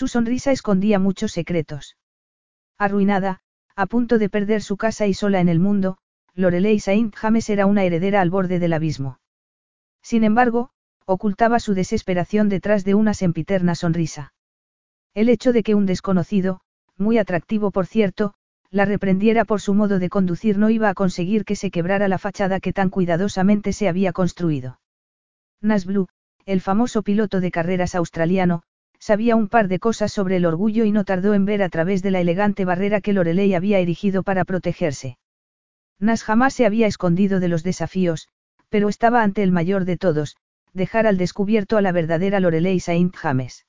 Su sonrisa escondía muchos secretos. Arruinada, a punto de perder su casa y sola en el mundo, Lorelei Saint James era una heredera al borde del abismo. Sin embargo, ocultaba su desesperación detrás de una sempiterna sonrisa. El hecho de que un desconocido, muy atractivo por cierto, la reprendiera por su modo de conducir no iba a conseguir que se quebrara la fachada que tan cuidadosamente se había construido. Nas Blue, el famoso piloto de carreras australiano, sabía un par de cosas sobre el orgullo y no tardó en ver a través de la elegante barrera que Lorelei había erigido para protegerse. Nas jamás se había escondido de los desafíos, pero estaba ante el mayor de todos, dejar al descubierto a la verdadera Lorelei Saint James.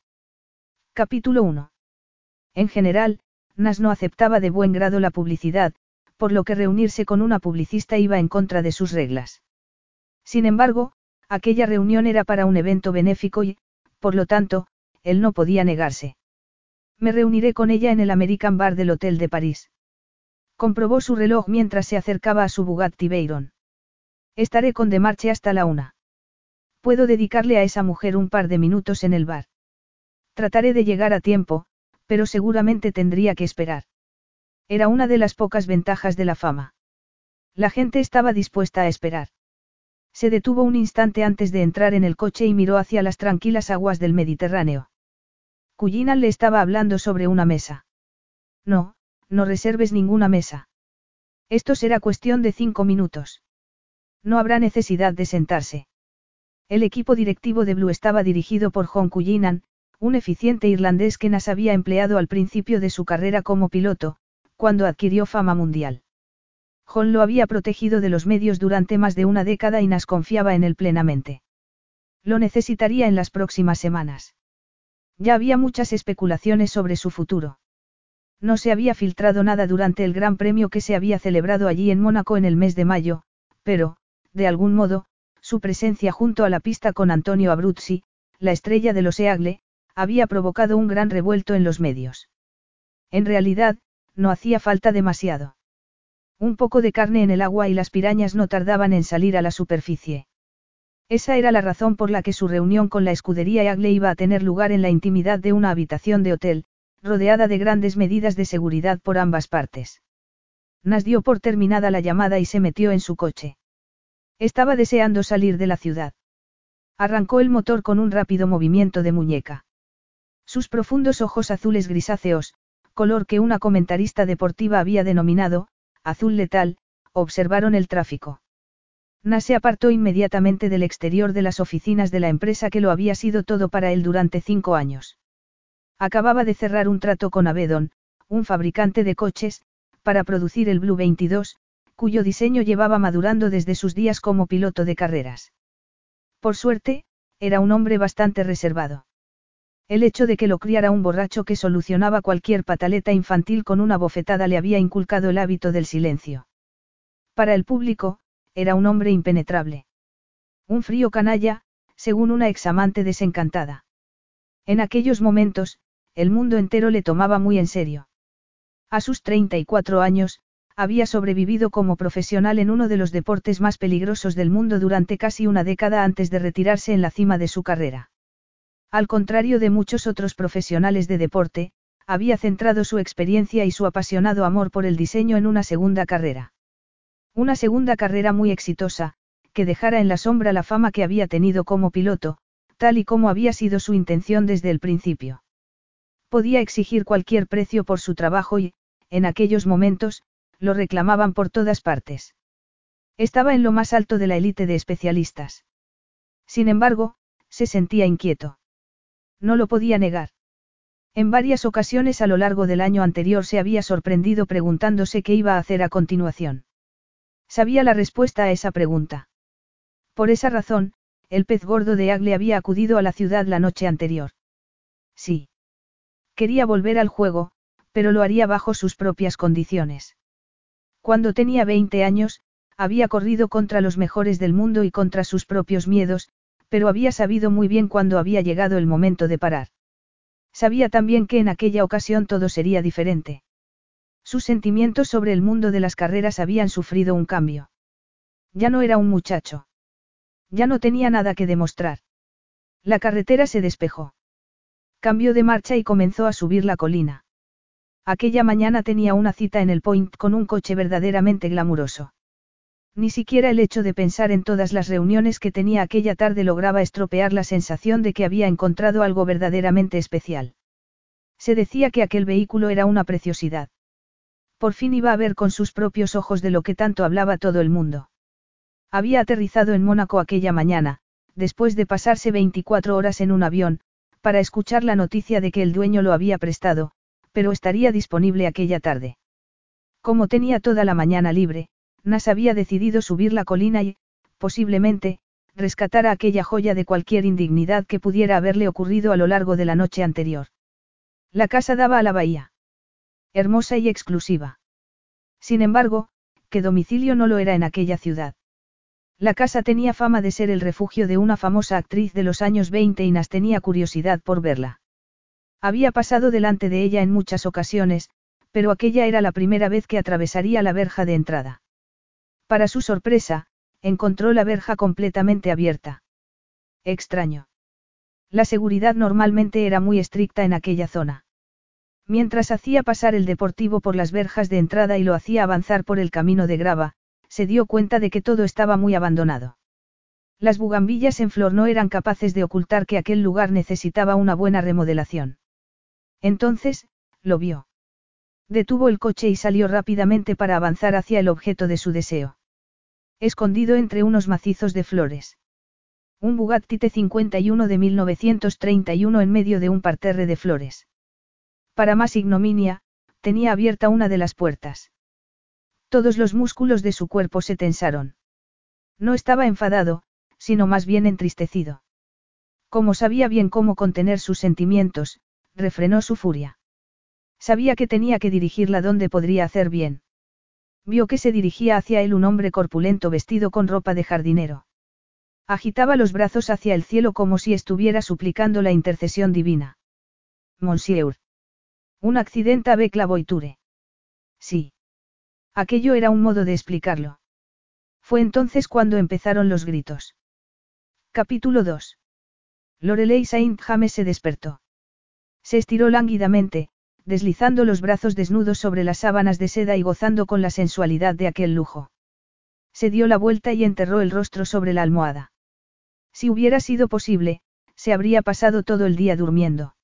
Capítulo 1. En general, Nas no aceptaba de buen grado la publicidad, por lo que reunirse con una publicista iba en contra de sus reglas. Sin embargo, aquella reunión era para un evento benéfico y, por lo tanto, él no podía negarse. Me reuniré con ella en el American Bar del Hotel de París. Comprobó su reloj mientras se acercaba a su Bugatti Veyron. Estaré con de marche hasta la una. Puedo dedicarle a esa mujer un par de minutos en el bar. Trataré de llegar a tiempo, pero seguramente tendría que esperar. Era una de las pocas ventajas de la fama. La gente estaba dispuesta a esperar. Se detuvo un instante antes de entrar en el coche y miró hacia las tranquilas aguas del Mediterráneo. Cullinan le estaba hablando sobre una mesa. No, no reserves ninguna mesa. Esto será cuestión de cinco minutos. No habrá necesidad de sentarse. El equipo directivo de Blue estaba dirigido por John Cullinan, un eficiente irlandés que Nas había empleado al principio de su carrera como piloto, cuando adquirió fama mundial. John lo había protegido de los medios durante más de una década y Nas confiaba en él plenamente. Lo necesitaría en las próximas semanas. Ya había muchas especulaciones sobre su futuro. No se había filtrado nada durante el Gran Premio que se había celebrado allí en Mónaco en el mes de mayo, pero, de algún modo, su presencia junto a la pista con Antonio Abruzzi, la estrella de los Eagle, había provocado un gran revuelto en los medios. En realidad, no hacía falta demasiado. Un poco de carne en el agua y las pirañas no tardaban en salir a la superficie. Esa era la razón por la que su reunión con la escudería Eagle iba a tener lugar en la intimidad de una habitación de hotel, rodeada de grandes medidas de seguridad por ambas partes. Nas dio por terminada la llamada y se metió en su coche. Estaba deseando salir de la ciudad. Arrancó el motor con un rápido movimiento de muñeca. Sus profundos ojos azules grisáceos, color que una comentarista deportiva había denominado, azul letal, observaron el tráfico. Nas se apartó inmediatamente del exterior de las oficinas de la empresa que lo había sido todo para él durante cinco años. Acababa de cerrar un trato con Avedon, un fabricante de coches, para producir el Blue 22, cuyo diseño llevaba madurando desde sus días como piloto de carreras. Por suerte, era un hombre bastante reservado. El hecho de que lo criara un borracho que solucionaba cualquier pataleta infantil con una bofetada le había inculcado el hábito del silencio. Para el público, era un hombre impenetrable. Un frío canalla, según una examante desencantada. En aquellos momentos, el mundo entero le tomaba muy en serio. A sus 34 años, había sobrevivido como profesional en uno de los deportes más peligrosos del mundo durante casi una década antes de retirarse en la cima de su carrera. Al contrario de muchos otros profesionales de deporte, había centrado su experiencia y su apasionado amor por el diseño en una segunda carrera. Una segunda carrera muy exitosa, que dejara en la sombra la fama que había tenido como piloto, tal y como había sido su intención desde el principio. Podía exigir cualquier precio por su trabajo y, en aquellos momentos, lo reclamaban por todas partes. Estaba en lo más alto de la élite de especialistas. Sin embargo, se sentía inquieto. No lo podía negar. En varias ocasiones a lo largo del año anterior se había sorprendido preguntándose qué iba a hacer a continuación. Sabía la respuesta a esa pregunta. Por esa razón, el pez gordo de Agle había acudido a la ciudad la noche anterior. Sí. Quería volver al juego, pero lo haría bajo sus propias condiciones. Cuando tenía 20 años, había corrido contra los mejores del mundo y contra sus propios miedos, pero había sabido muy bien cuándo había llegado el momento de parar. Sabía también que en aquella ocasión todo sería diferente. Sus sentimientos sobre el mundo de las carreras habían sufrido un cambio. Ya no era un muchacho. Ya no tenía nada que demostrar. La carretera se despejó. Cambió de marcha y comenzó a subir la colina. Aquella mañana tenía una cita en el Point con un coche verdaderamente glamuroso. Ni siquiera el hecho de pensar en todas las reuniones que tenía aquella tarde lograba estropear la sensación de que había encontrado algo verdaderamente especial. Se decía que aquel vehículo era una preciosidad. Por fin iba a ver con sus propios ojos de lo que tanto hablaba todo el mundo. Había aterrizado en Mónaco aquella mañana, después de pasarse 24 horas en un avión, para escuchar la noticia de que el dueño lo había prestado, pero estaría disponible aquella tarde. Como tenía toda la mañana libre, Nas había decidido subir la colina y, posiblemente, rescatar a aquella joya de cualquier indignidad que pudiera haberle ocurrido a lo largo de la noche anterior. La casa daba a la bahía. Hermosa y exclusiva. Sin embargo, que domicilio no lo era en aquella ciudad. La casa tenía fama de ser el refugio de una famosa actriz de los años 20 y Nas tenía curiosidad por verla. Había pasado delante de ella en muchas ocasiones, pero aquella era la primera vez que atravesaría la verja de entrada. Para su sorpresa, encontró la verja completamente abierta. Extraño. La seguridad normalmente era muy estricta en aquella zona. Mientras hacía pasar el deportivo por las verjas de entrada y lo hacía avanzar por el camino de grava, se dio cuenta de que todo estaba muy abandonado. Las bugambillas en flor no eran capaces de ocultar que aquel lugar necesitaba una buena remodelación. Entonces, lo vio. Detuvo el coche y salió rápidamente para avanzar hacia el objeto de su deseo escondido entre unos macizos de flores. Un Bugatti T51 de 1931 en medio de un parterre de flores. Para más ignominia, tenía abierta una de las puertas. Todos los músculos de su cuerpo se tensaron. No estaba enfadado, sino más bien entristecido. Como sabía bien cómo contener sus sentimientos, refrenó su furia. Sabía que tenía que dirigirla donde podría hacer bien. Vio que se dirigía hacia él un hombre corpulento vestido con ropa de jardinero. Agitaba los brazos hacia el cielo como si estuviera suplicando la intercesión divina. Monsieur. Un accidente avec la voiture. Sí. Aquello era un modo de explicarlo. Fue entonces cuando empezaron los gritos. Capítulo 2. Lorelei Saint James se despertó. Se estiró lánguidamente, deslizando los brazos desnudos sobre las sábanas de seda y gozando con la sensualidad de aquel lujo. Se dio la vuelta y enterró el rostro sobre la almohada. Si hubiera sido posible, se habría pasado todo el día durmiendo.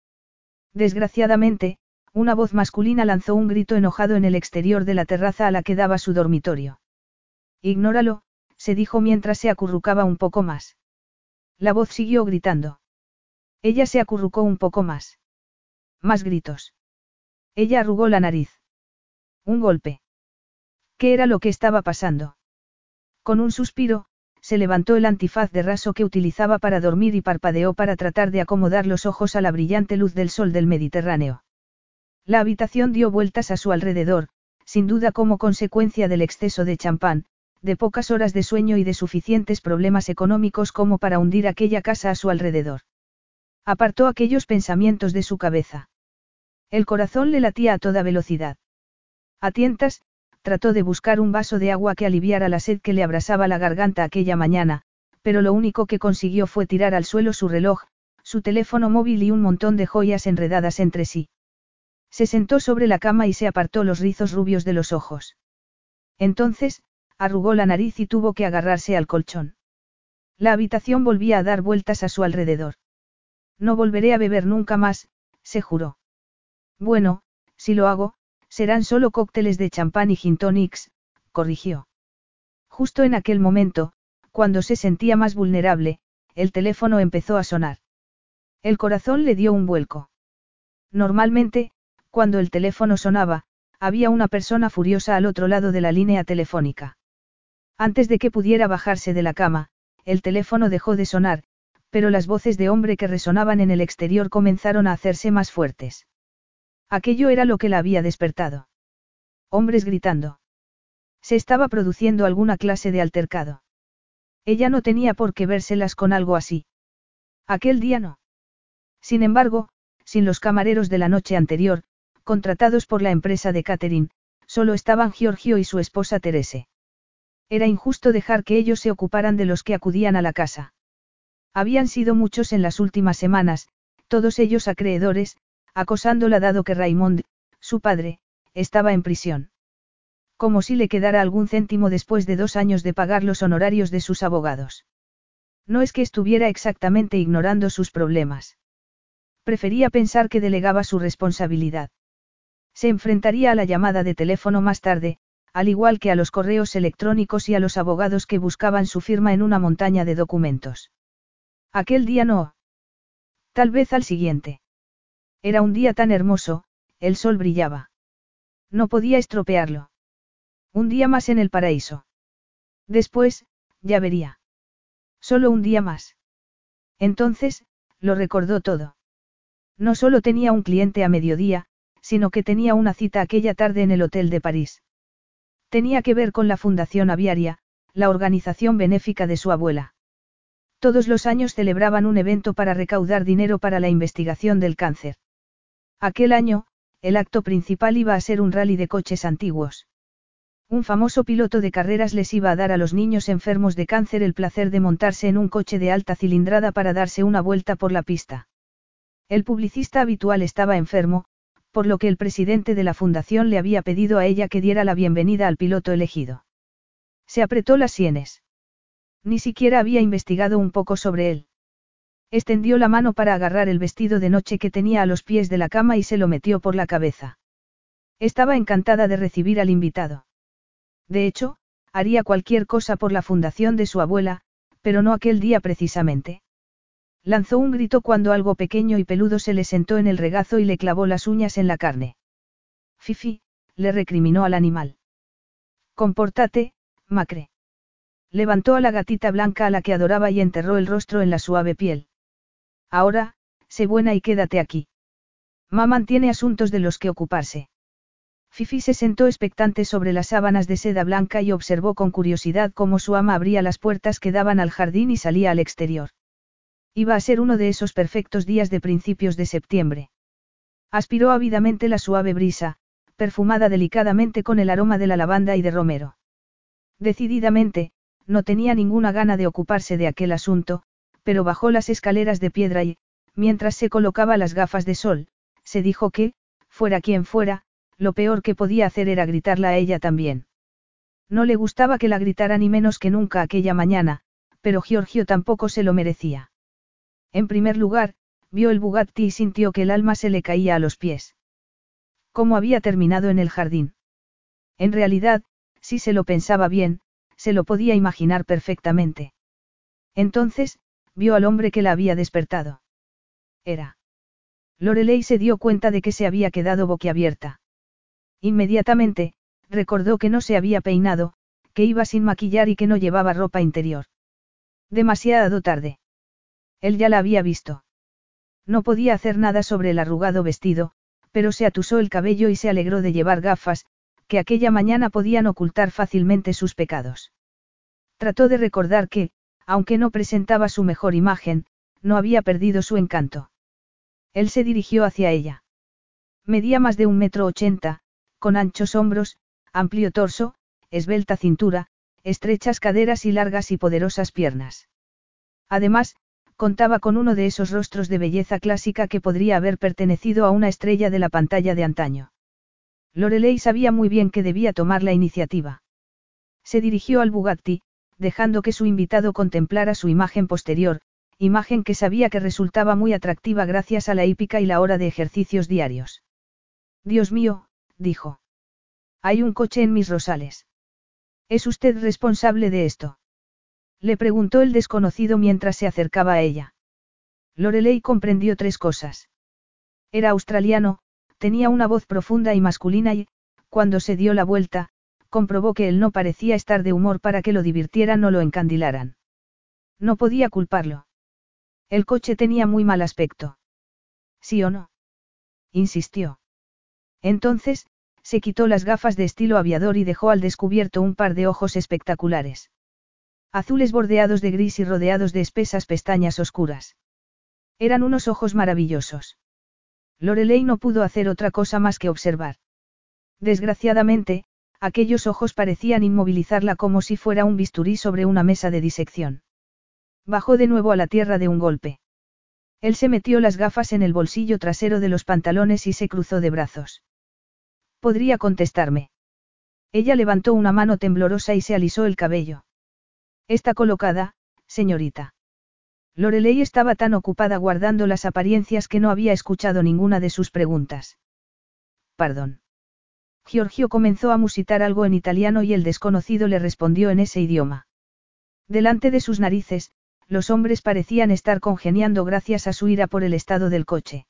Desgraciadamente, una voz masculina lanzó un grito enojado en el exterior de la terraza a la que daba su dormitorio. Ignóralo, se dijo mientras se acurrucaba un poco más. La voz siguió gritando. Ella se acurrucó un poco más. Más gritos. Ella arrugó la nariz. Un golpe. ¿Qué era lo que estaba pasando? Con un suspiro, se levantó el antifaz de raso que utilizaba para dormir y parpadeó para tratar de acomodar los ojos a la brillante luz del sol del Mediterráneo. La habitación dio vueltas a su alrededor, sin duda como consecuencia del exceso de champán, de pocas horas de sueño y de suficientes problemas económicos como para hundir aquella casa a su alrededor. Apartó aquellos pensamientos de su cabeza. El corazón le latía a toda velocidad. A tientas, trató de buscar un vaso de agua que aliviara la sed que le abrasaba la garganta aquella mañana, pero lo único que consiguió fue tirar al suelo su reloj, su teléfono móvil y un montón de joyas enredadas entre sí. Se sentó sobre la cama y se apartó los rizos rubios de los ojos. Entonces, arrugó la nariz y tuvo que agarrarse al colchón. La habitación volvía a dar vueltas a su alrededor. No volveré a beber nunca más, se juró. Bueno, si lo hago, serán solo cócteles de champán y gin tonics, corrigió. Justo en aquel momento, cuando se sentía más vulnerable, el teléfono empezó a sonar. El corazón le dio un vuelco. Normalmente, cuando el teléfono sonaba, había una persona furiosa al otro lado de la línea telefónica. Antes de que pudiera bajarse de la cama, el teléfono dejó de sonar, pero las voces de hombre que resonaban en el exterior comenzaron a hacerse más fuertes. Aquello era lo que la había despertado. Hombres gritando. Se estaba produciendo alguna clase de altercado. Ella no tenía por qué vérselas con algo así. Aquel día no. Sin embargo, sin los camareros de la noche anterior, contratados por la empresa de catering, solo estaban Giorgio y su esposa Terese. Era injusto dejar que ellos se ocuparan de los que acudían a la casa. Habían sido muchos en las últimas semanas, todos ellos acreedores, acosándola dado que Raymond, su padre, estaba en prisión. Como si le quedara algún céntimo después de dos años de pagar los honorarios de sus abogados. No es que estuviera exactamente ignorando sus problemas. Prefería pensar que delegaba su responsabilidad. Se enfrentaría a la llamada de teléfono más tarde, al igual que a los correos electrónicos y a los abogados que buscaban su firma en una montaña de documentos. Aquel día no. Tal vez al siguiente. Era un día tan hermoso, el sol brillaba. No podía estropearlo. Un día más en el paraíso. Después, ya vería. Solo un día más. Entonces, lo recordó todo. No solo tenía un cliente a mediodía, sino que tenía una cita aquella tarde en el Hotel de París. Tenía que ver con la Fundación Aviaria, la organización benéfica de su abuela. Todos los años celebraban un evento para recaudar dinero para la investigación del cáncer. Aquel año, el acto principal iba a ser un rally de coches antiguos. Un famoso piloto de carreras les iba a dar a los niños enfermos de cáncer el placer de montarse en un coche de alta cilindrada para darse una vuelta por la pista. El publicista habitual estaba enfermo, por lo que el presidente de la fundación le había pedido a ella que diera la bienvenida al piloto elegido. Se apretó las sienes. Ni siquiera había investigado un poco sobre él. Extendió la mano para agarrar el vestido de noche que tenía a los pies de la cama y se lo metió por la cabeza. Estaba encantada de recibir al invitado. De hecho, haría cualquier cosa por la fundación de su abuela, pero no aquel día precisamente. Lanzó un grito cuando algo pequeño y peludo se le sentó en el regazo y le clavó las uñas en la carne. Fifi, le recriminó al animal. Compórtate, Macre. Levantó a la gatita blanca a la que adoraba y enterró el rostro en la suave piel. Ahora, sé buena y quédate aquí. Mamá tiene asuntos de los que ocuparse. Fifi se sentó expectante sobre las sábanas de seda blanca y observó con curiosidad cómo su ama abría las puertas que daban al jardín y salía al exterior. Iba a ser uno de esos perfectos días de principios de septiembre. Aspiró ávidamente la suave brisa, perfumada delicadamente con el aroma de la lavanda y de romero. Decididamente, no tenía ninguna gana de ocuparse de aquel asunto, pero bajó las escaleras de piedra y, mientras se colocaba las gafas de sol, se dijo que, fuera quien fuera, lo peor que podía hacer era gritarla a ella también. No le gustaba que la gritara ni menos que nunca aquella mañana, pero Giorgio tampoco se lo merecía. En primer lugar, vio el Bugatti y sintió que el alma se le caía a los pies. ¿Cómo había terminado en el jardín? En realidad, si se lo pensaba bien, se lo podía imaginar perfectamente. Entonces, vio al hombre que la había despertado. Era. Lorelei se dio cuenta de que se había quedado boquiabierta. Inmediatamente, recordó que no se había peinado, que iba sin maquillar y que no llevaba ropa interior. Demasiado tarde. Él ya la había visto. No podía hacer nada sobre el arrugado vestido, pero se atusó el cabello y se alegró de llevar gafas, que aquella mañana podían ocultar fácilmente sus pecados. Trató de recordar que, aunque no presentaba su mejor imagen, no había perdido su encanto. Él se dirigió hacia ella. Medía más de un metro ochenta, con anchos hombros, amplio torso, esbelta cintura, estrechas caderas y largas y poderosas piernas. Además, contaba con uno de esos rostros de belleza clásica que podría haber pertenecido a una estrella de la pantalla de antaño. Lorelei sabía muy bien que debía tomar la iniciativa. Se dirigió al Bugatti, dejando que su invitado contemplara su imagen posterior, imagen que sabía que resultaba muy atractiva gracias a la hípica y la hora de ejercicios diarios. Dios mío, dijo. Hay un coche en mis rosales. ¿Es usted responsable de esto? Le preguntó el desconocido mientras se acercaba a ella. Lorelei comprendió tres cosas. Era australiano, tenía una voz profunda y masculina y, cuando se dio la vuelta, comprobó que él no parecía estar de humor para que lo divirtieran o lo encandilaran. No podía culparlo. El coche tenía muy mal aspecto. ¿Sí o no? Insistió. Entonces, se quitó las gafas de estilo aviador y dejó al descubierto un par de ojos espectaculares. Azules bordeados de gris y rodeados de espesas pestañas oscuras. Eran unos ojos maravillosos. Lorelei no pudo hacer otra cosa más que observar. Desgraciadamente, aquellos ojos parecían inmovilizarla como si fuera un bisturí sobre una mesa de disección. Bajó de nuevo a la tierra de un golpe. Él se metió las gafas en el bolsillo trasero de los pantalones y se cruzó de brazos. Podría contestarme. Ella levantó una mano temblorosa y se alisó el cabello. Está colocada, señorita. Lorelei estaba tan ocupada guardando las apariencias que no había escuchado ninguna de sus preguntas. Perdón. Giorgio comenzó a musitar algo en italiano y el desconocido le respondió en ese idioma. Delante de sus narices, los hombres parecían estar congeniando gracias a su ira por el estado del coche.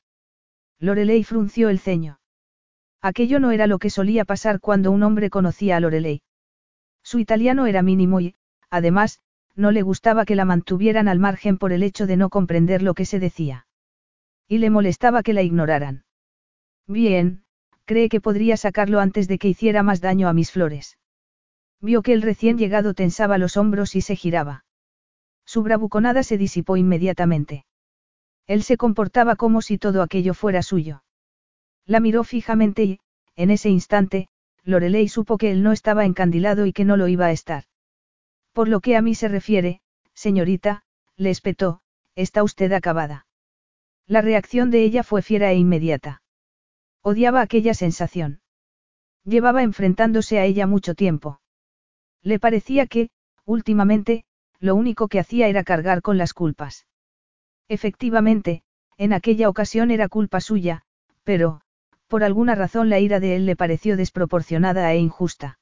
Lorelei frunció el ceño. Aquello no era lo que solía pasar cuando un hombre conocía a Lorelei. Su italiano era mínimo y, además, no le gustaba que la mantuvieran al margen por el hecho de no comprender lo que se decía. Y le molestaba que la ignoraran. Bien, cree que podría sacarlo antes de que hiciera más daño a mis flores. Vio que el recién llegado tensaba los hombros y se giraba. Su bravuconada se disipó inmediatamente. Él se comportaba como si todo aquello fuera suyo. La miró fijamente y, en ese instante, Lorelei supo que él no estaba encandilado y que no lo iba a estar. Por lo que a mí se refiere, señorita, le espetó, está usted acabada. La reacción de ella fue fiera e inmediata. Odiaba aquella sensación. Llevaba enfrentándose a ella mucho tiempo. Le parecía que, últimamente, lo único que hacía era cargar con las culpas. Efectivamente, en aquella ocasión era culpa suya, pero, por alguna razón la ira de él le pareció desproporcionada e injusta.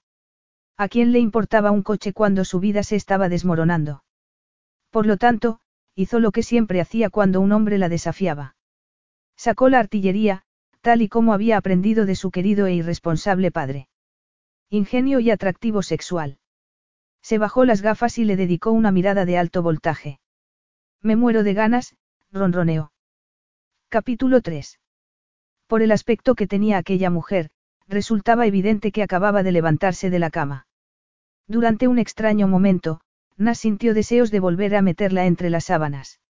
¿A quién le importaba un coche cuando su vida se estaba desmoronando? Por lo tanto, hizo lo que siempre hacía cuando un hombre la desafiaba. Sacó la artillería, tal y como había aprendido de su querido e irresponsable padre. Ingenio y atractivo sexual. Se bajó las gafas y le dedicó una mirada de alto voltaje. Me muero de ganas, ronroneó. Capítulo 3. Por el aspecto que tenía aquella mujer, resultaba evidente que acababa de levantarse de la cama. Durante un extraño momento, Nas sintió deseos de volver a meterla entre las sábanas.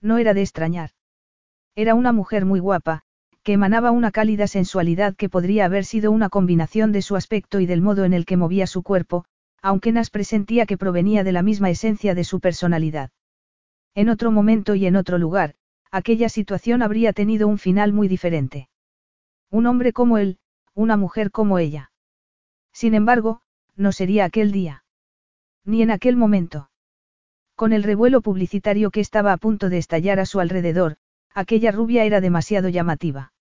No era de extrañar. Era una mujer muy guapa, que emanaba una cálida sensualidad que podría haber sido una combinación de su aspecto y del modo en el que movía su cuerpo, aunque Nas presentía que provenía de la misma esencia de su personalidad. En otro momento y en otro lugar, aquella situación habría tenido un final muy diferente. Un hombre como él, una mujer como ella. Sin embargo, no sería aquel día. Ni en aquel momento. Con el revuelo publicitario que estaba a punto de estallar a su alrededor, aquella rubia era demasiado llamativa.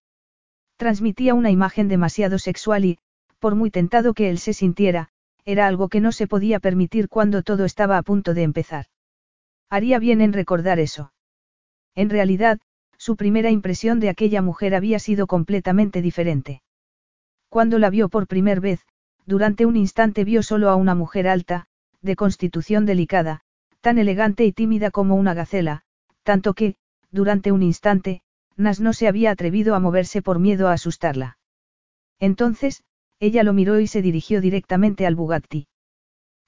Transmitía una imagen demasiado sexual y, por muy tentado que él se sintiera, era algo que no se podía permitir cuando todo estaba a punto de empezar. Haría bien en recordar eso. En realidad, su primera impresión de aquella mujer había sido completamente diferente. Cuando la vio por primera vez, durante un instante vio solo a una mujer alta, de constitución delicada, tan elegante y tímida como una gacela, tanto que, durante un instante, Nas no se había atrevido a moverse por miedo a asustarla. Entonces, ella lo miró y se dirigió directamente al Bugatti.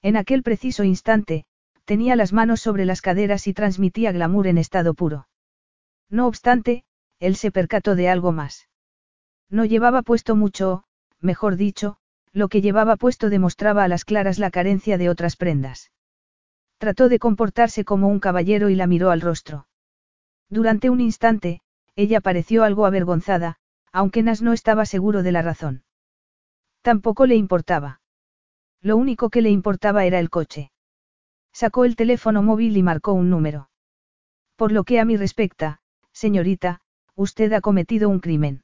En aquel preciso instante, tenía las manos sobre las caderas y transmitía glamour en estado puro. No obstante, él se percató de algo más. No llevaba puesto mucho, mejor dicho, lo que llevaba puesto demostraba a las claras la carencia de otras prendas. Trató de comportarse como un caballero y la miró al rostro. Durante un instante, ella pareció algo avergonzada, aunque Nas no estaba seguro de la razón. Tampoco le importaba. Lo único que le importaba era el coche. Sacó el teléfono móvil y marcó un número. Por lo que a mí respecta, señorita, usted ha cometido un crimen.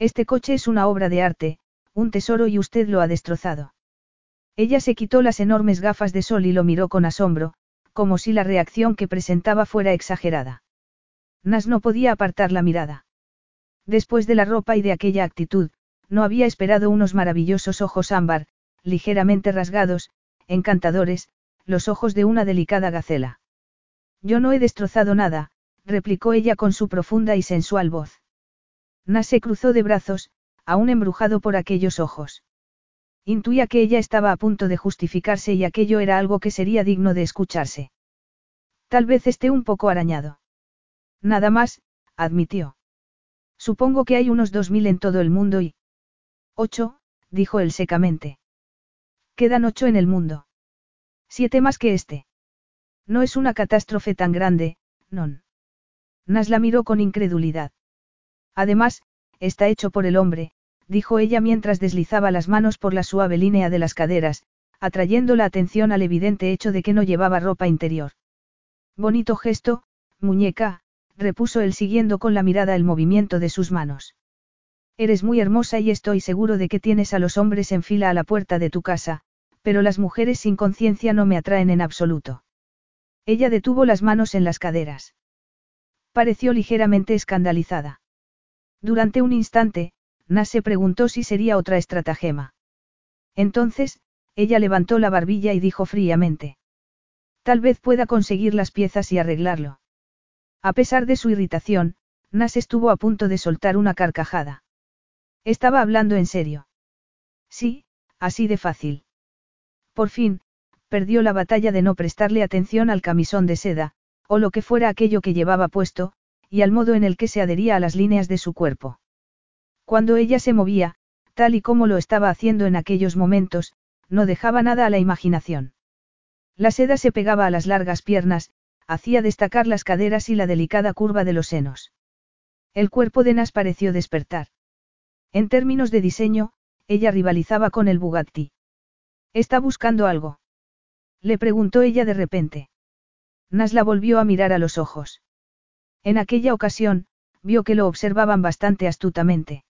Este coche es una obra de arte, un tesoro y usted lo ha destrozado. Ella se quitó las enormes gafas de sol y lo miró con asombro, como si la reacción que presentaba fuera exagerada. Nas no podía apartar la mirada. Después de la ropa y de aquella actitud, no había esperado unos maravillosos ojos ámbar, ligeramente rasgados, encantadores, los ojos de una delicada gacela. Yo no he destrozado nada, replicó ella con su profunda y sensual voz. Nas se cruzó de brazos, aún embrujado por aquellos ojos. Intuía que ella estaba a punto de justificarse y aquello era algo que sería digno de escucharse. Tal vez esté un poco arañado. Nada más, admitió. Supongo que hay unos dos mil en todo el mundo y... Ocho, dijo él secamente. Quedan ocho en el mundo. Siete más que este. No es una catástrofe tan grande, non. Nas la miró con incredulidad. Además, está hecho por el hombre, dijo ella mientras deslizaba las manos por la suave línea de las caderas, atrayendo la atención al evidente hecho de que no llevaba ropa interior. Bonito gesto, muñeca, repuso él siguiendo con la mirada el movimiento de sus manos. Eres muy hermosa y estoy seguro de que tienes a los hombres en fila a la puerta de tu casa, pero las mujeres sin conciencia no me atraen en absoluto. Ella detuvo las manos en las caderas. Pareció ligeramente escandalizada. Durante un instante, Nas se preguntó si sería otra estratagema. Entonces, ella levantó la barbilla y dijo fríamente. Tal vez pueda conseguir las piezas y arreglarlo. A pesar de su irritación, Nas estuvo a punto de soltar una carcajada. Estaba hablando en serio. Sí, así de fácil. Por fin, perdió la batalla de no prestarle atención al camisón de seda, o lo que fuera aquello que llevaba puesto, y al modo en el que se adhería a las líneas de su cuerpo. Cuando ella se movía, tal y como lo estaba haciendo en aquellos momentos, no dejaba nada a la imaginación. La seda se pegaba a las largas piernas, hacía destacar las caderas y la delicada curva de los senos. El cuerpo de Nas pareció despertar. En términos de diseño, ella rivalizaba con el Bugatti. ¿Está buscando algo? Le preguntó ella de repente. Nas la volvió a mirar a los ojos. En aquella ocasión, vio que lo observaban bastante astutamente.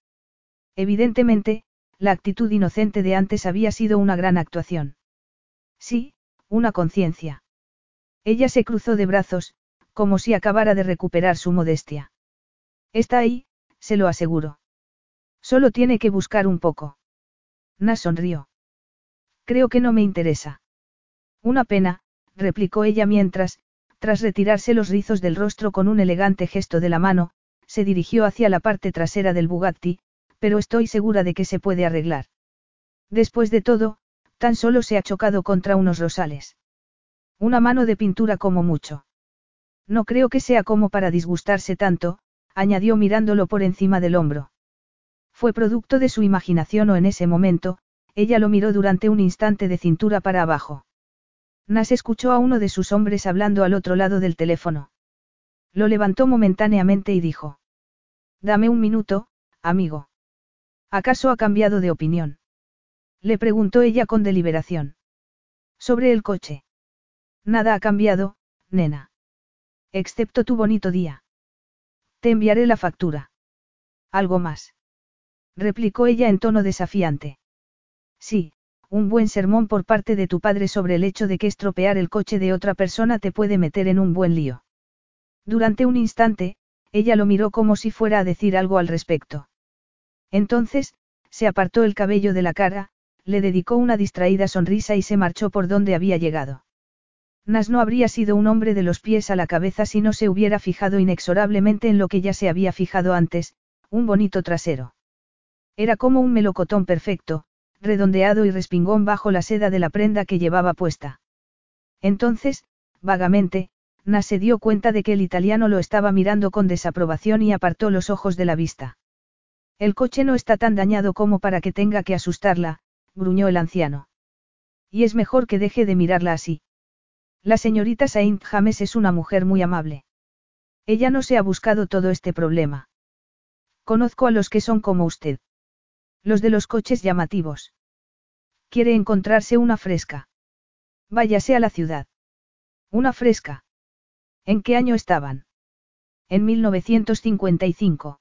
Evidentemente, la actitud inocente de antes había sido una gran actuación. Sí, una conciencia. Ella se cruzó de brazos, como si acabara de recuperar su modestia. Está ahí, se lo aseguro. Solo tiene que buscar un poco. Nas sonrió. Creo que no me interesa. Una pena, replicó ella mientras, tras retirarse los rizos del rostro con un elegante gesto de la mano, se dirigió hacia la parte trasera del Bugatti, pero estoy segura de que se puede arreglar. Después de todo, tan solo se ha chocado contra unos rosales. Una mano de pintura como mucho. No creo que sea como para disgustarse tanto, añadió mirándolo por encima del hombro. Fue producto de su imaginación o en ese momento, ella lo miró durante un instante de cintura para abajo. Nas escuchó a uno de sus hombres hablando al otro lado del teléfono. Lo levantó momentáneamente y dijo. Dame un minuto, amigo. ¿Acaso ha cambiado de opinión? Le preguntó ella con deliberación. Sobre el coche. Nada ha cambiado, nena. Excepto tu bonito día. Te enviaré la factura. ¿Algo más? replicó ella en tono desafiante. Sí, un buen sermón por parte de tu padre sobre el hecho de que estropear el coche de otra persona te puede meter en un buen lío. Durante un instante, ella lo miró como si fuera a decir algo al respecto. Entonces, se apartó el cabello de la cara, le dedicó una distraída sonrisa y se marchó por donde había llegado. Nas no habría sido un hombre de los pies a la cabeza si no se hubiera fijado inexorablemente en lo que ya se había fijado antes, un bonito trasero. Era como un melocotón perfecto, redondeado y respingón bajo la seda de la prenda que llevaba puesta. Entonces, vagamente, Nas se dio cuenta de que el italiano lo estaba mirando con desaprobación y apartó los ojos de la vista. El coche no está tan dañado como para que tenga que asustarla, gruñó el anciano. Y es mejor que deje de mirarla así. La señorita Saint James es una mujer muy amable. Ella no se ha buscado todo este problema. Conozco a los que son como usted. Los de los coches llamativos. Quiere encontrarse una fresca. Váyase a la ciudad. Una fresca. ¿En qué año estaban? En 1955.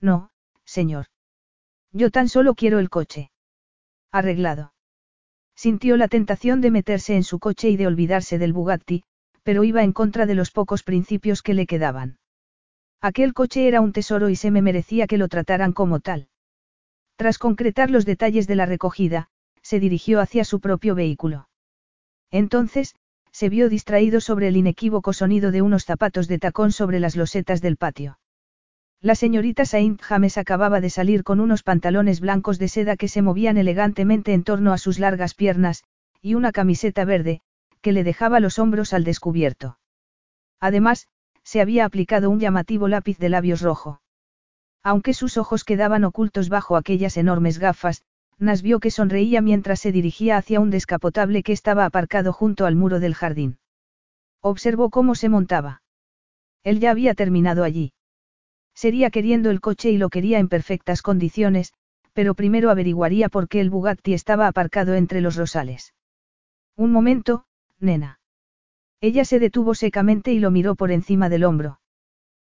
No, señor. Yo tan solo quiero el coche. Arreglado. Sintió la tentación de meterse en su coche y de olvidarse del Bugatti, pero iba en contra de los pocos principios que le quedaban. Aquel coche era un tesoro y se me merecía que lo trataran como tal. Tras concretar los detalles de la recogida, se dirigió hacia su propio vehículo. Entonces, se vio distraído sobre el inequívoco sonido de unos zapatos de tacón sobre las losetas del patio. La señorita Saint James acababa de salir con unos pantalones blancos de seda que se movían elegantemente en torno a sus largas piernas, y una camiseta verde, que le dejaba los hombros al descubierto. Además, se había aplicado un llamativo lápiz de labios rojo. Aunque sus ojos quedaban ocultos bajo aquellas enormes gafas, Nas vio que sonreía mientras se dirigía hacia un descapotable que estaba aparcado junto al muro del jardín. Observó cómo se montaba. Él ya había terminado allí. Sería queriendo el coche y lo quería en perfectas condiciones, pero primero averiguaría por qué el Bugatti estaba aparcado entre los rosales. Un momento, nena. Ella se detuvo secamente y lo miró por encima del hombro.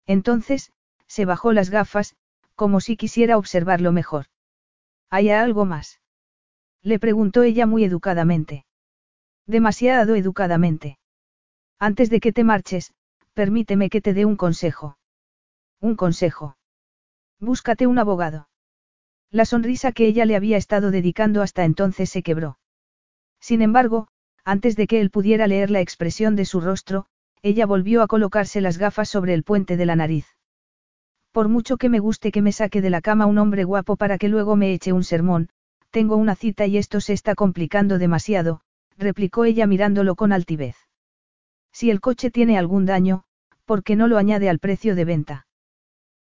Entonces, se bajó las gafas, como si quisiera observarlo mejor. ¿Hay algo más? Le preguntó ella muy educadamente. Demasiado educadamente. Antes de que te marches, permíteme que te dé un consejo. Un consejo. Búscate un abogado. La sonrisa que ella le había estado dedicando hasta entonces se quebró. Sin embargo, antes de que él pudiera leer la expresión de su rostro, ella volvió a colocarse las gafas sobre el puente de la nariz. Por mucho que me guste que me saque de la cama un hombre guapo para que luego me eche un sermón, tengo una cita y esto se está complicando demasiado, replicó ella mirándolo con altivez. Si el coche tiene algún daño, ¿por qué no lo añade al precio de venta?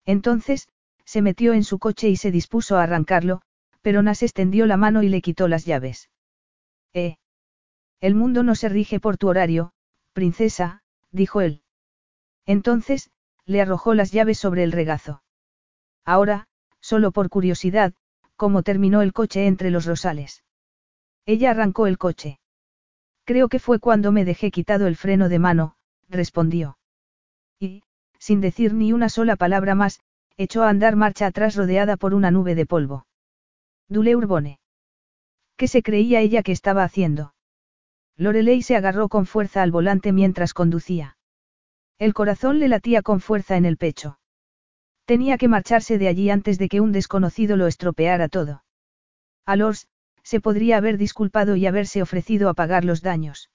Entonces, se metió en su coche y se dispuso a arrancarlo, pero Nas extendió la mano y le quitó las llaves. Eh. El mundo no se rige por tu horario, princesa, dijo él. Entonces, le arrojó las llaves sobre el regazo. Ahora, solo por curiosidad, ¿cómo terminó el coche entre los rosales? Ella arrancó el coche. Creo que fue cuando me dejé quitado el freno de mano, respondió. Sin decir ni una sola palabra más, echó a andar marcha atrás rodeada por una nube de polvo. Dule Urbone. ¿Qué se creía ella que estaba haciendo? Lorelei se agarró con fuerza al volante mientras conducía. El corazón le latía con fuerza en el pecho. Tenía que marcharse de allí antes de que un desconocido lo estropeara todo. Alors, se podría haber disculpado y haberse ofrecido a pagar los daños.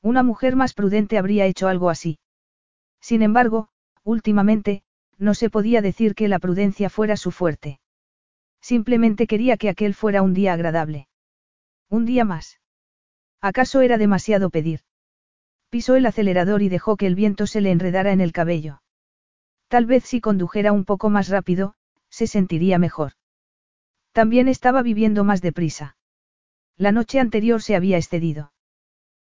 Una mujer más prudente habría hecho algo así. Sin embargo, últimamente, no se podía decir que la prudencia fuera su fuerte. Simplemente quería que aquel fuera un día agradable. Un día más. ¿Acaso era demasiado pedir? Pisó el acelerador y dejó que el viento se le enredara en el cabello. Tal vez si condujera un poco más rápido, se sentiría mejor. También estaba viviendo más deprisa. La noche anterior se había excedido.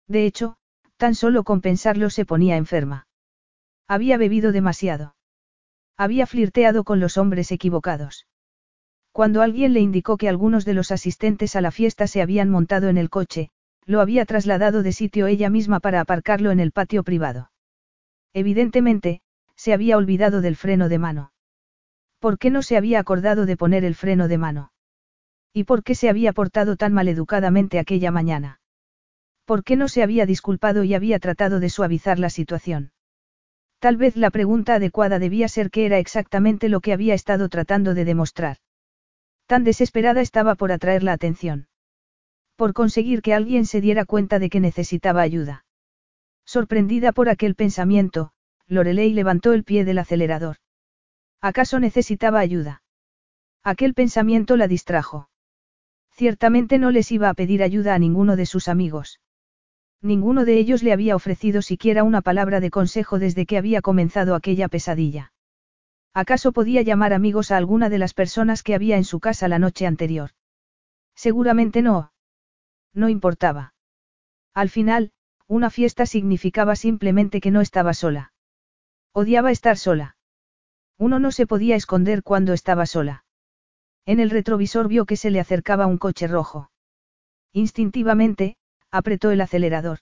De hecho, tan solo con pensarlo se ponía enferma. Había bebido demasiado. Había flirteado con los hombres equivocados. Cuando alguien le indicó que algunos de los asistentes a la fiesta se habían montado en el coche, lo había trasladado de sitio ella misma para aparcarlo en el patio privado. Evidentemente, se había olvidado del freno de mano. ¿Por qué no se había acordado de poner el freno de mano? ¿Y por qué se había portado tan maleducadamente aquella mañana? ¿Por qué no se había disculpado y había tratado de suavizar la situación? Tal vez la pregunta adecuada debía ser qué era exactamente lo que había estado tratando de demostrar. Tan desesperada estaba por atraer la atención. Por conseguir que alguien se diera cuenta de que necesitaba ayuda. Sorprendida por aquel pensamiento, Lorelei levantó el pie del acelerador. ¿Acaso necesitaba ayuda? Aquel pensamiento la distrajo. Ciertamente no les iba a pedir ayuda a ninguno de sus amigos. Ninguno de ellos le había ofrecido siquiera una palabra de consejo desde que había comenzado aquella pesadilla. ¿Acaso podía llamar amigos a alguna de las personas que había en su casa la noche anterior? Seguramente no. No importaba. Al final, una fiesta significaba simplemente que no estaba sola. Odiaba estar sola. Uno no se podía esconder cuando estaba sola. En el retrovisor vio que se le acercaba un coche rojo. Instintivamente, apretó el acelerador.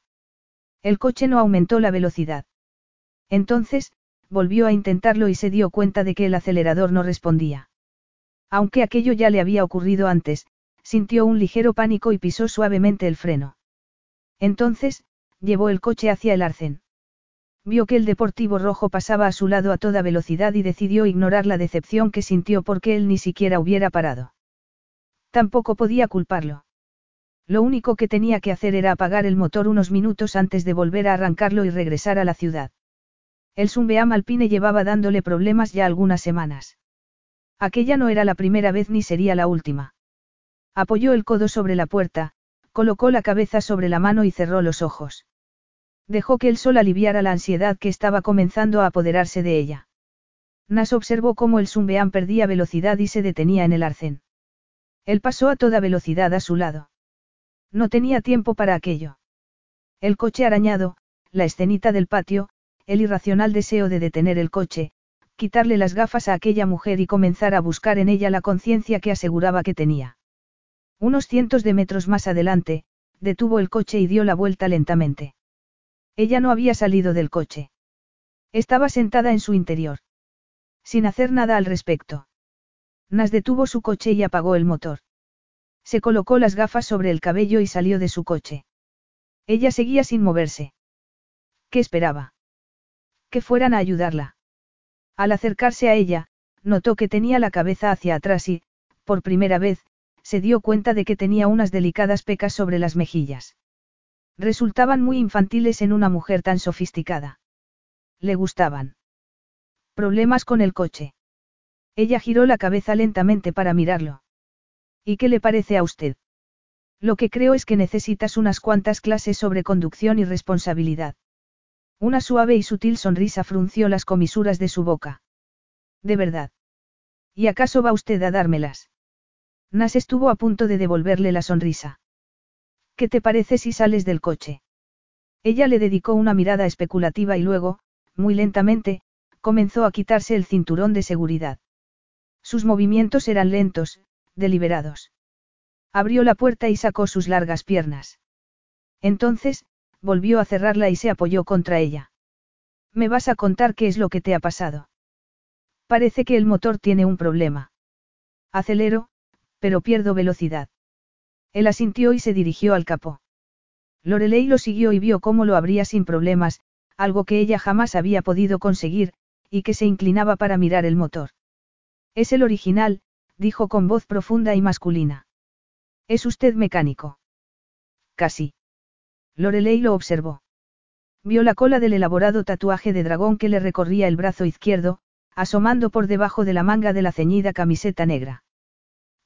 El coche no aumentó la velocidad. Entonces, volvió a intentarlo y se dio cuenta de que el acelerador no respondía. Aunque aquello ya le había ocurrido antes, sintió un ligero pánico y pisó suavemente el freno. Entonces, llevó el coche hacia el arcén. Vio que el deportivo rojo pasaba a su lado a toda velocidad y decidió ignorar la decepción que sintió porque él ni siquiera hubiera parado. Tampoco podía culparlo. Lo único que tenía que hacer era apagar el motor unos minutos antes de volver a arrancarlo y regresar a la ciudad. El Sunbeam Alpine llevaba dándole problemas ya algunas semanas. Aquella no era la primera vez ni sería la última. Apoyó el codo sobre la puerta, colocó la cabeza sobre la mano y cerró los ojos. Dejó que el sol aliviara la ansiedad que estaba comenzando a apoderarse de ella. Nas observó cómo el Sunbeam perdía velocidad y se detenía en el arcén. Él pasó a toda velocidad a su lado. No tenía tiempo para aquello. El coche arañado, la escenita del patio, el irracional deseo de detener el coche, quitarle las gafas a aquella mujer y comenzar a buscar en ella la conciencia que aseguraba que tenía. Unos cientos de metros más adelante, detuvo el coche y dio la vuelta lentamente. Ella no había salido del coche. Estaba sentada en su interior. Sin hacer nada al respecto. Nas detuvo su coche y apagó el motor. Se colocó las gafas sobre el cabello y salió de su coche. Ella seguía sin moverse. ¿Qué esperaba? Que fueran a ayudarla. Al acercarse a ella, notó que tenía la cabeza hacia atrás y, por primera vez, se dio cuenta de que tenía unas delicadas pecas sobre las mejillas. Resultaban muy infantiles en una mujer tan sofisticada. Le gustaban. Problemas con el coche. Ella giró la cabeza lentamente para mirarlo. ¿Y qué le parece a usted? Lo que creo es que necesitas unas cuantas clases sobre conducción y responsabilidad. Una suave y sutil sonrisa frunció las comisuras de su boca. ¿De verdad? ¿Y acaso va usted a dármelas? Nas estuvo a punto de devolverle la sonrisa. ¿Qué te parece si sales del coche? Ella le dedicó una mirada especulativa y luego, muy lentamente, comenzó a quitarse el cinturón de seguridad. Sus movimientos eran lentos, deliberados. Abrió la puerta y sacó sus largas piernas. Entonces, volvió a cerrarla y se apoyó contra ella. ¿Me vas a contar qué es lo que te ha pasado? Parece que el motor tiene un problema. Acelero, pero pierdo velocidad. Él asintió y se dirigió al capó. Lorelei lo siguió y vio cómo lo abría sin problemas, algo que ella jamás había podido conseguir, y que se inclinaba para mirar el motor. Es el original, dijo con voz profunda y masculina. ¿Es usted mecánico? Casi. Lorelei lo observó. Vio la cola del elaborado tatuaje de dragón que le recorría el brazo izquierdo, asomando por debajo de la manga de la ceñida camiseta negra.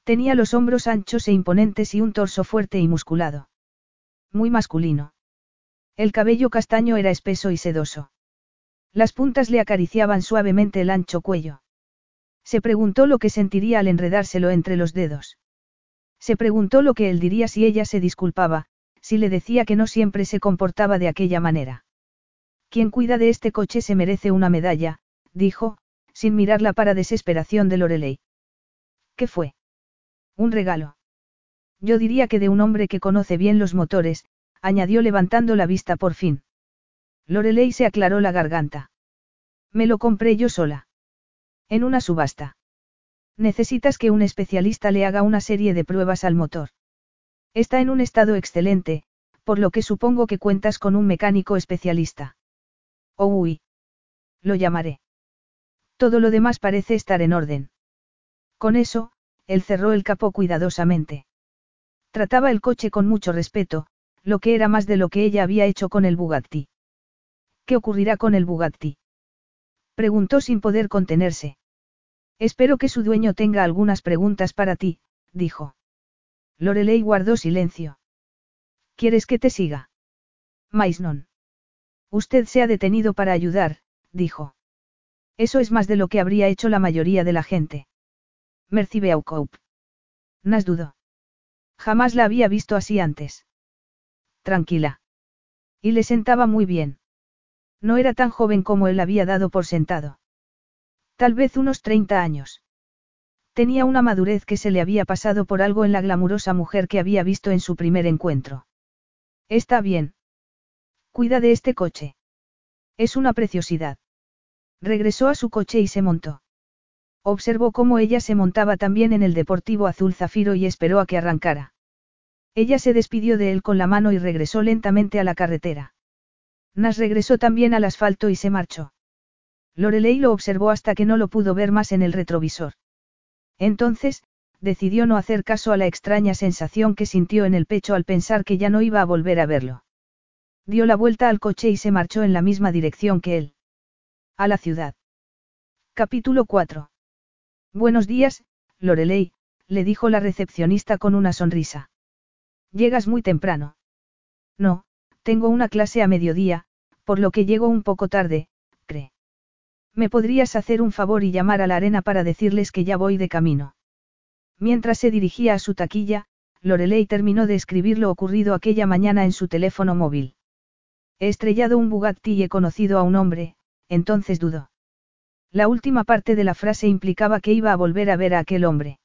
Tenía los hombros anchos e imponentes y un torso fuerte y musculado. Muy masculino. El cabello castaño era espeso y sedoso. Las puntas le acariciaban suavemente el ancho cuello. Se preguntó lo que sentiría al enredárselo entre los dedos. Se preguntó lo que él diría si ella se disculpaba, si le decía que no siempre se comportaba de aquella manera. Quien cuida de este coche se merece una medalla, dijo, sin mirarla para desesperación de Lorelei. ¿Qué fue? Un regalo. Yo diría que de un hombre que conoce bien los motores, añadió levantando la vista por fin. Lorelei se aclaró la garganta. Me lo compré yo sola. En una subasta. Necesitas que un especialista le haga una serie de pruebas al motor. Está en un estado excelente, por lo que supongo que cuentas con un mecánico especialista. Oh, uy. Lo llamaré. Todo lo demás parece estar en orden. Con eso, él cerró el capó cuidadosamente. Trataba el coche con mucho respeto, lo que era más de lo que ella había hecho con el Bugatti. ¿Qué ocurrirá con el Bugatti? Preguntó sin poder contenerse. Espero que su dueño tenga algunas preguntas para ti, dijo. Lorelei guardó silencio. ¿Quieres que te siga? Maisnon. Usted se ha detenido para ayudar, dijo. Eso es más de lo que habría hecho la mayoría de la gente. Merci Beaucoup. Nas dudó. Jamás la había visto así antes. Tranquila. Y le sentaba muy bien. No era tan joven como él había dado por sentado. Tal vez unos 30 años. Tenía una madurez que se le había pasado por algo en la glamurosa mujer que había visto en su primer encuentro. Está bien. Cuida de este coche. Es una preciosidad. Regresó a su coche y se montó. Observó cómo ella se montaba también en el deportivo azul zafiro y esperó a que arrancara. Ella se despidió de él con la mano y regresó lentamente a la carretera. Nas regresó también al asfalto y se marchó. Lorelei lo observó hasta que no lo pudo ver más en el retrovisor. Entonces, decidió no hacer caso a la extraña sensación que sintió en el pecho al pensar que ya no iba a volver a verlo. Dio la vuelta al coche y se marchó en la misma dirección que él. A la ciudad. Capítulo 4. Buenos días, Lorelei, le dijo la recepcionista con una sonrisa. Llegas muy temprano. No, tengo una clase a mediodía, por lo que llego un poco tarde, cree. ¿Me podrías hacer un favor y llamar a la arena para decirles que ya voy de camino? Mientras se dirigía a su taquilla, Lorelei terminó de escribir lo ocurrido aquella mañana en su teléfono móvil. He estrellado un Bugatti y he conocido a un hombre, entonces dudó. La última parte de la frase implicaba que iba a volver a ver a aquel hombre.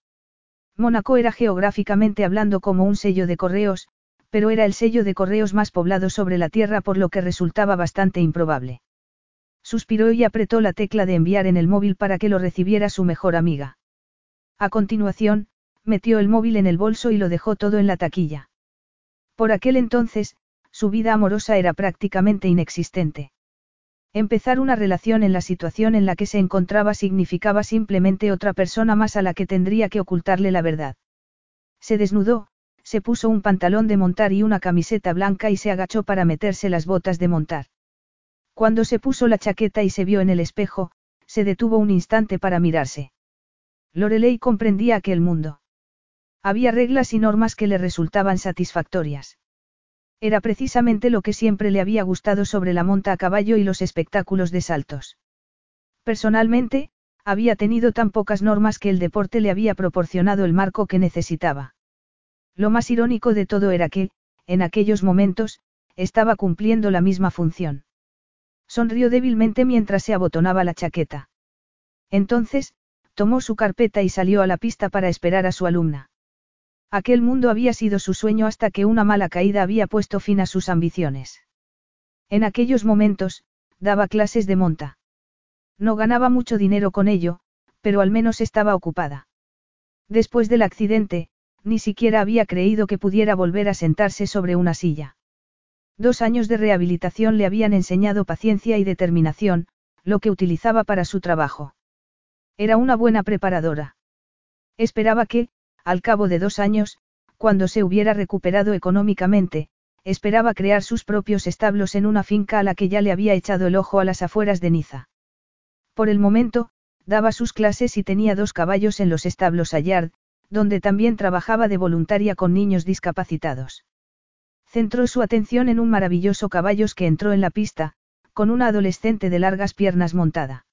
Mónaco era geográficamente hablando como un sello de correos, pero era el sello de correos más poblado sobre la Tierra por lo que resultaba bastante improbable. Suspiró y apretó la tecla de enviar en el móvil para que lo recibiera su mejor amiga. A continuación, metió el móvil en el bolso y lo dejó todo en la taquilla. Por aquel entonces, su vida amorosa era prácticamente inexistente. Empezar una relación en la situación en la que se encontraba significaba simplemente otra persona más a la que tendría que ocultarle la verdad. Se desnudó, se puso un pantalón de montar y una camiseta blanca y se agachó para meterse las botas de montar. Cuando se puso la chaqueta y se vio en el espejo, se detuvo un instante para mirarse. Lorelei comprendía aquel mundo. Había reglas y normas que le resultaban satisfactorias. Era precisamente lo que siempre le había gustado sobre la monta a caballo y los espectáculos de saltos. Personalmente, había tenido tan pocas normas que el deporte le había proporcionado el marco que necesitaba. Lo más irónico de todo era que, en aquellos momentos, estaba cumpliendo la misma función. Sonrió débilmente mientras se abotonaba la chaqueta. Entonces, tomó su carpeta y salió a la pista para esperar a su alumna. Aquel mundo había sido su sueño hasta que una mala caída había puesto fin a sus ambiciones. En aquellos momentos, daba clases de monta. No ganaba mucho dinero con ello, pero al menos estaba ocupada. Después del accidente, ni siquiera había creído que pudiera volver a sentarse sobre una silla. Dos años de rehabilitación le habían enseñado paciencia y determinación, lo que utilizaba para su trabajo. Era una buena preparadora. Esperaba que, al cabo de dos años, cuando se hubiera recuperado económicamente, esperaba crear sus propios establos en una finca a la que ya le había echado el ojo a las afueras de Niza. Por el momento, daba sus clases y tenía dos caballos en los establos Ayard, donde también trabajaba de voluntaria con niños discapacitados. Centró su atención en un maravilloso caballos que entró en la pista, con una adolescente de largas piernas montada.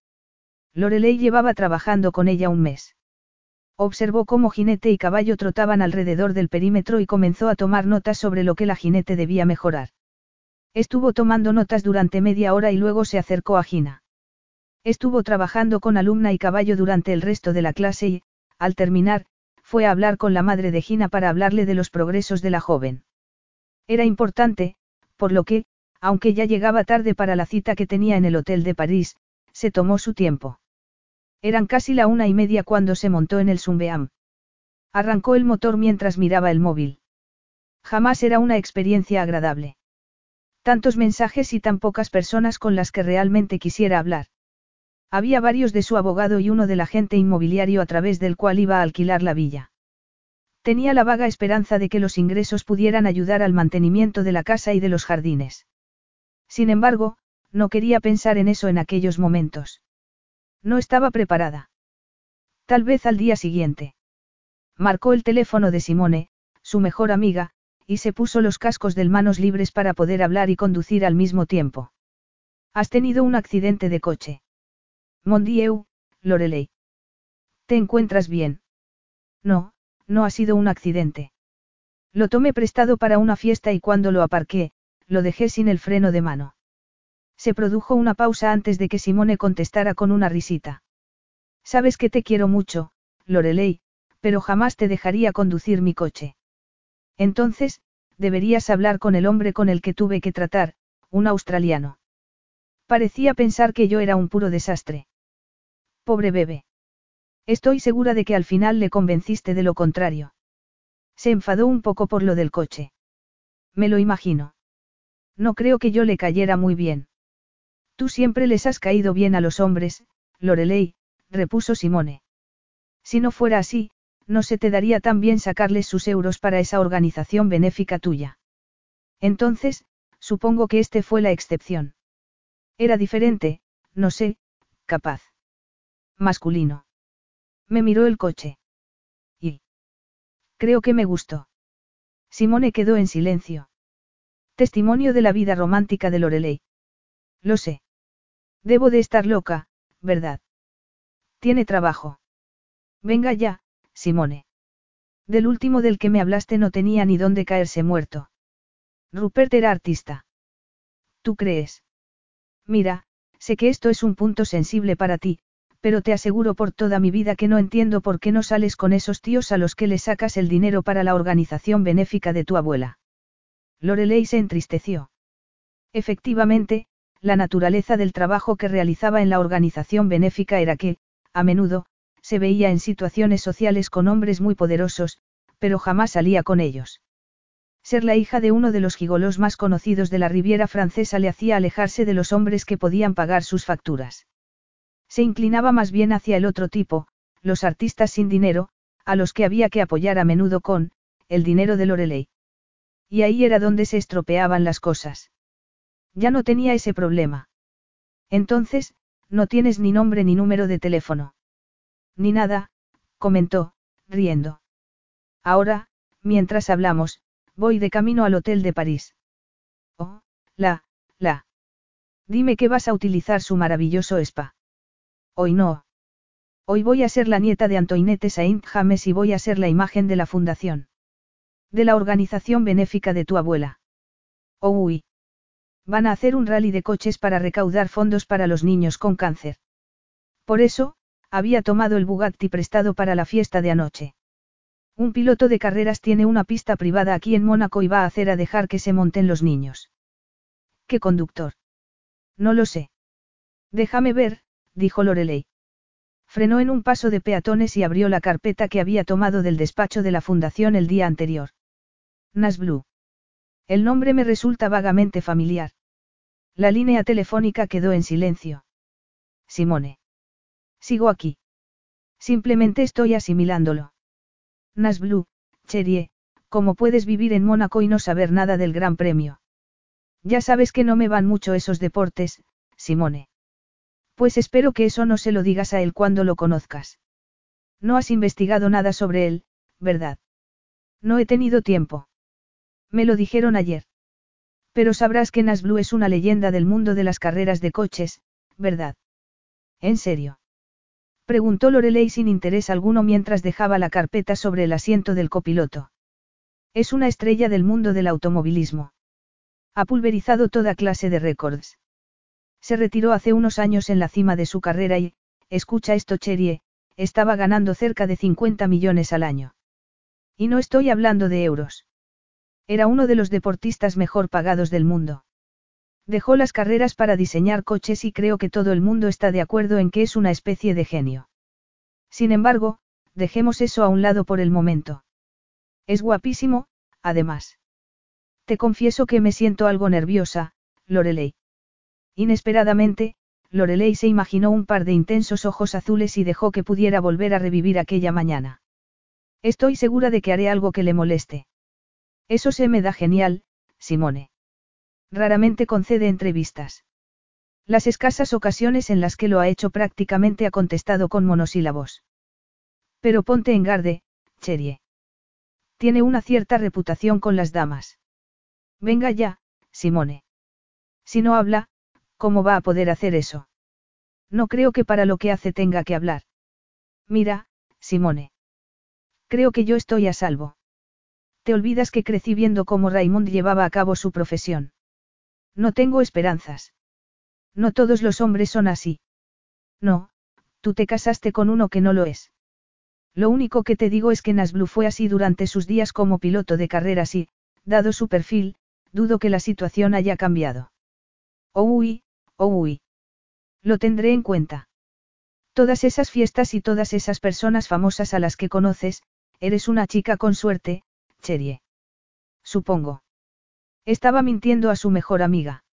Lorelei llevaba trabajando con ella un mes. Observó cómo jinete y caballo trotaban alrededor del perímetro y comenzó a tomar notas sobre lo que la jinete debía mejorar. Estuvo tomando notas durante media hora y luego se acercó a Gina. Estuvo trabajando con alumna y caballo durante el resto de la clase y, al terminar, fue a hablar con la madre de Gina para hablarle de los progresos de la joven. Era importante, por lo que, aunque ya llegaba tarde para la cita que tenía en el hotel de París, se tomó su tiempo. Eran casi la una y media cuando se montó en el Sumbeam. Arrancó el motor mientras miraba el móvil. Jamás era una experiencia agradable. Tantos mensajes y tan pocas personas con las que realmente quisiera hablar. Había varios de su abogado y uno del agente inmobiliario a través del cual iba a alquilar la villa. Tenía la vaga esperanza de que los ingresos pudieran ayudar al mantenimiento de la casa y de los jardines. Sin embargo, no quería pensar en eso en aquellos momentos. No estaba preparada. Tal vez al día siguiente. Marcó el teléfono de Simone, su mejor amiga, y se puso los cascos del manos libres para poder hablar y conducir al mismo tiempo. Has tenido un accidente de coche. Mondieu, Lorelei. ¿Te encuentras bien? No, no ha sido un accidente. Lo tomé prestado para una fiesta y cuando lo aparqué, lo dejé sin el freno de mano. Se produjo una pausa antes de que Simone contestara con una risita. Sabes que te quiero mucho, Lorelei, pero jamás te dejaría conducir mi coche. Entonces, deberías hablar con el hombre con el que tuve que tratar, un australiano. Parecía pensar que yo era un puro desastre. Pobre bebé. Estoy segura de que al final le convenciste de lo contrario. Se enfadó un poco por lo del coche. Me lo imagino. No creo que yo le cayera muy bien. Tú siempre les has caído bien a los hombres, Lorelei, repuso Simone. Si no fuera así, no se te daría tan bien sacarles sus euros para esa organización benéfica tuya. Entonces, supongo que este fue la excepción. Era diferente, no sé, capaz. Masculino. Me miró el coche. Y. Creo que me gustó. Simone quedó en silencio. Testimonio de la vida romántica de Lorelei. Lo sé. Debo de estar loca, ¿verdad? Tiene trabajo. Venga ya, Simone. Del último del que me hablaste no tenía ni dónde caerse muerto. Rupert era artista. ¿Tú crees? Mira, sé que esto es un punto sensible para ti, pero te aseguro por toda mi vida que no entiendo por qué no sales con esos tíos a los que le sacas el dinero para la organización benéfica de tu abuela. Lorelei se entristeció. Efectivamente, la naturaleza del trabajo que realizaba en la organización benéfica era que, a menudo, se veía en situaciones sociales con hombres muy poderosos, pero jamás salía con ellos. Ser la hija de uno de los gigolos más conocidos de la Riviera Francesa le hacía alejarse de los hombres que podían pagar sus facturas. Se inclinaba más bien hacia el otro tipo, los artistas sin dinero, a los que había que apoyar a menudo con, el dinero de Lorelei. Y ahí era donde se estropeaban las cosas. Ya no tenía ese problema. Entonces, no tienes ni nombre ni número de teléfono. Ni nada, comentó, riendo. Ahora, mientras hablamos, voy de camino al hotel de París. Oh, la, la. Dime que vas a utilizar su maravilloso spa. Hoy no. Hoy voy a ser la nieta de Antoinette Saint James y voy a ser la imagen de la fundación. De la organización benéfica de tu abuela. Oh, uy. Van a hacer un rally de coches para recaudar fondos para los niños con cáncer. Por eso, había tomado el Bugatti prestado para la fiesta de anoche. Un piloto de carreras tiene una pista privada aquí en Mónaco y va a hacer a dejar que se monten los niños. ¿Qué conductor? No lo sé. Déjame ver, dijo Lorelei. Frenó en un paso de peatones y abrió la carpeta que había tomado del despacho de la fundación el día anterior. Nasblue. El nombre me resulta vagamente familiar. La línea telefónica quedó en silencio. Simone. Sigo aquí. Simplemente estoy asimilándolo. Nasblue, Cherie, ¿cómo puedes vivir en Mónaco y no saber nada del Gran Premio? Ya sabes que no me van mucho esos deportes, Simone. Pues espero que eso no se lo digas a él cuando lo conozcas. No has investigado nada sobre él, ¿verdad? No he tenido tiempo. Me lo dijeron ayer. Pero sabrás que Nasblue es una leyenda del mundo de las carreras de coches, ¿verdad? ¿En serio? Preguntó Lorelei sin interés alguno mientras dejaba la carpeta sobre el asiento del copiloto. Es una estrella del mundo del automovilismo. Ha pulverizado toda clase de récords. Se retiró hace unos años en la cima de su carrera y, escucha esto Cherie, estaba ganando cerca de 50 millones al año. Y no estoy hablando de euros. Era uno de los deportistas mejor pagados del mundo. Dejó las carreras para diseñar coches y creo que todo el mundo está de acuerdo en que es una especie de genio. Sin embargo, dejemos eso a un lado por el momento. Es guapísimo, además. Te confieso que me siento algo nerviosa, Lorelei. Inesperadamente, Lorelei se imaginó un par de intensos ojos azules y dejó que pudiera volver a revivir aquella mañana. Estoy segura de que haré algo que le moleste. Eso se me da genial, Simone. Raramente concede entrevistas. Las escasas ocasiones en las que lo ha hecho prácticamente ha contestado con monosílabos. Pero ponte en garde, Cherie. Tiene una cierta reputación con las damas. Venga ya, Simone. Si no habla, ¿Cómo va a poder hacer eso? No creo que para lo que hace tenga que hablar. Mira, Simone. Creo que yo estoy a salvo. Te olvidas que crecí viendo cómo Raymond llevaba a cabo su profesión. No tengo esperanzas. No todos los hombres son así. No, tú te casaste con uno que no lo es. Lo único que te digo es que Nasblu fue así durante sus días como piloto de carreras y, dado su perfil, dudo que la situación haya cambiado. Oh, uy, Oh, uy. Lo tendré en cuenta. Todas esas fiestas y todas esas personas famosas a las que conoces, eres una chica con suerte, Cherie. Supongo. Estaba mintiendo a su mejor amiga.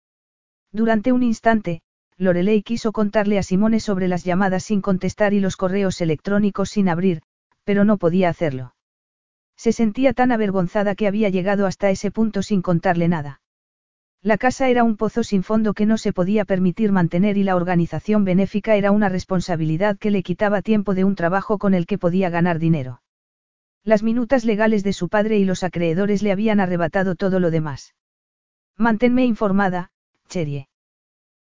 Durante un instante, Lorelei quiso contarle a Simone sobre las llamadas sin contestar y los correos electrónicos sin abrir, pero no podía hacerlo. Se sentía tan avergonzada que había llegado hasta ese punto sin contarle nada. La casa era un pozo sin fondo que no se podía permitir mantener y la organización benéfica era una responsabilidad que le quitaba tiempo de un trabajo con el que podía ganar dinero. Las minutas legales de su padre y los acreedores le habían arrebatado todo lo demás. Manténme informada, Cherie.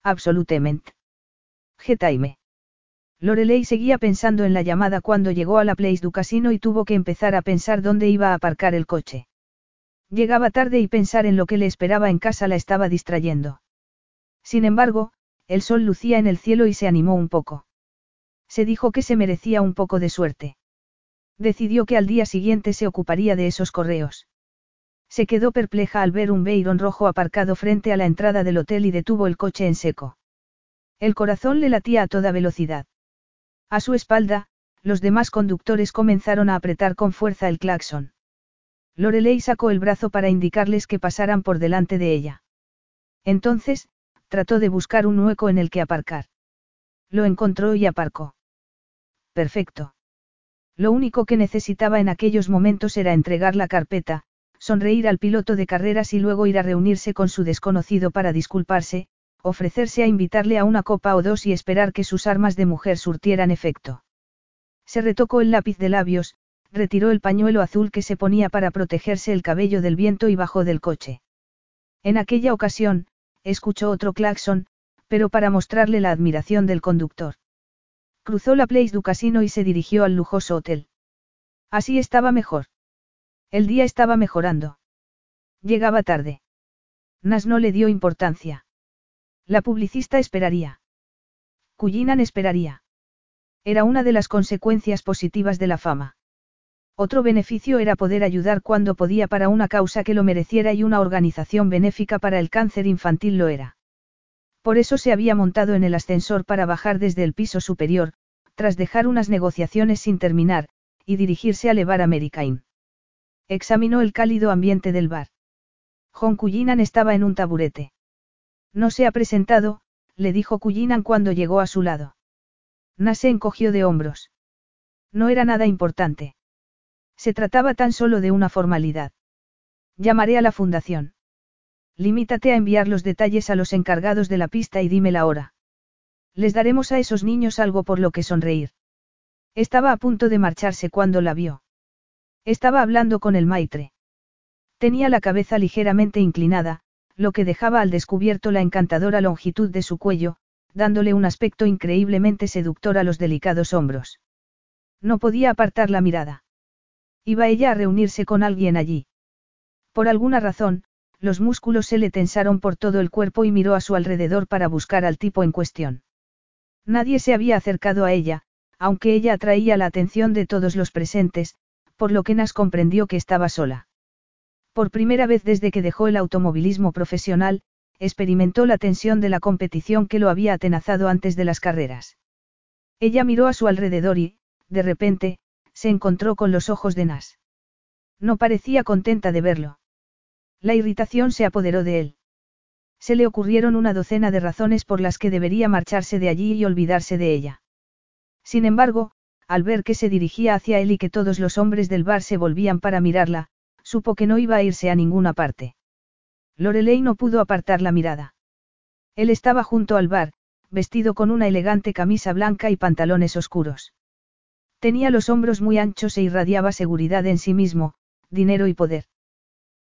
Absolutamente. Getaime. Lorelei seguía pensando en la llamada cuando llegó a la Place du Casino y tuvo que empezar a pensar dónde iba a aparcar el coche. Llegaba tarde y pensar en lo que le esperaba en casa la estaba distrayendo. Sin embargo, el sol lucía en el cielo y se animó un poco. Se dijo que se merecía un poco de suerte. Decidió que al día siguiente se ocuparía de esos correos. Se quedó perpleja al ver un Veyron rojo aparcado frente a la entrada del hotel y detuvo el coche en seco. El corazón le latía a toda velocidad. A su espalda, los demás conductores comenzaron a apretar con fuerza el claxon. Lorelei sacó el brazo para indicarles que pasaran por delante de ella. Entonces, trató de buscar un hueco en el que aparcar. Lo encontró y aparcó. Perfecto. Lo único que necesitaba en aquellos momentos era entregar la carpeta, sonreír al piloto de carreras y luego ir a reunirse con su desconocido para disculparse, ofrecerse a invitarle a una copa o dos y esperar que sus armas de mujer surtieran efecto. Se retocó el lápiz de labios, retiró el pañuelo azul que se ponía para protegerse el cabello del viento y bajó del coche. En aquella ocasión, escuchó otro claxon, pero para mostrarle la admiración del conductor. Cruzó la Place du Casino y se dirigió al lujoso hotel. Así estaba mejor. El día estaba mejorando. Llegaba tarde. Nas no le dio importancia. La publicista esperaría. Cullinan esperaría. Era una de las consecuencias positivas de la fama. Otro beneficio era poder ayudar cuando podía para una causa que lo mereciera y una organización benéfica para el cáncer infantil lo era. Por eso se había montado en el ascensor para bajar desde el piso superior, tras dejar unas negociaciones sin terminar, y dirigirse a Levar Americain. Examinó el cálido ambiente del bar. John Cullinan estaba en un taburete. No se ha presentado, le dijo Cullinan cuando llegó a su lado. Nase encogió de hombros. No era nada importante. Se trataba tan solo de una formalidad. Llamaré a la fundación. Limítate a enviar los detalles a los encargados de la pista y dime la hora. Les daremos a esos niños algo por lo que sonreír. Estaba a punto de marcharse cuando la vio. Estaba hablando con el maitre. Tenía la cabeza ligeramente inclinada, lo que dejaba al descubierto la encantadora longitud de su cuello, dándole un aspecto increíblemente seductor a los delicados hombros. No podía apartar la mirada. Iba ella a reunirse con alguien allí. Por alguna razón, los músculos se le tensaron por todo el cuerpo y miró a su alrededor para buscar al tipo en cuestión. Nadie se había acercado a ella, aunque ella atraía la atención de todos los presentes, por lo que Nas comprendió que estaba sola. Por primera vez desde que dejó el automovilismo profesional, experimentó la tensión de la competición que lo había atenazado antes de las carreras. Ella miró a su alrededor y, de repente, se encontró con los ojos de Nas. No parecía contenta de verlo. La irritación se apoderó de él. Se le ocurrieron una docena de razones por las que debería marcharse de allí y olvidarse de ella. Sin embargo, al ver que se dirigía hacia él y que todos los hombres del bar se volvían para mirarla, supo que no iba a irse a ninguna parte. Lorelei no pudo apartar la mirada. Él estaba junto al bar, vestido con una elegante camisa blanca y pantalones oscuros. Tenía los hombros muy anchos e irradiaba seguridad en sí mismo, dinero y poder.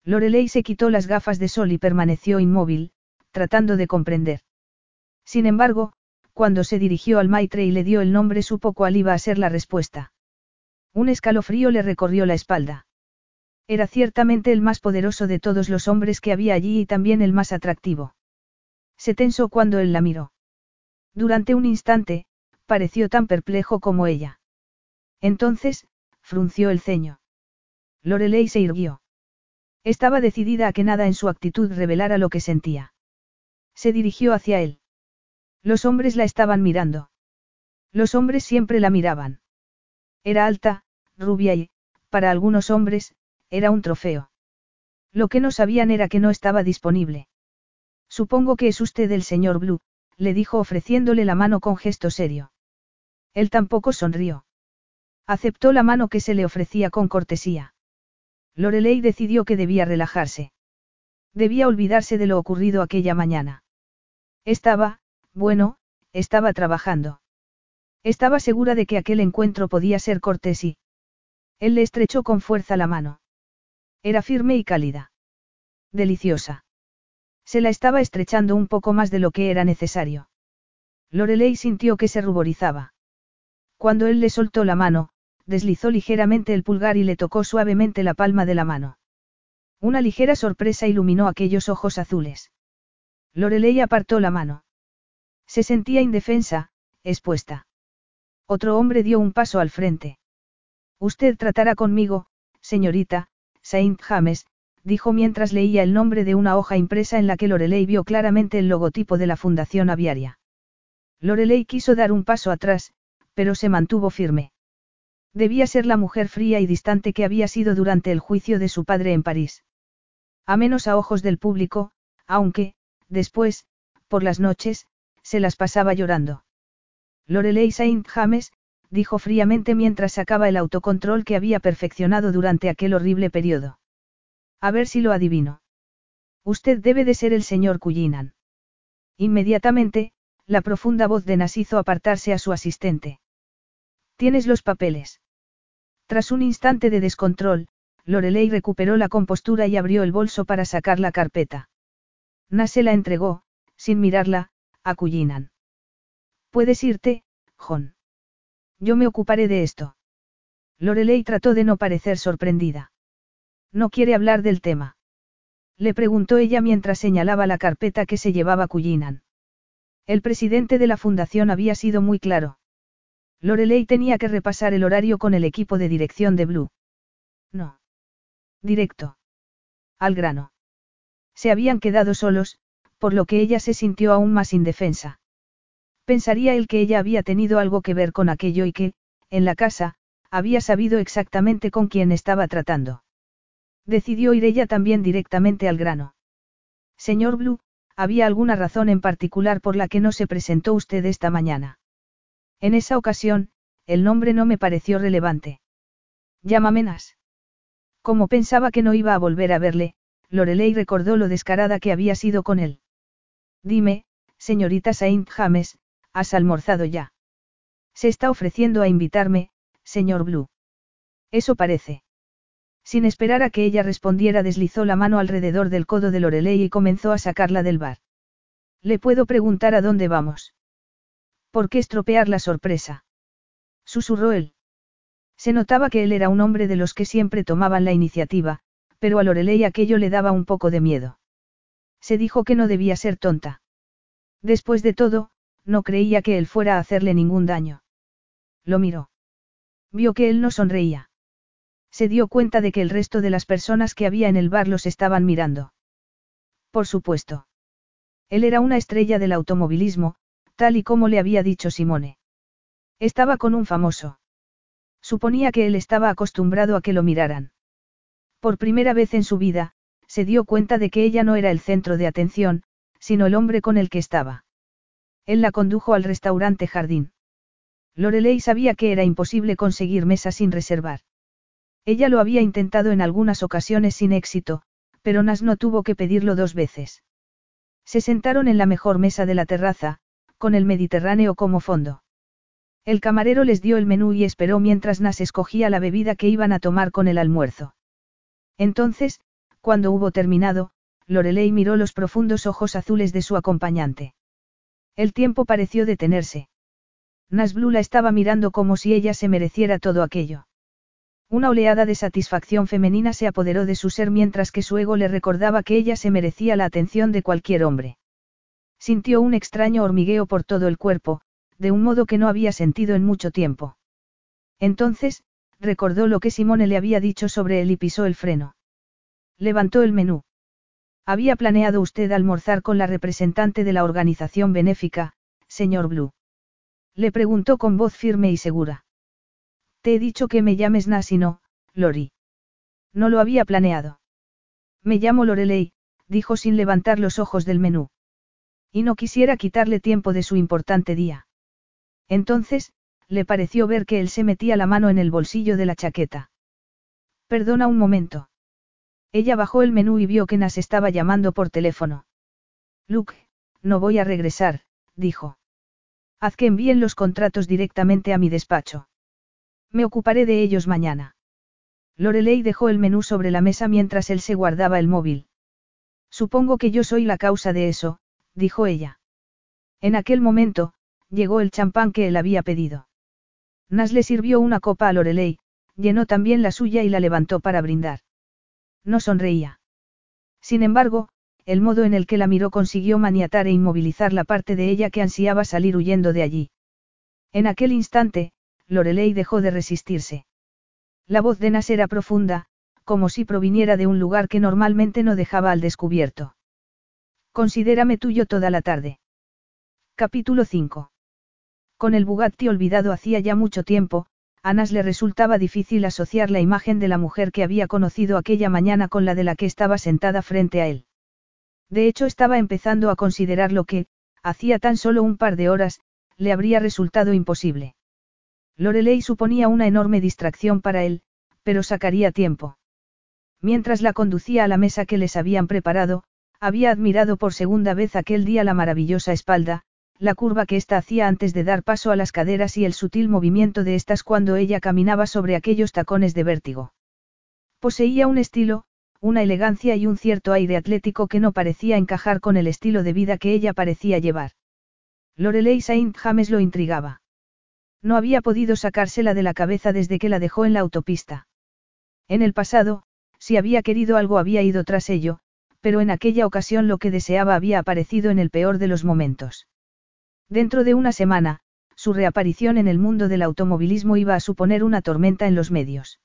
Lorelei se quitó las gafas de sol y permaneció inmóvil, tratando de comprender. Sin embargo, cuando se dirigió al maitre y le dio el nombre supo cuál iba a ser la respuesta. Un escalofrío le recorrió la espalda. Era ciertamente el más poderoso de todos los hombres que había allí y también el más atractivo. Se tensó cuando él la miró. Durante un instante, pareció tan perplejo como ella. Entonces, frunció el ceño. Lorelei se irguió. Estaba decidida a que nada en su actitud revelara lo que sentía. Se dirigió hacia él. Los hombres la estaban mirando. Los hombres siempre la miraban. Era alta, rubia y, para algunos hombres, era un trofeo. Lo que no sabían era que no estaba disponible. Supongo que es usted el señor Blue, le dijo ofreciéndole la mano con gesto serio. Él tampoco sonrió. Aceptó la mano que se le ofrecía con cortesía. Lorelei decidió que debía relajarse. Debía olvidarse de lo ocurrido aquella mañana. Estaba, bueno, estaba trabajando. Estaba segura de que aquel encuentro podía ser cortés y... Él le estrechó con fuerza la mano. Era firme y cálida. Deliciosa. Se la estaba estrechando un poco más de lo que era necesario. Lorelei sintió que se ruborizaba. Cuando él le soltó la mano, deslizó ligeramente el pulgar y le tocó suavemente la palma de la mano. Una ligera sorpresa iluminó aquellos ojos azules. Lorelei apartó la mano. Se sentía indefensa, expuesta. Otro hombre dio un paso al frente. Usted tratará conmigo, señorita, Saint James, dijo mientras leía el nombre de una hoja impresa en la que Lorelei vio claramente el logotipo de la Fundación Aviaria. Lorelei quiso dar un paso atrás, pero se mantuvo firme. Debía ser la mujer fría y distante que había sido durante el juicio de su padre en París. A menos a ojos del público, aunque, después, por las noches, se las pasaba llorando. Lorelei Saint James, dijo fríamente mientras sacaba el autocontrol que había perfeccionado durante aquel horrible periodo. A ver si lo adivino. Usted debe de ser el señor Cullinan. Inmediatamente, la profunda voz de Nas hizo apartarse a su asistente. ¿Tienes los papeles? Tras un instante de descontrol, Lorelei recuperó la compostura y abrió el bolso para sacar la carpeta. Nas se la entregó, sin mirarla, a Cullinan. Puedes irte, John. Yo me ocuparé de esto. Lorelei trató de no parecer sorprendida. No quiere hablar del tema. Le preguntó ella mientras señalaba la carpeta que se llevaba Cullinan. El presidente de la fundación había sido muy claro. Lorelei tenía que repasar el horario con el equipo de dirección de Blue. No. Directo. Al grano. Se habían quedado solos, por lo que ella se sintió aún más indefensa. Pensaría él que ella había tenido algo que ver con aquello y que, en la casa, había sabido exactamente con quién estaba tratando. Decidió ir ella también directamente al grano. Señor Blue, ¿había alguna razón en particular por la que no se presentó usted esta mañana? En esa ocasión, el nombre no me pareció relevante. Llámame Nas. Como pensaba que no iba a volver a verle, Lorelei recordó lo descarada que había sido con él. Dime, señorita Saint James, ¿has almorzado ya? Se está ofreciendo a invitarme, señor Blue. Eso parece. Sin esperar a que ella respondiera, deslizó la mano alrededor del codo de Lorelei y comenzó a sacarla del bar. ¿Le puedo preguntar a dónde vamos? ¿Por qué estropear la sorpresa? Susurró él. Se notaba que él era un hombre de los que siempre tomaban la iniciativa, pero a Lorelei aquello le daba un poco de miedo. Se dijo que no debía ser tonta. Después de todo, no creía que él fuera a hacerle ningún daño. Lo miró. Vio que él no sonreía. Se dio cuenta de que el resto de las personas que había en el bar los estaban mirando. Por supuesto. Él era una estrella del automovilismo, tal y como le había dicho Simone. Estaba con un famoso. Suponía que él estaba acostumbrado a que lo miraran. Por primera vez en su vida, se dio cuenta de que ella no era el centro de atención, sino el hombre con el que estaba. Él la condujo al restaurante Jardín. Lorelei sabía que era imposible conseguir mesa sin reservar. Ella lo había intentado en algunas ocasiones sin éxito, pero Nas no tuvo que pedirlo dos veces. Se sentaron en la mejor mesa de la terraza, con el Mediterráneo como fondo. El camarero les dio el menú y esperó mientras Nas escogía la bebida que iban a tomar con el almuerzo. Entonces, cuando hubo terminado, Lorelei miró los profundos ojos azules de su acompañante. El tiempo pareció detenerse. Nas Blue la estaba mirando como si ella se mereciera todo aquello. Una oleada de satisfacción femenina se apoderó de su ser mientras que su ego le recordaba que ella se merecía la atención de cualquier hombre. Sintió un extraño hormigueo por todo el cuerpo, de un modo que no había sentido en mucho tiempo. Entonces, recordó lo que Simone le había dicho sobre él y pisó el freno. Levantó el menú. Había planeado usted almorzar con la representante de la organización benéfica, señor Blue. Le preguntó con voz firme y segura. Te he dicho que me llames Nas y no, Lori. No lo había planeado. Me llamo Lorelei, dijo sin levantar los ojos del menú. Y no quisiera quitarle tiempo de su importante día. Entonces, le pareció ver que él se metía la mano en el bolsillo de la chaqueta. Perdona un momento. Ella bajó el menú y vio que Nas estaba llamando por teléfono. Luke, no voy a regresar, dijo. Haz que envíen los contratos directamente a mi despacho. Me ocuparé de ellos mañana. Lorelei dejó el menú sobre la mesa mientras él se guardaba el móvil. Supongo que yo soy la causa de eso, dijo ella. En aquel momento, llegó el champán que él había pedido. Nas le sirvió una copa a Lorelei, llenó también la suya y la levantó para brindar. No sonreía. Sin embargo, el modo en el que la miró consiguió maniatar e inmovilizar la parte de ella que ansiaba salir huyendo de allí. En aquel instante, Lorelei dejó de resistirse. La voz de Nas era profunda, como si proviniera de un lugar que normalmente no dejaba al descubierto. Considérame tuyo toda la tarde. Capítulo 5. Con el Bugatti olvidado hacía ya mucho tiempo, a Nas le resultaba difícil asociar la imagen de la mujer que había conocido aquella mañana con la de la que estaba sentada frente a él. De hecho estaba empezando a considerar lo que, hacía tan solo un par de horas, le habría resultado imposible. Lorelei suponía una enorme distracción para él, pero sacaría tiempo. Mientras la conducía a la mesa que les habían preparado, había admirado por segunda vez aquel día la maravillosa espalda, la curva que ésta hacía antes de dar paso a las caderas y el sutil movimiento de estas cuando ella caminaba sobre aquellos tacones de vértigo. Poseía un estilo, una elegancia y un cierto aire atlético que no parecía encajar con el estilo de vida que ella parecía llevar. Lorelei Saint James lo intrigaba. No había podido sacársela de la cabeza desde que la dejó en la autopista. En el pasado, si había querido algo había ido tras ello, pero en aquella ocasión lo que deseaba había aparecido en el peor de los momentos. Dentro de una semana, su reaparición en el mundo del automovilismo iba a suponer una tormenta en los medios.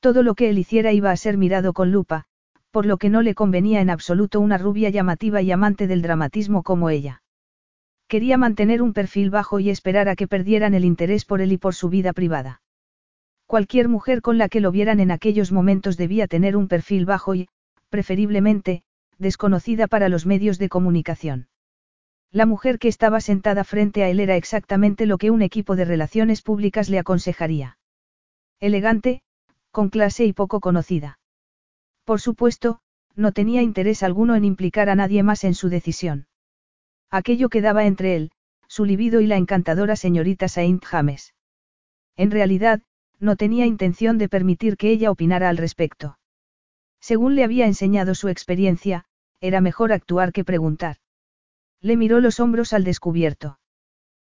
Todo lo que él hiciera iba a ser mirado con lupa, por lo que no le convenía en absoluto una rubia llamativa y amante del dramatismo como ella. Quería mantener un perfil bajo y esperar a que perdieran el interés por él y por su vida privada. Cualquier mujer con la que lo vieran en aquellos momentos debía tener un perfil bajo y, preferiblemente, desconocida para los medios de comunicación. La mujer que estaba sentada frente a él era exactamente lo que un equipo de relaciones públicas le aconsejaría. Elegante, con clase y poco conocida. Por supuesto, no tenía interés alguno en implicar a nadie más en su decisión. Aquello quedaba entre él, su libido y la encantadora señorita Saint James. En realidad, no tenía intención de permitir que ella opinara al respecto. Según le había enseñado su experiencia, era mejor actuar que preguntar. Le miró los hombros al descubierto.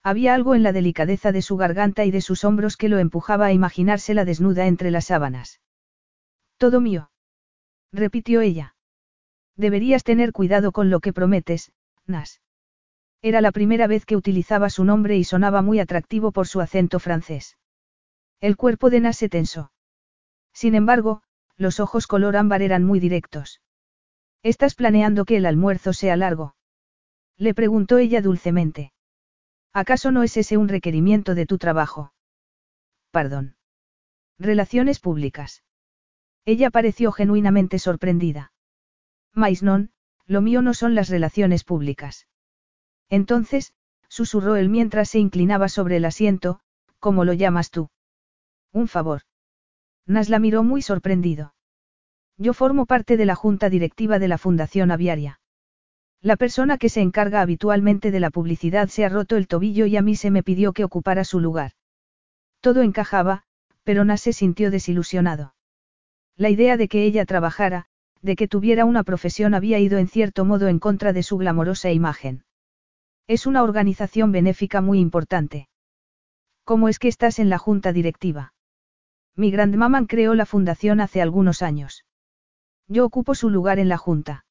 Había algo en la delicadeza de su garganta y de sus hombros que lo empujaba a imaginársela desnuda entre las sábanas. Todo mío. Repitió ella. Deberías tener cuidado con lo que prometes, Nas. Era la primera vez que utilizaba su nombre y sonaba muy atractivo por su acento francés. El cuerpo de Nas se tensó. Sin embargo, los ojos color ámbar eran muy directos. ¿Estás planeando que el almuerzo sea largo? Le preguntó ella dulcemente. ¿Acaso no es ese un requerimiento de tu trabajo? Perdón. Relaciones públicas. Ella pareció genuinamente sorprendida. Mais non, lo mío no son las relaciones públicas. Entonces, susurró él mientras se inclinaba sobre el asiento, ¿cómo lo llamas tú? Un favor. Nas la miró muy sorprendido. Yo formo parte de la junta directiva de la Fundación Aviaria. La persona que se encarga habitualmente de la publicidad se ha roto el tobillo y a mí se me pidió que ocupara su lugar. Todo encajaba, pero Nas se sintió desilusionado. La idea de que ella trabajara, de que tuviera una profesión había ido en cierto modo en contra de su glamorosa imagen. Es una organización benéfica muy importante. ¿Cómo es que estás en la junta directiva? Mi grandmaman creó la fundación hace algunos años. Yo ocupo su lugar en la junta.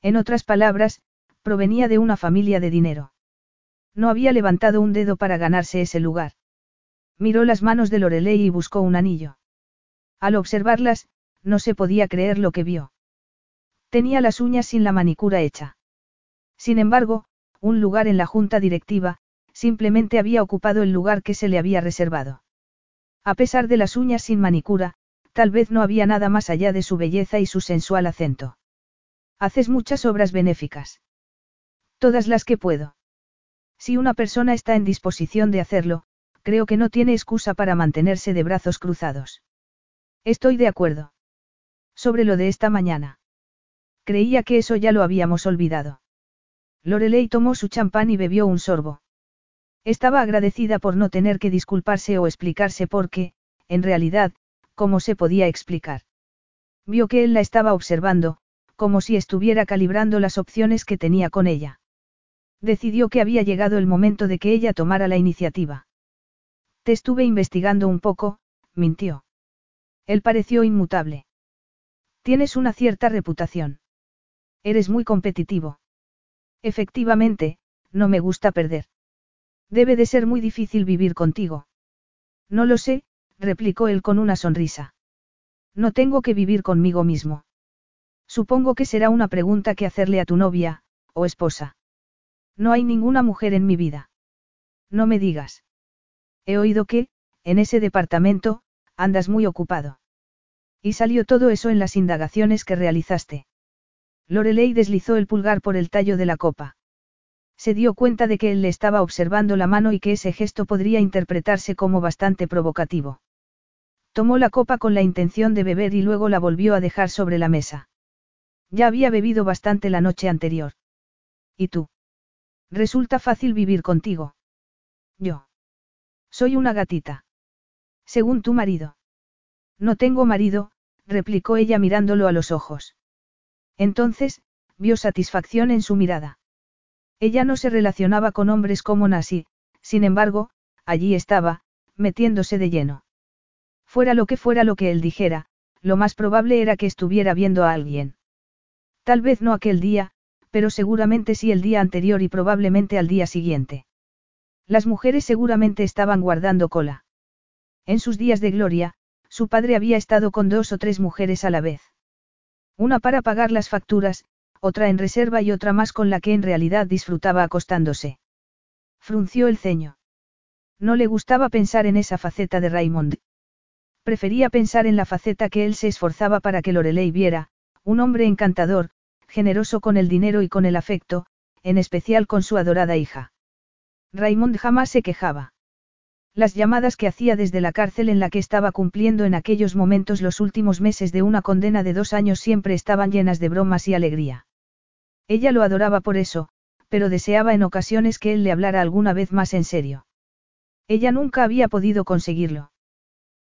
En otras palabras, provenía de una familia de dinero. No había levantado un dedo para ganarse ese lugar. Miró las manos de Lorelei y buscó un anillo. Al observarlas, no se podía creer lo que vio. Tenía las uñas sin la manicura hecha. Sin embargo, un lugar en la junta directiva, simplemente había ocupado el lugar que se le había reservado. A pesar de las uñas sin manicura, tal vez no había nada más allá de su belleza y su sensual acento. Haces muchas obras benéficas. Todas las que puedo. Si una persona está en disposición de hacerlo, creo que no tiene excusa para mantenerse de brazos cruzados. Estoy de acuerdo. Sobre lo de esta mañana. Creía que eso ya lo habíamos olvidado. Lorelei tomó su champán y bebió un sorbo. Estaba agradecida por no tener que disculparse o explicarse porque, en realidad, ¿cómo se podía explicar? Vio que él la estaba observando, como si estuviera calibrando las opciones que tenía con ella. Decidió que había llegado el momento de que ella tomara la iniciativa. Te estuve investigando un poco, mintió. Él pareció inmutable. Tienes una cierta reputación. Eres muy competitivo. Efectivamente, no me gusta perder. Debe de ser muy difícil vivir contigo. No lo sé, replicó él con una sonrisa. No tengo que vivir conmigo mismo. Supongo que será una pregunta que hacerle a tu novia, o esposa. No hay ninguna mujer en mi vida. No me digas. He oído que, en ese departamento, andas muy ocupado. Y salió todo eso en las indagaciones que realizaste. Lorelei deslizó el pulgar por el tallo de la copa. Se dio cuenta de que él le estaba observando la mano y que ese gesto podría interpretarse como bastante provocativo. Tomó la copa con la intención de beber y luego la volvió a dejar sobre la mesa. Ya había bebido bastante la noche anterior. ¿Y tú? Resulta fácil vivir contigo. Yo. Soy una gatita. Según tu marido. No tengo marido, replicó ella mirándolo a los ojos. Entonces, vio satisfacción en su mirada. Ella no se relacionaba con hombres como Nasi, sin embargo, allí estaba, metiéndose de lleno. Fuera lo que fuera lo que él dijera, lo más probable era que estuviera viendo a alguien. Tal vez no aquel día, pero seguramente sí el día anterior y probablemente al día siguiente. Las mujeres seguramente estaban guardando cola. En sus días de gloria, su padre había estado con dos o tres mujeres a la vez. Una para pagar las facturas, otra en reserva y otra más con la que en realidad disfrutaba acostándose. Frunció el ceño. No le gustaba pensar en esa faceta de Raymond. Prefería pensar en la faceta que él se esforzaba para que Lorelei viera, un hombre encantador, generoso con el dinero y con el afecto, en especial con su adorada hija. Raymond jamás se quejaba. Las llamadas que hacía desde la cárcel en la que estaba cumpliendo en aquellos momentos los últimos meses de una condena de dos años siempre estaban llenas de bromas y alegría. Ella lo adoraba por eso, pero deseaba en ocasiones que él le hablara alguna vez más en serio. Ella nunca había podido conseguirlo.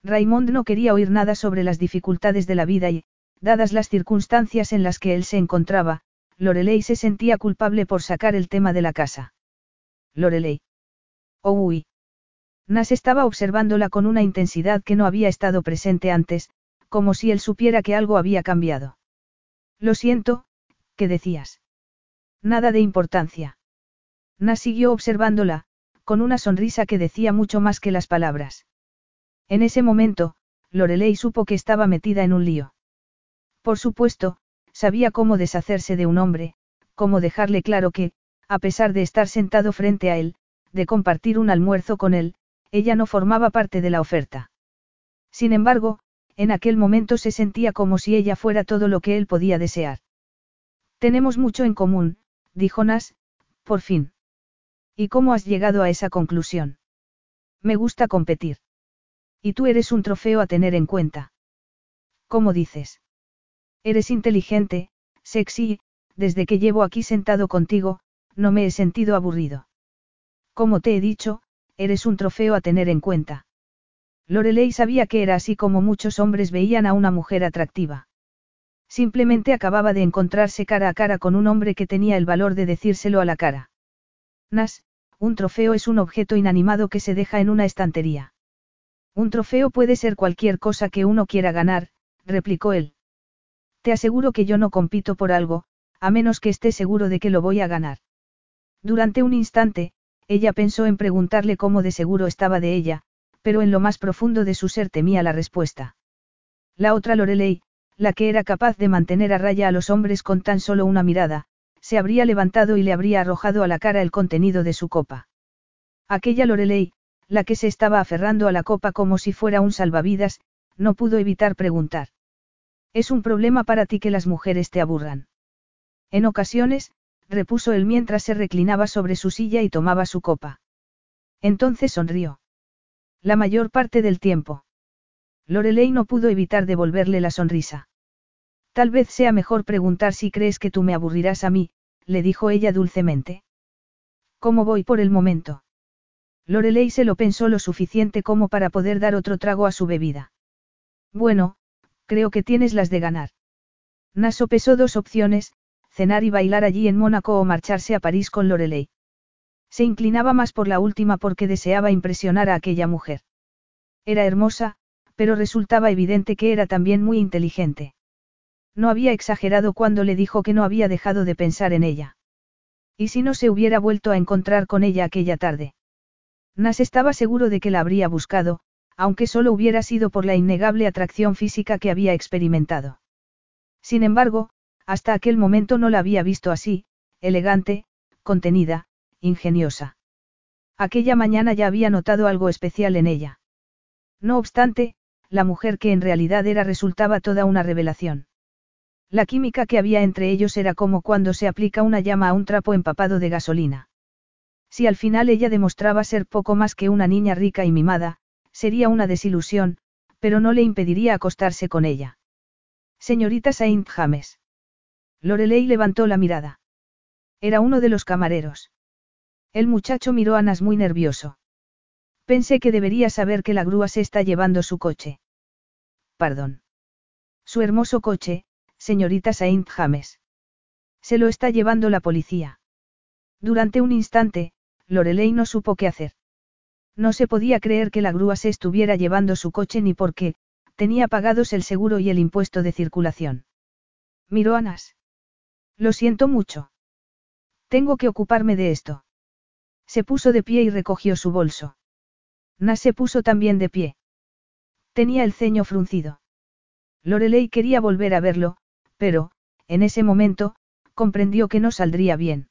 Raymond no quería oír nada sobre las dificultades de la vida y, dadas las circunstancias en las que él se encontraba, Lorelei se sentía culpable por sacar el tema de la casa. Lorelei. Oh, uy. Nas estaba observándola con una intensidad que no había estado presente antes, como si él supiera que algo había cambiado. Lo siento, ¿qué decías? Nada de importancia. Nas siguió observándola, con una sonrisa que decía mucho más que las palabras. En ese momento, Lorelei supo que estaba metida en un lío. Por supuesto, sabía cómo deshacerse de un hombre, cómo dejarle claro que, a pesar de estar sentado frente a él, de compartir un almuerzo con él, ella no formaba parte de la oferta. Sin embargo, en aquel momento se sentía como si ella fuera todo lo que él podía desear. Tenemos mucho en común, dijo Nas, por fin. ¿Y cómo has llegado a esa conclusión? Me gusta competir. Y tú eres un trofeo a tener en cuenta. ¿Cómo dices? Eres inteligente, sexy, desde que llevo aquí sentado contigo, no me he sentido aburrido. Como te he dicho, eres un trofeo a tener en cuenta. Lorelei sabía que era así como muchos hombres veían a una mujer atractiva. Simplemente acababa de encontrarse cara a cara con un hombre que tenía el valor de decírselo a la cara. Nas, un trofeo es un objeto inanimado que se deja en una estantería. Un trofeo puede ser cualquier cosa que uno quiera ganar, replicó él. Te aseguro que yo no compito por algo, a menos que esté seguro de que lo voy a ganar. Durante un instante, ella pensó en preguntarle cómo de seguro estaba de ella, pero en lo más profundo de su ser temía la respuesta. La otra Lorelei, la que era capaz de mantener a raya a los hombres con tan solo una mirada, se habría levantado y le habría arrojado a la cara el contenido de su copa. Aquella Lorelei, la que se estaba aferrando a la copa como si fuera un salvavidas, no pudo evitar preguntar. Es un problema para ti que las mujeres te aburran. En ocasiones, repuso él mientras se reclinaba sobre su silla y tomaba su copa. Entonces sonrió. La mayor parte del tiempo. Lorelei no pudo evitar devolverle la sonrisa. Tal vez sea mejor preguntar si crees que tú me aburrirás a mí, le dijo ella dulcemente. ¿Cómo voy por el momento? Lorelei se lo pensó lo suficiente como para poder dar otro trago a su bebida. Bueno, creo que tienes las de ganar. Naso pesó dos opciones, cenar y bailar allí en Mónaco o marcharse a París con Lorelei. Se inclinaba más por la última porque deseaba impresionar a aquella mujer. Era hermosa, pero resultaba evidente que era también muy inteligente. No había exagerado cuando le dijo que no había dejado de pensar en ella. ¿Y si no se hubiera vuelto a encontrar con ella aquella tarde? Nas estaba seguro de que la habría buscado, aunque solo hubiera sido por la innegable atracción física que había experimentado. Sin embargo, hasta aquel momento no la había visto así, elegante, contenida, ingeniosa. Aquella mañana ya había notado algo especial en ella. No obstante, la mujer que en realidad era resultaba toda una revelación. La química que había entre ellos era como cuando se aplica una llama a un trapo empapado de gasolina. Si al final ella demostraba ser poco más que una niña rica y mimada, sería una desilusión, pero no le impediría acostarse con ella. Señorita Saint James. Lorelei levantó la mirada. Era uno de los camareros. El muchacho miró a Nas muy nervioso. Pensé que debería saber que la grúa se está llevando su coche. Perdón. Su hermoso coche, señorita Saint James. Se lo está llevando la policía. Durante un instante, Lorelei no supo qué hacer. No se podía creer que la grúa se estuviera llevando su coche ni porque, tenía pagados el seguro y el impuesto de circulación. Miró a Nas. Lo siento mucho. Tengo que ocuparme de esto. Se puso de pie y recogió su bolso. Nas se puso también de pie. Tenía el ceño fruncido. Lorelei quería volver a verlo, pero, en ese momento, comprendió que no saldría bien.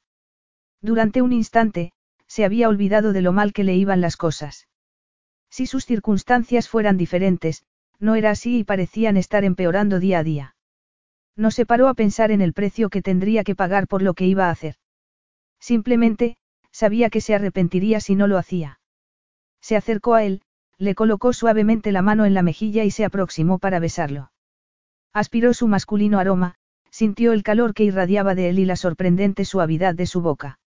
Durante un instante, se había olvidado de lo mal que le iban las cosas. Si sus circunstancias fueran diferentes, no era así y parecían estar empeorando día a día. No se paró a pensar en el precio que tendría que pagar por lo que iba a hacer. Simplemente, sabía que se arrepentiría si no lo hacía. Se acercó a él, le colocó suavemente la mano en la mejilla y se aproximó para besarlo. Aspiró su masculino aroma, sintió el calor que irradiaba de él y la sorprendente suavidad de su boca.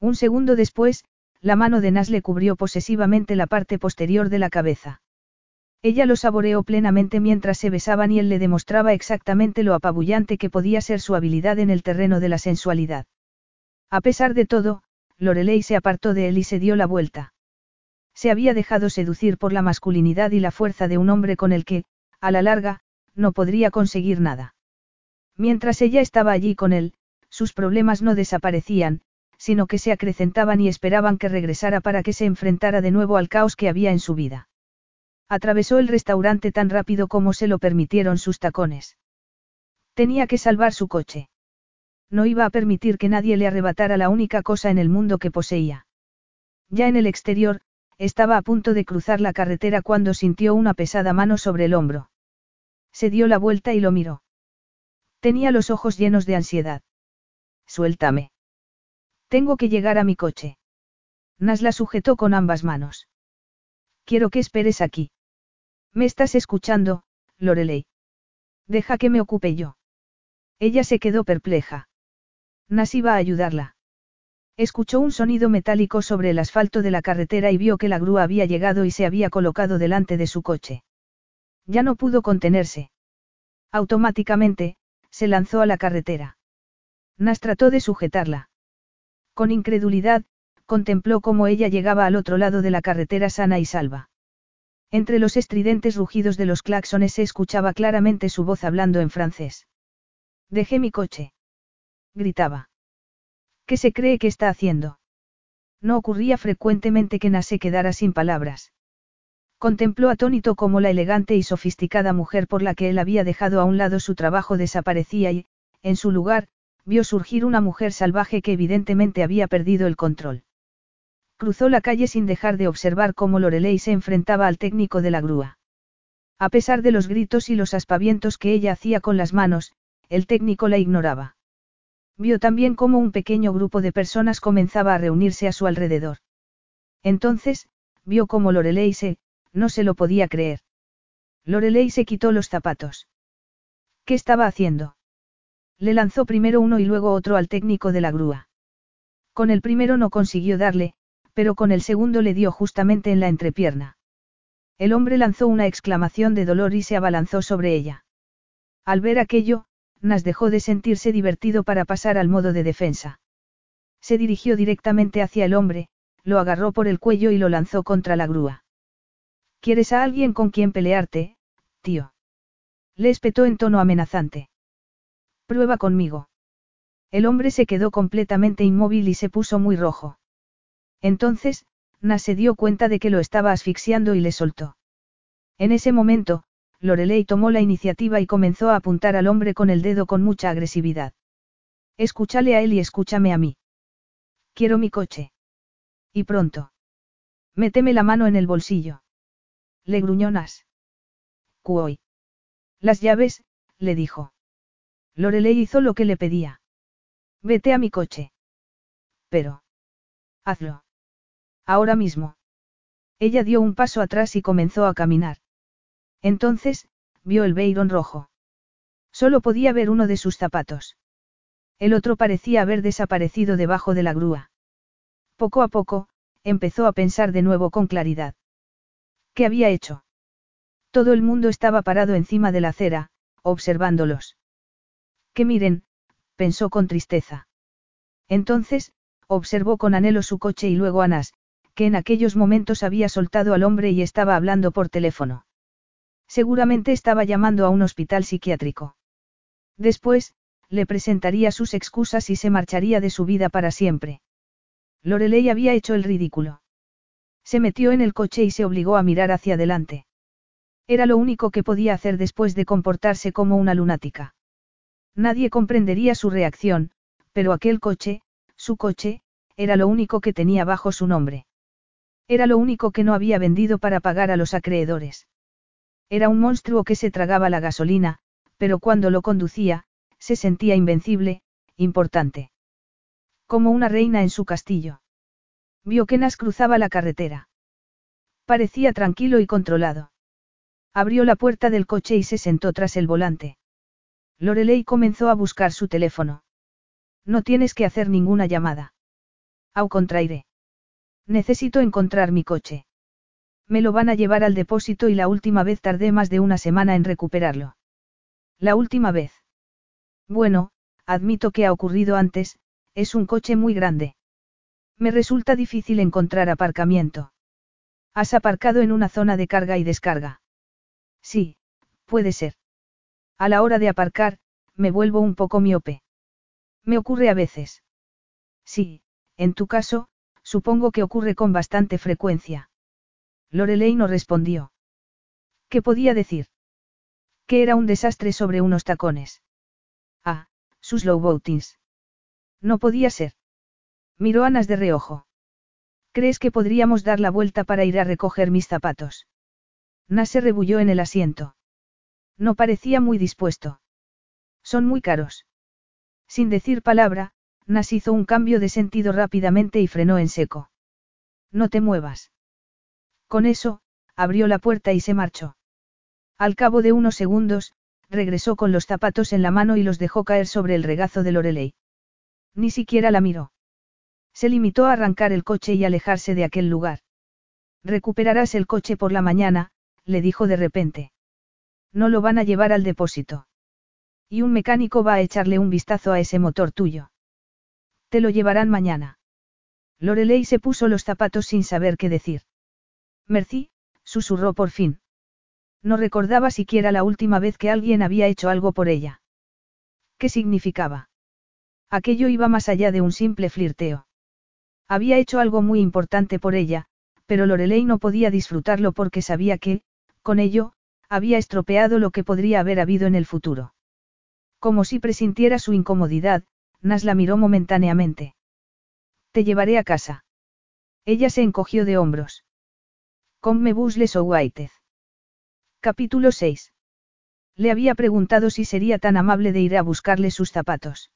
Un segundo después, la mano de Nas le cubrió posesivamente la parte posterior de la cabeza. Ella lo saboreó plenamente mientras se besaban y él le demostraba exactamente lo apabullante que podía ser su habilidad en el terreno de la sensualidad. A pesar de todo, Lorelei se apartó de él y se dio la vuelta. Se había dejado seducir por la masculinidad y la fuerza de un hombre con el que, a la larga, no podría conseguir nada. Mientras ella estaba allí con él, sus problemas no desaparecían, sino que se acrecentaban y esperaban que regresara para que se enfrentara de nuevo al caos que había en su vida. Atravesó el restaurante tan rápido como se lo permitieron sus tacones. Tenía que salvar su coche. No iba a permitir que nadie le arrebatara la única cosa en el mundo que poseía. Ya en el exterior, estaba a punto de cruzar la carretera cuando sintió una pesada mano sobre el hombro. Se dio la vuelta y lo miró. Tenía los ojos llenos de ansiedad. Suéltame. Tengo que llegar a mi coche. Nas la sujetó con ambas manos. Quiero que esperes aquí. ¿Me estás escuchando, Lorelei? Deja que me ocupe yo. Ella se quedó perpleja. Nas iba a ayudarla. Escuchó un sonido metálico sobre el asfalto de la carretera y vio que la grúa había llegado y se había colocado delante de su coche. Ya no pudo contenerse. Automáticamente, se lanzó a la carretera. Nas trató de sujetarla. Con incredulidad, contempló cómo ella llegaba al otro lado de la carretera sana y salva. Entre los estridentes rugidos de los claxones se escuchaba claramente su voz hablando en francés. Dejé mi coche gritaba. ¿Qué se cree que está haciendo? No ocurría frecuentemente que Nase quedara sin palabras. Contempló atónito cómo la elegante y sofisticada mujer por la que él había dejado a un lado su trabajo desaparecía y, en su lugar, vio surgir una mujer salvaje que evidentemente había perdido el control. Cruzó la calle sin dejar de observar cómo Lorelei se enfrentaba al técnico de la grúa. A pesar de los gritos y los aspavientos que ella hacía con las manos, el técnico la ignoraba. Vio también cómo un pequeño grupo de personas comenzaba a reunirse a su alrededor. Entonces, vio cómo Lorelei se, no se lo podía creer. Lorelei se quitó los zapatos. ¿Qué estaba haciendo? Le lanzó primero uno y luego otro al técnico de la grúa. Con el primero no consiguió darle, pero con el segundo le dio justamente en la entrepierna. El hombre lanzó una exclamación de dolor y se abalanzó sobre ella. Al ver aquello, Nas dejó de sentirse divertido para pasar al modo de defensa. Se dirigió directamente hacia el hombre, lo agarró por el cuello y lo lanzó contra la grúa. ¿Quieres a alguien con quien pelearte, tío? Le espetó en tono amenazante. Prueba conmigo. El hombre se quedó completamente inmóvil y se puso muy rojo. Entonces, Nas se dio cuenta de que lo estaba asfixiando y le soltó. En ese momento, Lorelei tomó la iniciativa y comenzó a apuntar al hombre con el dedo con mucha agresividad. Escúchale a él y escúchame a mí. Quiero mi coche. Y pronto. Méteme la mano en el bolsillo. Le gruñó Nas. Cuoy. Las llaves, le dijo. Lorelei hizo lo que le pedía. Vete a mi coche. Pero. Hazlo. Ahora mismo. Ella dio un paso atrás y comenzó a caminar. Entonces, vio el Beiron rojo. Solo podía ver uno de sus zapatos. El otro parecía haber desaparecido debajo de la grúa. Poco a poco, empezó a pensar de nuevo con claridad. ¿Qué había hecho? Todo el mundo estaba parado encima de la acera, observándolos. Que miren, pensó con tristeza. Entonces, observó con anhelo su coche y luego a Nas, que en aquellos momentos había soltado al hombre y estaba hablando por teléfono. Seguramente estaba llamando a un hospital psiquiátrico. Después, le presentaría sus excusas y se marcharía de su vida para siempre. Lorelei había hecho el ridículo. Se metió en el coche y se obligó a mirar hacia adelante. Era lo único que podía hacer después de comportarse como una lunática. Nadie comprendería su reacción, pero aquel coche, su coche, era lo único que tenía bajo su nombre. Era lo único que no había vendido para pagar a los acreedores. Era un monstruo que se tragaba la gasolina, pero cuando lo conducía, se sentía invencible, importante. Como una reina en su castillo. Vio que Nas cruzaba la carretera. Parecía tranquilo y controlado. Abrió la puerta del coche y se sentó tras el volante. Lorelei comenzó a buscar su teléfono. No tienes que hacer ninguna llamada. Au contraire. Necesito encontrar mi coche. Me lo van a llevar al depósito y la última vez tardé más de una semana en recuperarlo. La última vez. Bueno, admito que ha ocurrido antes, es un coche muy grande. Me resulta difícil encontrar aparcamiento. ¿Has aparcado en una zona de carga y descarga? Sí, puede ser. A la hora de aparcar, me vuelvo un poco miope. Me ocurre a veces. Sí, en tu caso, supongo que ocurre con bastante frecuencia. Lorelei no respondió. ¿Qué podía decir? Que era un desastre sobre unos tacones. Ah, sus low boatings. No podía ser. Miró a Nas de reojo. ¿Crees que podríamos dar la vuelta para ir a recoger mis zapatos? Nas se rebulló en el asiento. No parecía muy dispuesto. Son muy caros. Sin decir palabra, Nas hizo un cambio de sentido rápidamente y frenó en seco. No te muevas. Con eso, abrió la puerta y se marchó. Al cabo de unos segundos, regresó con los zapatos en la mano y los dejó caer sobre el regazo de Lorelei. Ni siquiera la miró. Se limitó a arrancar el coche y alejarse de aquel lugar. Recuperarás el coche por la mañana, le dijo de repente. No lo van a llevar al depósito. Y un mecánico va a echarle un vistazo a ese motor tuyo. Te lo llevarán mañana. Lorelei se puso los zapatos sin saber qué decir. Merci, susurró por fin. No recordaba siquiera la última vez que alguien había hecho algo por ella. ¿Qué significaba? Aquello iba más allá de un simple flirteo. Había hecho algo muy importante por ella, pero Lorelei no podía disfrutarlo porque sabía que, con ello, había estropeado lo que podría haber habido en el futuro. Como si presintiera su incomodidad, Nas la miró momentáneamente. Te llevaré a casa. Ella se encogió de hombros. Come busles o Whitez. Capítulo 6. Le había preguntado si sería tan amable de ir a buscarle sus zapatos.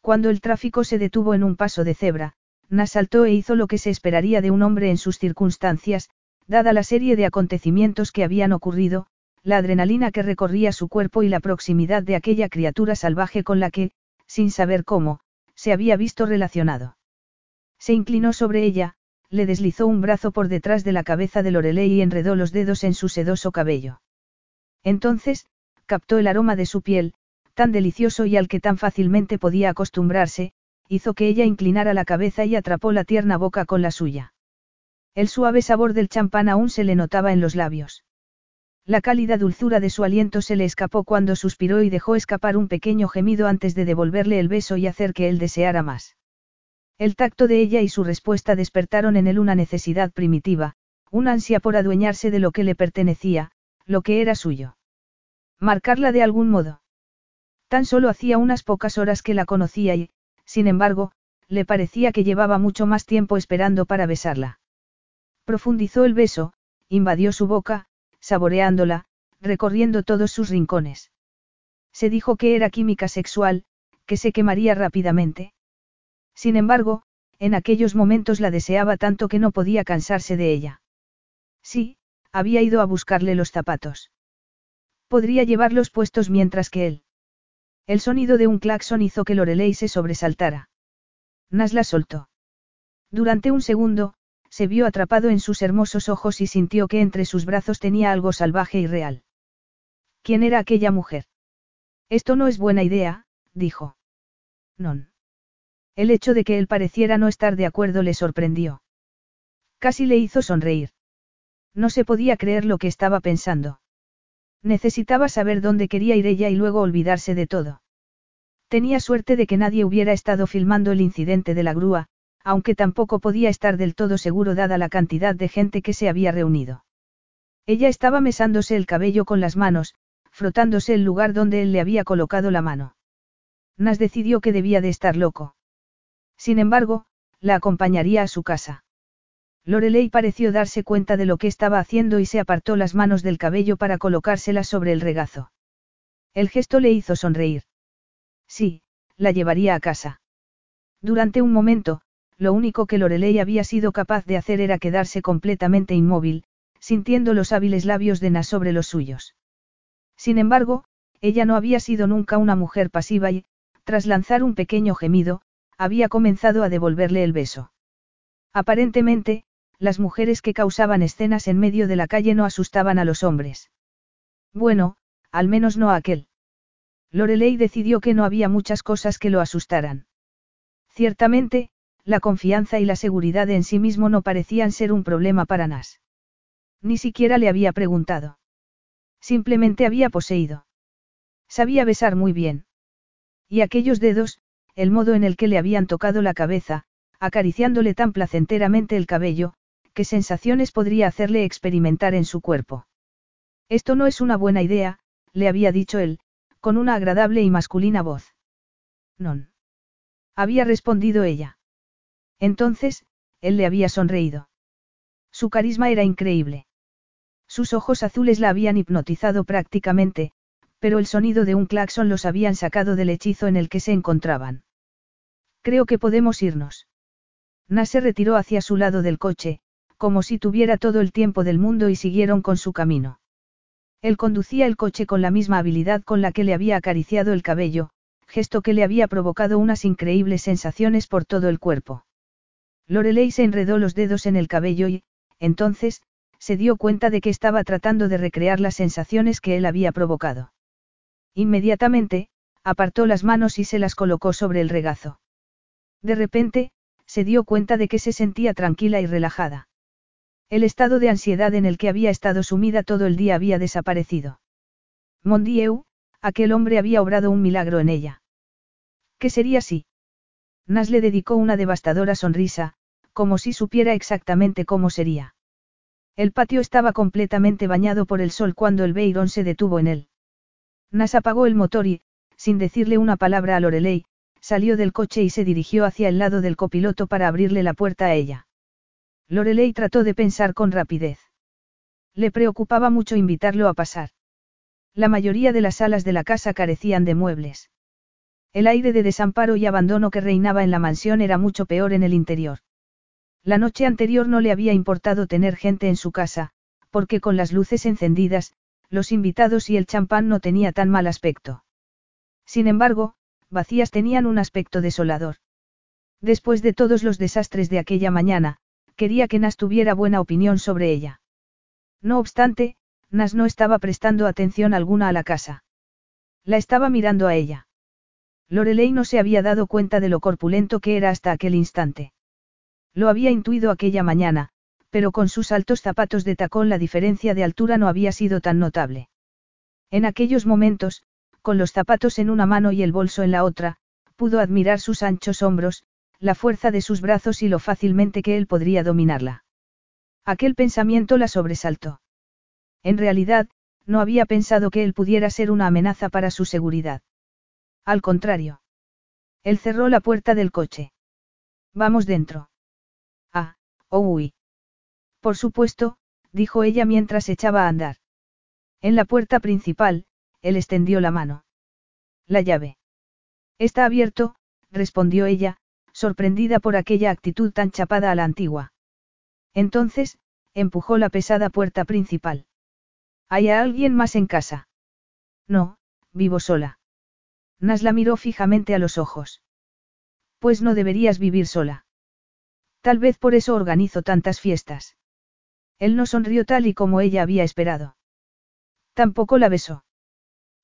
Cuando el tráfico se detuvo en un paso de cebra, Nas saltó e hizo lo que se esperaría de un hombre en sus circunstancias, dada la serie de acontecimientos que habían ocurrido, la adrenalina que recorría su cuerpo y la proximidad de aquella criatura salvaje con la que, sin saber cómo, se había visto relacionado. Se inclinó sobre ella, le deslizó un brazo por detrás de la cabeza de Lorelei y enredó los dedos en su sedoso cabello. Entonces, captó el aroma de su piel, tan delicioso y al que tan fácilmente podía acostumbrarse, hizo que ella inclinara la cabeza y atrapó la tierna boca con la suya. El suave sabor del champán aún se le notaba en los labios. La cálida dulzura de su aliento se le escapó cuando suspiró y dejó escapar un pequeño gemido antes de devolverle el beso y hacer que él deseara más. El tacto de ella y su respuesta despertaron en él una necesidad primitiva, una ansia por adueñarse de lo que le pertenecía, lo que era suyo. Marcarla de algún modo. Tan solo hacía unas pocas horas que la conocía y, sin embargo, le parecía que llevaba mucho más tiempo esperando para besarla. Profundizó el beso, invadió su boca, saboreándola, recorriendo todos sus rincones. Se dijo que era química sexual, que se quemaría rápidamente. Sin embargo, en aquellos momentos la deseaba tanto que no podía cansarse de ella. Sí, había ido a buscarle los zapatos. Podría llevarlos puestos mientras que él. El sonido de un claxon hizo que Lorelei se sobresaltara. Nas la soltó. Durante un segundo, se vio atrapado en sus hermosos ojos y sintió que entre sus brazos tenía algo salvaje y real. ¿Quién era aquella mujer? Esto no es buena idea, dijo. Non. El hecho de que él pareciera no estar de acuerdo le sorprendió. Casi le hizo sonreír. No se podía creer lo que estaba pensando. Necesitaba saber dónde quería ir ella y luego olvidarse de todo. Tenía suerte de que nadie hubiera estado filmando el incidente de la grúa, aunque tampoco podía estar del todo seguro dada la cantidad de gente que se había reunido. Ella estaba mesándose el cabello con las manos, frotándose el lugar donde él le había colocado la mano. Nas decidió que debía de estar loco. Sin embargo, la acompañaría a su casa. Lorelei pareció darse cuenta de lo que estaba haciendo y se apartó las manos del cabello para colocárselas sobre el regazo. El gesto le hizo sonreír. Sí, la llevaría a casa. Durante un momento, lo único que Lorelei había sido capaz de hacer era quedarse completamente inmóvil, sintiendo los hábiles labios de Nas sobre los suyos. Sin embargo, ella no había sido nunca una mujer pasiva y, tras lanzar un pequeño gemido, había comenzado a devolverle el beso. Aparentemente, las mujeres que causaban escenas en medio de la calle no asustaban a los hombres. Bueno, al menos no a aquel. Lorelei decidió que no había muchas cosas que lo asustaran. Ciertamente, la confianza y la seguridad en sí mismo no parecían ser un problema para Nas. Ni siquiera le había preguntado. Simplemente había poseído. Sabía besar muy bien. Y aquellos dedos, el modo en el que le habían tocado la cabeza, acariciándole tan placenteramente el cabello, qué sensaciones podría hacerle experimentar en su cuerpo. Esto no es una buena idea, le había dicho él, con una agradable y masculina voz. Non. Había respondido ella. Entonces, él le había sonreído. Su carisma era increíble. Sus ojos azules la habían hipnotizado prácticamente, pero el sonido de un claxon los habían sacado del hechizo en el que se encontraban. Creo que podemos irnos. Na se retiró hacia su lado del coche, como si tuviera todo el tiempo del mundo y siguieron con su camino. Él conducía el coche con la misma habilidad con la que le había acariciado el cabello, gesto que le había provocado unas increíbles sensaciones por todo el cuerpo. Lorelei se enredó los dedos en el cabello y, entonces, se dio cuenta de que estaba tratando de recrear las sensaciones que él había provocado. Inmediatamente, apartó las manos y se las colocó sobre el regazo. De repente, se dio cuenta de que se sentía tranquila y relajada. El estado de ansiedad en el que había estado sumida todo el día había desaparecido. Mondieu, aquel hombre había obrado un milagro en ella. ¿Qué sería si? Nas le dedicó una devastadora sonrisa, como si supiera exactamente cómo sería. El patio estaba completamente bañado por el sol cuando el Beirón se detuvo en él. Nas apagó el motor y, sin decirle una palabra a Lorelei, salió del coche y se dirigió hacia el lado del copiloto para abrirle la puerta a ella. Lorelei trató de pensar con rapidez. Le preocupaba mucho invitarlo a pasar. La mayoría de las salas de la casa carecían de muebles. El aire de desamparo y abandono que reinaba en la mansión era mucho peor en el interior. La noche anterior no le había importado tener gente en su casa, porque con las luces encendidas, los invitados y el champán no tenía tan mal aspecto. Sin embargo, vacías tenían un aspecto desolador. Después de todos los desastres de aquella mañana, quería que Nas tuviera buena opinión sobre ella. No obstante, Nas no estaba prestando atención alguna a la casa. La estaba mirando a ella. Lorelei no se había dado cuenta de lo corpulento que era hasta aquel instante. Lo había intuido aquella mañana, pero con sus altos zapatos de tacón la diferencia de altura no había sido tan notable. En aquellos momentos, con los zapatos en una mano y el bolso en la otra, pudo admirar sus anchos hombros, la fuerza de sus brazos y lo fácilmente que él podría dominarla. Aquel pensamiento la sobresaltó. En realidad, no había pensado que él pudiera ser una amenaza para su seguridad. Al contrario. Él cerró la puerta del coche. Vamos dentro. Ah, oh uy. Por supuesto, dijo ella mientras echaba a andar. En la puerta principal, él extendió la mano. La llave. Está abierto, respondió ella, sorprendida por aquella actitud tan chapada a la antigua. Entonces, empujó la pesada puerta principal. ¿Hay alguien más en casa? No, vivo sola. Nas la miró fijamente a los ojos. Pues no deberías vivir sola. Tal vez por eso organizo tantas fiestas. Él no sonrió tal y como ella había esperado. Tampoco la besó.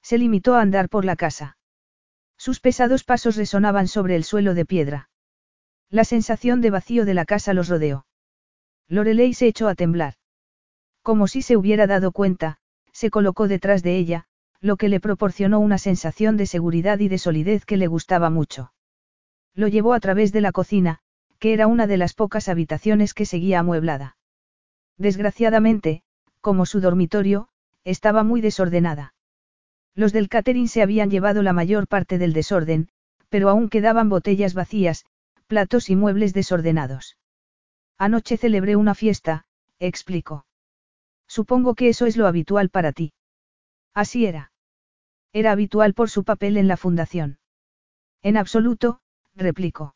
Se limitó a andar por la casa. Sus pesados pasos resonaban sobre el suelo de piedra. La sensación de vacío de la casa los rodeó. Lorelei se echó a temblar. Como si se hubiera dado cuenta, se colocó detrás de ella, lo que le proporcionó una sensación de seguridad y de solidez que le gustaba mucho. Lo llevó a través de la cocina, que era una de las pocas habitaciones que seguía amueblada. Desgraciadamente, como su dormitorio, estaba muy desordenada. Los del catering se habían llevado la mayor parte del desorden, pero aún quedaban botellas vacías, platos y muebles desordenados. Anoche celebré una fiesta, explicó. Supongo que eso es lo habitual para ti. Así era. Era habitual por su papel en la fundación. En absoluto, replicó.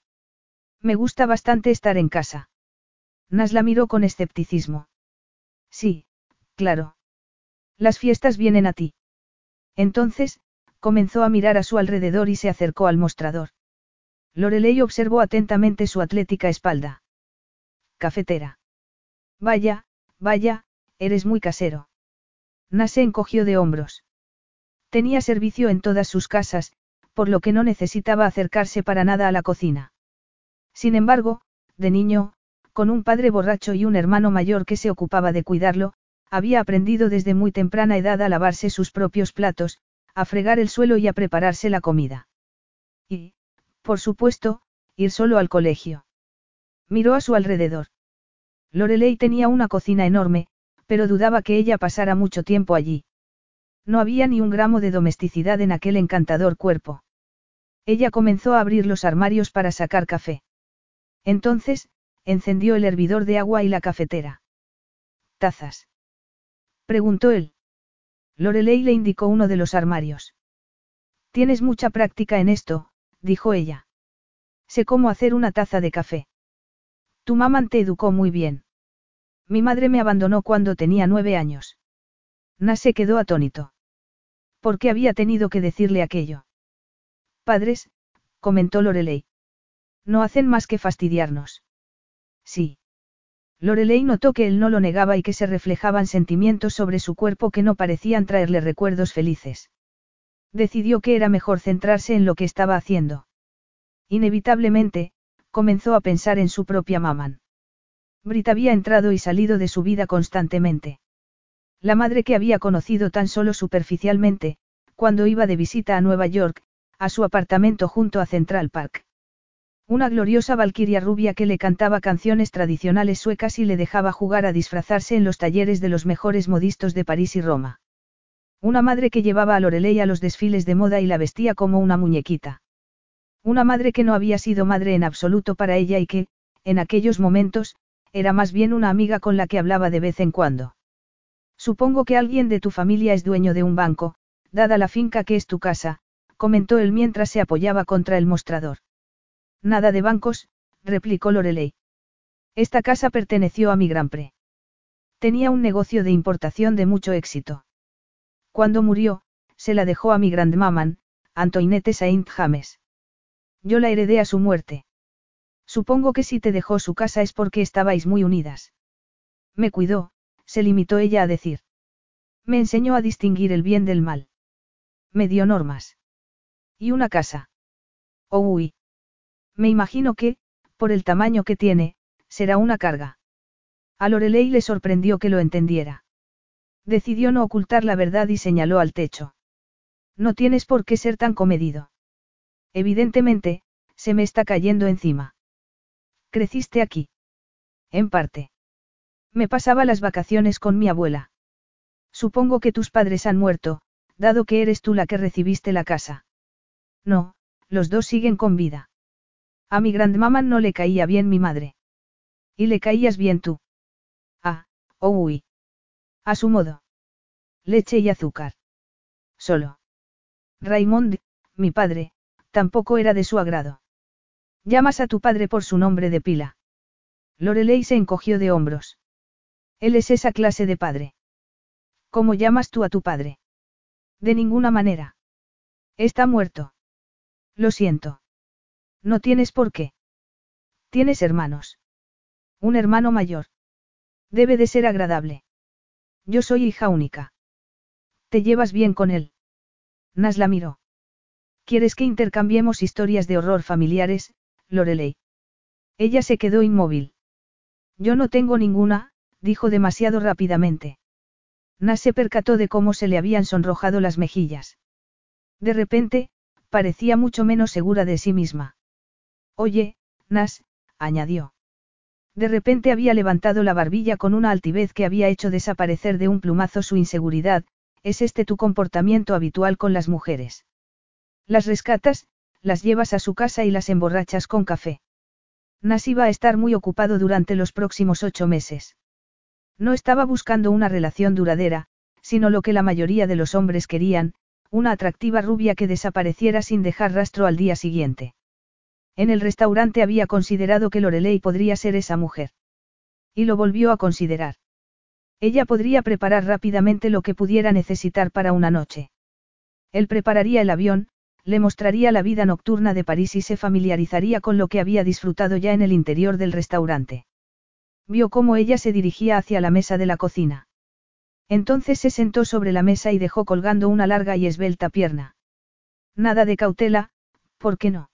Me gusta bastante estar en casa. Nas la miró con escepticismo. Sí, claro. Las fiestas vienen a ti. Entonces, comenzó a mirar a su alrededor y se acercó al mostrador. Lorelei observó atentamente su atlética espalda. Cafetera. Vaya, vaya, eres muy casero. Nas se encogió de hombros. Tenía servicio en todas sus casas, por lo que no necesitaba acercarse para nada a la cocina. Sin embargo, de niño, con un padre borracho y un hermano mayor que se ocupaba de cuidarlo, había aprendido desde muy temprana edad a lavarse sus propios platos, a fregar el suelo y a prepararse la comida. Y, por supuesto, ir solo al colegio. Miró a su alrededor. Lorelei tenía una cocina enorme, pero dudaba que ella pasara mucho tiempo allí. No había ni un gramo de domesticidad en aquel encantador cuerpo. Ella comenzó a abrir los armarios para sacar café. Entonces, encendió el hervidor de agua y la cafetera. ¿Tazas? Preguntó él. Lorelei le indicó uno de los armarios. Tienes mucha práctica en esto, dijo ella. Sé cómo hacer una taza de café. Tu mamá te educó muy bien. Mi madre me abandonó cuando tenía nueve años. Nas se quedó atónito. ¿Por qué había tenido que decirle aquello? Padres, comentó Lorelei. No hacen más que fastidiarnos. Sí. Lorelei notó que él no lo negaba y que se reflejaban sentimientos sobre su cuerpo que no parecían traerle recuerdos felices. Decidió que era mejor centrarse en lo que estaba haciendo. Inevitablemente, comenzó a pensar en su propia mamá. Brit había entrado y salido de su vida constantemente. La madre que había conocido tan solo superficialmente, cuando iba de visita a Nueva York, a su apartamento junto a Central Park. Una gloriosa valquiria rubia que le cantaba canciones tradicionales suecas y le dejaba jugar a disfrazarse en los talleres de los mejores modistos de París y Roma. Una madre que llevaba a Lorelei a los desfiles de moda y la vestía como una muñequita. Una madre que no había sido madre en absoluto para ella y que, en aquellos momentos, era más bien una amiga con la que hablaba de vez en cuando. Supongo que alguien de tu familia es dueño de un banco, dada la finca que es tu casa, comentó él mientras se apoyaba contra el mostrador. Nada de bancos, replicó Lorelei. Esta casa perteneció a mi gran pre. Tenía un negocio de importación de mucho éxito. Cuando murió, se la dejó a mi grandmaman, Antoinette Saint James. Yo la heredé a su muerte. Supongo que si te dejó su casa es porque estabais muy unidas. Me cuidó, se limitó ella a decir. Me enseñó a distinguir el bien del mal. Me dio normas. Y una casa. Oh, uy. Me imagino que, por el tamaño que tiene, será una carga. A Lorelei le sorprendió que lo entendiera. Decidió no ocultar la verdad y señaló al techo. No tienes por qué ser tan comedido. Evidentemente, se me está cayendo encima. ¿Creciste aquí? En parte. Me pasaba las vacaciones con mi abuela. Supongo que tus padres han muerto, dado que eres tú la que recibiste la casa. No, los dos siguen con vida. A mi grandmamá no le caía bien mi madre. Y le caías bien tú. Ah, oh uy. A su modo. Leche y azúcar. Solo. Raymond, mi padre, tampoco era de su agrado. Llamas a tu padre por su nombre de pila. Lorelei se encogió de hombros. Él es esa clase de padre. ¿Cómo llamas tú a tu padre? De ninguna manera. Está muerto. Lo siento. No tienes por qué. Tienes hermanos. Un hermano mayor. Debe de ser agradable. Yo soy hija única. ¿Te llevas bien con él? Nas la miró. ¿Quieres que intercambiemos historias de horror familiares, Lorelei? Ella se quedó inmóvil. Yo no tengo ninguna, dijo demasiado rápidamente. Nas se percató de cómo se le habían sonrojado las mejillas. De repente, parecía mucho menos segura de sí misma. Oye, Nas, añadió. De repente había levantado la barbilla con una altivez que había hecho desaparecer de un plumazo su inseguridad, ¿es este tu comportamiento habitual con las mujeres? Las rescatas, las llevas a su casa y las emborrachas con café. Nas iba a estar muy ocupado durante los próximos ocho meses. No estaba buscando una relación duradera, sino lo que la mayoría de los hombres querían, una atractiva rubia que desapareciera sin dejar rastro al día siguiente. En el restaurante había considerado que Lorelei podría ser esa mujer. Y lo volvió a considerar. Ella podría preparar rápidamente lo que pudiera necesitar para una noche. Él prepararía el avión, le mostraría la vida nocturna de París y se familiarizaría con lo que había disfrutado ya en el interior del restaurante. Vio cómo ella se dirigía hacia la mesa de la cocina. Entonces se sentó sobre la mesa y dejó colgando una larga y esbelta pierna. Nada de cautela, ¿por qué no?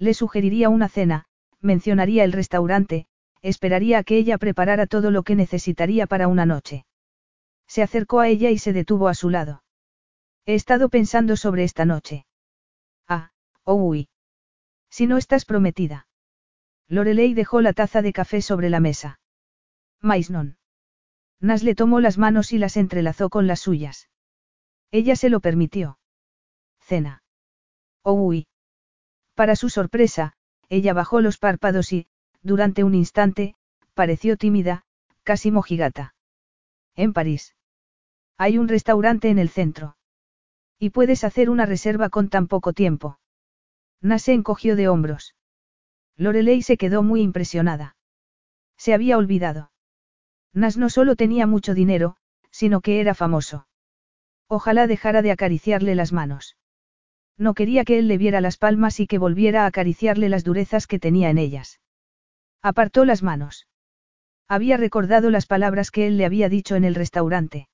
Le sugeriría una cena, mencionaría el restaurante, esperaría a que ella preparara todo lo que necesitaría para una noche. Se acercó a ella y se detuvo a su lado. He estado pensando sobre esta noche. Ah, oh uy. Si no estás prometida. Lorelei dejó la taza de café sobre la mesa. Maisnon. Nas le tomó las manos y las entrelazó con las suyas. Ella se lo permitió. Cena. Oh uy. Para su sorpresa, ella bajó los párpados y, durante un instante, pareció tímida, casi mojigata. En París. Hay un restaurante en el centro. Y puedes hacer una reserva con tan poco tiempo. Nas se encogió de hombros. Lorelei se quedó muy impresionada. Se había olvidado. Nas no solo tenía mucho dinero, sino que era famoso. Ojalá dejara de acariciarle las manos. No quería que él le viera las palmas y que volviera a acariciarle las durezas que tenía en ellas. Apartó las manos. Había recordado las palabras que él le había dicho en el restaurante.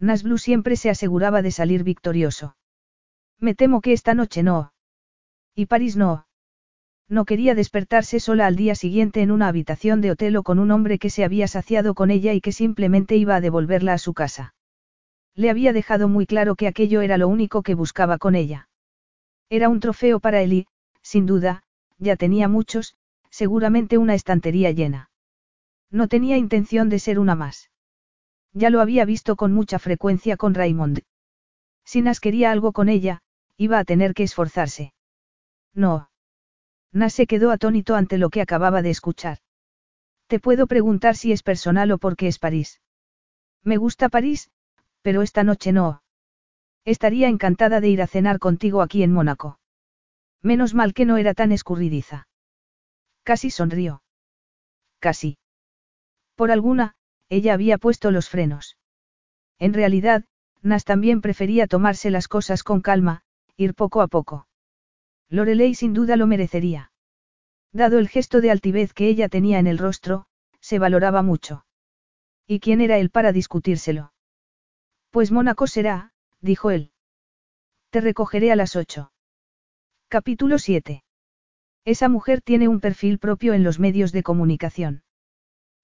Nasblu siempre se aseguraba de salir victorioso. Me temo que esta noche no. Y París no. No quería despertarse sola al día siguiente en una habitación de hotel o con un hombre que se había saciado con ella y que simplemente iba a devolverla a su casa. Le había dejado muy claro que aquello era lo único que buscaba con ella. Era un trofeo para él y, sin duda, ya tenía muchos, seguramente una estantería llena. No tenía intención de ser una más. Ya lo había visto con mucha frecuencia con Raymond. Si Nas quería algo con ella, iba a tener que esforzarse. No. Nas se quedó atónito ante lo que acababa de escuchar. Te puedo preguntar si es personal o porque es París. Me gusta París, pero esta noche no. Estaría encantada de ir a cenar contigo aquí en Mónaco. Menos mal que no era tan escurridiza. Casi sonrió. Casi. Por alguna, ella había puesto los frenos. En realidad, Nas también prefería tomarse las cosas con calma, ir poco a poco. Lorelei sin duda lo merecería. Dado el gesto de altivez que ella tenía en el rostro, se valoraba mucho. ¿Y quién era él para discutírselo? Pues Mónaco será, dijo él. Te recogeré a las ocho. Capítulo 7. Esa mujer tiene un perfil propio en los medios de comunicación.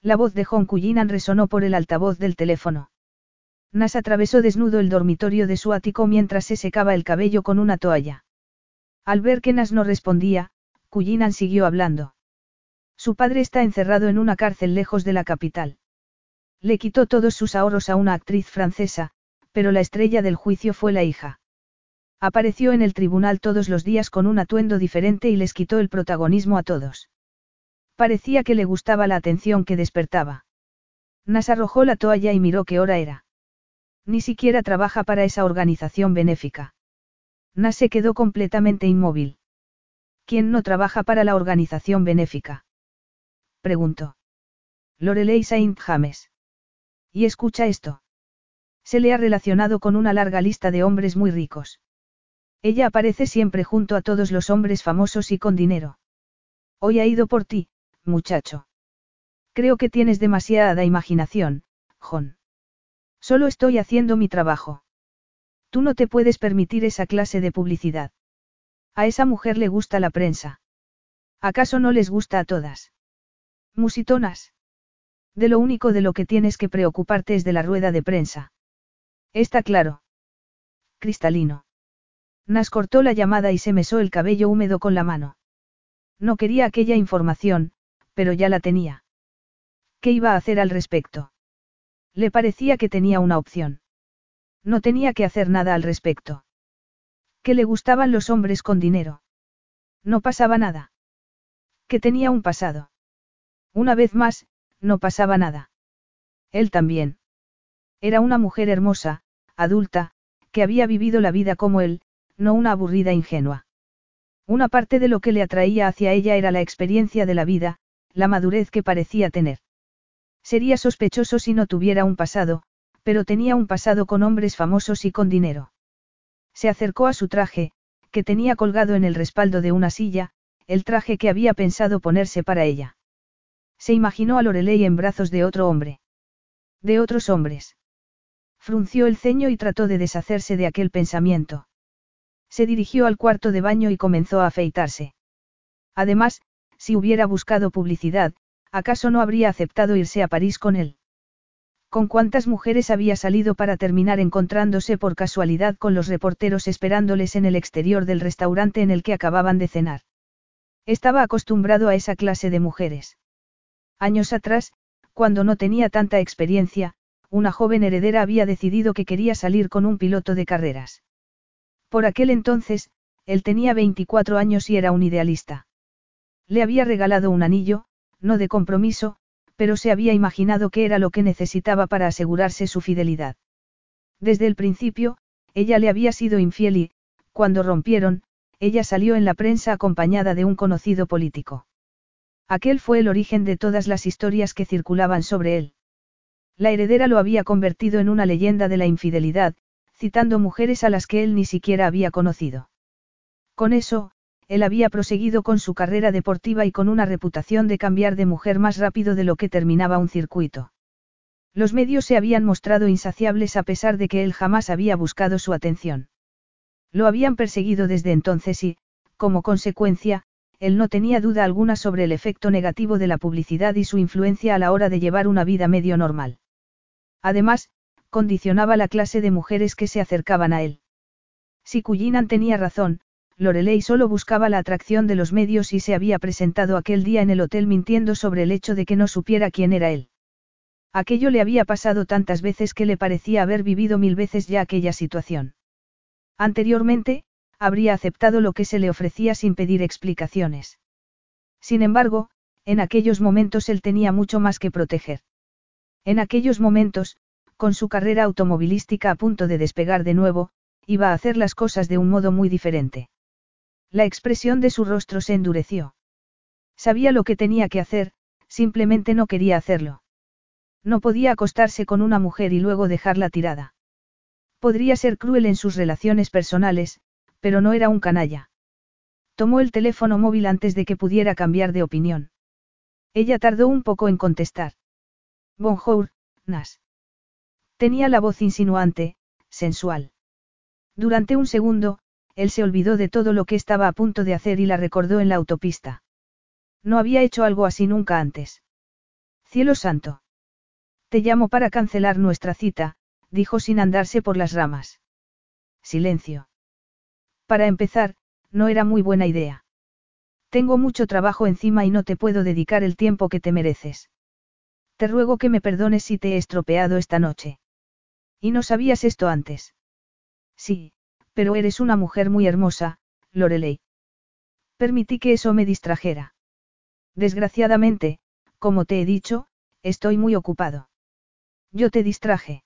La voz de Hong Kullinan resonó por el altavoz del teléfono. Nas atravesó desnudo el dormitorio de su ático mientras se secaba el cabello con una toalla. Al ver que Nas no respondía, Kullinan siguió hablando. Su padre está encerrado en una cárcel lejos de la capital. Le quitó todos sus ahorros a una actriz francesa, pero la estrella del juicio fue la hija. Apareció en el tribunal todos los días con un atuendo diferente y les quitó el protagonismo a todos. Parecía que le gustaba la atención que despertaba. Nas arrojó la toalla y miró qué hora era. Ni siquiera trabaja para esa organización benéfica. Nas se quedó completamente inmóvil. ¿Quién no trabaja para la organización benéfica? Preguntó. Lorelei Saint James. Y escucha esto. Se le ha relacionado con una larga lista de hombres muy ricos. Ella aparece siempre junto a todos los hombres famosos y con dinero. Hoy ha ido por ti, muchacho. Creo que tienes demasiada imaginación, John. Solo estoy haciendo mi trabajo. Tú no te puedes permitir esa clase de publicidad. A esa mujer le gusta la prensa. ¿Acaso no les gusta a todas? Musitonas. De lo único de lo que tienes que preocuparte es de la rueda de prensa. Está claro. Cristalino. Nas cortó la llamada y se mesó el cabello húmedo con la mano. No quería aquella información, pero ya la tenía. ¿Qué iba a hacer al respecto? Le parecía que tenía una opción. No tenía que hacer nada al respecto. Que le gustaban los hombres con dinero. No pasaba nada. Que tenía un pasado. Una vez más, no pasaba nada. Él también. Era una mujer hermosa, adulta, que había vivido la vida como él, no una aburrida ingenua. Una parte de lo que le atraía hacia ella era la experiencia de la vida, la madurez que parecía tener. Sería sospechoso si no tuviera un pasado, pero tenía un pasado con hombres famosos y con dinero. Se acercó a su traje, que tenía colgado en el respaldo de una silla, el traje que había pensado ponerse para ella. Se imaginó a Lorelei en brazos de otro hombre. De otros hombres. Frunció el ceño y trató de deshacerse de aquel pensamiento. Se dirigió al cuarto de baño y comenzó a afeitarse. Además, si hubiera buscado publicidad, ¿acaso no habría aceptado irse a París con él? ¿Con cuántas mujeres había salido para terminar encontrándose por casualidad con los reporteros esperándoles en el exterior del restaurante en el que acababan de cenar? Estaba acostumbrado a esa clase de mujeres. Años atrás, cuando no tenía tanta experiencia, una joven heredera había decidido que quería salir con un piloto de carreras. Por aquel entonces, él tenía 24 años y era un idealista. Le había regalado un anillo, no de compromiso, pero se había imaginado que era lo que necesitaba para asegurarse su fidelidad. Desde el principio, ella le había sido infiel y, cuando rompieron, ella salió en la prensa acompañada de un conocido político. Aquel fue el origen de todas las historias que circulaban sobre él. La heredera lo había convertido en una leyenda de la infidelidad, citando mujeres a las que él ni siquiera había conocido. Con eso, él había proseguido con su carrera deportiva y con una reputación de cambiar de mujer más rápido de lo que terminaba un circuito. Los medios se habían mostrado insaciables a pesar de que él jamás había buscado su atención. Lo habían perseguido desde entonces y, como consecuencia, él no tenía duda alguna sobre el efecto negativo de la publicidad y su influencia a la hora de llevar una vida medio normal. Además, condicionaba la clase de mujeres que se acercaban a él. Si Cullinan tenía razón, Lorelei solo buscaba la atracción de los medios y se había presentado aquel día en el hotel mintiendo sobre el hecho de que no supiera quién era él. Aquello le había pasado tantas veces que le parecía haber vivido mil veces ya aquella situación. Anteriormente, habría aceptado lo que se le ofrecía sin pedir explicaciones. Sin embargo, en aquellos momentos él tenía mucho más que proteger. En aquellos momentos, con su carrera automovilística a punto de despegar de nuevo, iba a hacer las cosas de un modo muy diferente. La expresión de su rostro se endureció. Sabía lo que tenía que hacer, simplemente no quería hacerlo. No podía acostarse con una mujer y luego dejarla tirada. Podría ser cruel en sus relaciones personales, pero no era un canalla. Tomó el teléfono móvil antes de que pudiera cambiar de opinión. Ella tardó un poco en contestar. Bonjour, Nas. Tenía la voz insinuante, sensual. Durante un segundo, él se olvidó de todo lo que estaba a punto de hacer y la recordó en la autopista. No había hecho algo así nunca antes. Cielo santo. Te llamo para cancelar nuestra cita, dijo sin andarse por las ramas. Silencio. Para empezar, no era muy buena idea. Tengo mucho trabajo encima y no te puedo dedicar el tiempo que te mereces. Te ruego que me perdones si te he estropeado esta noche. ¿Y no sabías esto antes? Sí, pero eres una mujer muy hermosa, Lorelei. Permití que eso me distrajera. Desgraciadamente, como te he dicho, estoy muy ocupado. Yo te distraje.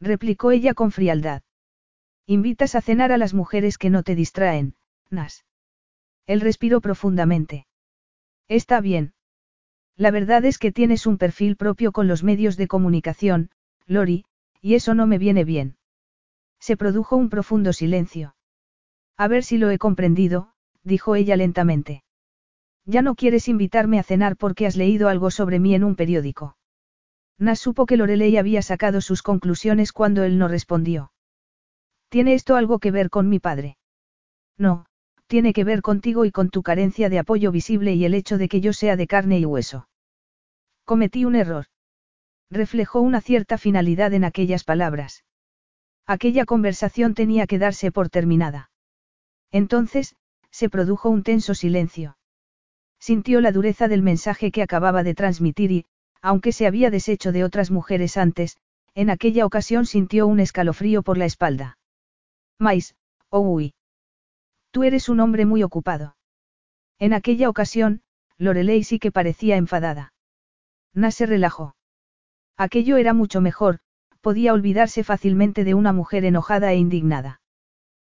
Replicó ella con frialdad. Invitas a cenar a las mujeres que no te distraen, Nas. Él respiró profundamente. Está bien. La verdad es que tienes un perfil propio con los medios de comunicación, Lori, y eso no me viene bien. Se produjo un profundo silencio. A ver si lo he comprendido, dijo ella lentamente. Ya no quieres invitarme a cenar porque has leído algo sobre mí en un periódico. Nas supo que Lorelei había sacado sus conclusiones cuando él no respondió. ¿Tiene esto algo que ver con mi padre? No, tiene que ver contigo y con tu carencia de apoyo visible y el hecho de que yo sea de carne y hueso. Cometí un error. Reflejó una cierta finalidad en aquellas palabras. Aquella conversación tenía que darse por terminada. Entonces, se produjo un tenso silencio. Sintió la dureza del mensaje que acababa de transmitir y, aunque se había deshecho de otras mujeres antes, en aquella ocasión sintió un escalofrío por la espalda. Mais, oh uy. Tú eres un hombre muy ocupado. En aquella ocasión, Lorelei sí que parecía enfadada. Na se relajó. Aquello era mucho mejor, podía olvidarse fácilmente de una mujer enojada e indignada.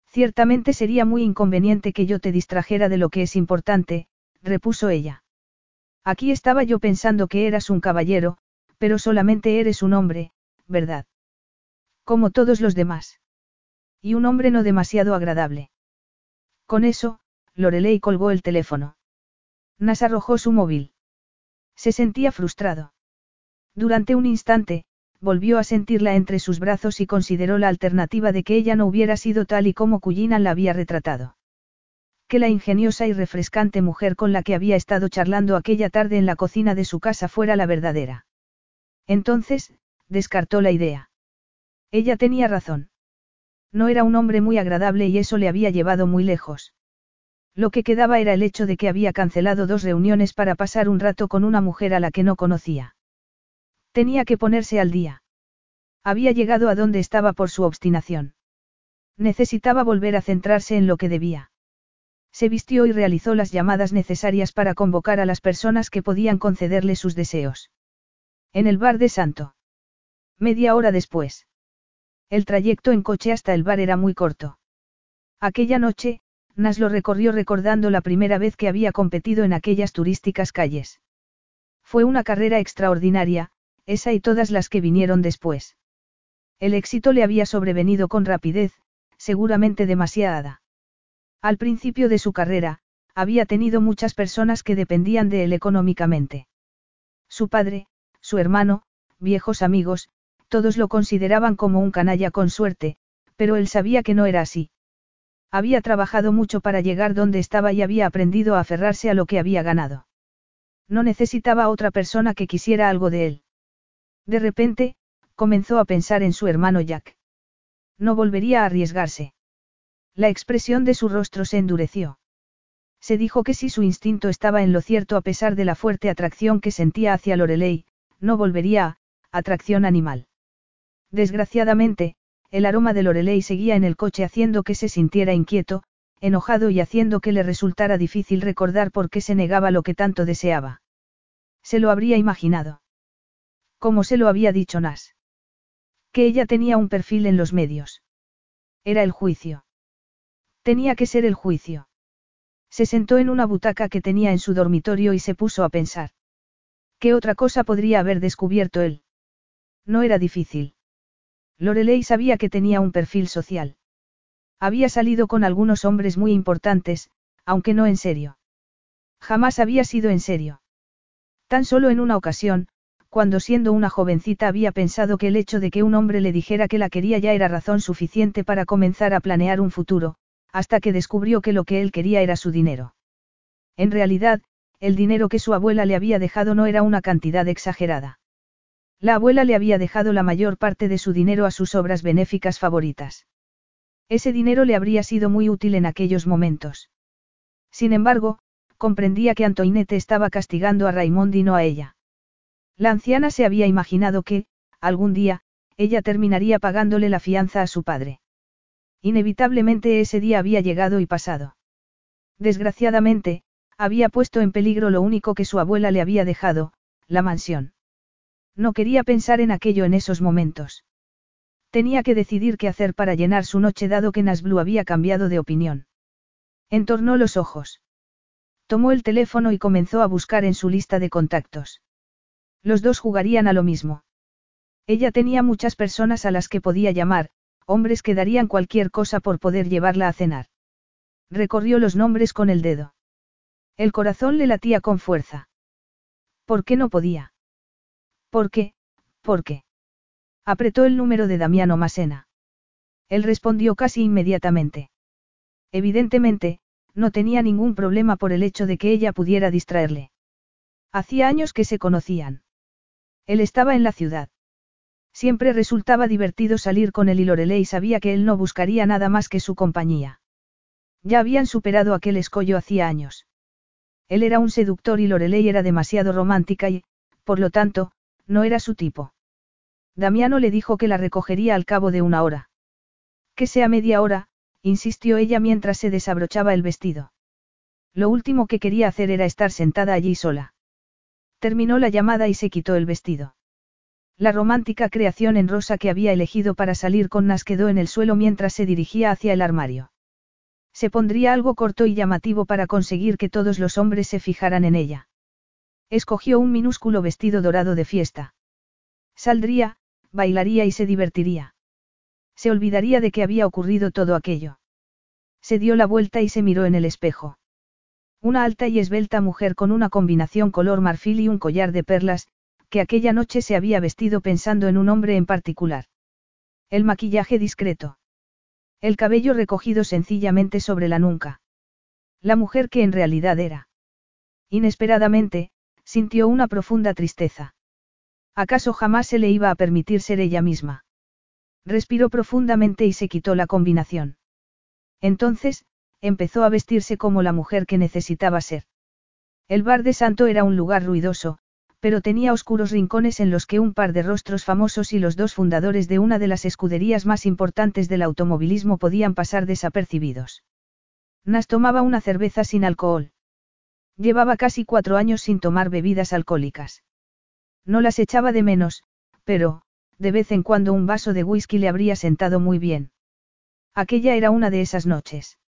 Ciertamente sería muy inconveniente que yo te distrajera de lo que es importante, repuso ella. Aquí estaba yo pensando que eras un caballero, pero solamente eres un hombre, ¿verdad? Como todos los demás. Y un hombre no demasiado agradable. Con eso, Lorelei colgó el teléfono. Nas arrojó su móvil. Se sentía frustrado. Durante un instante, volvió a sentirla entre sus brazos y consideró la alternativa de que ella no hubiera sido tal y como Cullinan la había retratado. Que la ingeniosa y refrescante mujer con la que había estado charlando aquella tarde en la cocina de su casa fuera la verdadera. Entonces, descartó la idea. Ella tenía razón. No era un hombre muy agradable y eso le había llevado muy lejos. Lo que quedaba era el hecho de que había cancelado dos reuniones para pasar un rato con una mujer a la que no conocía. Tenía que ponerse al día. Había llegado a donde estaba por su obstinación. Necesitaba volver a centrarse en lo que debía. Se vistió y realizó las llamadas necesarias para convocar a las personas que podían concederle sus deseos. En el bar de Santo. Media hora después. El trayecto en coche hasta el bar era muy corto. Aquella noche, Nas lo recorrió recordando la primera vez que había competido en aquellas turísticas calles. Fue una carrera extraordinaria, esa y todas las que vinieron después. El éxito le había sobrevenido con rapidez, seguramente demasiada. Al principio de su carrera, había tenido muchas personas que dependían de él económicamente. Su padre, su hermano, viejos amigos, todos lo consideraban como un canalla con suerte, pero él sabía que no era así. Había trabajado mucho para llegar donde estaba y había aprendido a aferrarse a lo que había ganado. No necesitaba otra persona que quisiera algo de él. De repente, comenzó a pensar en su hermano Jack. No volvería a arriesgarse. La expresión de su rostro se endureció. Se dijo que si su instinto estaba en lo cierto a pesar de la fuerte atracción que sentía hacia Lorelei, no volvería a, atracción animal. Desgraciadamente, el aroma de Lorelei seguía en el coche haciendo que se sintiera inquieto, enojado y haciendo que le resultara difícil recordar por qué se negaba lo que tanto deseaba. Se lo habría imaginado. Como se lo había dicho Nas. Que ella tenía un perfil en los medios. Era el juicio. Tenía que ser el juicio. Se sentó en una butaca que tenía en su dormitorio y se puso a pensar. ¿Qué otra cosa podría haber descubierto él? No era difícil. Lorelei sabía que tenía un perfil social. Había salido con algunos hombres muy importantes, aunque no en serio. Jamás había sido en serio. Tan solo en una ocasión, cuando siendo una jovencita había pensado que el hecho de que un hombre le dijera que la quería ya era razón suficiente para comenzar a planear un futuro, hasta que descubrió que lo que él quería era su dinero. En realidad, el dinero que su abuela le había dejado no era una cantidad exagerada. La abuela le había dejado la mayor parte de su dinero a sus obras benéficas favoritas. Ese dinero le habría sido muy útil en aquellos momentos. Sin embargo, comprendía que Antoinette estaba castigando a Raymond y no a ella. La anciana se había imaginado que, algún día, ella terminaría pagándole la fianza a su padre. Inevitablemente ese día había llegado y pasado. Desgraciadamente, había puesto en peligro lo único que su abuela le había dejado, la mansión. No quería pensar en aquello en esos momentos. Tenía que decidir qué hacer para llenar su noche dado que Nasblu había cambiado de opinión. Entornó los ojos. Tomó el teléfono y comenzó a buscar en su lista de contactos. Los dos jugarían a lo mismo. Ella tenía muchas personas a las que podía llamar, hombres que darían cualquier cosa por poder llevarla a cenar. Recorrió los nombres con el dedo. El corazón le latía con fuerza. ¿Por qué no podía? ¿Por qué? ¿Por qué? Apretó el número de Damiano Masena. Él respondió casi inmediatamente. Evidentemente, no tenía ningún problema por el hecho de que ella pudiera distraerle. Hacía años que se conocían. Él estaba en la ciudad. Siempre resultaba divertido salir con él y Lorelei sabía que él no buscaría nada más que su compañía. Ya habían superado aquel escollo hacía años. Él era un seductor y Lorelei era demasiado romántica y, por lo tanto, no era su tipo. Damiano le dijo que la recogería al cabo de una hora. Que sea media hora, insistió ella mientras se desabrochaba el vestido. Lo último que quería hacer era estar sentada allí sola. Terminó la llamada y se quitó el vestido. La romántica creación en rosa que había elegido para salir con Nas quedó en el suelo mientras se dirigía hacia el armario. Se pondría algo corto y llamativo para conseguir que todos los hombres se fijaran en ella. Escogió un minúsculo vestido dorado de fiesta. Saldría, bailaría y se divertiría. Se olvidaría de que había ocurrido todo aquello. Se dio la vuelta y se miró en el espejo. Una alta y esbelta mujer con una combinación color marfil y un collar de perlas, que aquella noche se había vestido pensando en un hombre en particular. El maquillaje discreto. El cabello recogido sencillamente sobre la nuca. La mujer que en realidad era. Inesperadamente, sintió una profunda tristeza. ¿Acaso jamás se le iba a permitir ser ella misma? Respiró profundamente y se quitó la combinación. Entonces, empezó a vestirse como la mujer que necesitaba ser. El bar de Santo era un lugar ruidoso, pero tenía oscuros rincones en los que un par de rostros famosos y los dos fundadores de una de las escuderías más importantes del automovilismo podían pasar desapercibidos. Nas tomaba una cerveza sin alcohol. Llevaba casi cuatro años sin tomar bebidas alcohólicas. No las echaba de menos, pero, de vez en cuando un vaso de whisky le habría sentado muy bien. Aquella era una de esas noches.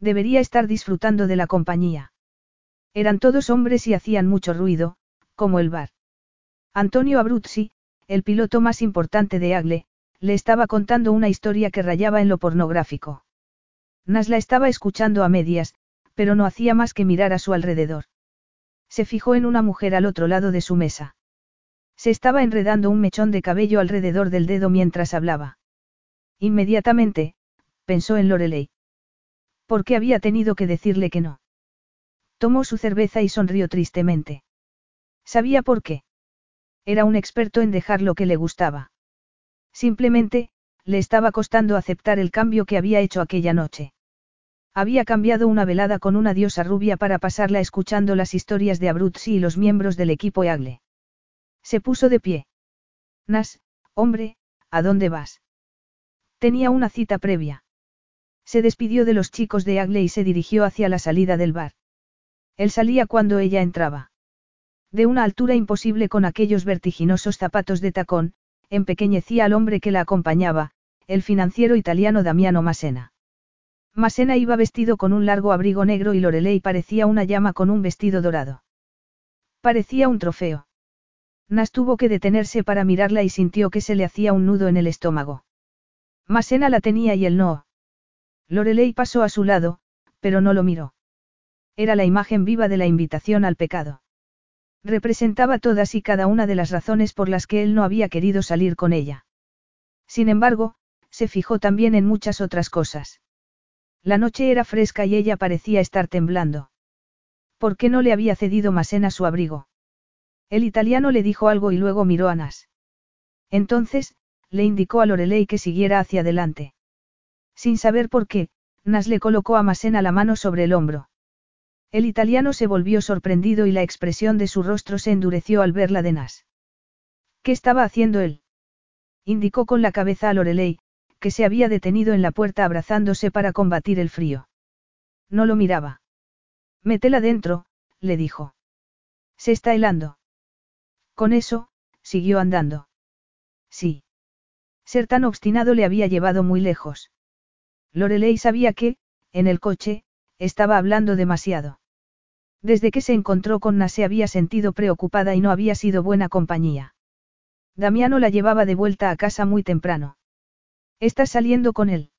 Debería estar disfrutando de la compañía. Eran todos hombres y hacían mucho ruido, como el bar. Antonio Abruzzi, el piloto más importante de Agle, le estaba contando una historia que rayaba en lo pornográfico. Nas la estaba escuchando a medias, pero no hacía más que mirar a su alrededor. Se fijó en una mujer al otro lado de su mesa. Se estaba enredando un mechón de cabello alrededor del dedo mientras hablaba. Inmediatamente, pensó en Lorelei. ¿Por qué había tenido que decirle que no? Tomó su cerveza y sonrió tristemente. Sabía por qué. Era un experto en dejar lo que le gustaba. Simplemente, le estaba costando aceptar el cambio que había hecho aquella noche. Había cambiado una velada con una diosa rubia para pasarla escuchando las historias de Abruzzi y los miembros del equipo Eagle. Se puso de pie. Nas, hombre, ¿a dónde vas? Tenía una cita previa. Se despidió de los chicos de Agle y se dirigió hacia la salida del bar. Él salía cuando ella entraba. De una altura imposible con aquellos vertiginosos zapatos de tacón, empequeñecía al hombre que la acompañaba, el financiero italiano Damiano Masena. Masena iba vestido con un largo abrigo negro y Lorelei parecía una llama con un vestido dorado. Parecía un trofeo. Nas tuvo que detenerse para mirarla y sintió que se le hacía un nudo en el estómago. Masena la tenía y él no. Lorelei pasó a su lado, pero no lo miró. Era la imagen viva de la invitación al pecado. Representaba todas y cada una de las razones por las que él no había querido salir con ella. Sin embargo, se fijó también en muchas otras cosas. La noche era fresca y ella parecía estar temblando. ¿Por qué no le había cedido Masena su abrigo? El italiano le dijo algo y luego miró a Nas. Entonces, le indicó a Lorelei que siguiera hacia adelante. Sin saber por qué, Nas le colocó a Masena la mano sobre el hombro. El italiano se volvió sorprendido y la expresión de su rostro se endureció al verla de Nas. ¿Qué estaba haciendo él? Indicó con la cabeza a Lorelei, que se había detenido en la puerta abrazándose para combatir el frío. No lo miraba. Métela dentro, le dijo. Se está helando. Con eso, siguió andando. Sí. Ser tan obstinado le había llevado muy lejos. Lorelei sabía que, en el coche, estaba hablando demasiado. Desde que se encontró con Na se había sentido preocupada y no había sido buena compañía. Damiano la llevaba de vuelta a casa muy temprano. ¿Estás saliendo con él?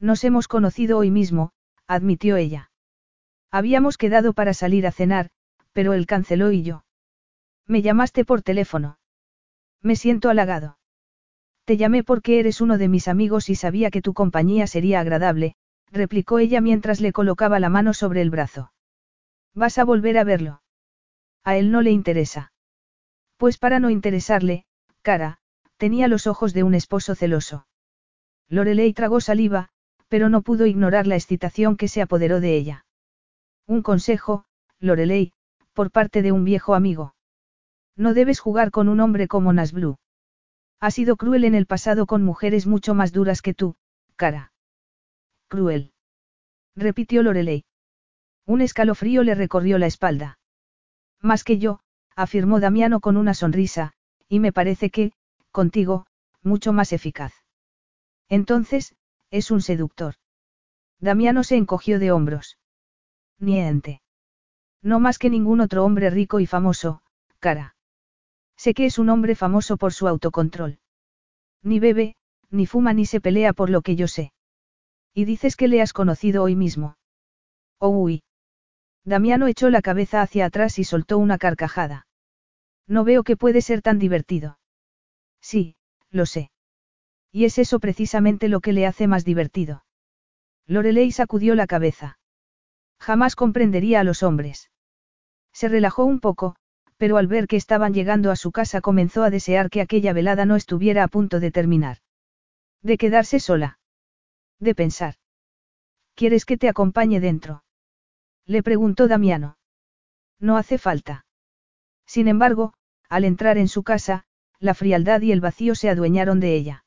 Nos hemos conocido hoy mismo, admitió ella. Habíamos quedado para salir a cenar, pero él canceló y yo. Me llamaste por teléfono. Me siento halagado. Te llamé porque eres uno de mis amigos y sabía que tu compañía sería agradable, replicó ella mientras le colocaba la mano sobre el brazo. ¿Vas a volver a verlo? A él no le interesa. Pues para no interesarle, cara, tenía los ojos de un esposo celoso. Lorelei tragó saliva, pero no pudo ignorar la excitación que se apoderó de ella. Un consejo, Lorelei, por parte de un viejo amigo. No debes jugar con un hombre como Nasblue. Ha sido cruel en el pasado con mujeres mucho más duras que tú, cara. Cruel. Repitió Lorelei. Un escalofrío le recorrió la espalda. Más que yo, afirmó Damiano con una sonrisa, y me parece que, contigo, mucho más eficaz. Entonces, es un seductor. Damiano se encogió de hombros. Niente. No más que ningún otro hombre rico y famoso, cara. Sé que es un hombre famoso por su autocontrol. Ni bebe, ni fuma ni se pelea por lo que yo sé. Y dices que le has conocido hoy mismo. Oh, uy. Damiano echó la cabeza hacia atrás y soltó una carcajada. No veo que puede ser tan divertido. Sí, lo sé. Y es eso precisamente lo que le hace más divertido. Lorelei sacudió la cabeza. Jamás comprendería a los hombres. Se relajó un poco, pero al ver que estaban llegando a su casa comenzó a desear que aquella velada no estuviera a punto de terminar. De quedarse sola. De pensar. ¿Quieres que te acompañe dentro? Le preguntó Damiano. No hace falta. Sin embargo, al entrar en su casa, la frialdad y el vacío se adueñaron de ella.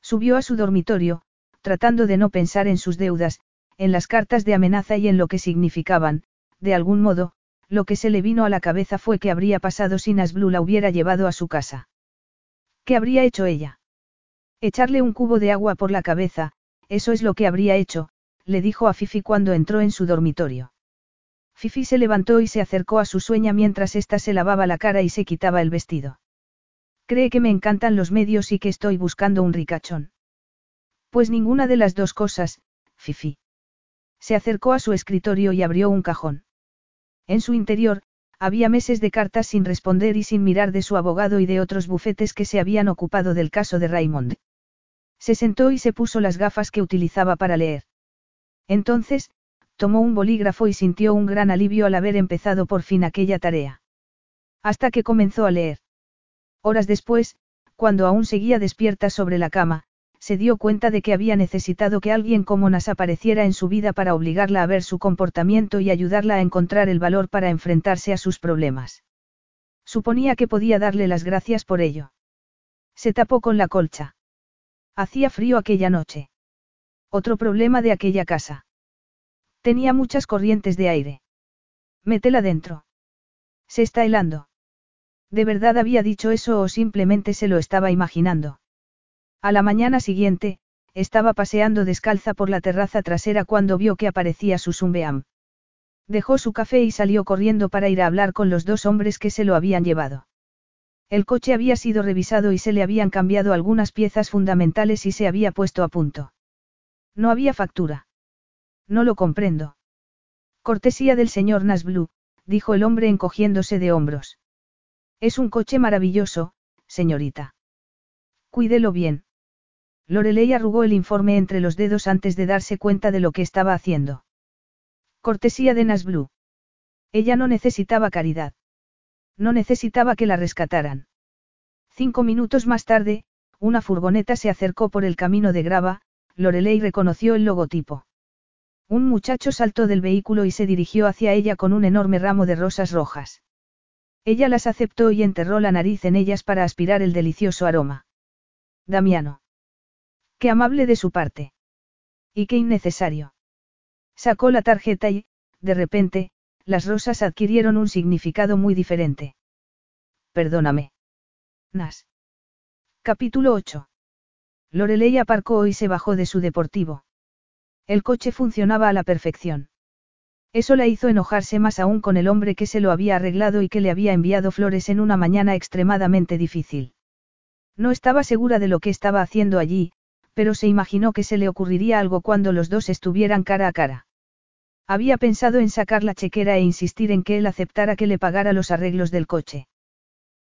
Subió a su dormitorio, tratando de no pensar en sus deudas, en las cartas de amenaza y en lo que significaban, de algún modo, lo que se le vino a la cabeza fue que habría pasado si Nasblue la hubiera llevado a su casa. ¿Qué habría hecho ella? Echarle un cubo de agua por la cabeza, eso es lo que habría hecho, le dijo a Fifi cuando entró en su dormitorio. Fifi se levantó y se acercó a su sueña mientras ésta se lavaba la cara y se quitaba el vestido. Cree que me encantan los medios y que estoy buscando un ricachón. Pues ninguna de las dos cosas, Fifi. Se acercó a su escritorio y abrió un cajón. En su interior, había meses de cartas sin responder y sin mirar de su abogado y de otros bufetes que se habían ocupado del caso de Raymond. Se sentó y se puso las gafas que utilizaba para leer. Entonces, tomó un bolígrafo y sintió un gran alivio al haber empezado por fin aquella tarea. Hasta que comenzó a leer. Horas después, cuando aún seguía despierta sobre la cama, se dio cuenta de que había necesitado que alguien como Nas apareciera en su vida para obligarla a ver su comportamiento y ayudarla a encontrar el valor para enfrentarse a sus problemas. Suponía que podía darle las gracias por ello. Se tapó con la colcha. Hacía frío aquella noche. Otro problema de aquella casa. Tenía muchas corrientes de aire. Métela dentro. Se está helando. ¿De verdad había dicho eso o simplemente se lo estaba imaginando? A la mañana siguiente, estaba paseando descalza por la terraza trasera cuando vio que aparecía su Sumbeam. Dejó su café y salió corriendo para ir a hablar con los dos hombres que se lo habían llevado. El coche había sido revisado y se le habían cambiado algunas piezas fundamentales y se había puesto a punto. No había factura. No lo comprendo. Cortesía del señor Nasblu, dijo el hombre encogiéndose de hombros. Es un coche maravilloso, señorita. Cuídelo bien. Lorelei arrugó el informe entre los dedos antes de darse cuenta de lo que estaba haciendo. Cortesía de Nasblu. Ella no necesitaba caridad. No necesitaba que la rescataran. Cinco minutos más tarde, una furgoneta se acercó por el camino de grava, Lorelei reconoció el logotipo. Un muchacho saltó del vehículo y se dirigió hacia ella con un enorme ramo de rosas rojas. Ella las aceptó y enterró la nariz en ellas para aspirar el delicioso aroma. Damiano. Qué amable de su parte. Y qué innecesario. Sacó la tarjeta y, de repente, las rosas adquirieron un significado muy diferente. Perdóname. Nas. Capítulo 8. Lorelei aparcó y se bajó de su deportivo. El coche funcionaba a la perfección. Eso la hizo enojarse más aún con el hombre que se lo había arreglado y que le había enviado flores en una mañana extremadamente difícil. No estaba segura de lo que estaba haciendo allí, pero se imaginó que se le ocurriría algo cuando los dos estuvieran cara a cara. Había pensado en sacar la chequera e insistir en que él aceptara que le pagara los arreglos del coche.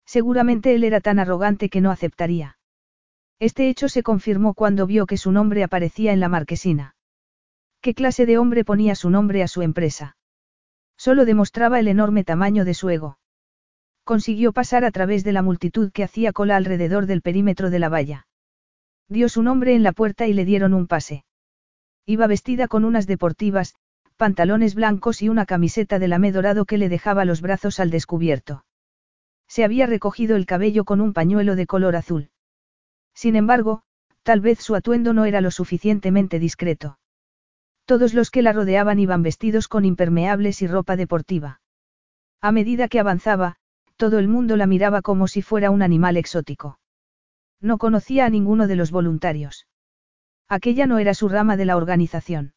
Seguramente él era tan arrogante que no aceptaría. Este hecho se confirmó cuando vio que su nombre aparecía en la marquesina. ¿Qué clase de hombre ponía su nombre a su empresa? Solo demostraba el enorme tamaño de su ego. Consiguió pasar a través de la multitud que hacía cola alrededor del perímetro de la valla. Dio su nombre en la puerta y le dieron un pase. Iba vestida con unas deportivas, pantalones blancos y una camiseta de lamé dorado que le dejaba los brazos al descubierto. Se había recogido el cabello con un pañuelo de color azul. Sin embargo, tal vez su atuendo no era lo suficientemente discreto. Todos los que la rodeaban iban vestidos con impermeables y ropa deportiva. A medida que avanzaba, todo el mundo la miraba como si fuera un animal exótico. No conocía a ninguno de los voluntarios. Aquella no era su rama de la organización.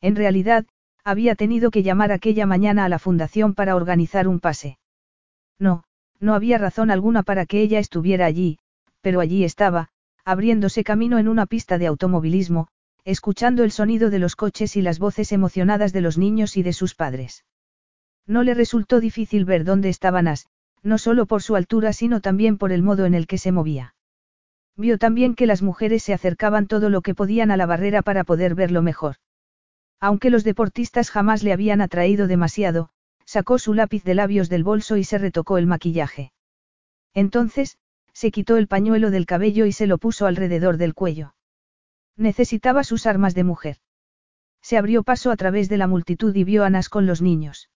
En realidad, había tenido que llamar aquella mañana a la fundación para organizar un pase. No, no había razón alguna para que ella estuviera allí, pero allí estaba, abriéndose camino en una pista de automovilismo, escuchando el sonido de los coches y las voces emocionadas de los niños y de sus padres. No le resultó difícil ver dónde estaba Nas, no solo por su altura sino también por el modo en el que se movía. Vio también que las mujeres se acercaban todo lo que podían a la barrera para poder verlo mejor. Aunque los deportistas jamás le habían atraído demasiado, sacó su lápiz de labios del bolso y se retocó el maquillaje. Entonces, se quitó el pañuelo del cabello y se lo puso alrededor del cuello. Necesitaba sus armas de mujer. Se abrió paso a través de la multitud y vio a Nas con los niños.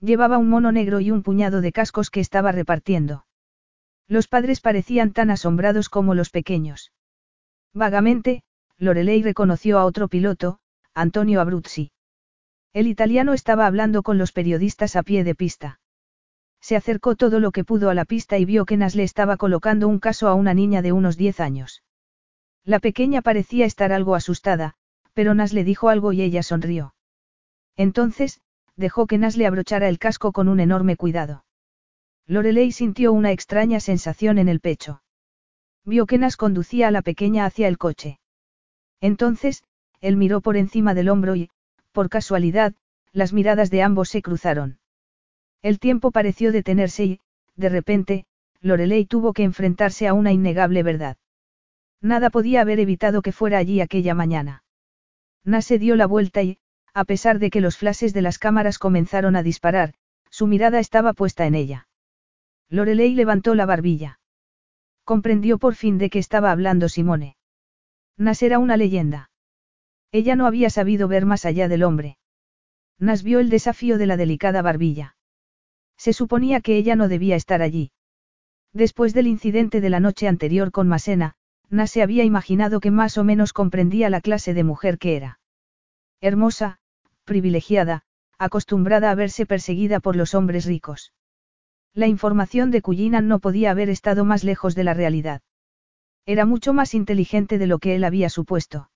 Llevaba un mono negro y un puñado de cascos que estaba repartiendo. Los padres parecían tan asombrados como los pequeños. Vagamente, Lorelei reconoció a otro piloto, Antonio Abruzzi. El italiano estaba hablando con los periodistas a pie de pista. Se acercó todo lo que pudo a la pista y vio que Nas le estaba colocando un caso a una niña de unos 10 años. La pequeña parecía estar algo asustada, pero Nas le dijo algo y ella sonrió. Entonces, dejó que Nas le abrochara el casco con un enorme cuidado. Lorelei sintió una extraña sensación en el pecho. Vio que Nas conducía a la pequeña hacia el coche. Entonces, él miró por encima del hombro y, por casualidad, las miradas de ambos se cruzaron. El tiempo pareció detenerse y, de repente, Lorelei tuvo que enfrentarse a una innegable verdad. Nada podía haber evitado que fuera allí aquella mañana. Nase dio la vuelta y, a pesar de que los flashes de las cámaras comenzaron a disparar, su mirada estaba puesta en ella. Lorelei levantó la barbilla. Comprendió por fin de qué estaba hablando Simone. Nas era una leyenda. Ella no había sabido ver más allá del hombre. Nas vio el desafío de la delicada barbilla. Se suponía que ella no debía estar allí. Después del incidente de la noche anterior con Masena, Nas se había imaginado que más o menos comprendía la clase de mujer que era. Hermosa, privilegiada, acostumbrada a verse perseguida por los hombres ricos. La información de Cullinan no podía haber estado más lejos de la realidad. Era mucho más inteligente de lo que él había supuesto.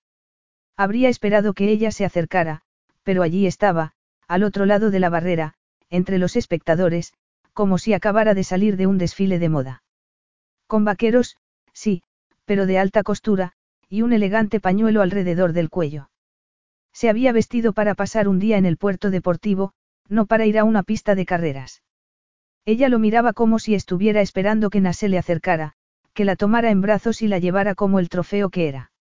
Habría esperado que ella se acercara, pero allí estaba, al otro lado de la barrera, entre los espectadores, como si acabara de salir de un desfile de moda. Con vaqueros, sí, pero de alta costura, y un elegante pañuelo alrededor del cuello. Se había vestido para pasar un día en el puerto deportivo, no para ir a una pista de carreras. Ella lo miraba como si estuviera esperando que Nas se le acercara, que la tomara en brazos y la llevara como el trofeo que era.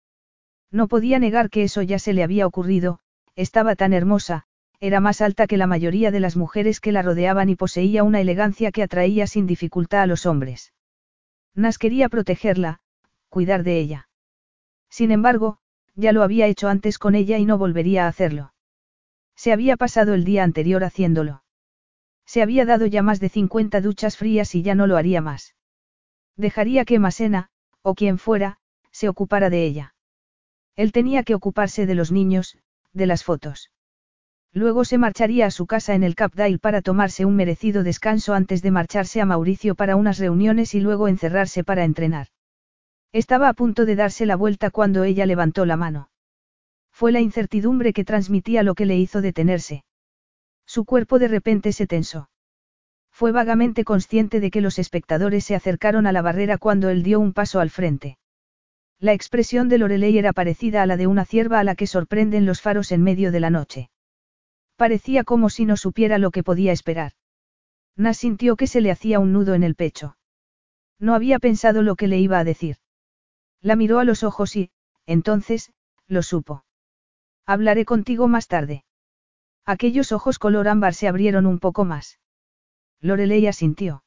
No podía negar que eso ya se le había ocurrido, estaba tan hermosa, era más alta que la mayoría de las mujeres que la rodeaban y poseía una elegancia que atraía sin dificultad a los hombres. Nas quería protegerla, cuidar de ella. Sin embargo, ya lo había hecho antes con ella y no volvería a hacerlo. Se había pasado el día anterior haciéndolo. Se había dado ya más de 50 duchas frías y ya no lo haría más. Dejaría que Masena, o quien fuera, se ocupara de ella. Él tenía que ocuparse de los niños, de las fotos. Luego se marcharía a su casa en el Capdale para tomarse un merecido descanso antes de marcharse a Mauricio para unas reuniones y luego encerrarse para entrenar. Estaba a punto de darse la vuelta cuando ella levantó la mano. Fue la incertidumbre que transmitía lo que le hizo detenerse. Su cuerpo de repente se tensó. Fue vagamente consciente de que los espectadores se acercaron a la barrera cuando él dio un paso al frente. La expresión de Lorelei era parecida a la de una cierva a la que sorprenden los faros en medio de la noche. Parecía como si no supiera lo que podía esperar. Nas sintió que se le hacía un nudo en el pecho. No había pensado lo que le iba a decir. La miró a los ojos y, entonces, lo supo. Hablaré contigo más tarde. Aquellos ojos color ámbar se abrieron un poco más. Lorelei asintió.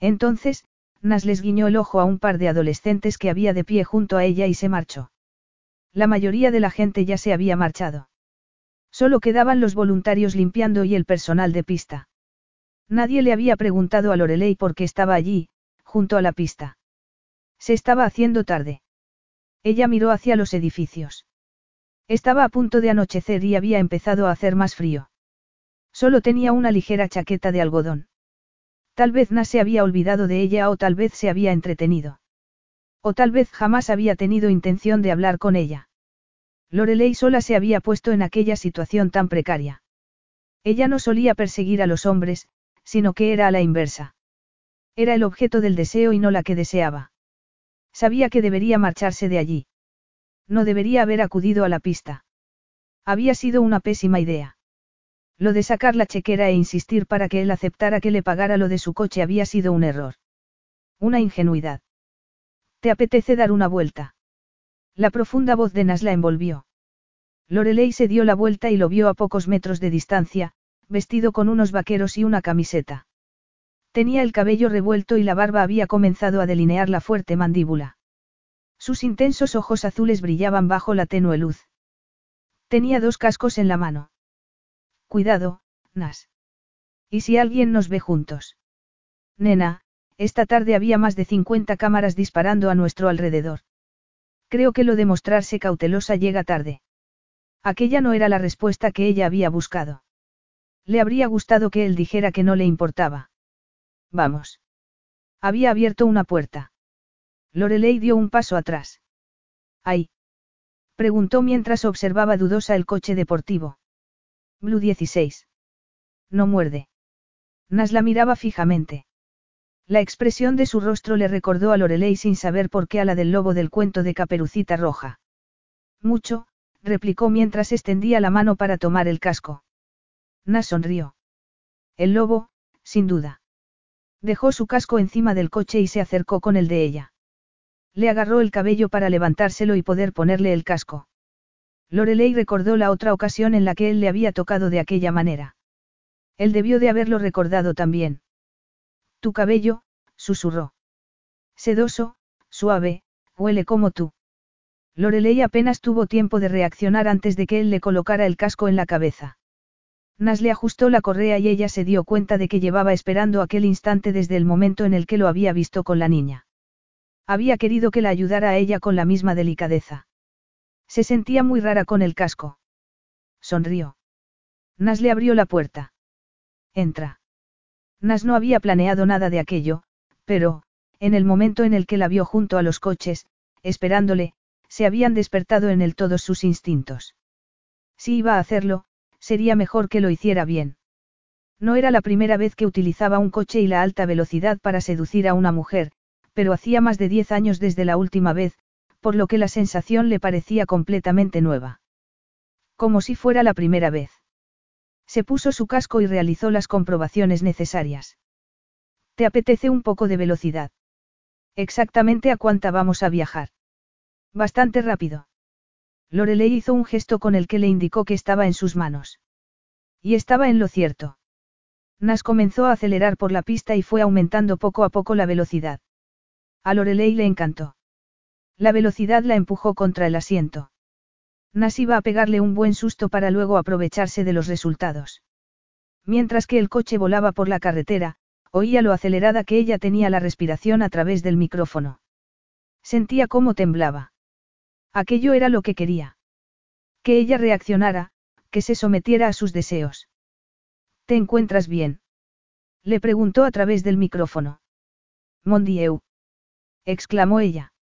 Entonces, Nas les guiñó el ojo a un par de adolescentes que había de pie junto a ella y se marchó. La mayoría de la gente ya se había marchado. Solo quedaban los voluntarios limpiando y el personal de pista. Nadie le había preguntado a Lorelei por qué estaba allí, junto a la pista. Se estaba haciendo tarde. Ella miró hacia los edificios. Estaba a punto de anochecer y había empezado a hacer más frío. Solo tenía una ligera chaqueta de algodón. Tal vez Nas se había olvidado de ella o tal vez se había entretenido. O tal vez jamás había tenido intención de hablar con ella. Lorelei sola se había puesto en aquella situación tan precaria. Ella no solía perseguir a los hombres, sino que era a la inversa. Era el objeto del deseo y no la que deseaba. Sabía que debería marcharse de allí. No debería haber acudido a la pista. Había sido una pésima idea. Lo de sacar la chequera e insistir para que él aceptara que le pagara lo de su coche había sido un error. Una ingenuidad. ¿Te apetece dar una vuelta? La profunda voz de Nas la envolvió. Lorelei se dio la vuelta y lo vio a pocos metros de distancia, vestido con unos vaqueros y una camiseta. Tenía el cabello revuelto y la barba había comenzado a delinear la fuerte mandíbula. Sus intensos ojos azules brillaban bajo la tenue luz. Tenía dos cascos en la mano. Cuidado, Nas. ¿Y si alguien nos ve juntos? Nena, esta tarde había más de 50 cámaras disparando a nuestro alrededor. Creo que lo de mostrarse cautelosa llega tarde. Aquella no era la respuesta que ella había buscado. Le habría gustado que él dijera que no le importaba. Vamos. Había abierto una puerta. Lorelei dio un paso atrás. ¡Ay! Preguntó mientras observaba dudosa el coche deportivo. Blue 16. No muerde. Nas la miraba fijamente. La expresión de su rostro le recordó a Lorelei sin saber por qué a la del lobo del cuento de Caperucita Roja. Mucho, replicó mientras extendía la mano para tomar el casco. Nas sonrió. El lobo, sin duda. Dejó su casco encima del coche y se acercó con el de ella. Le agarró el cabello para levantárselo y poder ponerle el casco. Lorelei recordó la otra ocasión en la que él le había tocado de aquella manera. Él debió de haberlo recordado también. Tu cabello, susurró. Sedoso, suave, huele como tú. Lorelei apenas tuvo tiempo de reaccionar antes de que él le colocara el casco en la cabeza. Nas le ajustó la correa y ella se dio cuenta de que llevaba esperando aquel instante desde el momento en el que lo había visto con la niña. Había querido que la ayudara a ella con la misma delicadeza. Se sentía muy rara con el casco. Sonrió. Nas le abrió la puerta. Entra. Nas no había planeado nada de aquello, pero, en el momento en el que la vio junto a los coches, esperándole, se habían despertado en él todos sus instintos. Si iba a hacerlo, sería mejor que lo hiciera bien. No era la primera vez que utilizaba un coche y la alta velocidad para seducir a una mujer, pero hacía más de diez años desde la última vez, por lo que la sensación le parecía completamente nueva. Como si fuera la primera vez. Se puso su casco y realizó las comprobaciones necesarias. ¿Te apetece un poco de velocidad? Exactamente a cuánta vamos a viajar. Bastante rápido. Lorelei hizo un gesto con el que le indicó que estaba en sus manos. Y estaba en lo cierto. Nas comenzó a acelerar por la pista y fue aumentando poco a poco la velocidad. A Lorelei le encantó. La velocidad la empujó contra el asiento. Nas iba a pegarle un buen susto para luego aprovecharse de los resultados. Mientras que el coche volaba por la carretera, oía lo acelerada que ella tenía la respiración a través del micrófono. Sentía cómo temblaba. Aquello era lo que quería. Que ella reaccionara, que se sometiera a sus deseos. ¿Te encuentras bien? Le preguntó a través del micrófono. Mondieu. exclamó ella.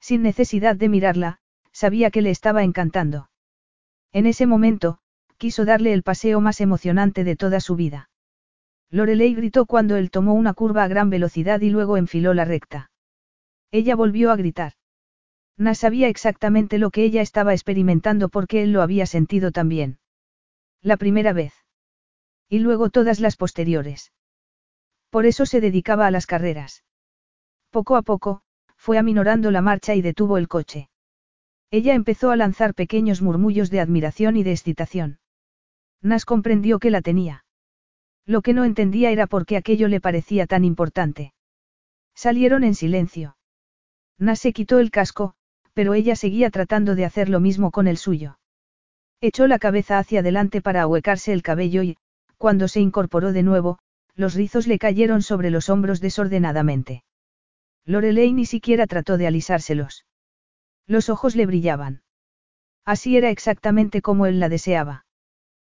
Sin necesidad de mirarla, sabía que le estaba encantando. En ese momento, quiso darle el paseo más emocionante de toda su vida. Lorelei gritó cuando él tomó una curva a gran velocidad y luego enfiló la recta. Ella volvió a gritar. Na sabía exactamente lo que ella estaba experimentando porque él lo había sentido también. La primera vez. Y luego todas las posteriores. Por eso se dedicaba a las carreras. Poco a poco, fue aminorando la marcha y detuvo el coche. Ella empezó a lanzar pequeños murmullos de admiración y de excitación. Nas comprendió que la tenía. Lo que no entendía era por qué aquello le parecía tan importante. Salieron en silencio. Nas se quitó el casco, pero ella seguía tratando de hacer lo mismo con el suyo. Echó la cabeza hacia adelante para ahuecarse el cabello y, cuando se incorporó de nuevo, los rizos le cayeron sobre los hombros desordenadamente. Lorelei ni siquiera trató de alisárselos. Los ojos le brillaban. Así era exactamente como él la deseaba.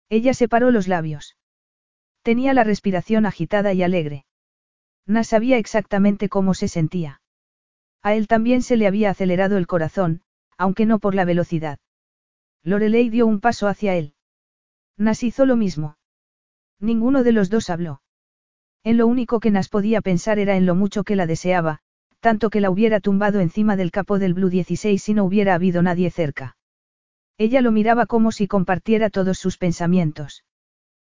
Ella separó los labios. Tenía la respiración agitada y alegre. Na sabía exactamente cómo se sentía. A él también se le había acelerado el corazón, aunque no por la velocidad. Lorelei dio un paso hacia él. Nas hizo lo mismo. Ninguno de los dos habló. En lo único que Nas podía pensar era en lo mucho que la deseaba, tanto que la hubiera tumbado encima del capó del Blue 16 si no hubiera habido nadie cerca. Ella lo miraba como si compartiera todos sus pensamientos.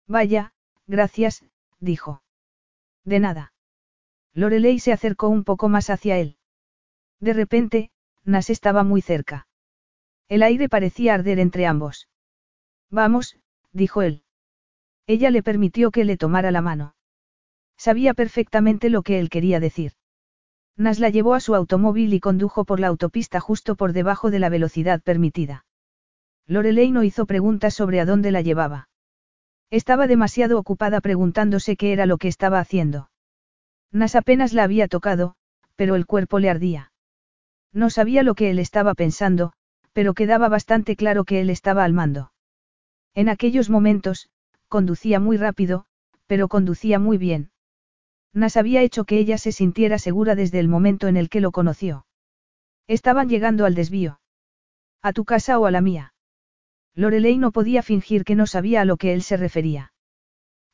Vaya, gracias, dijo. De nada. Lorelei se acercó un poco más hacia él. De repente, Nas estaba muy cerca. El aire parecía arder entre ambos. Vamos, dijo él. Ella le permitió que le tomara la mano. Sabía perfectamente lo que él quería decir. Nas la llevó a su automóvil y condujo por la autopista justo por debajo de la velocidad permitida. Lorelei no hizo preguntas sobre a dónde la llevaba. Estaba demasiado ocupada preguntándose qué era lo que estaba haciendo. Nas apenas la había tocado, pero el cuerpo le ardía. No sabía lo que él estaba pensando, pero quedaba bastante claro que él estaba al mando. En aquellos momentos, conducía muy rápido, pero conducía muy bien. Nas había hecho que ella se sintiera segura desde el momento en el que lo conoció. Estaban llegando al desvío. ¿A tu casa o a la mía? Lorelei no podía fingir que no sabía a lo que él se refería.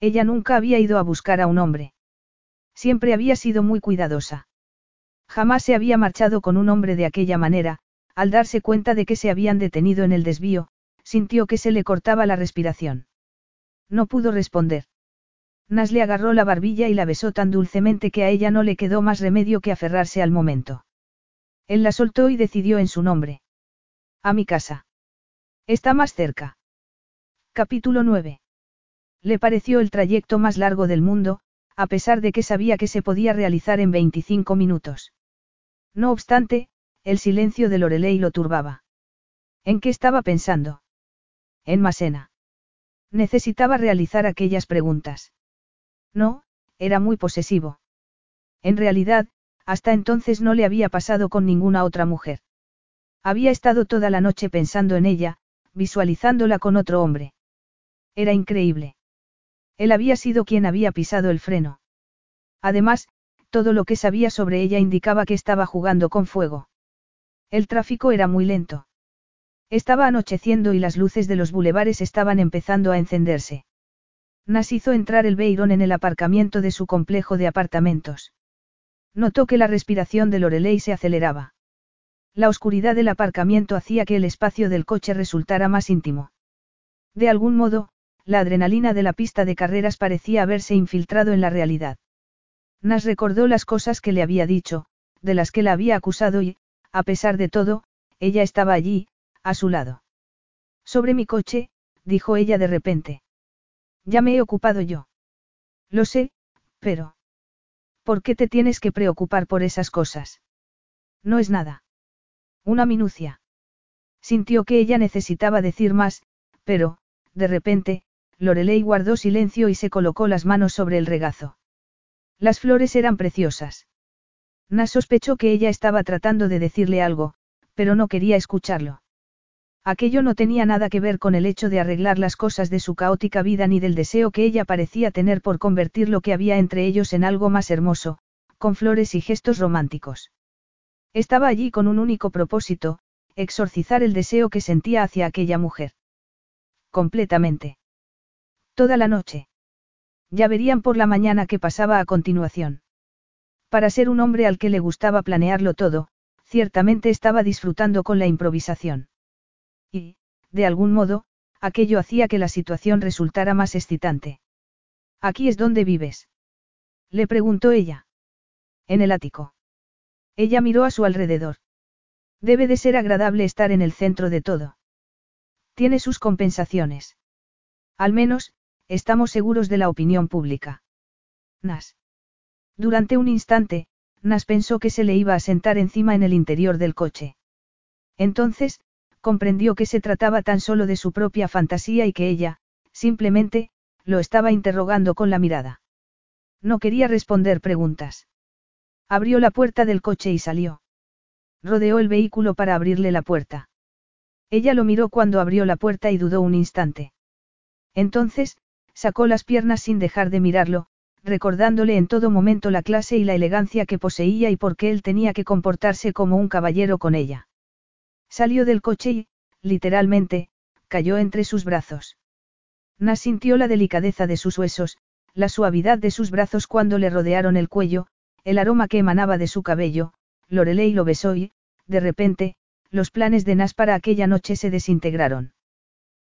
Ella nunca había ido a buscar a un hombre. Siempre había sido muy cuidadosa. Jamás se había marchado con un hombre de aquella manera, al darse cuenta de que se habían detenido en el desvío, sintió que se le cortaba la respiración. No pudo responder. Nas le agarró la barbilla y la besó tan dulcemente que a ella no le quedó más remedio que aferrarse al momento. Él la soltó y decidió en su nombre. A mi casa. Está más cerca. Capítulo 9. Le pareció el trayecto más largo del mundo, a pesar de que sabía que se podía realizar en 25 minutos. No obstante, el silencio de Lorelei lo turbaba. ¿En qué estaba pensando? En Masena. Necesitaba realizar aquellas preguntas. No, era muy posesivo. En realidad, hasta entonces no le había pasado con ninguna otra mujer. Había estado toda la noche pensando en ella, visualizándola con otro hombre. Era increíble. Él había sido quien había pisado el freno. Además, todo lo que sabía sobre ella indicaba que estaba jugando con fuego. El tráfico era muy lento. Estaba anocheciendo y las luces de los bulevares estaban empezando a encenderse. Nas hizo entrar el Veyron en el aparcamiento de su complejo de apartamentos. Notó que la respiración de Lorelei se aceleraba. La oscuridad del aparcamiento hacía que el espacio del coche resultara más íntimo. De algún modo, la adrenalina de la pista de carreras parecía haberse infiltrado en la realidad. Nas recordó las cosas que le había dicho, de las que la había acusado y, a pesar de todo, ella estaba allí, a su lado. Sobre mi coche, dijo ella de repente. Ya me he ocupado yo. Lo sé, pero... ¿Por qué te tienes que preocupar por esas cosas? No es nada. Una minucia. Sintió que ella necesitaba decir más, pero, de repente, Lorelei guardó silencio y se colocó las manos sobre el regazo. Las flores eran preciosas. Nas sospechó que ella estaba tratando de decirle algo, pero no quería escucharlo. Aquello no tenía nada que ver con el hecho de arreglar las cosas de su caótica vida ni del deseo que ella parecía tener por convertir lo que había entre ellos en algo más hermoso, con flores y gestos románticos. Estaba allí con un único propósito, exorcizar el deseo que sentía hacia aquella mujer. Completamente. Toda la noche. Ya verían por la mañana qué pasaba a continuación. Para ser un hombre al que le gustaba planearlo todo, ciertamente estaba disfrutando con la improvisación. Y, de algún modo, aquello hacía que la situación resultara más excitante. ¿Aquí es donde vives? Le preguntó ella. En el ático. Ella miró a su alrededor. Debe de ser agradable estar en el centro de todo. Tiene sus compensaciones. Al menos, estamos seguros de la opinión pública. Nas. Durante un instante, Nas pensó que se le iba a sentar encima en el interior del coche. Entonces, comprendió que se trataba tan solo de su propia fantasía y que ella, simplemente, lo estaba interrogando con la mirada. No quería responder preguntas. Abrió la puerta del coche y salió. Rodeó el vehículo para abrirle la puerta. Ella lo miró cuando abrió la puerta y dudó un instante. Entonces, sacó las piernas sin dejar de mirarlo, recordándole en todo momento la clase y la elegancia que poseía y por qué él tenía que comportarse como un caballero con ella. Salió del coche y, literalmente, cayó entre sus brazos. Nas sintió la delicadeza de sus huesos, la suavidad de sus brazos cuando le rodearon el cuello, el aroma que emanaba de su cabello, Lorelei lo besó y, de repente, los planes de Nas para aquella noche se desintegraron.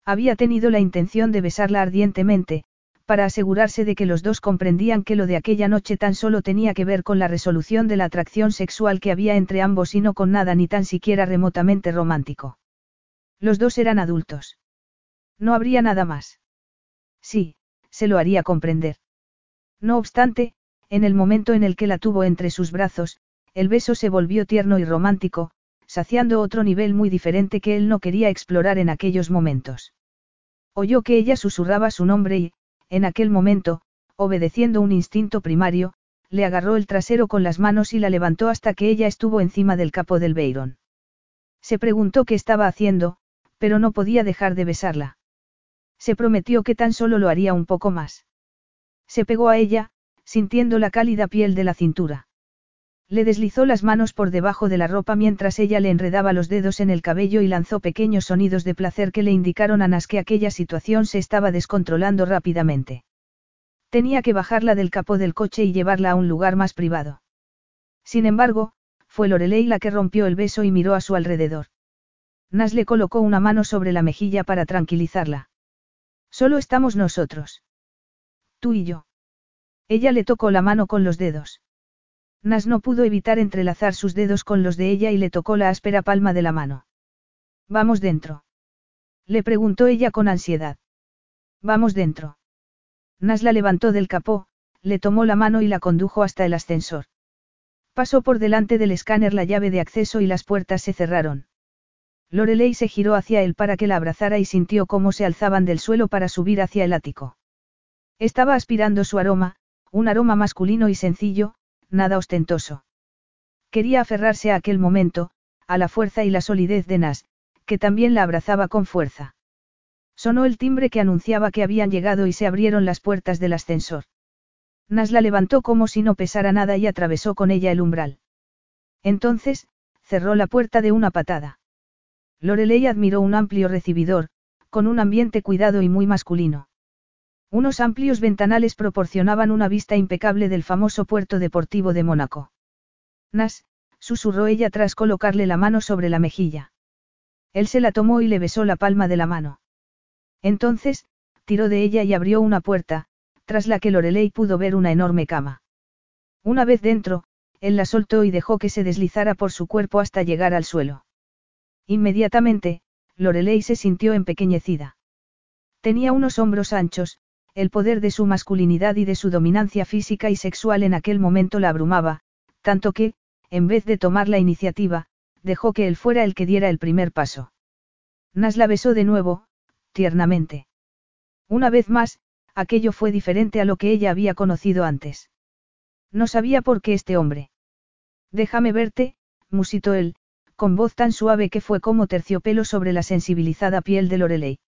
Había tenido la intención de besarla ardientemente, para asegurarse de que los dos comprendían que lo de aquella noche tan solo tenía que ver con la resolución de la atracción sexual que había entre ambos y no con nada ni tan siquiera remotamente romántico. Los dos eran adultos. No habría nada más. Sí, se lo haría comprender. No obstante, en el momento en el que la tuvo entre sus brazos, el beso se volvió tierno y romántico, saciando otro nivel muy diferente que él no quería explorar en aquellos momentos. Oyó que ella susurraba su nombre y, en aquel momento, obedeciendo un instinto primario, le agarró el trasero con las manos y la levantó hasta que ella estuvo encima del capo del Beiron. Se preguntó qué estaba haciendo, pero no podía dejar de besarla. Se prometió que tan solo lo haría un poco más. Se pegó a ella, sintiendo la cálida piel de la cintura. Le deslizó las manos por debajo de la ropa mientras ella le enredaba los dedos en el cabello y lanzó pequeños sonidos de placer que le indicaron a Nas que aquella situación se estaba descontrolando rápidamente. Tenía que bajarla del capó del coche y llevarla a un lugar más privado. Sin embargo, fue Lorelei la que rompió el beso y miró a su alrededor. Nas le colocó una mano sobre la mejilla para tranquilizarla. Solo estamos nosotros. Tú y yo. Ella le tocó la mano con los dedos. Nas no pudo evitar entrelazar sus dedos con los de ella y le tocó la áspera palma de la mano. Vamos dentro. Le preguntó ella con ansiedad. Vamos dentro. Nas la levantó del capó, le tomó la mano y la condujo hasta el ascensor. Pasó por delante del escáner la llave de acceso y las puertas se cerraron. Lorelei se giró hacia él para que la abrazara y sintió cómo se alzaban del suelo para subir hacia el ático. Estaba aspirando su aroma, un aroma masculino y sencillo, nada ostentoso. Quería aferrarse a aquel momento, a la fuerza y la solidez de Nas, que también la abrazaba con fuerza. Sonó el timbre que anunciaba que habían llegado y se abrieron las puertas del ascensor. Nas la levantó como si no pesara nada y atravesó con ella el umbral. Entonces, cerró la puerta de una patada. Lorelei admiró un amplio recibidor, con un ambiente cuidado y muy masculino. Unos amplios ventanales proporcionaban una vista impecable del famoso puerto deportivo de Mónaco. Nas, susurró ella tras colocarle la mano sobre la mejilla. Él se la tomó y le besó la palma de la mano. Entonces, tiró de ella y abrió una puerta, tras la que Lorelei pudo ver una enorme cama. Una vez dentro, él la soltó y dejó que se deslizara por su cuerpo hasta llegar al suelo. Inmediatamente, Lorelei se sintió empequeñecida. Tenía unos hombros anchos, el poder de su masculinidad y de su dominancia física y sexual en aquel momento la abrumaba, tanto que, en vez de tomar la iniciativa, dejó que él fuera el que diera el primer paso. Nas la besó de nuevo, tiernamente. Una vez más, aquello fue diferente a lo que ella había conocido antes. No sabía por qué este hombre. Déjame verte, musitó él, con voz tan suave que fue como terciopelo sobre la sensibilizada piel de Lorelei.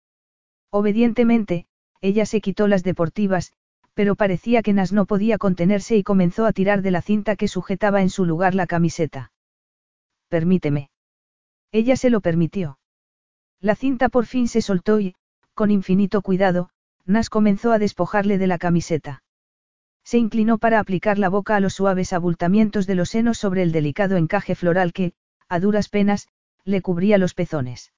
Obedientemente, ella se quitó las deportivas, pero parecía que Nas no podía contenerse y comenzó a tirar de la cinta que sujetaba en su lugar la camiseta. Permíteme. Ella se lo permitió. La cinta por fin se soltó y, con infinito cuidado, Nas comenzó a despojarle de la camiseta. Se inclinó para aplicar la boca a los suaves abultamientos de los senos sobre el delicado encaje floral que, a duras penas, le cubría los pezones.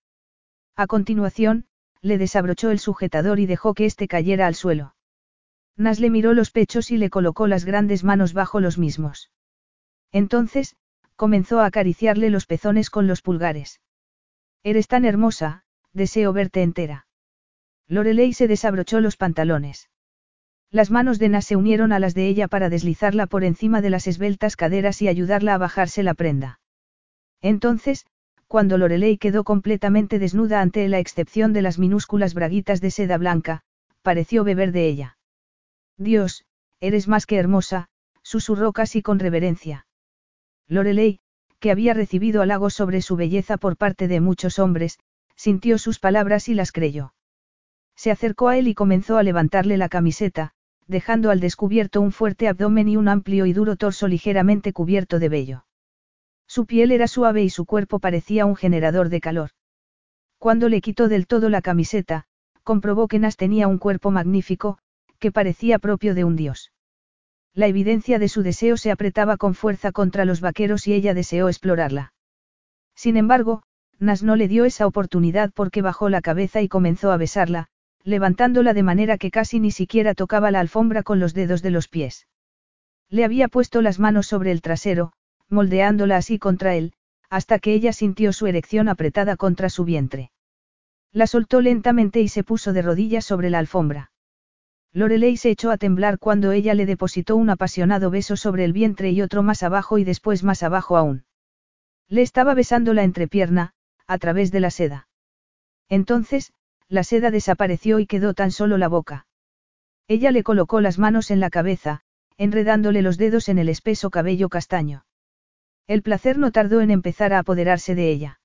A continuación, le desabrochó el sujetador y dejó que éste cayera al suelo. Nas le miró los pechos y le colocó las grandes manos bajo los mismos. Entonces, comenzó a acariciarle los pezones con los pulgares. Eres tan hermosa, deseo verte entera. Lorelei se desabrochó los pantalones. Las manos de Nas se unieron a las de ella para deslizarla por encima de las esbeltas caderas y ayudarla a bajarse la prenda. Entonces, cuando Lorelei quedó completamente desnuda ante la excepción de las minúsculas braguitas de seda blanca, pareció beber de ella. Dios, eres más que hermosa, susurró casi con reverencia. Lorelei, que había recibido halagos sobre su belleza por parte de muchos hombres, sintió sus palabras y las creyó. Se acercó a él y comenzó a levantarle la camiseta, dejando al descubierto un fuerte abdomen y un amplio y duro torso ligeramente cubierto de vello. Su piel era suave y su cuerpo parecía un generador de calor. Cuando le quitó del todo la camiseta, comprobó que Nas tenía un cuerpo magnífico, que parecía propio de un dios. La evidencia de su deseo se apretaba con fuerza contra los vaqueros y ella deseó explorarla. Sin embargo, Nas no le dio esa oportunidad porque bajó la cabeza y comenzó a besarla, levantándola de manera que casi ni siquiera tocaba la alfombra con los dedos de los pies. Le había puesto las manos sobre el trasero, moldeándola así contra él, hasta que ella sintió su erección apretada contra su vientre. La soltó lentamente y se puso de rodillas sobre la alfombra. Lorelei se echó a temblar cuando ella le depositó un apasionado beso sobre el vientre y otro más abajo y después más abajo aún. Le estaba besando la entrepierna, a través de la seda. Entonces, la seda desapareció y quedó tan solo la boca. Ella le colocó las manos en la cabeza, enredándole los dedos en el espeso cabello castaño. El placer no tardó en empezar a apoderarse de ella.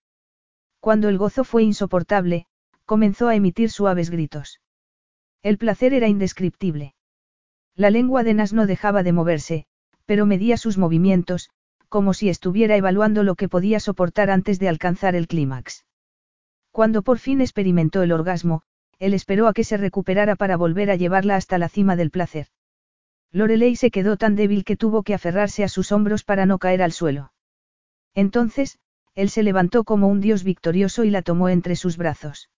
Cuando el gozo fue insoportable, comenzó a emitir suaves gritos. El placer era indescriptible. La lengua de Nas no dejaba de moverse, pero medía sus movimientos, como si estuviera evaluando lo que podía soportar antes de alcanzar el clímax. Cuando por fin experimentó el orgasmo, él esperó a que se recuperara para volver a llevarla hasta la cima del placer. Lorelei se quedó tan débil que tuvo que aferrarse a sus hombros para no caer al suelo. Entonces, él se levantó como un dios victorioso y la tomó entre sus brazos.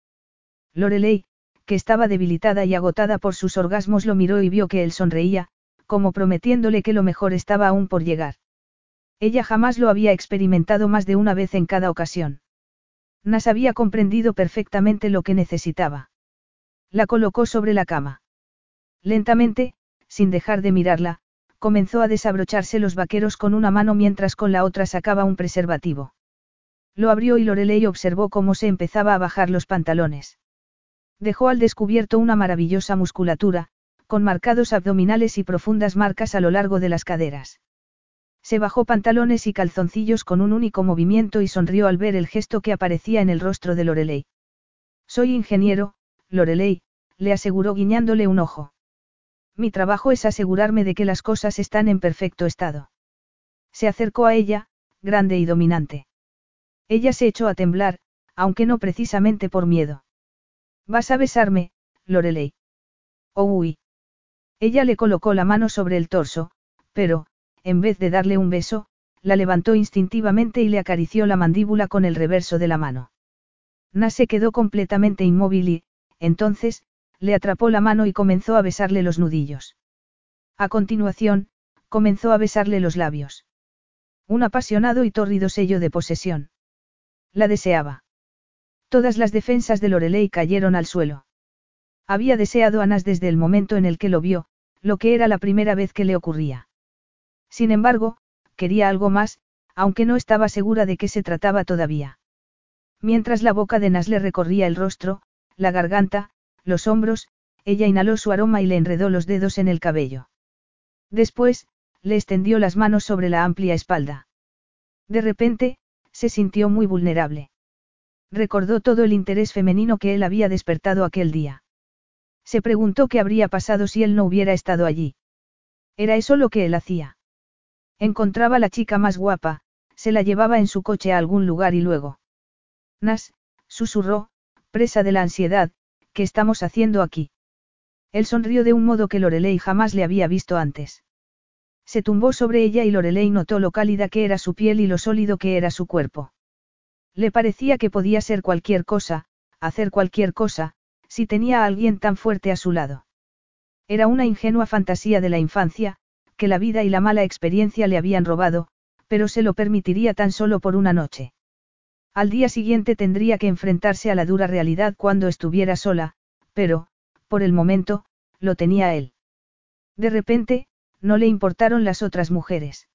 Lorelei, que estaba debilitada y agotada por sus orgasmos, lo miró y vio que él sonreía, como prometiéndole que lo mejor estaba aún por llegar. Ella jamás lo había experimentado más de una vez en cada ocasión. Nas había comprendido perfectamente lo que necesitaba. La colocó sobre la cama. Lentamente, sin dejar de mirarla, comenzó a desabrocharse los vaqueros con una mano mientras con la otra sacaba un preservativo. Lo abrió y Lorelei observó cómo se empezaba a bajar los pantalones. Dejó al descubierto una maravillosa musculatura, con marcados abdominales y profundas marcas a lo largo de las caderas. Se bajó pantalones y calzoncillos con un único movimiento y sonrió al ver el gesto que aparecía en el rostro de Lorelei. Soy ingeniero, Lorelei, le aseguró guiñándole un ojo. Mi trabajo es asegurarme de que las cosas están en perfecto estado. Se acercó a ella, grande y dominante. Ella se echó a temblar, aunque no precisamente por miedo. Vas a besarme, Lorelei. uy. Ella le colocó la mano sobre el torso, pero, en vez de darle un beso, la levantó instintivamente y le acarició la mandíbula con el reverso de la mano. Nas se quedó completamente inmóvil y, entonces, le atrapó la mano y comenzó a besarle los nudillos. A continuación, comenzó a besarle los labios. Un apasionado y tórrido sello de posesión. La deseaba. Todas las defensas de Lorelei cayeron al suelo. Había deseado a Nas desde el momento en el que lo vio, lo que era la primera vez que le ocurría. Sin embargo, quería algo más, aunque no estaba segura de qué se trataba todavía. Mientras la boca de Nas le recorría el rostro, la garganta, los hombros, ella inhaló su aroma y le enredó los dedos en el cabello. Después, le extendió las manos sobre la amplia espalda. De repente, se sintió muy vulnerable. Recordó todo el interés femenino que él había despertado aquel día. Se preguntó qué habría pasado si él no hubiera estado allí. Era eso lo que él hacía. Encontraba la chica más guapa, se la llevaba en su coche a algún lugar y luego. Nas, susurró, presa de la ansiedad, ¿qué estamos haciendo aquí? Él sonrió de un modo que Lorelei jamás le había visto antes. Se tumbó sobre ella y Lorelei notó lo cálida que era su piel y lo sólido que era su cuerpo. Le parecía que podía ser cualquier cosa, hacer cualquier cosa, si tenía a alguien tan fuerte a su lado. Era una ingenua fantasía de la infancia, que la vida y la mala experiencia le habían robado, pero se lo permitiría tan solo por una noche. Al día siguiente tendría que enfrentarse a la dura realidad cuando estuviera sola, pero, por el momento, lo tenía él. De repente, no le importaron las otras mujeres.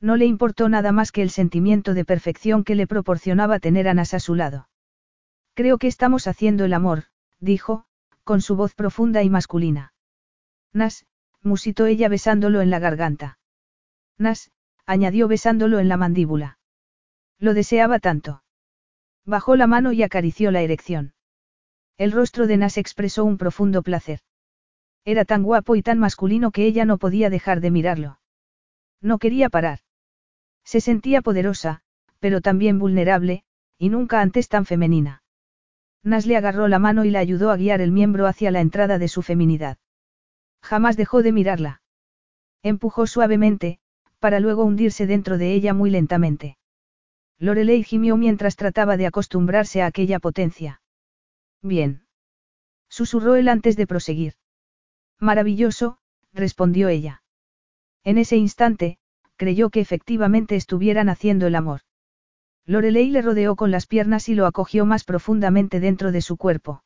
No le importó nada más que el sentimiento de perfección que le proporcionaba tener a Nas a su lado. Creo que estamos haciendo el amor, dijo, con su voz profunda y masculina. Nas, musitó ella besándolo en la garganta. Nas, añadió besándolo en la mandíbula. Lo deseaba tanto. Bajó la mano y acarició la erección. El rostro de Nas expresó un profundo placer. Era tan guapo y tan masculino que ella no podía dejar de mirarlo. No quería parar. Se sentía poderosa, pero también vulnerable, y nunca antes tan femenina. Nas le agarró la mano y la ayudó a guiar el miembro hacia la entrada de su feminidad. Jamás dejó de mirarla. Empujó suavemente, para luego hundirse dentro de ella muy lentamente. Lorelei gimió mientras trataba de acostumbrarse a aquella potencia. Bien. Susurró él antes de proseguir. Maravilloso, respondió ella. En ese instante, creyó que efectivamente estuvieran haciendo el amor. Lorelei le rodeó con las piernas y lo acogió más profundamente dentro de su cuerpo.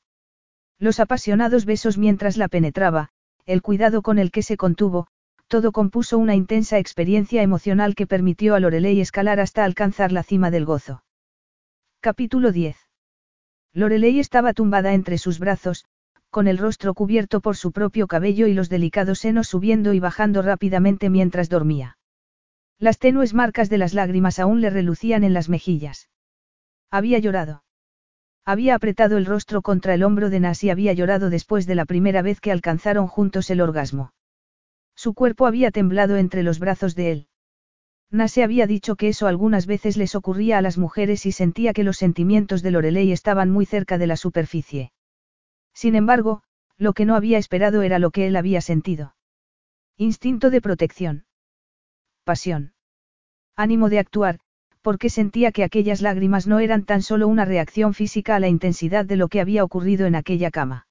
Los apasionados besos mientras la penetraba, el cuidado con el que se contuvo, todo compuso una intensa experiencia emocional que permitió a Lorelei escalar hasta alcanzar la cima del gozo. Capítulo 10. Lorelei estaba tumbada entre sus brazos, con el rostro cubierto por su propio cabello y los delicados senos subiendo y bajando rápidamente mientras dormía. Las tenues marcas de las lágrimas aún le relucían en las mejillas. Había llorado. Había apretado el rostro contra el hombro de Nas y había llorado después de la primera vez que alcanzaron juntos el orgasmo. Su cuerpo había temblado entre los brazos de él. Nas se había dicho que eso algunas veces les ocurría a las mujeres y sentía que los sentimientos de Lorelei estaban muy cerca de la superficie. Sin embargo, lo que no había esperado era lo que él había sentido. Instinto de protección. Pasión. Ánimo de actuar, porque sentía que aquellas lágrimas no eran tan solo una reacción física a la intensidad de lo que había ocurrido en aquella cama.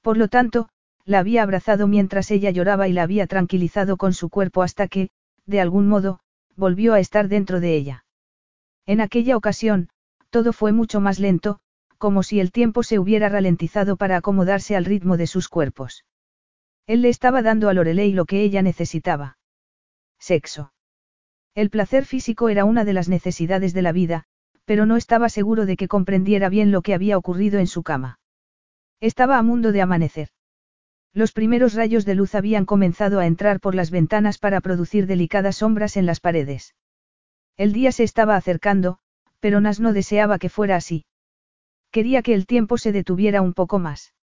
Por lo tanto, la había abrazado mientras ella lloraba y la había tranquilizado con su cuerpo hasta que, de algún modo, volvió a estar dentro de ella. En aquella ocasión, todo fue mucho más lento, como si el tiempo se hubiera ralentizado para acomodarse al ritmo de sus cuerpos. Él le estaba dando a Lorelei lo que ella necesitaba. Sexo. El placer físico era una de las necesidades de la vida, pero no estaba seguro de que comprendiera bien lo que había ocurrido en su cama. Estaba a mundo de amanecer. Los primeros rayos de luz habían comenzado a entrar por las ventanas para producir delicadas sombras en las paredes. El día se estaba acercando, pero Nas no deseaba que fuera así. Quería que el tiempo se detuviera un poco más.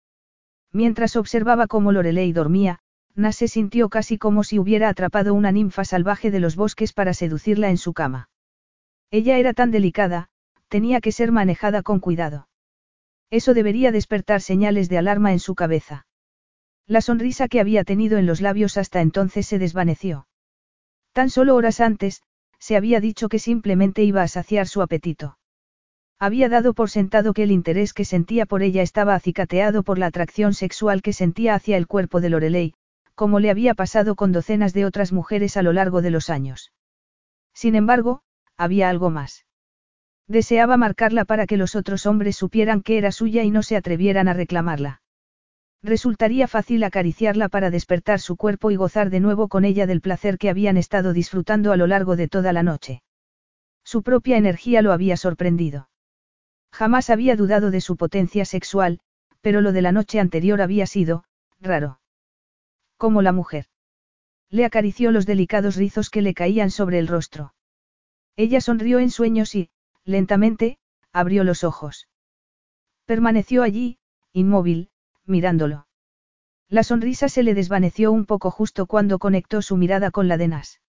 Mientras observaba cómo Lorelei dormía, Nas se sintió casi como si hubiera atrapado una ninfa salvaje de los bosques para seducirla en su cama. Ella era tan delicada, tenía que ser manejada con cuidado. Eso debería despertar señales de alarma en su cabeza. La sonrisa que había tenido en los labios hasta entonces se desvaneció. Tan solo horas antes, se había dicho que simplemente iba a saciar su apetito. Había dado por sentado que el interés que sentía por ella estaba acicateado por la atracción sexual que sentía hacia el cuerpo de Lorelei, como le había pasado con docenas de otras mujeres a lo largo de los años. Sin embargo, había algo más. Deseaba marcarla para que los otros hombres supieran que era suya y no se atrevieran a reclamarla. Resultaría fácil acariciarla para despertar su cuerpo y gozar de nuevo con ella del placer que habían estado disfrutando a lo largo de toda la noche. Su propia energía lo había sorprendido. Jamás había dudado de su potencia sexual, pero lo de la noche anterior había sido, raro. Como la mujer. Le acarició los delicados rizos que le caían sobre el rostro. Ella sonrió en sueños y, lentamente, abrió los ojos. Permaneció allí, inmóvil, mirándolo. La sonrisa se le desvaneció un poco justo cuando conectó su mirada con la de Nas.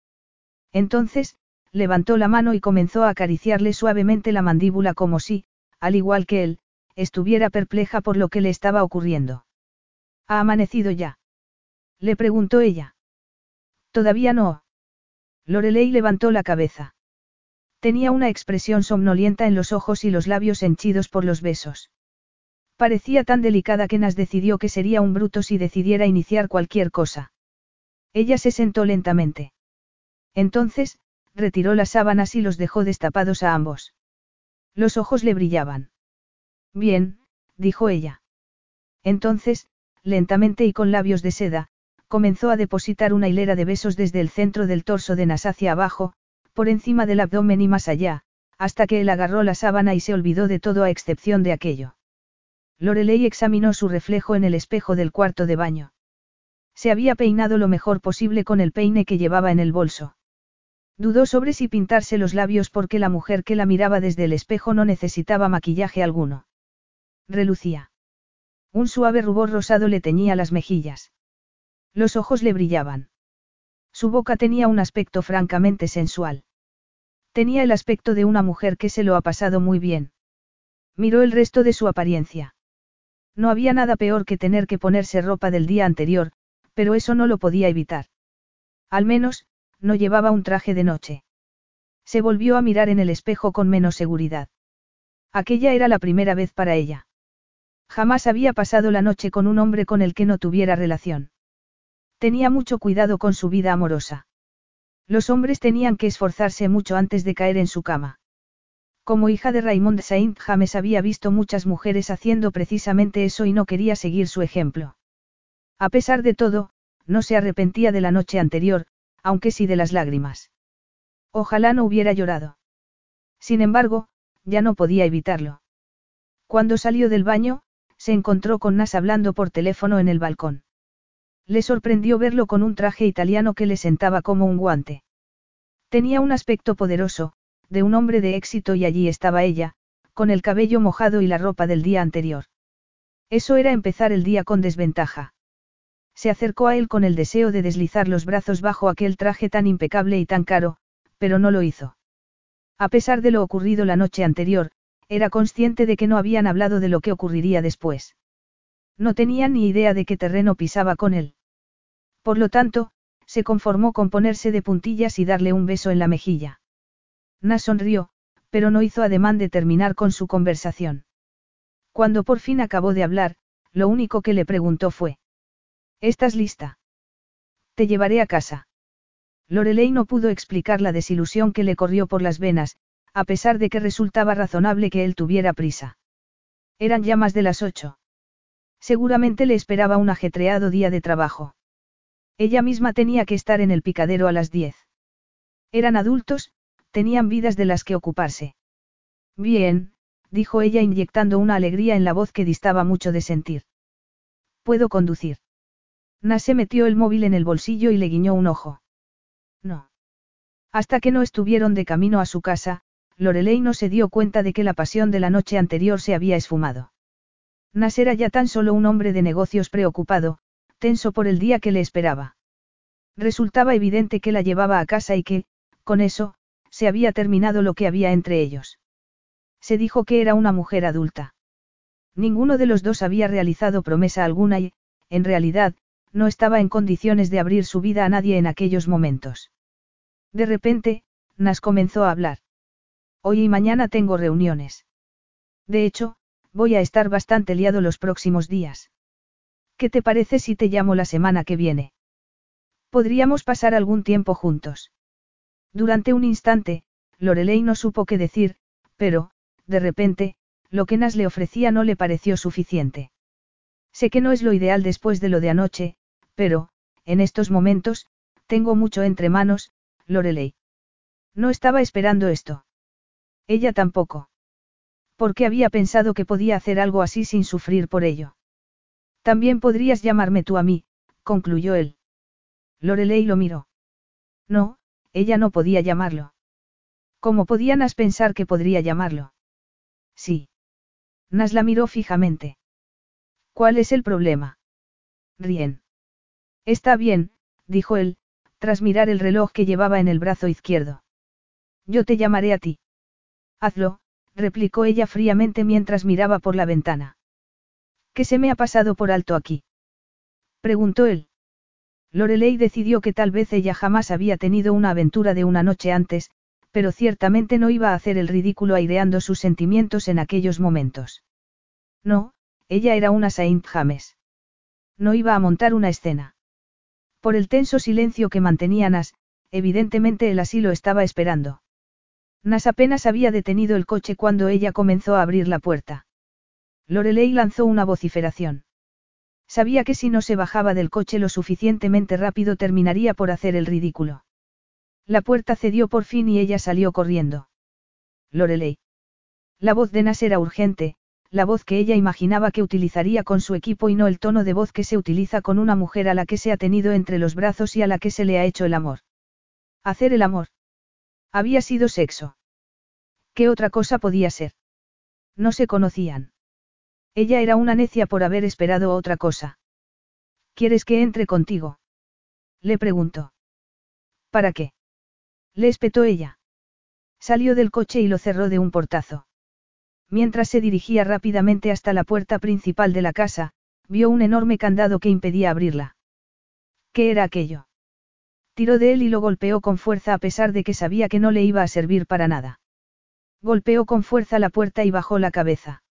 Entonces, levantó la mano y comenzó a acariciarle suavemente la mandíbula como si, al igual que él, estuviera perpleja por lo que le estaba ocurriendo. ¿Ha amanecido ya? Le preguntó ella. Todavía no. Lorelei levantó la cabeza. Tenía una expresión somnolienta en los ojos y los labios henchidos por los besos. Parecía tan delicada que Nas decidió que sería un bruto si decidiera iniciar cualquier cosa. Ella se sentó lentamente. Entonces, retiró las sábanas y los dejó destapados a ambos. Los ojos le brillaban. Bien, dijo ella. Entonces, lentamente y con labios de seda, comenzó a depositar una hilera de besos desde el centro del torso de Nas hacia abajo, por encima del abdomen y más allá, hasta que él agarró la sábana y se olvidó de todo a excepción de aquello. Lorelei examinó su reflejo en el espejo del cuarto de baño. Se había peinado lo mejor posible con el peine que llevaba en el bolso. Dudó sobre si pintarse los labios porque la mujer que la miraba desde el espejo no necesitaba maquillaje alguno. Relucía. Un suave rubor rosado le teñía las mejillas. Los ojos le brillaban. Su boca tenía un aspecto francamente sensual. Tenía el aspecto de una mujer que se lo ha pasado muy bien. Miró el resto de su apariencia. No había nada peor que tener que ponerse ropa del día anterior, pero eso no lo podía evitar. Al menos, no llevaba un traje de noche. Se volvió a mirar en el espejo con menos seguridad. Aquella era la primera vez para ella. Jamás había pasado la noche con un hombre con el que no tuviera relación. Tenía mucho cuidado con su vida amorosa. Los hombres tenían que esforzarse mucho antes de caer en su cama. Como hija de Raymond Saint James había visto muchas mujeres haciendo precisamente eso y no quería seguir su ejemplo. A pesar de todo, no se arrepentía de la noche anterior, aunque sí de las lágrimas. Ojalá no hubiera llorado. Sin embargo, ya no podía evitarlo. Cuando salió del baño, se encontró con Nas hablando por teléfono en el balcón. Le sorprendió verlo con un traje italiano que le sentaba como un guante. Tenía un aspecto poderoso, de un hombre de éxito y allí estaba ella, con el cabello mojado y la ropa del día anterior. Eso era empezar el día con desventaja. Se acercó a él con el deseo de deslizar los brazos bajo aquel traje tan impecable y tan caro, pero no lo hizo. A pesar de lo ocurrido la noche anterior, era consciente de que no habían hablado de lo que ocurriría después. No tenía ni idea de qué terreno pisaba con él. Por lo tanto, se conformó con ponerse de puntillas y darle un beso en la mejilla. Na sonrió, pero no hizo ademán de terminar con su conversación. Cuando por fin acabó de hablar, lo único que le preguntó fue. ¿Estás lista? Te llevaré a casa. Lorelei no pudo explicar la desilusión que le corrió por las venas, a pesar de que resultaba razonable que él tuviera prisa. Eran ya más de las ocho. Seguramente le esperaba un ajetreado día de trabajo. Ella misma tenía que estar en el picadero a las diez. Eran adultos, tenían vidas de las que ocuparse. Bien, dijo ella inyectando una alegría en la voz que distaba mucho de sentir. Puedo conducir. Nase metió el móvil en el bolsillo y le guiñó un ojo. No. Hasta que no estuvieron de camino a su casa, Lorelei no se dio cuenta de que la pasión de la noche anterior se había esfumado. Nas era ya tan solo un hombre de negocios preocupado, tenso por el día que le esperaba. Resultaba evidente que la llevaba a casa y que, con eso, se había terminado lo que había entre ellos. Se dijo que era una mujer adulta. Ninguno de los dos había realizado promesa alguna y, en realidad, no estaba en condiciones de abrir su vida a nadie en aquellos momentos. De repente, Nas comenzó a hablar. Hoy y mañana tengo reuniones. De hecho, voy a estar bastante liado los próximos días. ¿Qué te parece si te llamo la semana que viene? Podríamos pasar algún tiempo juntos. Durante un instante, Lorelei no supo qué decir, pero, de repente, lo que Nas le ofrecía no le pareció suficiente. Sé que no es lo ideal después de lo de anoche, pero, en estos momentos, tengo mucho entre manos, Lorelei. No estaba esperando esto. Ella tampoco. Porque había pensado que podía hacer algo así sin sufrir por ello. También podrías llamarme tú a mí, concluyó él. Lorelei lo miró. No, ella no podía llamarlo. ¿Cómo podía Nas pensar que podría llamarlo? Sí. Nas la miró fijamente. ¿Cuál es el problema? Rien. Está bien, dijo él, tras mirar el reloj que llevaba en el brazo izquierdo. Yo te llamaré a ti. Hazlo, replicó ella fríamente mientras miraba por la ventana. ¿Qué se me ha pasado por alto aquí? preguntó él. Lorelei decidió que tal vez ella jamás había tenido una aventura de una noche antes, pero ciertamente no iba a hacer el ridículo aireando sus sentimientos en aquellos momentos. No, ella era una Saint James. No iba a montar una escena. Por el tenso silencio que mantenía Nas, evidentemente él así lo estaba esperando. Nas apenas había detenido el coche cuando ella comenzó a abrir la puerta. Lorelei lanzó una vociferación. Sabía que si no se bajaba del coche lo suficientemente rápido terminaría por hacer el ridículo. La puerta cedió por fin y ella salió corriendo. Lorelei. La voz de Nas era urgente, la voz que ella imaginaba que utilizaría con su equipo y no el tono de voz que se utiliza con una mujer a la que se ha tenido entre los brazos y a la que se le ha hecho el amor. Hacer el amor. Había sido sexo. ¿Qué otra cosa podía ser? No se conocían. Ella era una necia por haber esperado otra cosa. ¿Quieres que entre contigo? Le preguntó. ¿Para qué? Le espetó ella. Salió del coche y lo cerró de un portazo. Mientras se dirigía rápidamente hasta la puerta principal de la casa, vio un enorme candado que impedía abrirla. ¿Qué era aquello? Tiró de él y lo golpeó con fuerza a pesar de que sabía que no le iba a servir para nada. Golpeó con fuerza la puerta y bajó la cabeza.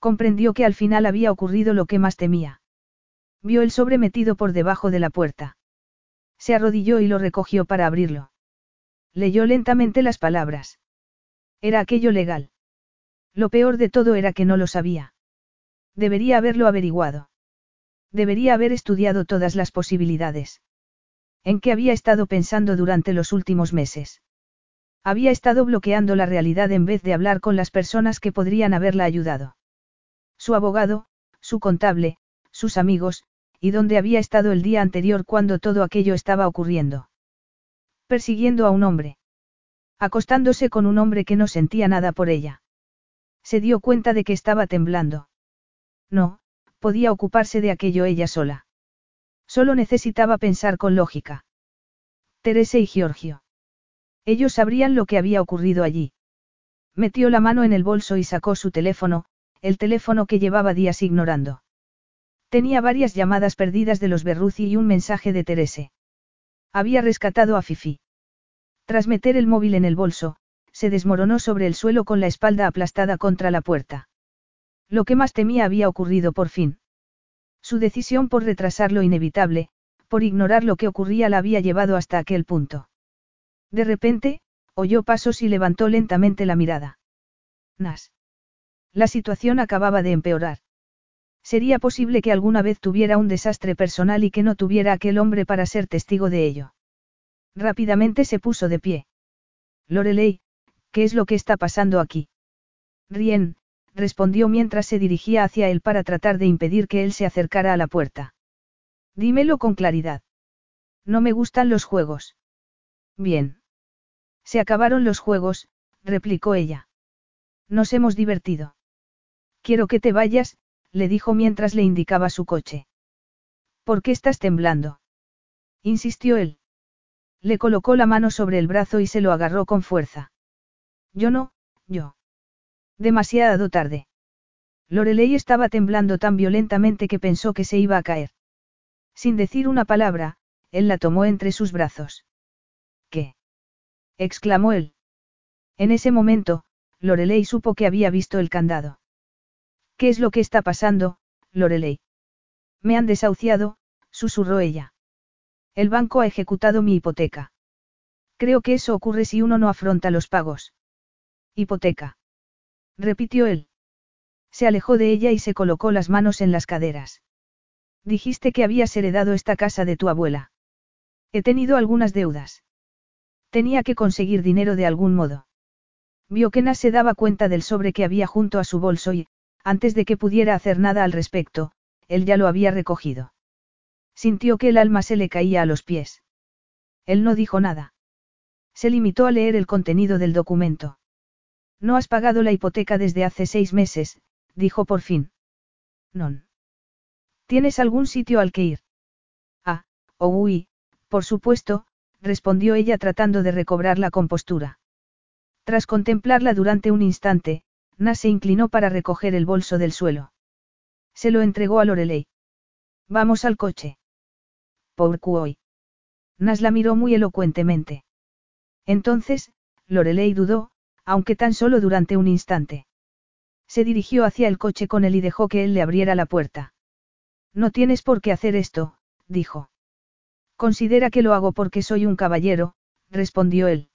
Comprendió que al final había ocurrido lo que más temía. Vio el sobre metido por debajo de la puerta. Se arrodilló y lo recogió para abrirlo. Leyó lentamente las palabras. Era aquello legal. Lo peor de todo era que no lo sabía. Debería haberlo averiguado. Debería haber estudiado todas las posibilidades. ¿En qué había estado pensando durante los últimos meses? Había estado bloqueando la realidad en vez de hablar con las personas que podrían haberla ayudado. Su abogado, su contable, sus amigos, y dónde había estado el día anterior cuando todo aquello estaba ocurriendo. Persiguiendo a un hombre. Acostándose con un hombre que no sentía nada por ella. Se dio cuenta de que estaba temblando. No, podía ocuparse de aquello ella sola. Solo necesitaba pensar con lógica. Teresa y Giorgio. Ellos sabrían lo que había ocurrido allí. Metió la mano en el bolso y sacó su teléfono, el teléfono que llevaba días ignorando. Tenía varias llamadas perdidas de los Berruzzi y un mensaje de Terese. Había rescatado a Fifi. Tras meter el móvil en el bolso, se desmoronó sobre el suelo con la espalda aplastada contra la puerta. Lo que más temía había ocurrido por fin. Su decisión por retrasar lo inevitable, por ignorar lo que ocurría la había llevado hasta aquel punto. De repente, oyó pasos y levantó lentamente la mirada. Nas. La situación acababa de empeorar. Sería posible que alguna vez tuviera un desastre personal y que no tuviera aquel hombre para ser testigo de ello. Rápidamente se puso de pie. Lorelei, ¿Qué es lo que está pasando aquí? Rien, respondió mientras se dirigía hacia él para tratar de impedir que él se acercara a la puerta. Dímelo con claridad. No me gustan los juegos. Bien. Se acabaron los juegos, replicó ella. Nos hemos divertido. Quiero que te vayas, le dijo mientras le indicaba su coche. ¿Por qué estás temblando? insistió él. Le colocó la mano sobre el brazo y se lo agarró con fuerza. Yo no, yo. Demasiado tarde. Lorelei estaba temblando tan violentamente que pensó que se iba a caer. Sin decir una palabra, él la tomó entre sus brazos. ¿Qué? exclamó él. En ese momento, Lorelei supo que había visto el candado. ¿Qué es lo que está pasando, Lorelei? Me han desahuciado, susurró ella. El banco ha ejecutado mi hipoteca. Creo que eso ocurre si uno no afronta los pagos. Hipoteca. Repitió él. Se alejó de ella y se colocó las manos en las caderas. Dijiste que habías heredado esta casa de tu abuela. He tenido algunas deudas. Tenía que conseguir dinero de algún modo. Vio que Nas se daba cuenta del sobre que había junto a su bolso y, antes de que pudiera hacer nada al respecto, él ya lo había recogido. Sintió que el alma se le caía a los pies. Él no dijo nada. Se limitó a leer el contenido del documento. No has pagado la hipoteca desde hace seis meses, dijo por fin. Non. ¿Tienes algún sitio al que ir? Ah, oh uy, por supuesto, respondió ella tratando de recobrar la compostura. Tras contemplarla durante un instante, Nas se inclinó para recoger el bolso del suelo. Se lo entregó a Lorelei. Vamos al coche. Por hoy. Nas la miró muy elocuentemente. Entonces, Lorelei dudó, aunque tan solo durante un instante. Se dirigió hacia el coche con él y dejó que él le abriera la puerta. No tienes por qué hacer esto, dijo. Considera que lo hago porque soy un caballero, respondió él.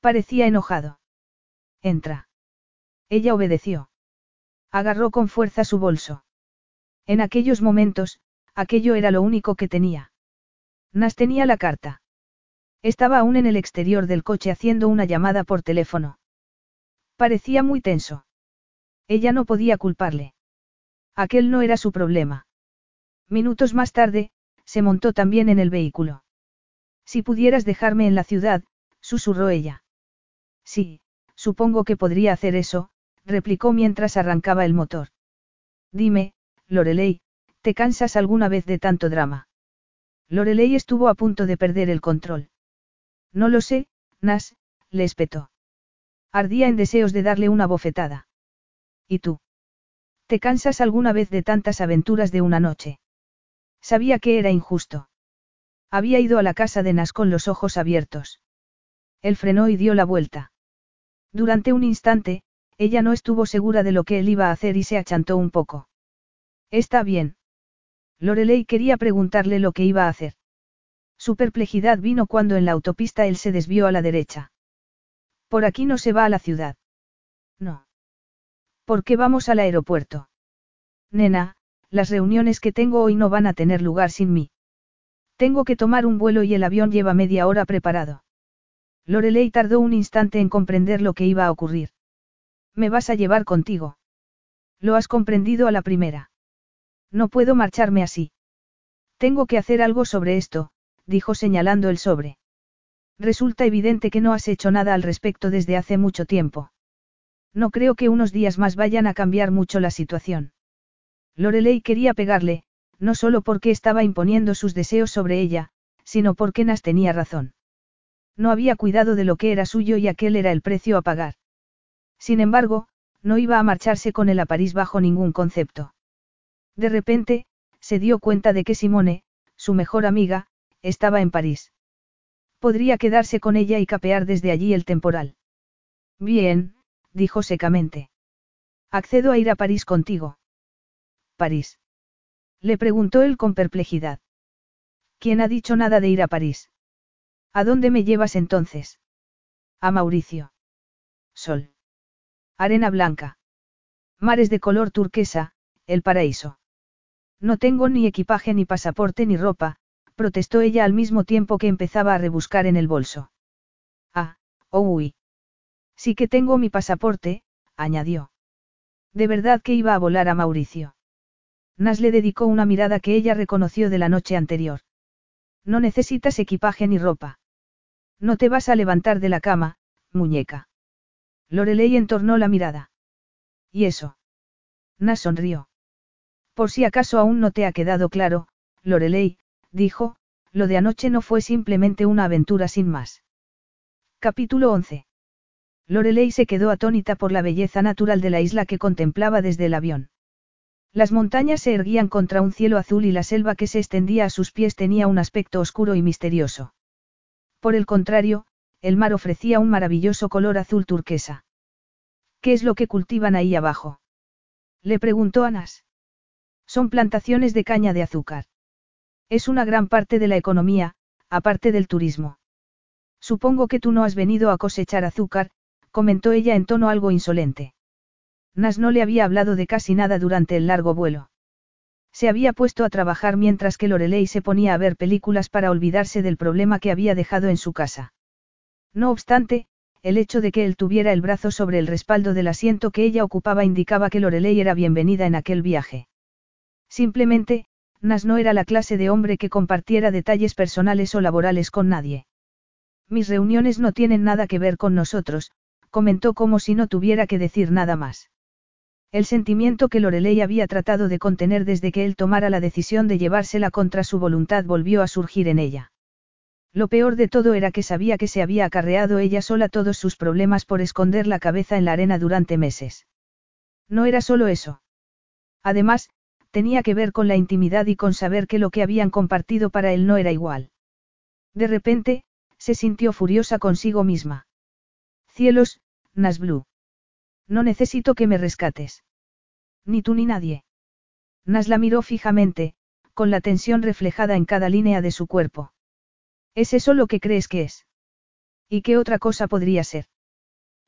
Parecía enojado. Entra. Ella obedeció. Agarró con fuerza su bolso. En aquellos momentos, aquello era lo único que tenía. Nas tenía la carta. Estaba aún en el exterior del coche haciendo una llamada por teléfono. Parecía muy tenso. Ella no podía culparle. Aquel no era su problema. Minutos más tarde, se montó también en el vehículo. Si pudieras dejarme en la ciudad, susurró ella. Sí, supongo que podría hacer eso, replicó mientras arrancaba el motor. Dime, Lorelei, ¿te cansas alguna vez de tanto drama? Lorelei estuvo a punto de perder el control. No lo sé, Nas, le espetó. Ardía en deseos de darle una bofetada. ¿Y tú? ¿Te cansas alguna vez de tantas aventuras de una noche? Sabía que era injusto. Había ido a la casa de Nas con los ojos abiertos. Él frenó y dio la vuelta. Durante un instante, ella no estuvo segura de lo que él iba a hacer y se achantó un poco. Está bien. Lorelei quería preguntarle lo que iba a hacer. Su perplejidad vino cuando en la autopista él se desvió a la derecha. Por aquí no se va a la ciudad. No. ¿Por qué vamos al aeropuerto? Nena, las reuniones que tengo hoy no van a tener lugar sin mí. Tengo que tomar un vuelo y el avión lleva media hora preparado. Lorelei tardó un instante en comprender lo que iba a ocurrir. Me vas a llevar contigo. Lo has comprendido a la primera. No puedo marcharme así. Tengo que hacer algo sobre esto, dijo señalando el sobre. Resulta evidente que no has hecho nada al respecto desde hace mucho tiempo. No creo que unos días más vayan a cambiar mucho la situación. Lorelei quería pegarle, no solo porque estaba imponiendo sus deseos sobre ella, sino porque Nas tenía razón. No había cuidado de lo que era suyo y aquel era el precio a pagar. Sin embargo, no iba a marcharse con él a París bajo ningún concepto. De repente, se dio cuenta de que Simone, su mejor amiga, estaba en París. Podría quedarse con ella y capear desde allí el temporal. Bien, dijo secamente. Accedo a ir a París contigo. París. Le preguntó él con perplejidad. ¿Quién ha dicho nada de ir a París? ¿A dónde me llevas entonces? A Mauricio. Sol. Arena blanca. Mares de color turquesa, el paraíso. No tengo ni equipaje ni pasaporte ni ropa, protestó ella al mismo tiempo que empezaba a rebuscar en el bolso. Ah, oh uy. Sí que tengo mi pasaporte, añadió. De verdad que iba a volar a Mauricio. Nas le dedicó una mirada que ella reconoció de la noche anterior. No necesitas equipaje ni ropa. No te vas a levantar de la cama, muñeca. Lorelei entornó la mirada. ¿Y eso? Nas sonrió. Por si acaso aún no te ha quedado claro, Lorelei, dijo, lo de anoche no fue simplemente una aventura sin más. Capítulo 11. Lorelei se quedó atónita por la belleza natural de la isla que contemplaba desde el avión. Las montañas se erguían contra un cielo azul y la selva que se extendía a sus pies tenía un aspecto oscuro y misterioso. Por el contrario, el mar ofrecía un maravilloso color azul turquesa. ¿Qué es lo que cultivan ahí abajo? Le preguntó Anas. Son plantaciones de caña de azúcar. Es una gran parte de la economía, aparte del turismo. Supongo que tú no has venido a cosechar azúcar, comentó ella en tono algo insolente. Nas no le había hablado de casi nada durante el largo vuelo. Se había puesto a trabajar mientras que Lorelei se ponía a ver películas para olvidarse del problema que había dejado en su casa. No obstante, el hecho de que él tuviera el brazo sobre el respaldo del asiento que ella ocupaba indicaba que Lorelei era bienvenida en aquel viaje. Simplemente, Nas no era la clase de hombre que compartiera detalles personales o laborales con nadie. Mis reuniones no tienen nada que ver con nosotros, comentó como si no tuviera que decir nada más. El sentimiento que Lorelei había tratado de contener desde que él tomara la decisión de llevársela contra su voluntad volvió a surgir en ella. Lo peor de todo era que sabía que se había acarreado ella sola todos sus problemas por esconder la cabeza en la arena durante meses. No era solo eso. Además, tenía que ver con la intimidad y con saber que lo que habían compartido para él no era igual. De repente, se sintió furiosa consigo misma. Cielos, Nasblue. No necesito que me rescates. Ni tú ni nadie. Nas la miró fijamente, con la tensión reflejada en cada línea de su cuerpo. ¿Es eso lo que crees que es? ¿Y qué otra cosa podría ser?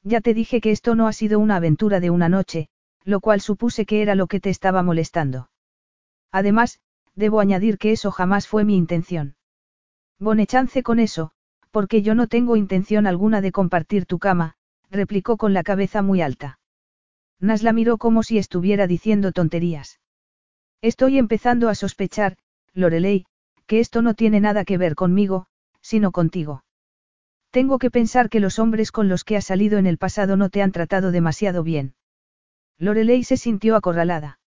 Ya te dije que esto no ha sido una aventura de una noche, lo cual supuse que era lo que te estaba molestando. Además, debo añadir que eso jamás fue mi intención. Bonechance con eso, porque yo no tengo intención alguna de compartir tu cama, replicó con la cabeza muy alta. Nas la miró como si estuviera diciendo tonterías. Estoy empezando a sospechar, Lorelei, que esto no tiene nada que ver conmigo, sino contigo. Tengo que pensar que los hombres con los que has salido en el pasado no te han tratado demasiado bien. Lorelei se sintió acorralada.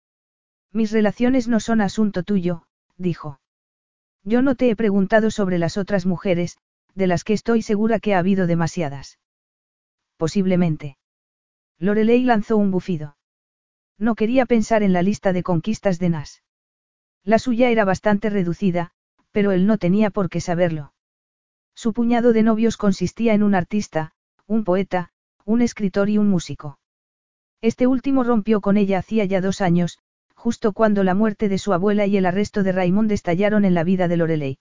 Mis relaciones no son asunto tuyo, dijo. Yo no te he preguntado sobre las otras mujeres, de las que estoy segura que ha habido demasiadas posiblemente. Lorelei lanzó un bufido. No quería pensar en la lista de conquistas de Nas. La suya era bastante reducida, pero él no tenía por qué saberlo. Su puñado de novios consistía en un artista, un poeta, un escritor y un músico. Este último rompió con ella hacía ya dos años, justo cuando la muerte de su abuela y el arresto de Raymond estallaron en la vida de Lorelei.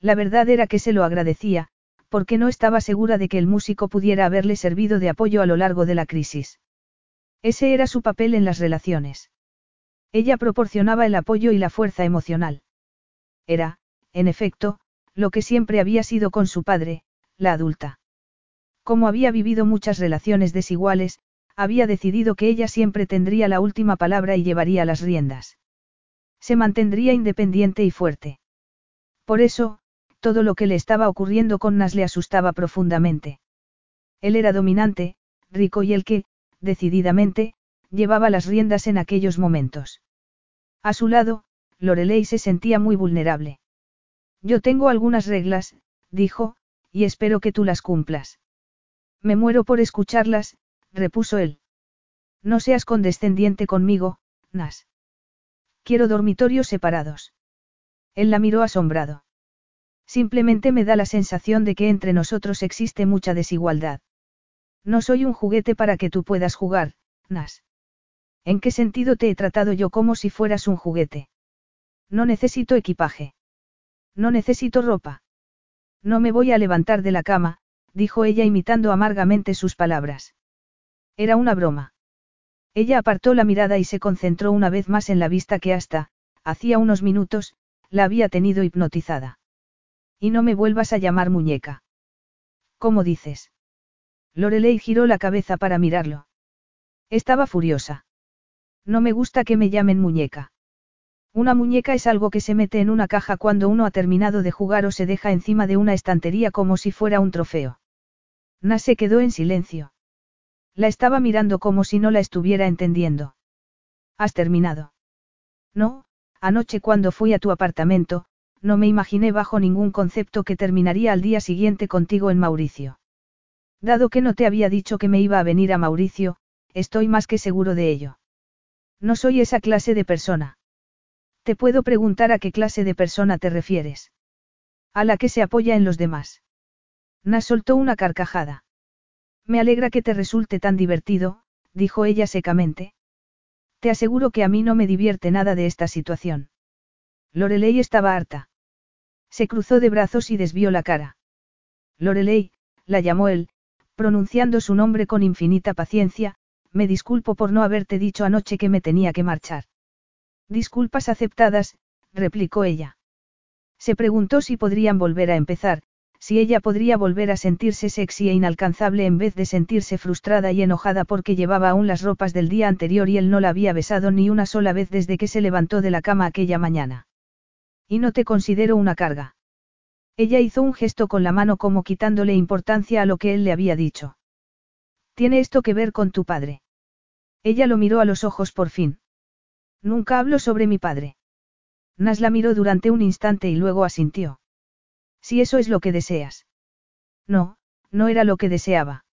La verdad era que se lo agradecía, porque no estaba segura de que el músico pudiera haberle servido de apoyo a lo largo de la crisis. Ese era su papel en las relaciones. Ella proporcionaba el apoyo y la fuerza emocional. Era, en efecto, lo que siempre había sido con su padre, la adulta. Como había vivido muchas relaciones desiguales, había decidido que ella siempre tendría la última palabra y llevaría las riendas. Se mantendría independiente y fuerte. Por eso, todo lo que le estaba ocurriendo con Nas le asustaba profundamente. Él era dominante, rico y el que, decididamente, llevaba las riendas en aquellos momentos. A su lado, Lorelei se sentía muy vulnerable. Yo tengo algunas reglas, dijo, y espero que tú las cumplas. Me muero por escucharlas, repuso él. No seas condescendiente conmigo, Nas. Quiero dormitorios separados. Él la miró asombrado. Simplemente me da la sensación de que entre nosotros existe mucha desigualdad. No soy un juguete para que tú puedas jugar, Nas. ¿En qué sentido te he tratado yo como si fueras un juguete? No necesito equipaje. No necesito ropa. No me voy a levantar de la cama, dijo ella imitando amargamente sus palabras. Era una broma. Ella apartó la mirada y se concentró una vez más en la vista que hasta, hacía unos minutos, la había tenido hipnotizada. Y no me vuelvas a llamar muñeca. ¿Cómo dices? Lorelei giró la cabeza para mirarlo. Estaba furiosa. No me gusta que me llamen muñeca. Una muñeca es algo que se mete en una caja cuando uno ha terminado de jugar o se deja encima de una estantería como si fuera un trofeo. Na se quedó en silencio. La estaba mirando como si no la estuviera entendiendo. ¿Has terminado? No, anoche cuando fui a tu apartamento, no me imaginé bajo ningún concepto que terminaría al día siguiente contigo en Mauricio. Dado que no te había dicho que me iba a venir a Mauricio, estoy más que seguro de ello. No soy esa clase de persona. Te puedo preguntar a qué clase de persona te refieres. A la que se apoya en los demás. Nas soltó una carcajada. Me alegra que te resulte tan divertido, dijo ella secamente. Te aseguro que a mí no me divierte nada de esta situación. Lorelei estaba harta. Se cruzó de brazos y desvió la cara. Lorelei, la llamó él, pronunciando su nombre con infinita paciencia, me disculpo por no haberte dicho anoche que me tenía que marchar. Disculpas aceptadas, replicó ella. Se preguntó si podrían volver a empezar, si ella podría volver a sentirse sexy e inalcanzable en vez de sentirse frustrada y enojada porque llevaba aún las ropas del día anterior y él no la había besado ni una sola vez desde que se levantó de la cama aquella mañana. Y no te considero una carga. Ella hizo un gesto con la mano como quitándole importancia a lo que él le había dicho. ¿Tiene esto que ver con tu padre? Ella lo miró a los ojos por fin. Nunca hablo sobre mi padre. Nas la miró durante un instante y luego asintió. Si eso es lo que deseas. No, no era lo que deseaba.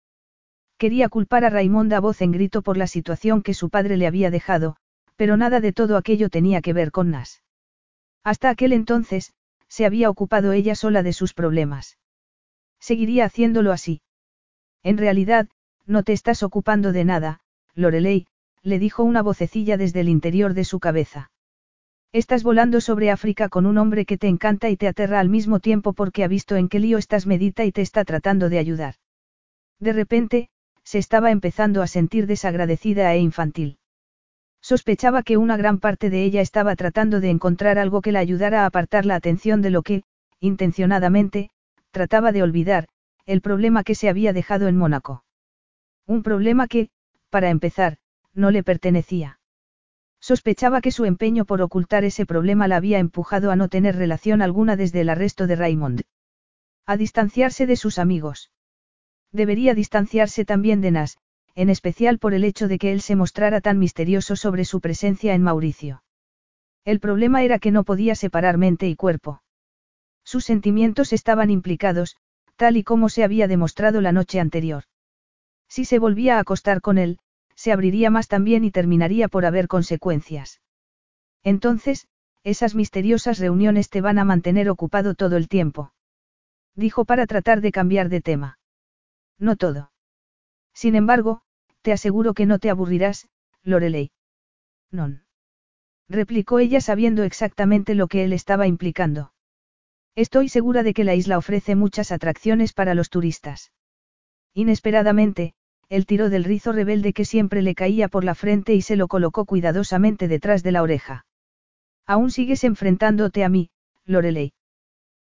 Quería culpar a Raimonda a voz en grito por la situación que su padre le había dejado, pero nada de todo aquello tenía que ver con Nas. Hasta aquel entonces, se había ocupado ella sola de sus problemas. Seguiría haciéndolo así. En realidad, no te estás ocupando de nada, Lorelei, le dijo una vocecilla desde el interior de su cabeza. Estás volando sobre África con un hombre que te encanta y te aterra al mismo tiempo porque ha visto en qué lío estás medita y te está tratando de ayudar. De repente, se estaba empezando a sentir desagradecida e infantil. Sospechaba que una gran parte de ella estaba tratando de encontrar algo que la ayudara a apartar la atención de lo que, intencionadamente, trataba de olvidar, el problema que se había dejado en Mónaco. Un problema que, para empezar, no le pertenecía. Sospechaba que su empeño por ocultar ese problema la había empujado a no tener relación alguna desde el arresto de Raymond. A distanciarse de sus amigos. Debería distanciarse también de Nas, en especial por el hecho de que él se mostrara tan misterioso sobre su presencia en Mauricio. El problema era que no podía separar mente y cuerpo. Sus sentimientos estaban implicados, tal y como se había demostrado la noche anterior. Si se volvía a acostar con él, se abriría más también y terminaría por haber consecuencias. Entonces, esas misteriosas reuniones te van a mantener ocupado todo el tiempo. Dijo para tratar de cambiar de tema. No todo. Sin embargo, te aseguro que no te aburrirás, Lorelei. Non. Replicó ella sabiendo exactamente lo que él estaba implicando. Estoy segura de que la isla ofrece muchas atracciones para los turistas. Inesperadamente, él tiró del rizo rebelde que siempre le caía por la frente y se lo colocó cuidadosamente detrás de la oreja. Aún sigues enfrentándote a mí, Lorelei.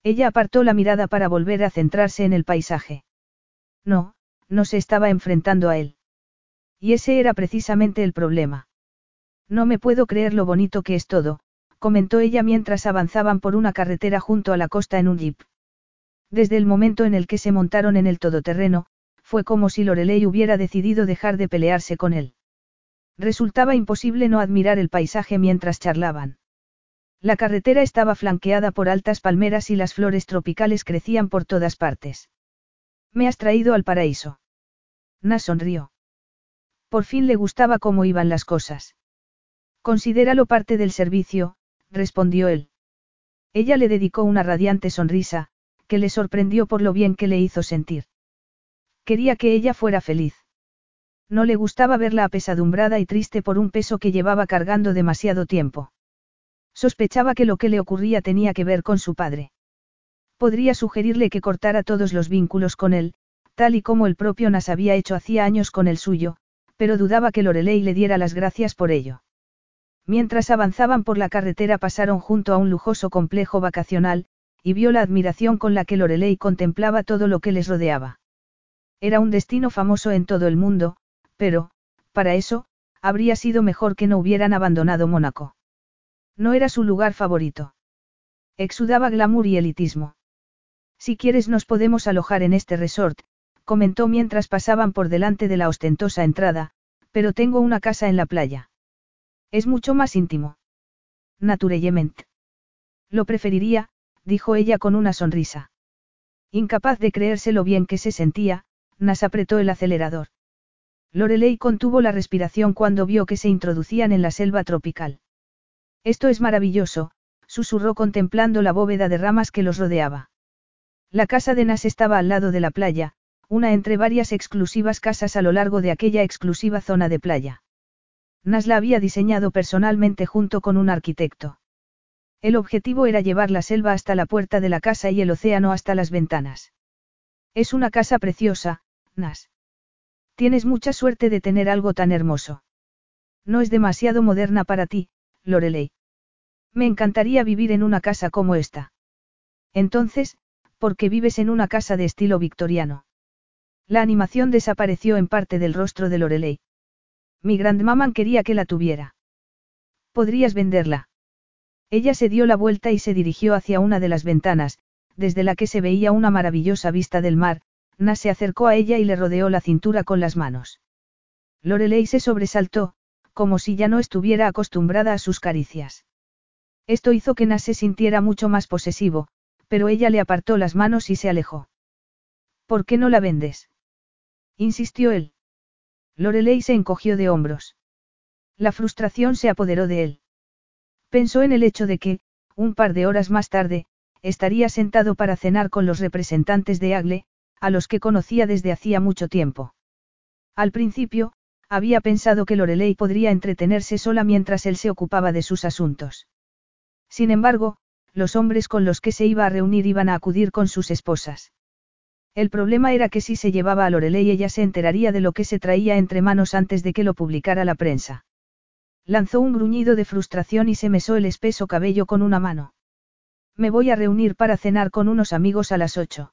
Ella apartó la mirada para volver a centrarse en el paisaje. No, no se estaba enfrentando a él. Y ese era precisamente el problema. No me puedo creer lo bonito que es todo, comentó ella mientras avanzaban por una carretera junto a la costa en un jeep. Desde el momento en el que se montaron en el todoterreno, fue como si Lorelei hubiera decidido dejar de pelearse con él. Resultaba imposible no admirar el paisaje mientras charlaban. La carretera estaba flanqueada por altas palmeras y las flores tropicales crecían por todas partes. Me has traído al paraíso. Na sonrió. Por fin le gustaba cómo iban las cosas. Considéralo parte del servicio, respondió él. Ella le dedicó una radiante sonrisa, que le sorprendió por lo bien que le hizo sentir. Quería que ella fuera feliz. No le gustaba verla apesadumbrada y triste por un peso que llevaba cargando demasiado tiempo. Sospechaba que lo que le ocurría tenía que ver con su padre. Podría sugerirle que cortara todos los vínculos con él, tal y como el propio Nas había hecho hacía años con el suyo, pero dudaba que Lorelei le diera las gracias por ello. Mientras avanzaban por la carretera pasaron junto a un lujoso complejo vacacional, y vio la admiración con la que Lorelei contemplaba todo lo que les rodeaba. Era un destino famoso en todo el mundo, pero, para eso, habría sido mejor que no hubieran abandonado Mónaco. No era su lugar favorito. Exudaba glamour y elitismo. Si quieres nos podemos alojar en este resort, comentó mientras pasaban por delante de la ostentosa entrada, pero tengo una casa en la playa. Es mucho más íntimo. Naturellement. Lo preferiría, dijo ella con una sonrisa. Incapaz de creerse lo bien que se sentía, Nas apretó el acelerador. Lorelei contuvo la respiración cuando vio que se introducían en la selva tropical. Esto es maravilloso, susurró contemplando la bóveda de ramas que los rodeaba. La casa de Nas estaba al lado de la playa, una entre varias exclusivas casas a lo largo de aquella exclusiva zona de playa. Nas la había diseñado personalmente junto con un arquitecto. El objetivo era llevar la selva hasta la puerta de la casa y el océano hasta las ventanas. Es una casa preciosa, Nas. Tienes mucha suerte de tener algo tan hermoso. No es demasiado moderna para ti, Lorelei. Me encantaría vivir en una casa como esta. Entonces, ¿por qué vives en una casa de estilo victoriano? La animación desapareció en parte del rostro de Lorelei. Mi grandmamá quería que la tuviera. ¿Podrías venderla? Ella se dio la vuelta y se dirigió hacia una de las ventanas, desde la que se veía una maravillosa vista del mar, Nas se acercó a ella y le rodeó la cintura con las manos. Lorelei se sobresaltó, como si ya no estuviera acostumbrada a sus caricias. Esto hizo que Nas se sintiera mucho más posesivo, pero ella le apartó las manos y se alejó. ¿Por qué no la vendes? insistió él. Lorelei se encogió de hombros. La frustración se apoderó de él. Pensó en el hecho de que, un par de horas más tarde, estaría sentado para cenar con los representantes de Agle, a los que conocía desde hacía mucho tiempo. Al principio, había pensado que Lorelei podría entretenerse sola mientras él se ocupaba de sus asuntos. Sin embargo, los hombres con los que se iba a reunir iban a acudir con sus esposas. El problema era que si se llevaba a Lorelei ella se enteraría de lo que se traía entre manos antes de que lo publicara la prensa. Lanzó un gruñido de frustración y se mesó el espeso cabello con una mano. Me voy a reunir para cenar con unos amigos a las ocho.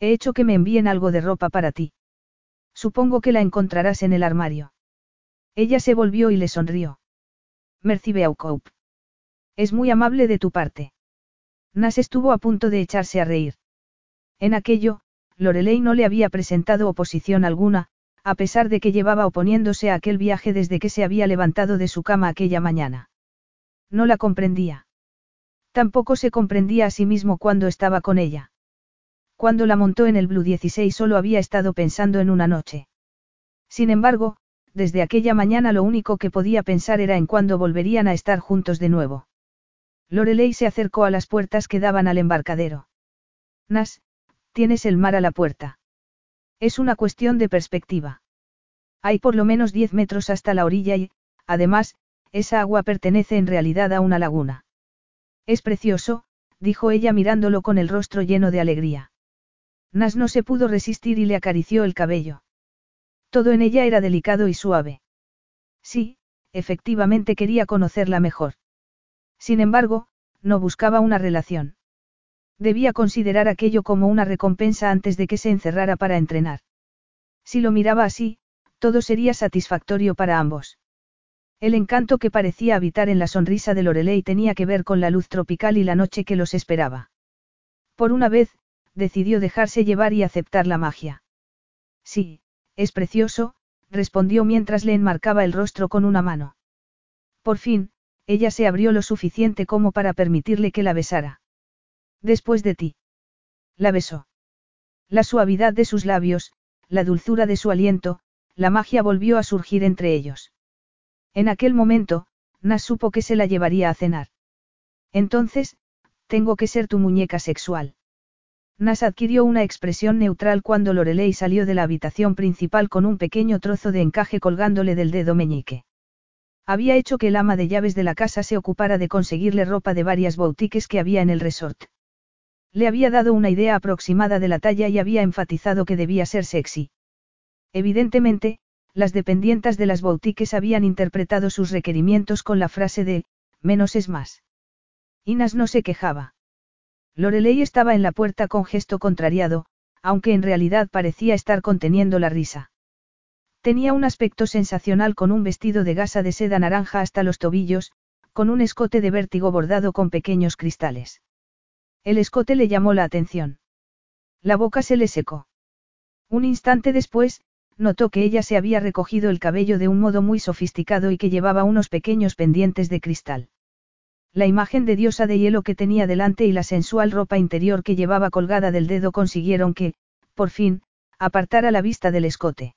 He hecho que me envíen algo de ropa para ti. Supongo que la encontrarás en el armario. Ella se volvió y le sonrió. Merci Beaucoup. Es muy amable de tu parte. Nas estuvo a punto de echarse a reír. En aquello, Lorelei no le había presentado oposición alguna, a pesar de que llevaba oponiéndose a aquel viaje desde que se había levantado de su cama aquella mañana. No la comprendía. Tampoco se comprendía a sí mismo cuando estaba con ella. Cuando la montó en el Blue 16 solo había estado pensando en una noche. Sin embargo, desde aquella mañana lo único que podía pensar era en cuándo volverían a estar juntos de nuevo. Lorelei se acercó a las puertas que daban al embarcadero. Nas, tienes el mar a la puerta. Es una cuestión de perspectiva. Hay por lo menos 10 metros hasta la orilla y, además, esa agua pertenece en realidad a una laguna. Es precioso, dijo ella mirándolo con el rostro lleno de alegría. Nas no se pudo resistir y le acarició el cabello. Todo en ella era delicado y suave. Sí, efectivamente quería conocerla mejor. Sin embargo, no buscaba una relación. Debía considerar aquello como una recompensa antes de que se encerrara para entrenar. Si lo miraba así, todo sería satisfactorio para ambos. El encanto que parecía habitar en la sonrisa de Lorelei tenía que ver con la luz tropical y la noche que los esperaba. Por una vez, decidió dejarse llevar y aceptar la magia. Sí, es precioso, respondió mientras le enmarcaba el rostro con una mano. Por fin, ella se abrió lo suficiente como para permitirle que la besara. Después de ti. La besó. La suavidad de sus labios, la dulzura de su aliento, la magia volvió a surgir entre ellos. En aquel momento, Nas supo que se la llevaría a cenar. Entonces, tengo que ser tu muñeca sexual. Nas adquirió una expresión neutral cuando Lorelei salió de la habitación principal con un pequeño trozo de encaje colgándole del dedo meñique. Había hecho que el ama de llaves de la casa se ocupara de conseguirle ropa de varias boutiques que había en el resort. Le había dado una idea aproximada de la talla y había enfatizado que debía ser sexy. Evidentemente, las dependientas de las boutiques habían interpretado sus requerimientos con la frase de, menos es más. Inas no se quejaba. Lorelei estaba en la puerta con gesto contrariado, aunque en realidad parecía estar conteniendo la risa. Tenía un aspecto sensacional con un vestido de gasa de seda naranja hasta los tobillos, con un escote de vértigo bordado con pequeños cristales. El escote le llamó la atención. La boca se le secó. Un instante después, notó que ella se había recogido el cabello de un modo muy sofisticado y que llevaba unos pequeños pendientes de cristal. La imagen de diosa de hielo que tenía delante y la sensual ropa interior que llevaba colgada del dedo consiguieron que, por fin, apartara la vista del escote.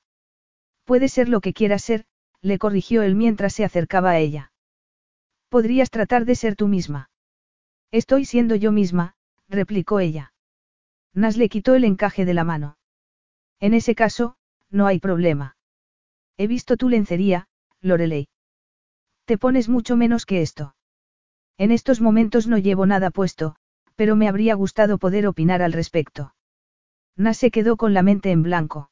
Puede ser lo que quieras ser, le corrigió él mientras se acercaba a ella. Podrías tratar de ser tú misma. Estoy siendo yo misma, replicó ella. Nas le quitó el encaje de la mano. En ese caso, no hay problema. He visto tu lencería, Lorelei. Te pones mucho menos que esto. En estos momentos no llevo nada puesto, pero me habría gustado poder opinar al respecto. Nas se quedó con la mente en blanco.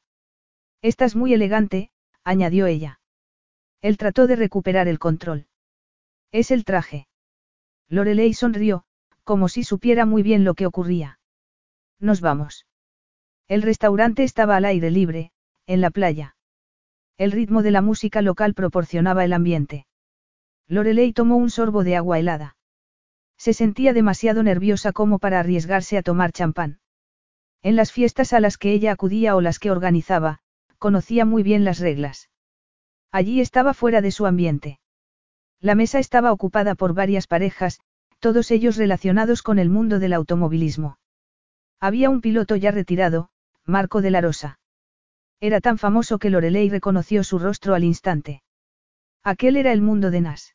Estás muy elegante, añadió ella. Él trató de recuperar el control. Es el traje. Lorelei sonrió, como si supiera muy bien lo que ocurría. Nos vamos. El restaurante estaba al aire libre, en la playa. El ritmo de la música local proporcionaba el ambiente. Lorelei tomó un sorbo de agua helada. Se sentía demasiado nerviosa como para arriesgarse a tomar champán. En las fiestas a las que ella acudía o las que organizaba, conocía muy bien las reglas. Allí estaba fuera de su ambiente. La mesa estaba ocupada por varias parejas, todos ellos relacionados con el mundo del automovilismo. Había un piloto ya retirado, Marco de la Rosa. Era tan famoso que Lorelei reconoció su rostro al instante. Aquel era el mundo de Nas.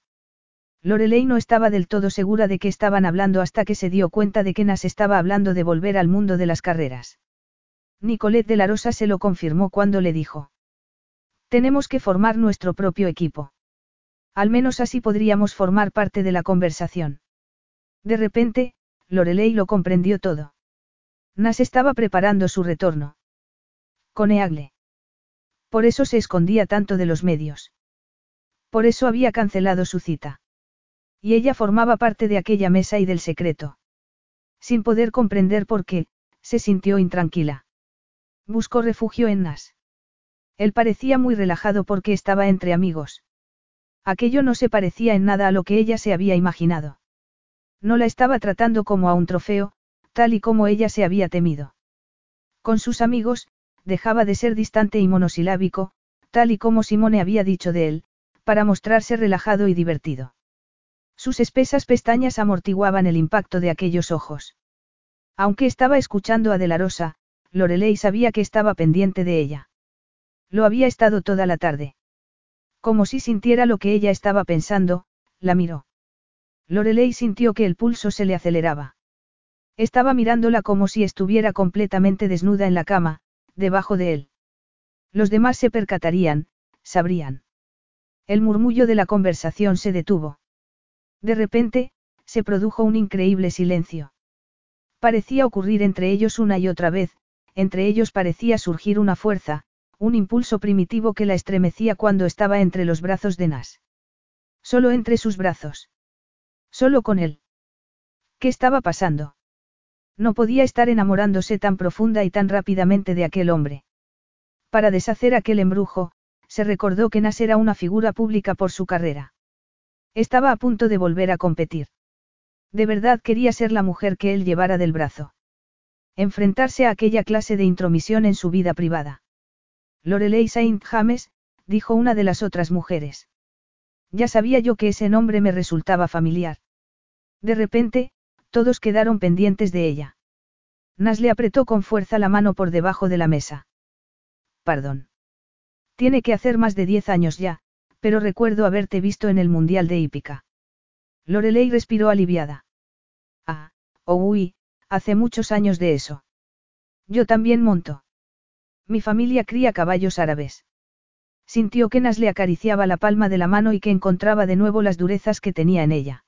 Lorelei no estaba del todo segura de que estaban hablando hasta que se dio cuenta de que Nas estaba hablando de volver al mundo de las carreras. Nicolette de la Rosa se lo confirmó cuando le dijo. Tenemos que formar nuestro propio equipo. Al menos así podríamos formar parte de la conversación. De repente, Lorelei lo comprendió todo. Nas estaba preparando su retorno. Con Eagle. Por eso se escondía tanto de los medios. Por eso había cancelado su cita. Y ella formaba parte de aquella mesa y del secreto. Sin poder comprender por qué, se sintió intranquila. Buscó refugio en Nas. Él parecía muy relajado porque estaba entre amigos. Aquello no se parecía en nada a lo que ella se había imaginado. No la estaba tratando como a un trofeo, tal y como ella se había temido. Con sus amigos, dejaba de ser distante y monosilábico, tal y como Simone había dicho de él, para mostrarse relajado y divertido. Sus espesas pestañas amortiguaban el impacto de aquellos ojos. Aunque estaba escuchando a De la Rosa, Lorelei sabía que estaba pendiente de ella. Lo había estado toda la tarde. Como si sintiera lo que ella estaba pensando, la miró. Lorelei sintió que el pulso se le aceleraba. Estaba mirándola como si estuviera completamente desnuda en la cama, debajo de él. Los demás se percatarían, sabrían. El murmullo de la conversación se detuvo. De repente, se produjo un increíble silencio. Parecía ocurrir entre ellos una y otra vez, entre ellos parecía surgir una fuerza, un impulso primitivo que la estremecía cuando estaba entre los brazos de Nas. Solo entre sus brazos. Solo con él. ¿Qué estaba pasando? No podía estar enamorándose tan profunda y tan rápidamente de aquel hombre. Para deshacer aquel embrujo, se recordó que Nas era una figura pública por su carrera. Estaba a punto de volver a competir. De verdad quería ser la mujer que él llevara del brazo. Enfrentarse a aquella clase de intromisión en su vida privada. Lorelei Saint James, dijo una de las otras mujeres. Ya sabía yo que ese nombre me resultaba familiar. De repente, todos quedaron pendientes de ella. Nas le apretó con fuerza la mano por debajo de la mesa. Perdón. Tiene que hacer más de diez años ya, pero recuerdo haberte visto en el Mundial de Hípica. Lorelei respiró aliviada. Ah, oh uy, Hace muchos años de eso. Yo también monto. Mi familia cría caballos árabes. Sintió que Nas le acariciaba la palma de la mano y que encontraba de nuevo las durezas que tenía en ella.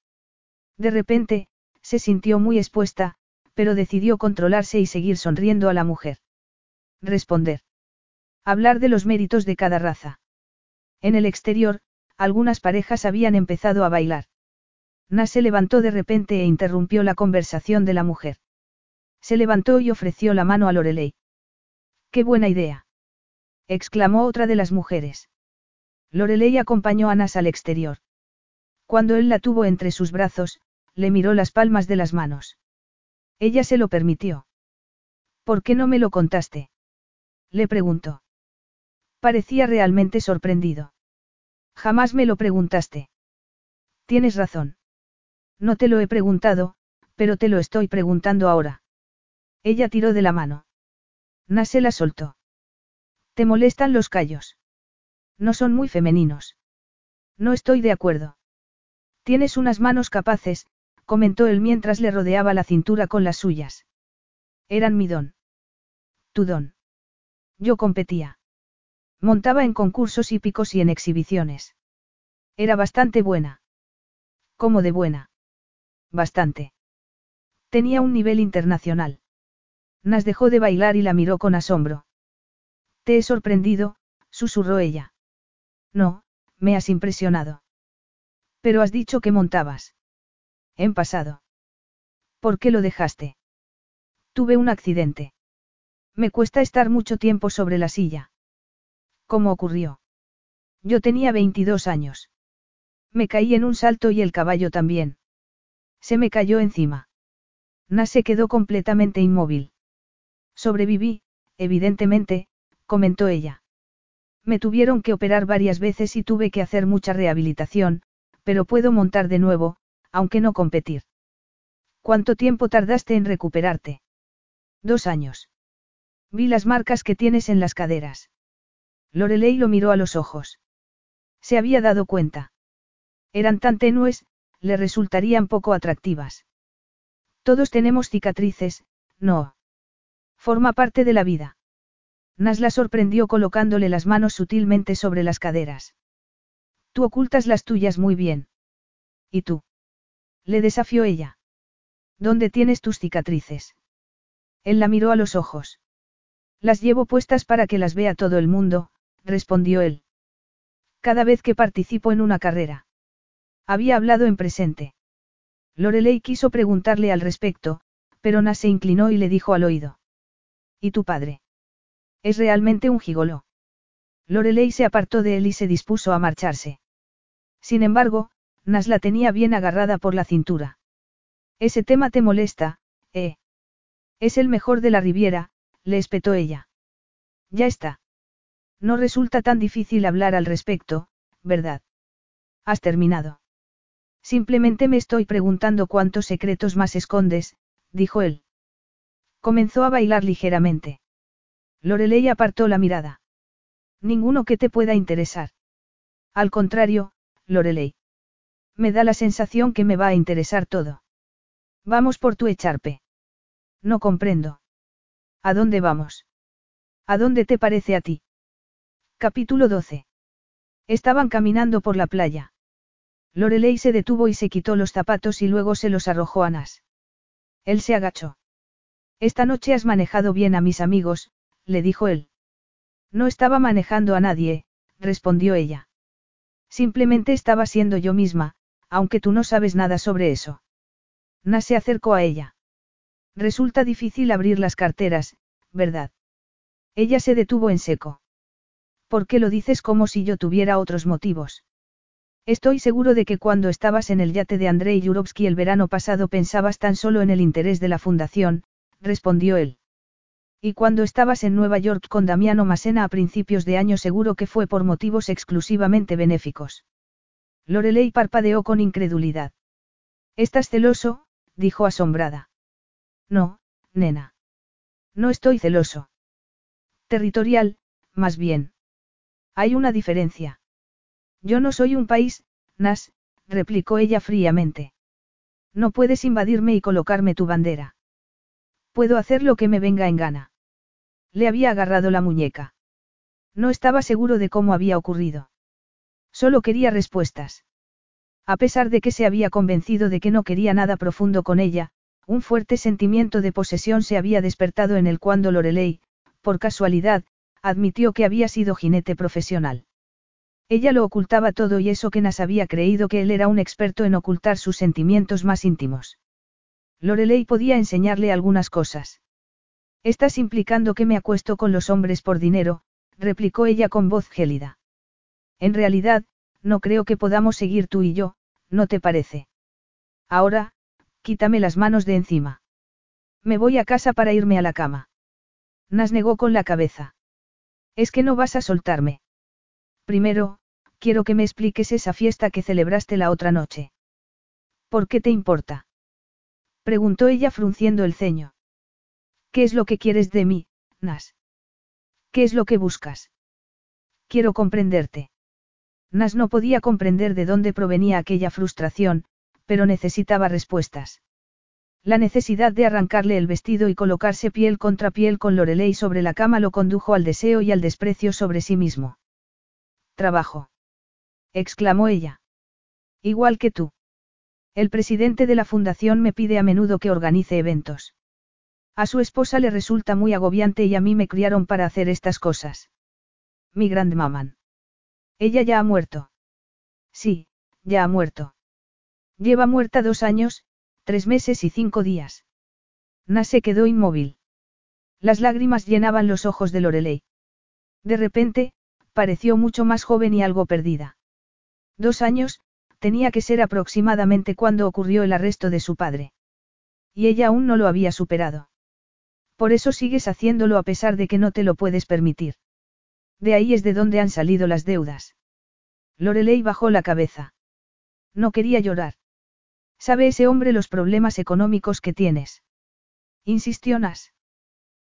De repente, se sintió muy expuesta, pero decidió controlarse y seguir sonriendo a la mujer. Responder. Hablar de los méritos de cada raza. En el exterior, algunas parejas habían empezado a bailar. Nas se levantó de repente e interrumpió la conversación de la mujer. Se levantó y ofreció la mano a Lorelei. ¡Qué buena idea! exclamó otra de las mujeres. Lorelei acompañó a Nas al exterior. Cuando él la tuvo entre sus brazos, le miró las palmas de las manos. Ella se lo permitió. ¿Por qué no me lo contaste? Le preguntó. Parecía realmente sorprendido. Jamás me lo preguntaste. Tienes razón. No te lo he preguntado, pero te lo estoy preguntando ahora. Ella tiró de la mano. Nase la soltó. ¿Te molestan los callos? No son muy femeninos. No estoy de acuerdo. Tienes unas manos capaces, comentó él mientras le rodeaba la cintura con las suyas. Eran mi don. Tu don. Yo competía. Montaba en concursos hípicos y en exhibiciones. Era bastante buena. ¿Cómo de buena? Bastante. Tenía un nivel internacional. Nas dejó de bailar y la miró con asombro. Te he sorprendido, susurró ella. No, me has impresionado. Pero has dicho que montabas. En pasado. ¿Por qué lo dejaste? Tuve un accidente. Me cuesta estar mucho tiempo sobre la silla. ¿Cómo ocurrió? Yo tenía 22 años. Me caí en un salto y el caballo también. Se me cayó encima. Nas se quedó completamente inmóvil. Sobreviví, evidentemente, comentó ella. Me tuvieron que operar varias veces y tuve que hacer mucha rehabilitación, pero puedo montar de nuevo, aunque no competir. ¿Cuánto tiempo tardaste en recuperarte? Dos años. Vi las marcas que tienes en las caderas. Lorelei lo miró a los ojos. Se había dado cuenta. Eran tan tenues, le resultarían poco atractivas. Todos tenemos cicatrices, no. Forma parte de la vida. Nas la sorprendió colocándole las manos sutilmente sobre las caderas. Tú ocultas las tuyas muy bien. ¿Y tú? Le desafió ella. ¿Dónde tienes tus cicatrices? Él la miró a los ojos. Las llevo puestas para que las vea todo el mundo, respondió él. Cada vez que participo en una carrera. Había hablado en presente. Lorelei quiso preguntarle al respecto, pero Nas se inclinó y le dijo al oído. ¿Y tu padre? Es realmente un gigoló. Lorelei se apartó de él y se dispuso a marcharse. Sin embargo, Nas la tenía bien agarrada por la cintura. Ese tema te molesta, ¿eh? Es el mejor de la Riviera, le espetó ella. Ya está. No resulta tan difícil hablar al respecto, ¿verdad? Has terminado. Simplemente me estoy preguntando cuántos secretos más escondes, dijo él. Comenzó a bailar ligeramente. Lorelei apartó la mirada. Ninguno que te pueda interesar. Al contrario, Lorelei. Me da la sensación que me va a interesar todo. Vamos por tu echarpe. No comprendo. ¿A dónde vamos? ¿A dónde te parece a ti? Capítulo 12. Estaban caminando por la playa. Lorelei se detuvo y se quitó los zapatos y luego se los arrojó a Nas. Él se agachó. Esta noche has manejado bien a mis amigos, le dijo él. No estaba manejando a nadie, respondió ella. Simplemente estaba siendo yo misma, aunque tú no sabes nada sobre eso. Nas se acercó a ella. Resulta difícil abrir las carteras, ¿verdad? Ella se detuvo en seco. ¿Por qué lo dices como si yo tuviera otros motivos? Estoy seguro de que cuando estabas en el yate de Andrei Yurovsky el verano pasado pensabas tan solo en el interés de la fundación, respondió él. Y cuando estabas en Nueva York con Damiano Masena a principios de año seguro que fue por motivos exclusivamente benéficos. Lorelei parpadeó con incredulidad. ¿Estás celoso? dijo asombrada. No, nena. No estoy celoso. Territorial, más bien. Hay una diferencia. Yo no soy un país, Nas, replicó ella fríamente. No puedes invadirme y colocarme tu bandera. Puedo hacer lo que me venga en gana. Le había agarrado la muñeca. No estaba seguro de cómo había ocurrido. Solo quería respuestas. A pesar de que se había convencido de que no quería nada profundo con ella, un fuerte sentimiento de posesión se había despertado en él cuando Lorelei, por casualidad, admitió que había sido jinete profesional. Ella lo ocultaba todo y eso que Nas había creído que él era un experto en ocultar sus sentimientos más íntimos. Lorelei podía enseñarle algunas cosas. Estás implicando que me acuesto con los hombres por dinero, replicó ella con voz gélida. En realidad, no creo que podamos seguir tú y yo, ¿no te parece? Ahora, quítame las manos de encima. Me voy a casa para irme a la cama. Nas negó con la cabeza. Es que no vas a soltarme. Primero, quiero que me expliques esa fiesta que celebraste la otra noche. ¿Por qué te importa? Preguntó ella frunciendo el ceño. ¿Qué es lo que quieres de mí, Nas? ¿Qué es lo que buscas? Quiero comprenderte. Nas no podía comprender de dónde provenía aquella frustración, pero necesitaba respuestas. La necesidad de arrancarle el vestido y colocarse piel contra piel con Lorelei sobre la cama lo condujo al deseo y al desprecio sobre sí mismo. Trabajo. exclamó ella. Igual que tú. El presidente de la fundación me pide a menudo que organice eventos. A su esposa le resulta muy agobiante y a mí me criaron para hacer estas cosas. Mi grandmaman. Ella ya ha muerto. Sí, ya ha muerto. Lleva muerta dos años, tres meses y cinco días. Na se quedó inmóvil. Las lágrimas llenaban los ojos de Lorelei. De repente, pareció mucho más joven y algo perdida. Dos años, tenía que ser aproximadamente cuando ocurrió el arresto de su padre. Y ella aún no lo había superado. Por eso sigues haciéndolo a pesar de que no te lo puedes permitir. De ahí es de donde han salido las deudas. Lorelei bajó la cabeza. No quería llorar. ¿Sabe ese hombre los problemas económicos que tienes? Insistió Nas.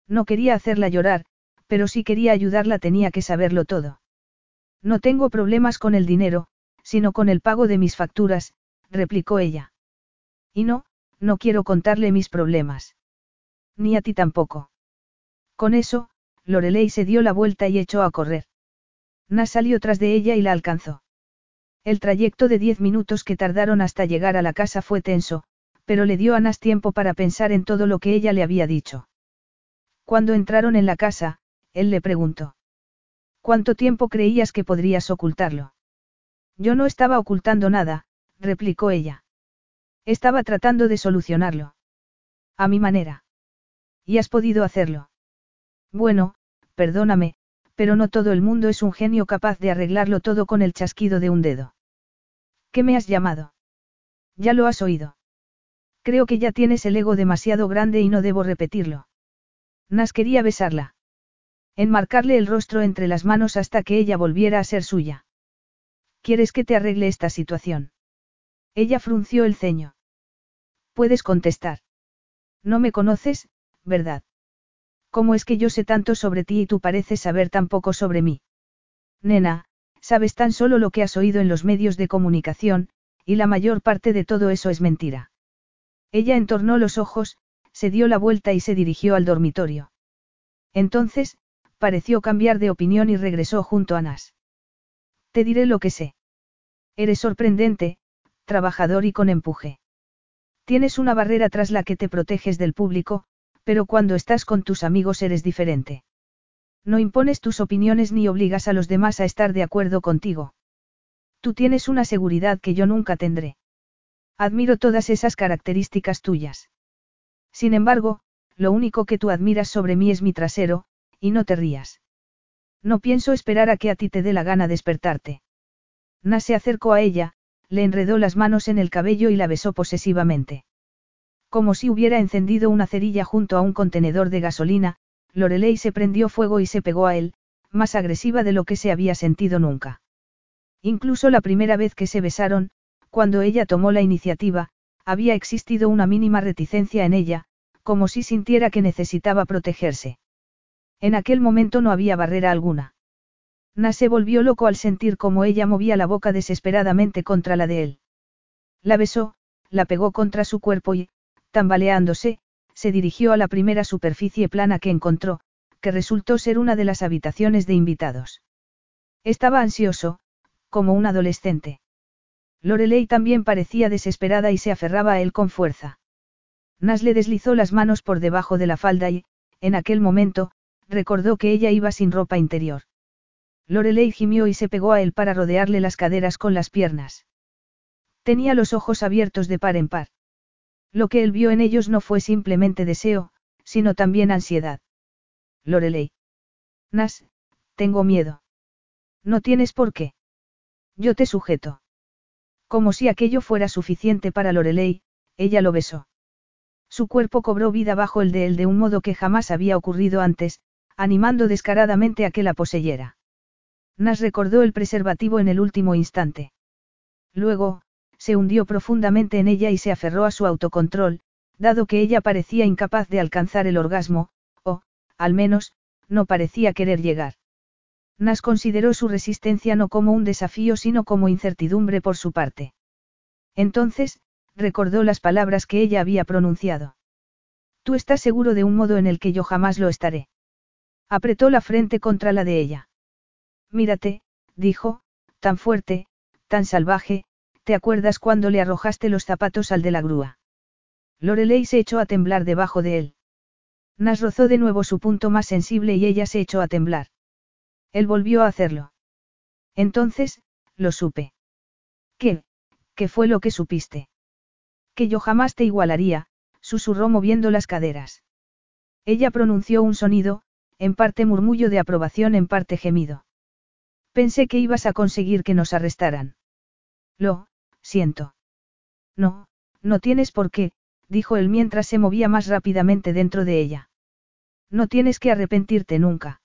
No quería hacerla llorar, pero si quería ayudarla tenía que saberlo todo. No tengo problemas con el dinero, sino con el pago de mis facturas, replicó ella. Y no, no quiero contarle mis problemas. Ni a ti tampoco. Con eso, Lorelei se dio la vuelta y echó a correr. Nas salió tras de ella y la alcanzó. El trayecto de diez minutos que tardaron hasta llegar a la casa fue tenso, pero le dio a Nas tiempo para pensar en todo lo que ella le había dicho. Cuando entraron en la casa, él le preguntó. ¿Cuánto tiempo creías que podrías ocultarlo? Yo no estaba ocultando nada, replicó ella. Estaba tratando de solucionarlo. A mi manera. ¿Y has podido hacerlo? Bueno, perdóname, pero no todo el mundo es un genio capaz de arreglarlo todo con el chasquido de un dedo. ¿Qué me has llamado? Ya lo has oído. Creo que ya tienes el ego demasiado grande y no debo repetirlo. Nas quería besarla. Enmarcarle el rostro entre las manos hasta que ella volviera a ser suya. ¿Quieres que te arregle esta situación? Ella frunció el ceño. Puedes contestar. No me conoces, ¿verdad? ¿Cómo es que yo sé tanto sobre ti y tú pareces saber tan poco sobre mí? Nena, sabes tan solo lo que has oído en los medios de comunicación, y la mayor parte de todo eso es mentira. Ella entornó los ojos, se dio la vuelta y se dirigió al dormitorio. Entonces, pareció cambiar de opinión y regresó junto a Nas. Te diré lo que sé. Eres sorprendente, trabajador y con empuje. Tienes una barrera tras la que te proteges del público, pero cuando estás con tus amigos eres diferente. No impones tus opiniones ni obligas a los demás a estar de acuerdo contigo. Tú tienes una seguridad que yo nunca tendré. Admiro todas esas características tuyas. Sin embargo, lo único que tú admiras sobre mí es mi trasero, y no te rías. No pienso esperar a que a ti te dé la gana despertarte. Nas se acercó a ella, le enredó las manos en el cabello y la besó posesivamente. Como si hubiera encendido una cerilla junto a un contenedor de gasolina, Lorelei se prendió fuego y se pegó a él, más agresiva de lo que se había sentido nunca. Incluso la primera vez que se besaron, cuando ella tomó la iniciativa, había existido una mínima reticencia en ella, como si sintiera que necesitaba protegerse. En aquel momento no había barrera alguna. Na se volvió loco al sentir cómo ella movía la boca desesperadamente contra la de él. La besó, la pegó contra su cuerpo y, tambaleándose, se dirigió a la primera superficie plana que encontró, que resultó ser una de las habitaciones de invitados. Estaba ansioso, como un adolescente. Lorelei también parecía desesperada y se aferraba a él con fuerza. Nas le deslizó las manos por debajo de la falda y, en aquel momento, recordó que ella iba sin ropa interior. Lorelei gimió y se pegó a él para rodearle las caderas con las piernas. Tenía los ojos abiertos de par en par. Lo que él vio en ellos no fue simplemente deseo, sino también ansiedad. Lorelei. Nas, tengo miedo. No tienes por qué. Yo te sujeto. Como si aquello fuera suficiente para Lorelei, ella lo besó. Su cuerpo cobró vida bajo el de él de un modo que jamás había ocurrido antes, animando descaradamente a que la poseyera. Nas recordó el preservativo en el último instante. Luego, se hundió profundamente en ella y se aferró a su autocontrol, dado que ella parecía incapaz de alcanzar el orgasmo, o, al menos, no parecía querer llegar. Nas consideró su resistencia no como un desafío sino como incertidumbre por su parte. Entonces, recordó las palabras que ella había pronunciado. Tú estás seguro de un modo en el que yo jamás lo estaré. Apretó la frente contra la de ella. Mírate, dijo, tan fuerte, tan salvaje, ¿te acuerdas cuando le arrojaste los zapatos al de la grúa? Lorelei se echó a temblar debajo de él. Nas rozó de nuevo su punto más sensible y ella se echó a temblar. Él volvió a hacerlo. Entonces, lo supe. ¿Qué? ¿Qué fue lo que supiste? Que yo jamás te igualaría, susurró moviendo las caderas. Ella pronunció un sonido, en parte murmullo de aprobación, en parte gemido. Pensé que ibas a conseguir que nos arrestaran. Lo, siento. No, no tienes por qué, dijo él mientras se movía más rápidamente dentro de ella. No tienes que arrepentirte nunca.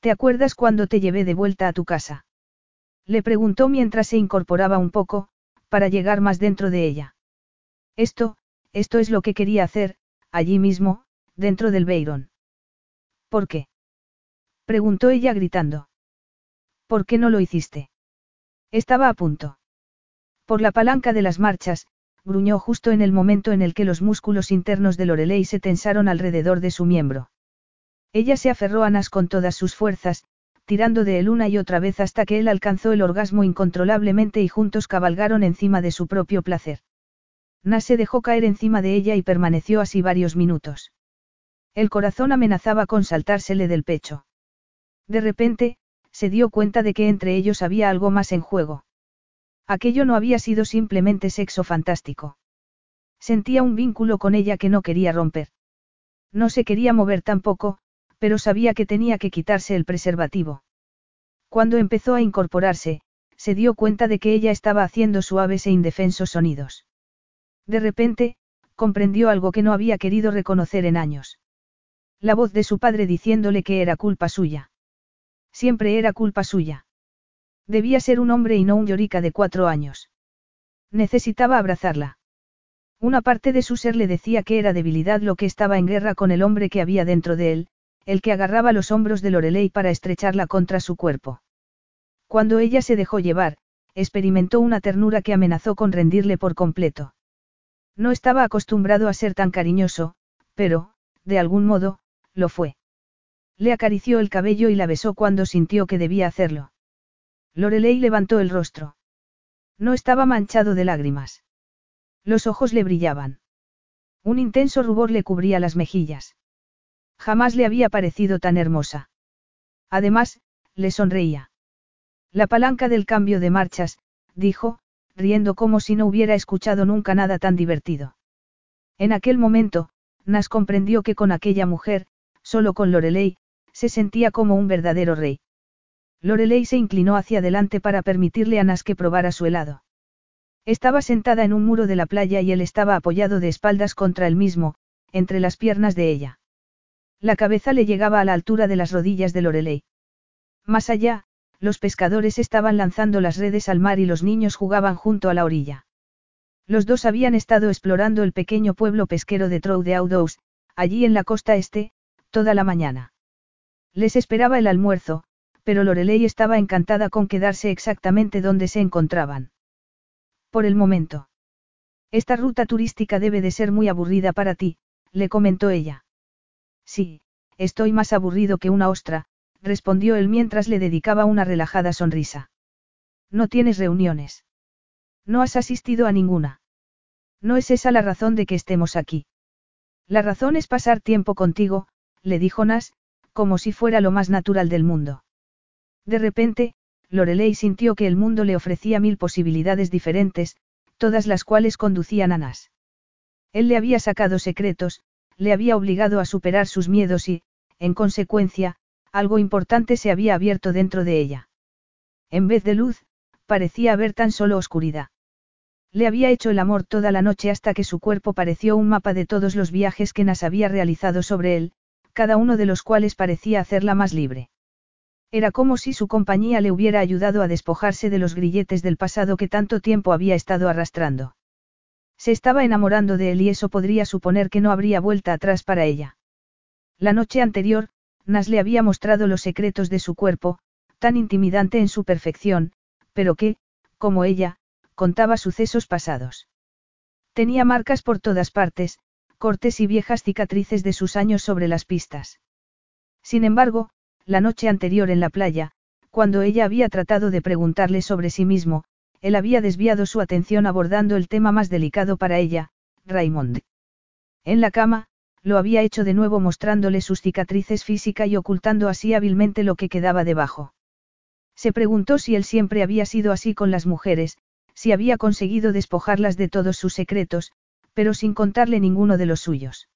¿Te acuerdas cuando te llevé de vuelta a tu casa? Le preguntó mientras se incorporaba un poco, para llegar más dentro de ella. Esto, esto es lo que quería hacer, allí mismo, dentro del Beiron. ¿Por qué? preguntó ella gritando. ¿Por qué no lo hiciste? Estaba a punto. Por la palanca de las marchas, gruñó justo en el momento en el que los músculos internos de Lorelei se tensaron alrededor de su miembro. Ella se aferró a Nas con todas sus fuerzas, tirando de él una y otra vez hasta que él alcanzó el orgasmo incontrolablemente y juntos cabalgaron encima de su propio placer. Nas se dejó caer encima de ella y permaneció así varios minutos. El corazón amenazaba con saltársele del pecho. De repente, se dio cuenta de que entre ellos había algo más en juego. Aquello no había sido simplemente sexo fantástico. Sentía un vínculo con ella que no quería romper. No se quería mover tampoco, pero sabía que tenía que quitarse el preservativo. Cuando empezó a incorporarse, se dio cuenta de que ella estaba haciendo suaves e indefensos sonidos. De repente, comprendió algo que no había querido reconocer en años. La voz de su padre diciéndole que era culpa suya. Siempre era culpa suya. Debía ser un hombre y no un llorica de cuatro años. Necesitaba abrazarla. Una parte de su ser le decía que era debilidad lo que estaba en guerra con el hombre que había dentro de él, el que agarraba los hombros de Lorelei para estrecharla contra su cuerpo. Cuando ella se dejó llevar, experimentó una ternura que amenazó con rendirle por completo. No estaba acostumbrado a ser tan cariñoso, pero, de algún modo, lo fue. Le acarició el cabello y la besó cuando sintió que debía hacerlo. Lorelei levantó el rostro. No estaba manchado de lágrimas. Los ojos le brillaban. Un intenso rubor le cubría las mejillas. Jamás le había parecido tan hermosa. Además, le sonreía. La palanca del cambio de marchas, dijo, riendo como si no hubiera escuchado nunca nada tan divertido. En aquel momento, Nas comprendió que con aquella mujer, solo con Lorelei, se sentía como un verdadero rey. Lorelei se inclinó hacia adelante para permitirle a Nas que probara su helado. Estaba sentada en un muro de la playa y él estaba apoyado de espaldas contra él mismo, entre las piernas de ella. La cabeza le llegaba a la altura de las rodillas de Lorelei. Más allá, los pescadores estaban lanzando las redes al mar y los niños jugaban junto a la orilla. Los dos habían estado explorando el pequeño pueblo pesquero de Trou de Audous, allí en la costa este, toda la mañana. Les esperaba el almuerzo, pero Lorelei estaba encantada con quedarse exactamente donde se encontraban. Por el momento. Esta ruta turística debe de ser muy aburrida para ti, le comentó ella. Sí, estoy más aburrido que una ostra, respondió él mientras le dedicaba una relajada sonrisa. No tienes reuniones. No has asistido a ninguna. No es esa la razón de que estemos aquí. La razón es pasar tiempo contigo, le dijo Nas, como si fuera lo más natural del mundo. De repente, Lorelei sintió que el mundo le ofrecía mil posibilidades diferentes, todas las cuales conducían a Nas. Él le había sacado secretos, le había obligado a superar sus miedos y, en consecuencia, algo importante se había abierto dentro de ella. En vez de luz, parecía haber tan solo oscuridad. Le había hecho el amor toda la noche hasta que su cuerpo pareció un mapa de todos los viajes que Nas había realizado sobre él, cada uno de los cuales parecía hacerla más libre. Era como si su compañía le hubiera ayudado a despojarse de los grilletes del pasado que tanto tiempo había estado arrastrando. Se estaba enamorando de él y eso podría suponer que no habría vuelta atrás para ella. La noche anterior, Nas le había mostrado los secretos de su cuerpo, tan intimidante en su perfección, pero que, como ella, contaba sucesos pasados. Tenía marcas por todas partes, cortes y viejas cicatrices de sus años sobre las pistas. Sin embargo, la noche anterior en la playa, cuando ella había tratado de preguntarle sobre sí mismo, él había desviado su atención abordando el tema más delicado para ella, Raymond. En la cama, lo había hecho de nuevo mostrándole sus cicatrices físicas y ocultando así hábilmente lo que quedaba debajo. Se preguntó si él siempre había sido así con las mujeres, si había conseguido despojarlas de todos sus secretos, pero sin contarle ninguno de los suyos.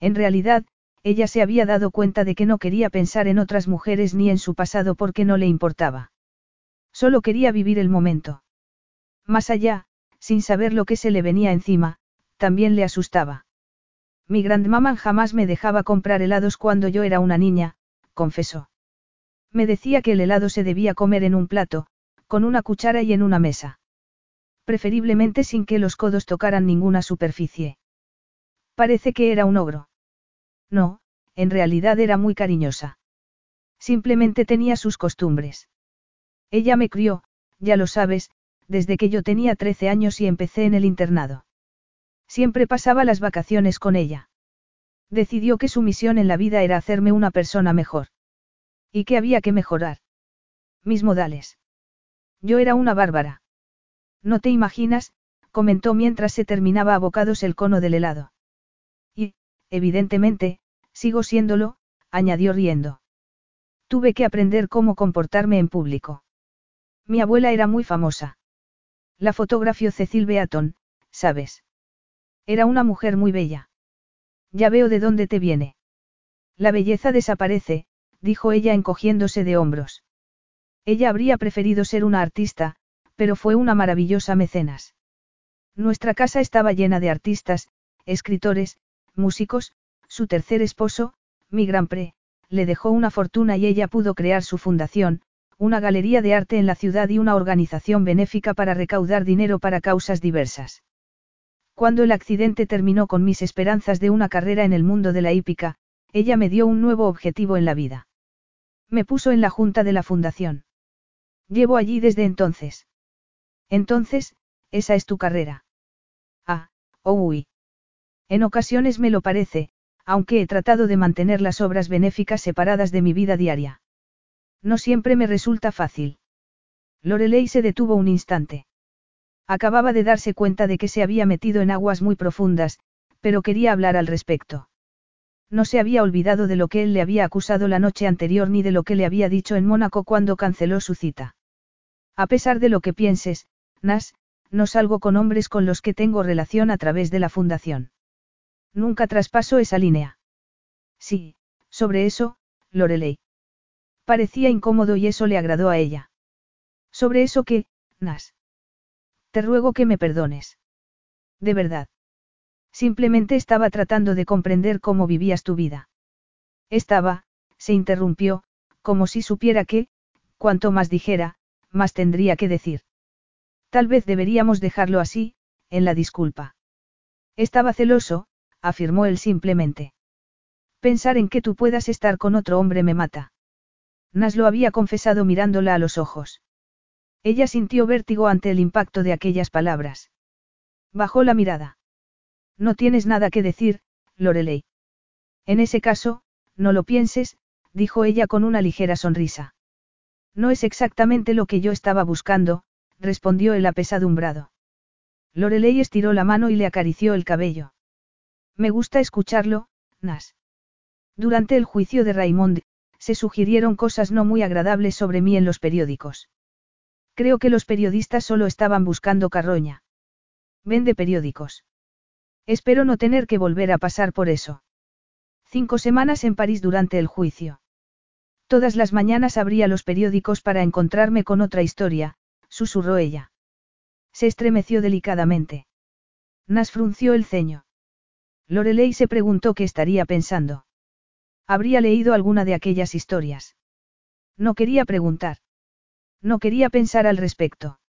En realidad, ella se había dado cuenta de que no quería pensar en otras mujeres ni en su pasado porque no le importaba. Solo quería vivir el momento. Más allá, sin saber lo que se le venía encima, también le asustaba. Mi grandmamá jamás me dejaba comprar helados cuando yo era una niña, confesó. Me decía que el helado se debía comer en un plato, con una cuchara y en una mesa. Preferiblemente sin que los codos tocaran ninguna superficie. Parece que era un ogro. No, en realidad era muy cariñosa. Simplemente tenía sus costumbres. Ella me crió, ya lo sabes, desde que yo tenía 13 años y empecé en el internado. Siempre pasaba las vacaciones con ella. Decidió que su misión en la vida era hacerme una persona mejor. Y que había que mejorar. Mis modales. Yo era una bárbara. No te imaginas, comentó mientras se terminaba a bocados el cono del helado. Y, evidentemente, sigo siéndolo, añadió riendo. Tuve que aprender cómo comportarme en público. Mi abuela era muy famosa. La fotografió Cecil Beaton, ¿sabes? Era una mujer muy bella. Ya veo de dónde te viene. La belleza desaparece, dijo ella encogiéndose de hombros. Ella habría preferido ser una artista, pero fue una maravillosa mecenas. Nuestra casa estaba llena de artistas, escritores, músicos, su tercer esposo, mi gran pre, le dejó una fortuna y ella pudo crear su fundación, una galería de arte en la ciudad y una organización benéfica para recaudar dinero para causas diversas. Cuando el accidente terminó con mis esperanzas de una carrera en el mundo de la hípica, ella me dio un nuevo objetivo en la vida. Me puso en la junta de la fundación. Llevo allí desde entonces. Entonces, esa es tu carrera. Ah, oh uy. En ocasiones me lo parece, aunque he tratado de mantener las obras benéficas separadas de mi vida diaria. No siempre me resulta fácil. Lorelei se detuvo un instante. Acababa de darse cuenta de que se había metido en aguas muy profundas, pero quería hablar al respecto. No se había olvidado de lo que él le había acusado la noche anterior ni de lo que le había dicho en Mónaco cuando canceló su cita. A pesar de lo que pienses, Nas, no salgo con hombres con los que tengo relación a través de la fundación. Nunca traspaso esa línea. Sí, sobre eso, Lorelei. Parecía incómodo y eso le agradó a ella. Sobre eso que, Nas. Te ruego que me perdones. De verdad. Simplemente estaba tratando de comprender cómo vivías tu vida. Estaba, se interrumpió, como si supiera que, cuanto más dijera, más tendría que decir. Tal vez deberíamos dejarlo así, en la disculpa. Estaba celoso, afirmó él simplemente. Pensar en que tú puedas estar con otro hombre me mata. Nas lo había confesado mirándola a los ojos. Ella sintió vértigo ante el impacto de aquellas palabras. Bajó la mirada. No tienes nada que decir, Lorelei. En ese caso, no lo pienses, dijo ella con una ligera sonrisa. No es exactamente lo que yo estaba buscando, respondió el apesadumbrado. Lorelei estiró la mano y le acarició el cabello. Me gusta escucharlo, Nas. Durante el juicio de Raymond, se sugirieron cosas no muy agradables sobre mí en los periódicos. Creo que los periodistas solo estaban buscando carroña. Vende periódicos. Espero no tener que volver a pasar por eso. Cinco semanas en París durante el juicio. Todas las mañanas abría los periódicos para encontrarme con otra historia, susurró ella. Se estremeció delicadamente. Nas frunció el ceño. Lorelei se preguntó qué estaría pensando. Habría leído alguna de aquellas historias. No quería preguntar. No quería pensar al respecto.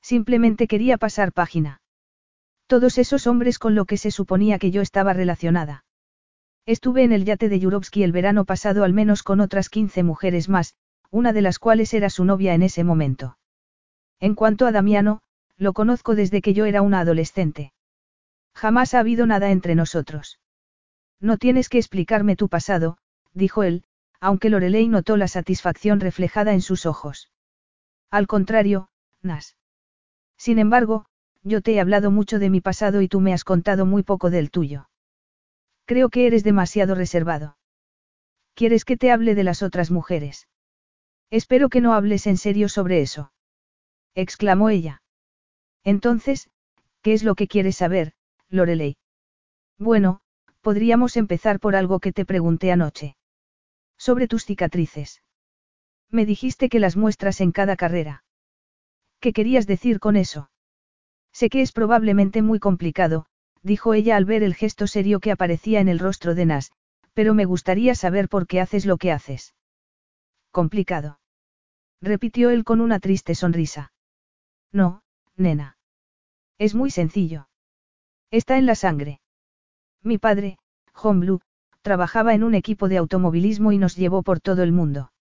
Simplemente quería pasar página. Todos esos hombres con lo que se suponía que yo estaba relacionada. Estuve en el yate de Yurovsky el verano pasado al menos con otras 15 mujeres más, una de las cuales era su novia en ese momento. En cuanto a Damiano, lo conozco desde que yo era una adolescente. Jamás ha habido nada entre nosotros. No tienes que explicarme tu pasado, dijo él, aunque Lorelei notó la satisfacción reflejada en sus ojos. Al contrario, Nas. Sin embargo, yo te he hablado mucho de mi pasado y tú me has contado muy poco del tuyo. Creo que eres demasiado reservado. ¿Quieres que te hable de las otras mujeres? Espero que no hables en serio sobre eso. exclamó ella. Entonces, ¿qué es lo que quieres saber, Lorelei? Bueno, podríamos empezar por algo que te pregunté anoche. Sobre tus cicatrices. Me dijiste que las muestras en cada carrera. ¿Qué querías decir con eso? Sé que es probablemente muy complicado, dijo ella al ver el gesto serio que aparecía en el rostro de Nas, pero me gustaría saber por qué haces lo que haces. Complicado. Repitió él con una triste sonrisa. No, nena. Es muy sencillo. Está en la sangre. Mi padre, John Blue, trabajaba en un equipo de automovilismo y nos llevó por todo el mundo.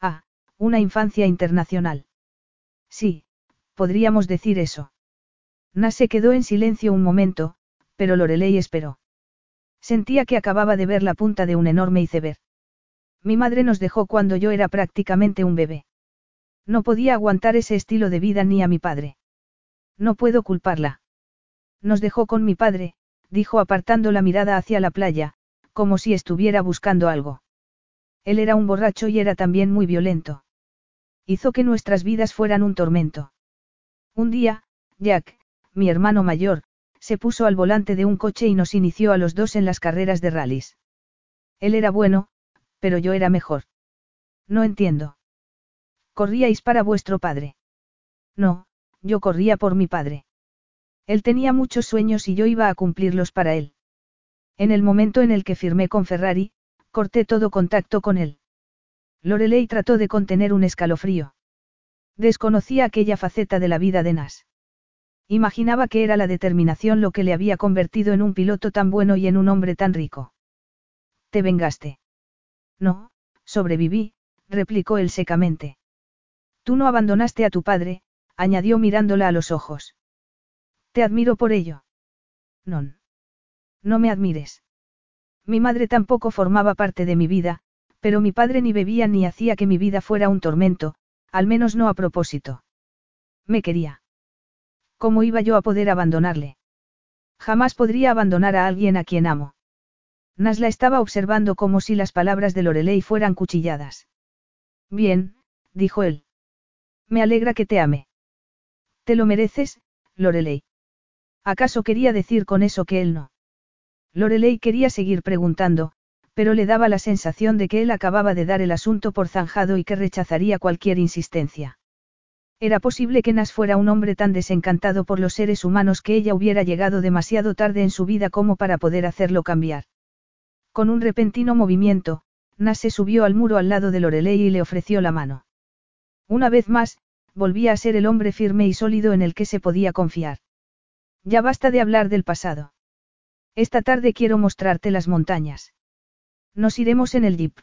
Ah, una infancia internacional. Sí, podríamos decir eso. Nas se quedó en silencio un momento, pero Lorelei esperó. Sentía que acababa de ver la punta de un enorme iceberg. Mi madre nos dejó cuando yo era prácticamente un bebé. No podía aguantar ese estilo de vida ni a mi padre. No puedo culparla. Nos dejó con mi padre, dijo apartando la mirada hacia la playa, como si estuviera buscando algo. Él era un borracho y era también muy violento. Hizo que nuestras vidas fueran un tormento. Un día, Jack, mi hermano mayor, se puso al volante de un coche y nos inició a los dos en las carreras de rallies. Él era bueno, pero yo era mejor. No entiendo. ¿Corríais para vuestro padre? No, yo corría por mi padre. Él tenía muchos sueños y yo iba a cumplirlos para él. En el momento en el que firmé con Ferrari, corté todo contacto con él. Lorelei trató de contener un escalofrío. Desconocía aquella faceta de la vida de Nas. Imaginaba que era la determinación lo que le había convertido en un piloto tan bueno y en un hombre tan rico. ¿Te vengaste? No, sobreviví, replicó él secamente. Tú no abandonaste a tu padre, añadió mirándola a los ojos. Te admiro por ello. No. No me admires. Mi madre tampoco formaba parte de mi vida, pero mi padre ni bebía ni hacía que mi vida fuera un tormento, al menos no a propósito. Me quería. ¿Cómo iba yo a poder abandonarle? Jamás podría abandonar a alguien a quien amo. Nas la estaba observando como si las palabras de Lorelei fueran cuchilladas. Bien, dijo él. Me alegra que te ame. Te lo mereces, Lorelei. ¿Acaso quería decir con eso que él no? Lorelei quería seguir preguntando, pero le daba la sensación de que él acababa de dar el asunto por zanjado y que rechazaría cualquier insistencia. Era posible que Nas fuera un hombre tan desencantado por los seres humanos que ella hubiera llegado demasiado tarde en su vida como para poder hacerlo cambiar. Con un repentino movimiento, Nas se subió al muro al lado de Lorelei y le ofreció la mano. Una vez más, volvía a ser el hombre firme y sólido en el que se podía confiar. Ya basta de hablar del pasado. Esta tarde quiero mostrarte las montañas. Nos iremos en el jeep.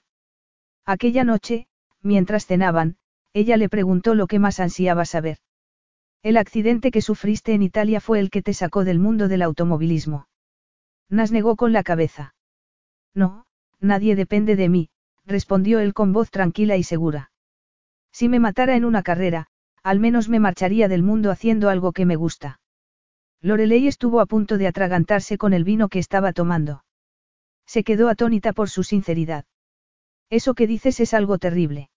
Aquella noche, mientras cenaban, ella le preguntó lo que más ansiaba saber. El accidente que sufriste en Italia fue el que te sacó del mundo del automovilismo. Nas negó con la cabeza. No, nadie depende de mí, respondió él con voz tranquila y segura. Si me matara en una carrera, al menos me marcharía del mundo haciendo algo que me gusta. Lorelei estuvo a punto de atragantarse con el vino que estaba tomando. Se quedó atónita por su sinceridad. Eso que dices es algo terrible.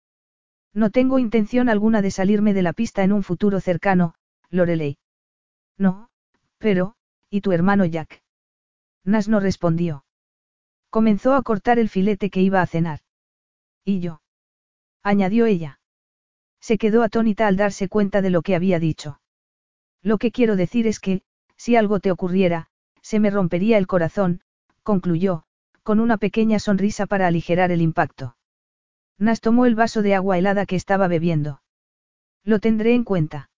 No tengo intención alguna de salirme de la pista en un futuro cercano, Lorelei. No, pero, ¿y tu hermano Jack? Nas no respondió. Comenzó a cortar el filete que iba a cenar. ¿Y yo? añadió ella. Se quedó atónita al darse cuenta de lo que había dicho. Lo que quiero decir es que, si algo te ocurriera, se me rompería el corazón, concluyó, con una pequeña sonrisa para aligerar el impacto. Nas tomó el vaso de agua helada que estaba bebiendo. Lo tendré en cuenta.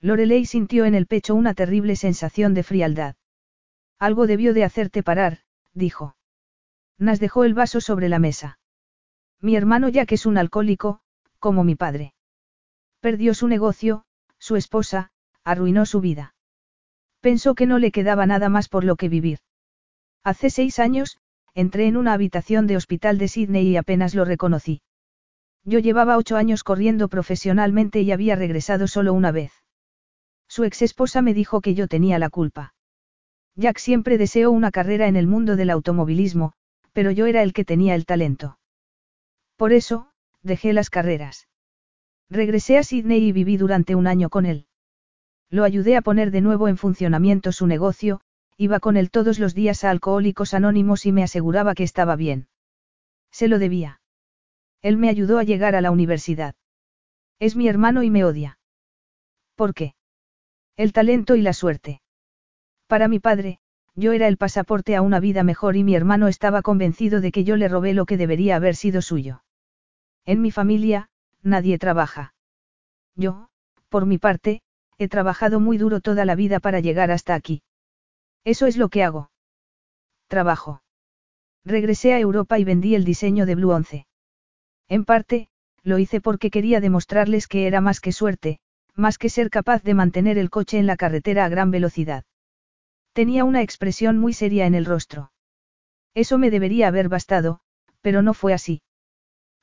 Lorelei sintió en el pecho una terrible sensación de frialdad. Algo debió de hacerte parar, dijo. Nas dejó el vaso sobre la mesa. Mi hermano ya que es un alcohólico, como mi padre. Perdió su negocio, su esposa, arruinó su vida. Pensó que no le quedaba nada más por lo que vivir. Hace seis años, entré en una habitación de hospital de Sydney y apenas lo reconocí. Yo llevaba ocho años corriendo profesionalmente y había regresado solo una vez. Su ex esposa me dijo que yo tenía la culpa. Jack siempre deseó una carrera en el mundo del automovilismo, pero yo era el que tenía el talento. Por eso, dejé las carreras. Regresé a Sydney y viví durante un año con él. Lo ayudé a poner de nuevo en funcionamiento su negocio, iba con él todos los días a Alcohólicos Anónimos y me aseguraba que estaba bien. Se lo debía. Él me ayudó a llegar a la universidad. Es mi hermano y me odia. ¿Por qué? El talento y la suerte. Para mi padre, yo era el pasaporte a una vida mejor y mi hermano estaba convencido de que yo le robé lo que debería haber sido suyo. En mi familia, nadie trabaja. Yo, por mi parte, he trabajado muy duro toda la vida para llegar hasta aquí. Eso es lo que hago. Trabajo. Regresé a Europa y vendí el diseño de Blue 11. En parte, lo hice porque quería demostrarles que era más que suerte, más que ser capaz de mantener el coche en la carretera a gran velocidad. Tenía una expresión muy seria en el rostro. Eso me debería haber bastado, pero no fue así.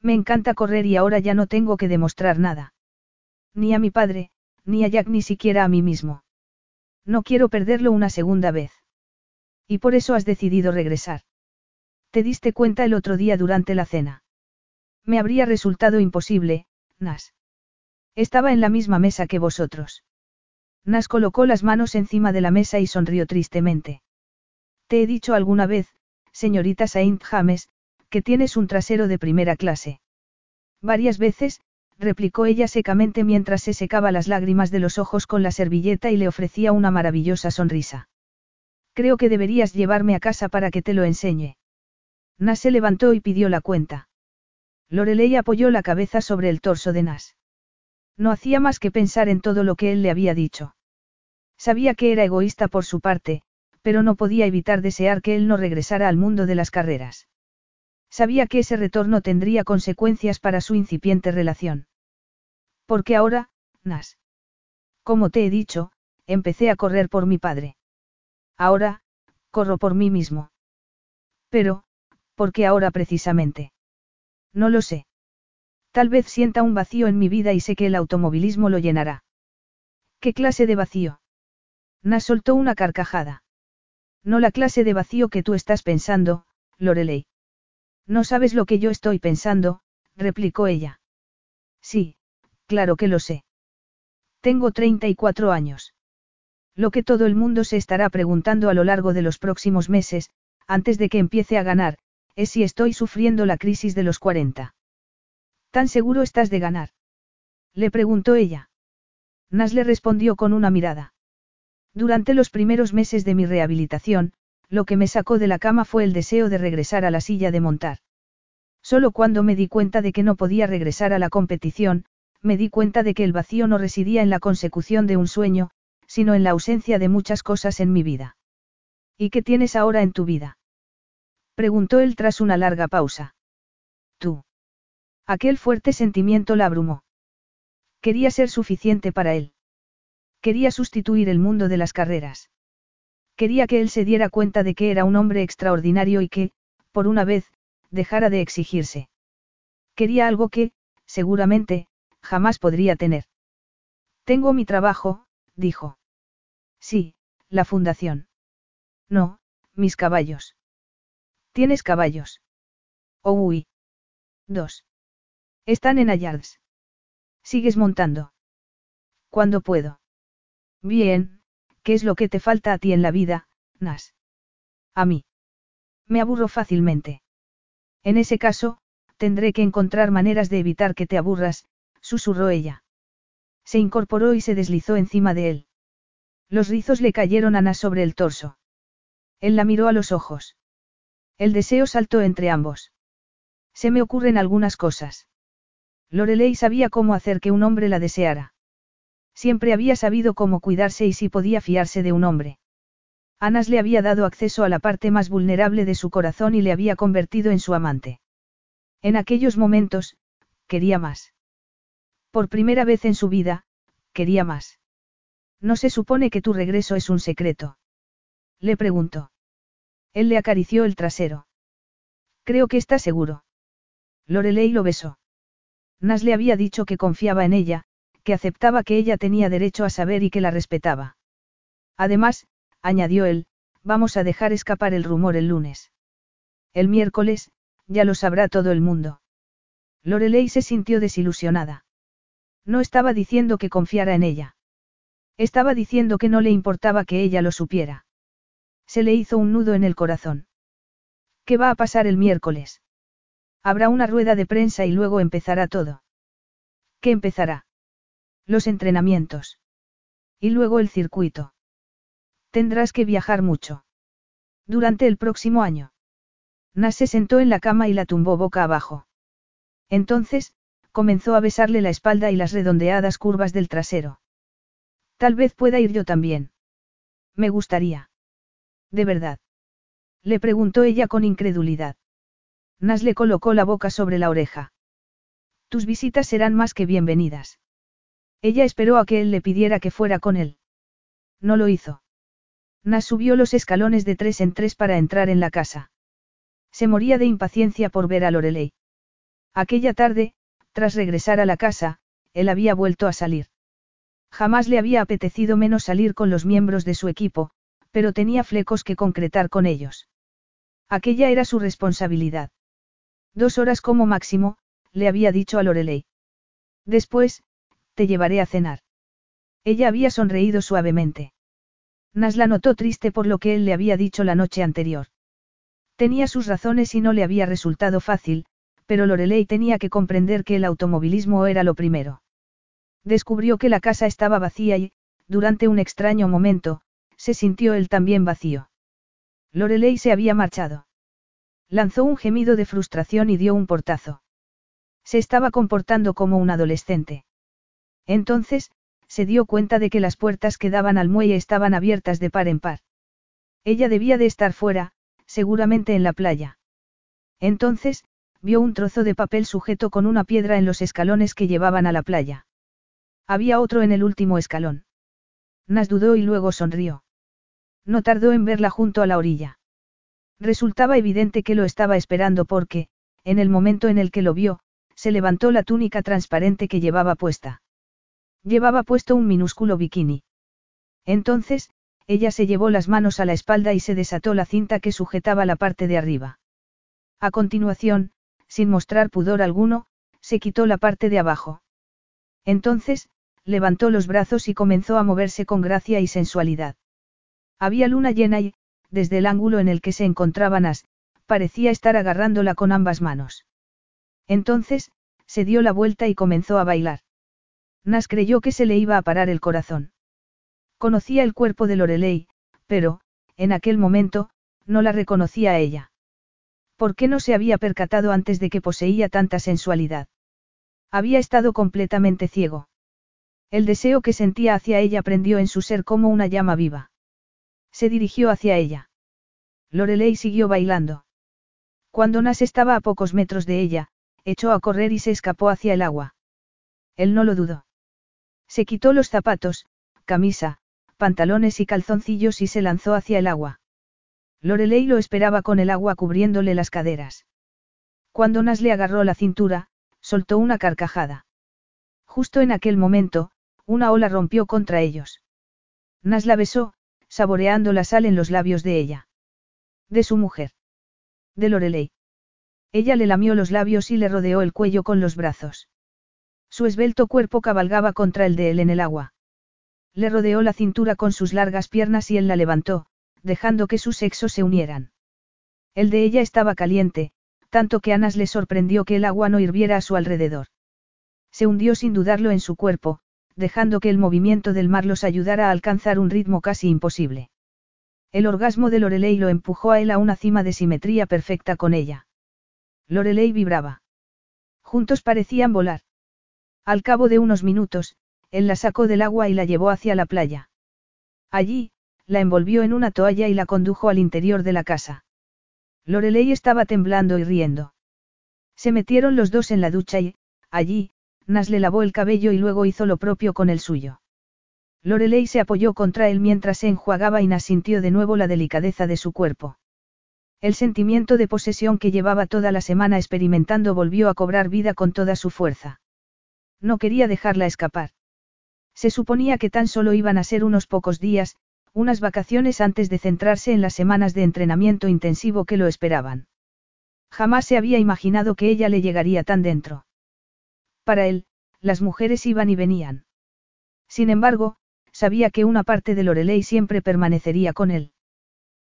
Me encanta correr y ahora ya no tengo que demostrar nada. Ni a mi padre, ni a Jack ni siquiera a mí mismo. No quiero perderlo una segunda vez. Y por eso has decidido regresar. Te diste cuenta el otro día durante la cena. Me habría resultado imposible, Nas. Estaba en la misma mesa que vosotros. Nas colocó las manos encima de la mesa y sonrió tristemente. Te he dicho alguna vez, señorita Saint James, que tienes un trasero de primera clase. Varias veces, replicó ella secamente mientras se secaba las lágrimas de los ojos con la servilleta y le ofrecía una maravillosa sonrisa. Creo que deberías llevarme a casa para que te lo enseñe. Nas se levantó y pidió la cuenta. Lorelei apoyó la cabeza sobre el torso de Nas. No hacía más que pensar en todo lo que él le había dicho. Sabía que era egoísta por su parte, pero no podía evitar desear que él no regresara al mundo de las carreras. Sabía que ese retorno tendría consecuencias para su incipiente relación. Porque ahora, Nas. Como te he dicho, empecé a correr por mi padre. Ahora, corro por mí mismo. Pero, ¿por qué ahora precisamente? No lo sé. Tal vez sienta un vacío en mi vida y sé que el automovilismo lo llenará. ¿Qué clase de vacío? Nas soltó una carcajada. No la clase de vacío que tú estás pensando, Lorelei. No sabes lo que yo estoy pensando, replicó ella. Sí, claro que lo sé. Tengo 34 años. Lo que todo el mundo se estará preguntando a lo largo de los próximos meses, antes de que empiece a ganar, es si estoy sufriendo la crisis de los 40. ¿Tan seguro estás de ganar? Le preguntó ella. Nas le respondió con una mirada. Durante los primeros meses de mi rehabilitación, lo que me sacó de la cama fue el deseo de regresar a la silla de montar. Solo cuando me di cuenta de que no podía regresar a la competición, me di cuenta de que el vacío no residía en la consecución de un sueño, sino en la ausencia de muchas cosas en mi vida. ¿Y qué tienes ahora en tu vida? Preguntó él tras una larga pausa. Tú. Aquel fuerte sentimiento la abrumó. Quería ser suficiente para él. Quería sustituir el mundo de las carreras. Quería que él se diera cuenta de que era un hombre extraordinario y que, por una vez, dejara de exigirse. Quería algo que, seguramente, jamás podría tener. Tengo mi trabajo, dijo. Sí, la fundación. No, mis caballos. ¿Tienes caballos? Oh, uy. Dos. Están en Ayards. ¿Sigues montando? ¿Cuándo puedo? Bien, ¿qué es lo que te falta a ti en la vida, Nas? A mí. Me aburro fácilmente. En ese caso, tendré que encontrar maneras de evitar que te aburras, susurró ella. Se incorporó y se deslizó encima de él. Los rizos le cayeron a Nas sobre el torso. Él la miró a los ojos. El deseo saltó entre ambos. Se me ocurren algunas cosas. Lorelei sabía cómo hacer que un hombre la deseara. Siempre había sabido cómo cuidarse y si podía fiarse de un hombre. Anas le había dado acceso a la parte más vulnerable de su corazón y le había convertido en su amante. En aquellos momentos, quería más. Por primera vez en su vida, quería más. ¿No se supone que tu regreso es un secreto? Le preguntó. Él le acarició el trasero. Creo que está seguro. Lorelei lo besó. Nas le había dicho que confiaba en ella, que aceptaba que ella tenía derecho a saber y que la respetaba. Además, añadió él, vamos a dejar escapar el rumor el lunes. El miércoles, ya lo sabrá todo el mundo. Lorelei se sintió desilusionada. No estaba diciendo que confiara en ella. Estaba diciendo que no le importaba que ella lo supiera. Se le hizo un nudo en el corazón. ¿Qué va a pasar el miércoles? Habrá una rueda de prensa y luego empezará todo. ¿Qué empezará? Los entrenamientos. Y luego el circuito. Tendrás que viajar mucho. Durante el próximo año. Nas se sentó en la cama y la tumbó boca abajo. Entonces, comenzó a besarle la espalda y las redondeadas curvas del trasero. Tal vez pueda ir yo también. Me gustaría. ¿De verdad? Le preguntó ella con incredulidad. Nas le colocó la boca sobre la oreja. Tus visitas serán más que bienvenidas. Ella esperó a que él le pidiera que fuera con él. No lo hizo. Nas subió los escalones de tres en tres para entrar en la casa. Se moría de impaciencia por ver a Lorelei. Aquella tarde, tras regresar a la casa, él había vuelto a salir. Jamás le había apetecido menos salir con los miembros de su equipo, pero tenía flecos que concretar con ellos. Aquella era su responsabilidad. Dos horas como máximo, le había dicho a Lorelei. Después, te llevaré a cenar. Ella había sonreído suavemente. Nas la notó triste por lo que él le había dicho la noche anterior. Tenía sus razones y no le había resultado fácil, pero Lorelei tenía que comprender que el automovilismo era lo primero. Descubrió que la casa estaba vacía y, durante un extraño momento, se sintió él también vacío. Lorelei se había marchado. Lanzó un gemido de frustración y dio un portazo. Se estaba comportando como un adolescente. Entonces, se dio cuenta de que las puertas que daban al muelle estaban abiertas de par en par. Ella debía de estar fuera, seguramente en la playa. Entonces, vio un trozo de papel sujeto con una piedra en los escalones que llevaban a la playa. Había otro en el último escalón. Nas dudó y luego sonrió. No tardó en verla junto a la orilla. Resultaba evidente que lo estaba esperando porque, en el momento en el que lo vio, se levantó la túnica transparente que llevaba puesta. Llevaba puesto un minúsculo bikini. Entonces, ella se llevó las manos a la espalda y se desató la cinta que sujetaba la parte de arriba. A continuación, sin mostrar pudor alguno, se quitó la parte de abajo. Entonces, levantó los brazos y comenzó a moverse con gracia y sensualidad. Había luna llena y, desde el ángulo en el que se encontraba Nas, parecía estar agarrándola con ambas manos. Entonces, se dio la vuelta y comenzó a bailar. Nas creyó que se le iba a parar el corazón. Conocía el cuerpo de Lorelei, pero, en aquel momento, no la reconocía a ella. ¿Por qué no se había percatado antes de que poseía tanta sensualidad? Había estado completamente ciego. El deseo que sentía hacia ella prendió en su ser como una llama viva. Se dirigió hacia ella. Lorelei siguió bailando. Cuando Nas estaba a pocos metros de ella, echó a correr y se escapó hacia el agua. Él no lo dudó. Se quitó los zapatos, camisa, pantalones y calzoncillos y se lanzó hacia el agua. Lorelei lo esperaba con el agua cubriéndole las caderas. Cuando Nas le agarró la cintura, soltó una carcajada. Justo en aquel momento, una ola rompió contra ellos. Nas la besó, saboreando la sal en los labios de ella. De su mujer. De Lorelei. Ella le lamió los labios y le rodeó el cuello con los brazos. Su esbelto cuerpo cabalgaba contra el de él en el agua. Le rodeó la cintura con sus largas piernas y él la levantó, dejando que sus sexos se unieran. El de ella estaba caliente, tanto que Anas le sorprendió que el agua no hirviera a su alrededor. Se hundió sin dudarlo en su cuerpo, dejando que el movimiento del mar los ayudara a alcanzar un ritmo casi imposible. El orgasmo de Lorelei lo empujó a él a una cima de simetría perfecta con ella. Lorelei vibraba. Juntos parecían volar. Al cabo de unos minutos, él la sacó del agua y la llevó hacia la playa. Allí, la envolvió en una toalla y la condujo al interior de la casa. Lorelei estaba temblando y riendo. Se metieron los dos en la ducha y, allí, Nas le lavó el cabello y luego hizo lo propio con el suyo. Lorelei se apoyó contra él mientras se enjuagaba y Nas sintió de nuevo la delicadeza de su cuerpo. El sentimiento de posesión que llevaba toda la semana experimentando volvió a cobrar vida con toda su fuerza. No quería dejarla escapar. Se suponía que tan solo iban a ser unos pocos días, unas vacaciones antes de centrarse en las semanas de entrenamiento intensivo que lo esperaban. Jamás se había imaginado que ella le llegaría tan dentro. Para él, las mujeres iban y venían. Sin embargo, sabía que una parte de Lorelei siempre permanecería con él.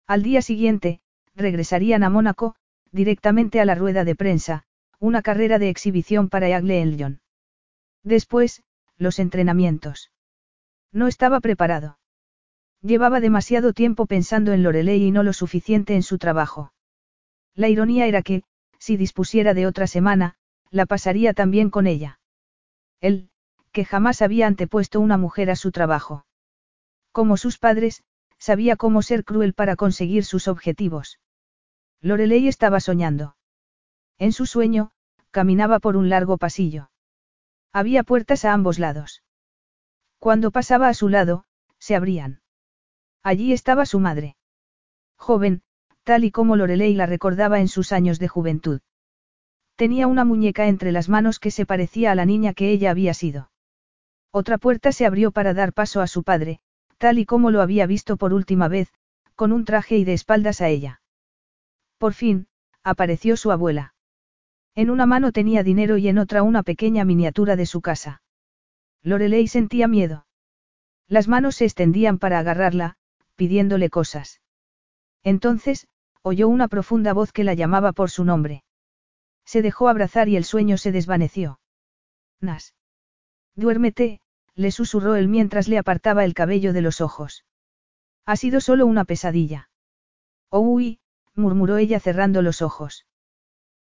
Al día siguiente, regresarían a Mónaco, directamente a la rueda de prensa, una carrera de exhibición para Eagle Elgin. Después, los entrenamientos. No estaba preparado. Llevaba demasiado tiempo pensando en Lorelei y no lo suficiente en su trabajo. La ironía era que, si dispusiera de otra semana, la pasaría también con ella. Él, que jamás había antepuesto una mujer a su trabajo. Como sus padres, sabía cómo ser cruel para conseguir sus objetivos. Lorelei estaba soñando. En su sueño, caminaba por un largo pasillo. Había puertas a ambos lados. Cuando pasaba a su lado, se abrían. Allí estaba su madre. Joven, tal y como Lorelei la recordaba en sus años de juventud. Tenía una muñeca entre las manos que se parecía a la niña que ella había sido. Otra puerta se abrió para dar paso a su padre, tal y como lo había visto por última vez, con un traje y de espaldas a ella. Por fin, apareció su abuela. En una mano tenía dinero y en otra una pequeña miniatura de su casa. Lorelei sentía miedo. Las manos se extendían para agarrarla, pidiéndole cosas. Entonces, oyó una profunda voz que la llamaba por su nombre. Se dejó abrazar y el sueño se desvaneció. Nas. Duérmete, le susurró él mientras le apartaba el cabello de los ojos. Ha sido solo una pesadilla. Oh, uy, murmuró ella cerrando los ojos.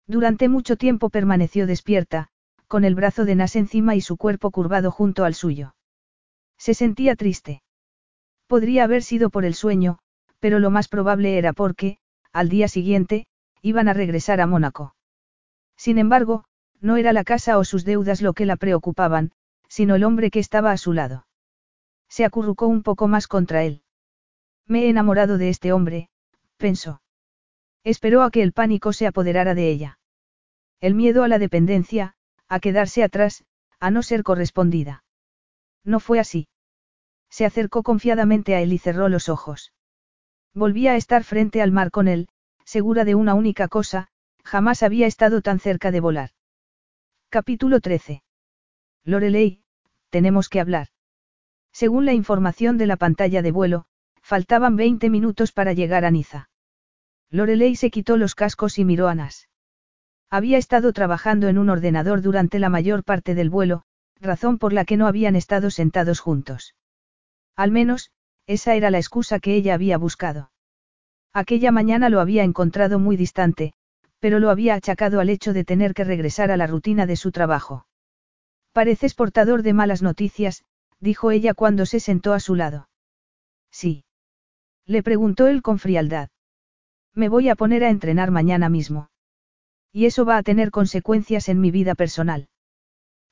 Durante mucho tiempo permaneció despierta, con el brazo de Nas encima y su cuerpo curvado junto al suyo. Se sentía triste. Podría haber sido por el sueño, pero lo más probable era porque, al día siguiente, iban a regresar a Mónaco. Sin embargo, no era la casa o sus deudas lo que la preocupaban, sino el hombre que estaba a su lado. Se acurrucó un poco más contra él. Me he enamorado de este hombre, pensó. Esperó a que el pánico se apoderara de ella. El miedo a la dependencia, a quedarse atrás, a no ser correspondida. No fue así. Se acercó confiadamente a él y cerró los ojos. Volvía a estar frente al mar con él, segura de una única cosa, Jamás había estado tan cerca de volar. Capítulo 13. Lorelei, tenemos que hablar. Según la información de la pantalla de vuelo, faltaban 20 minutos para llegar a Niza. Lorelei se quitó los cascos y miró a Nas. Había estado trabajando en un ordenador durante la mayor parte del vuelo, razón por la que no habían estado sentados juntos. Al menos, esa era la excusa que ella había buscado. Aquella mañana lo había encontrado muy distante, pero lo había achacado al hecho de tener que regresar a la rutina de su trabajo. Pareces portador de malas noticias, dijo ella cuando se sentó a su lado. Sí. Le preguntó él con frialdad. Me voy a poner a entrenar mañana mismo. Y eso va a tener consecuencias en mi vida personal.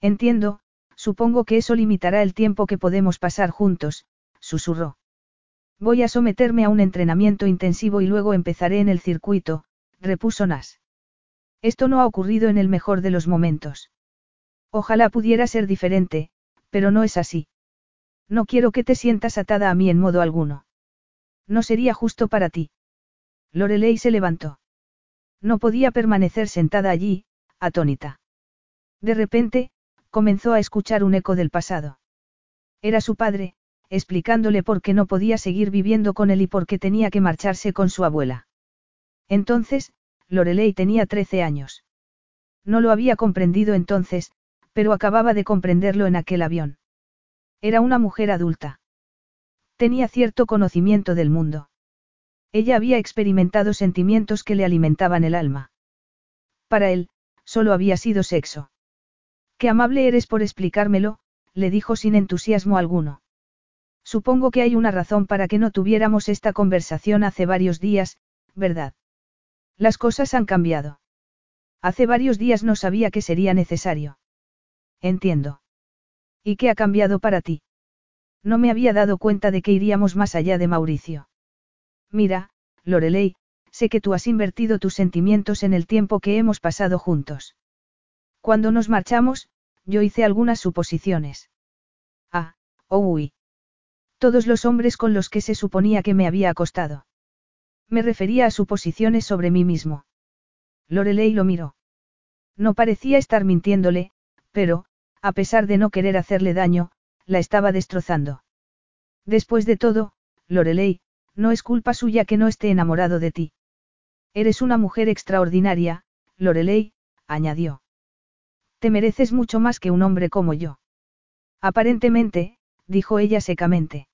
Entiendo, supongo que eso limitará el tiempo que podemos pasar juntos, susurró. Voy a someterme a un entrenamiento intensivo y luego empezaré en el circuito, repuso Nas. Esto no ha ocurrido en el mejor de los momentos. Ojalá pudiera ser diferente, pero no es así. No quiero que te sientas atada a mí en modo alguno. No sería justo para ti. Lorelei se levantó. No podía permanecer sentada allí, atónita. De repente, comenzó a escuchar un eco del pasado. Era su padre, explicándole por qué no podía seguir viviendo con él y por qué tenía que marcharse con su abuela. Entonces, Lorelei tenía 13 años. No lo había comprendido entonces, pero acababa de comprenderlo en aquel avión. Era una mujer adulta. Tenía cierto conocimiento del mundo. Ella había experimentado sentimientos que le alimentaban el alma. Para él, solo había sido sexo. Qué amable eres por explicármelo, le dijo sin entusiasmo alguno. Supongo que hay una razón para que no tuviéramos esta conversación hace varios días, ¿verdad? Las cosas han cambiado. Hace varios días no sabía que sería necesario. Entiendo. ¿Y qué ha cambiado para ti? No me había dado cuenta de que iríamos más allá de Mauricio. Mira, Lorelei, sé que tú has invertido tus sentimientos en el tiempo que hemos pasado juntos. Cuando nos marchamos, yo hice algunas suposiciones. Ah, oh uy. Todos los hombres con los que se suponía que me había acostado. Me refería a suposiciones sobre mí mismo. Lorelei lo miró. No parecía estar mintiéndole, pero, a pesar de no querer hacerle daño, la estaba destrozando. Después de todo, Lorelei, no es culpa suya que no esté enamorado de ti. Eres una mujer extraordinaria, Lorelei, añadió. Te mereces mucho más que un hombre como yo. Aparentemente, dijo ella secamente.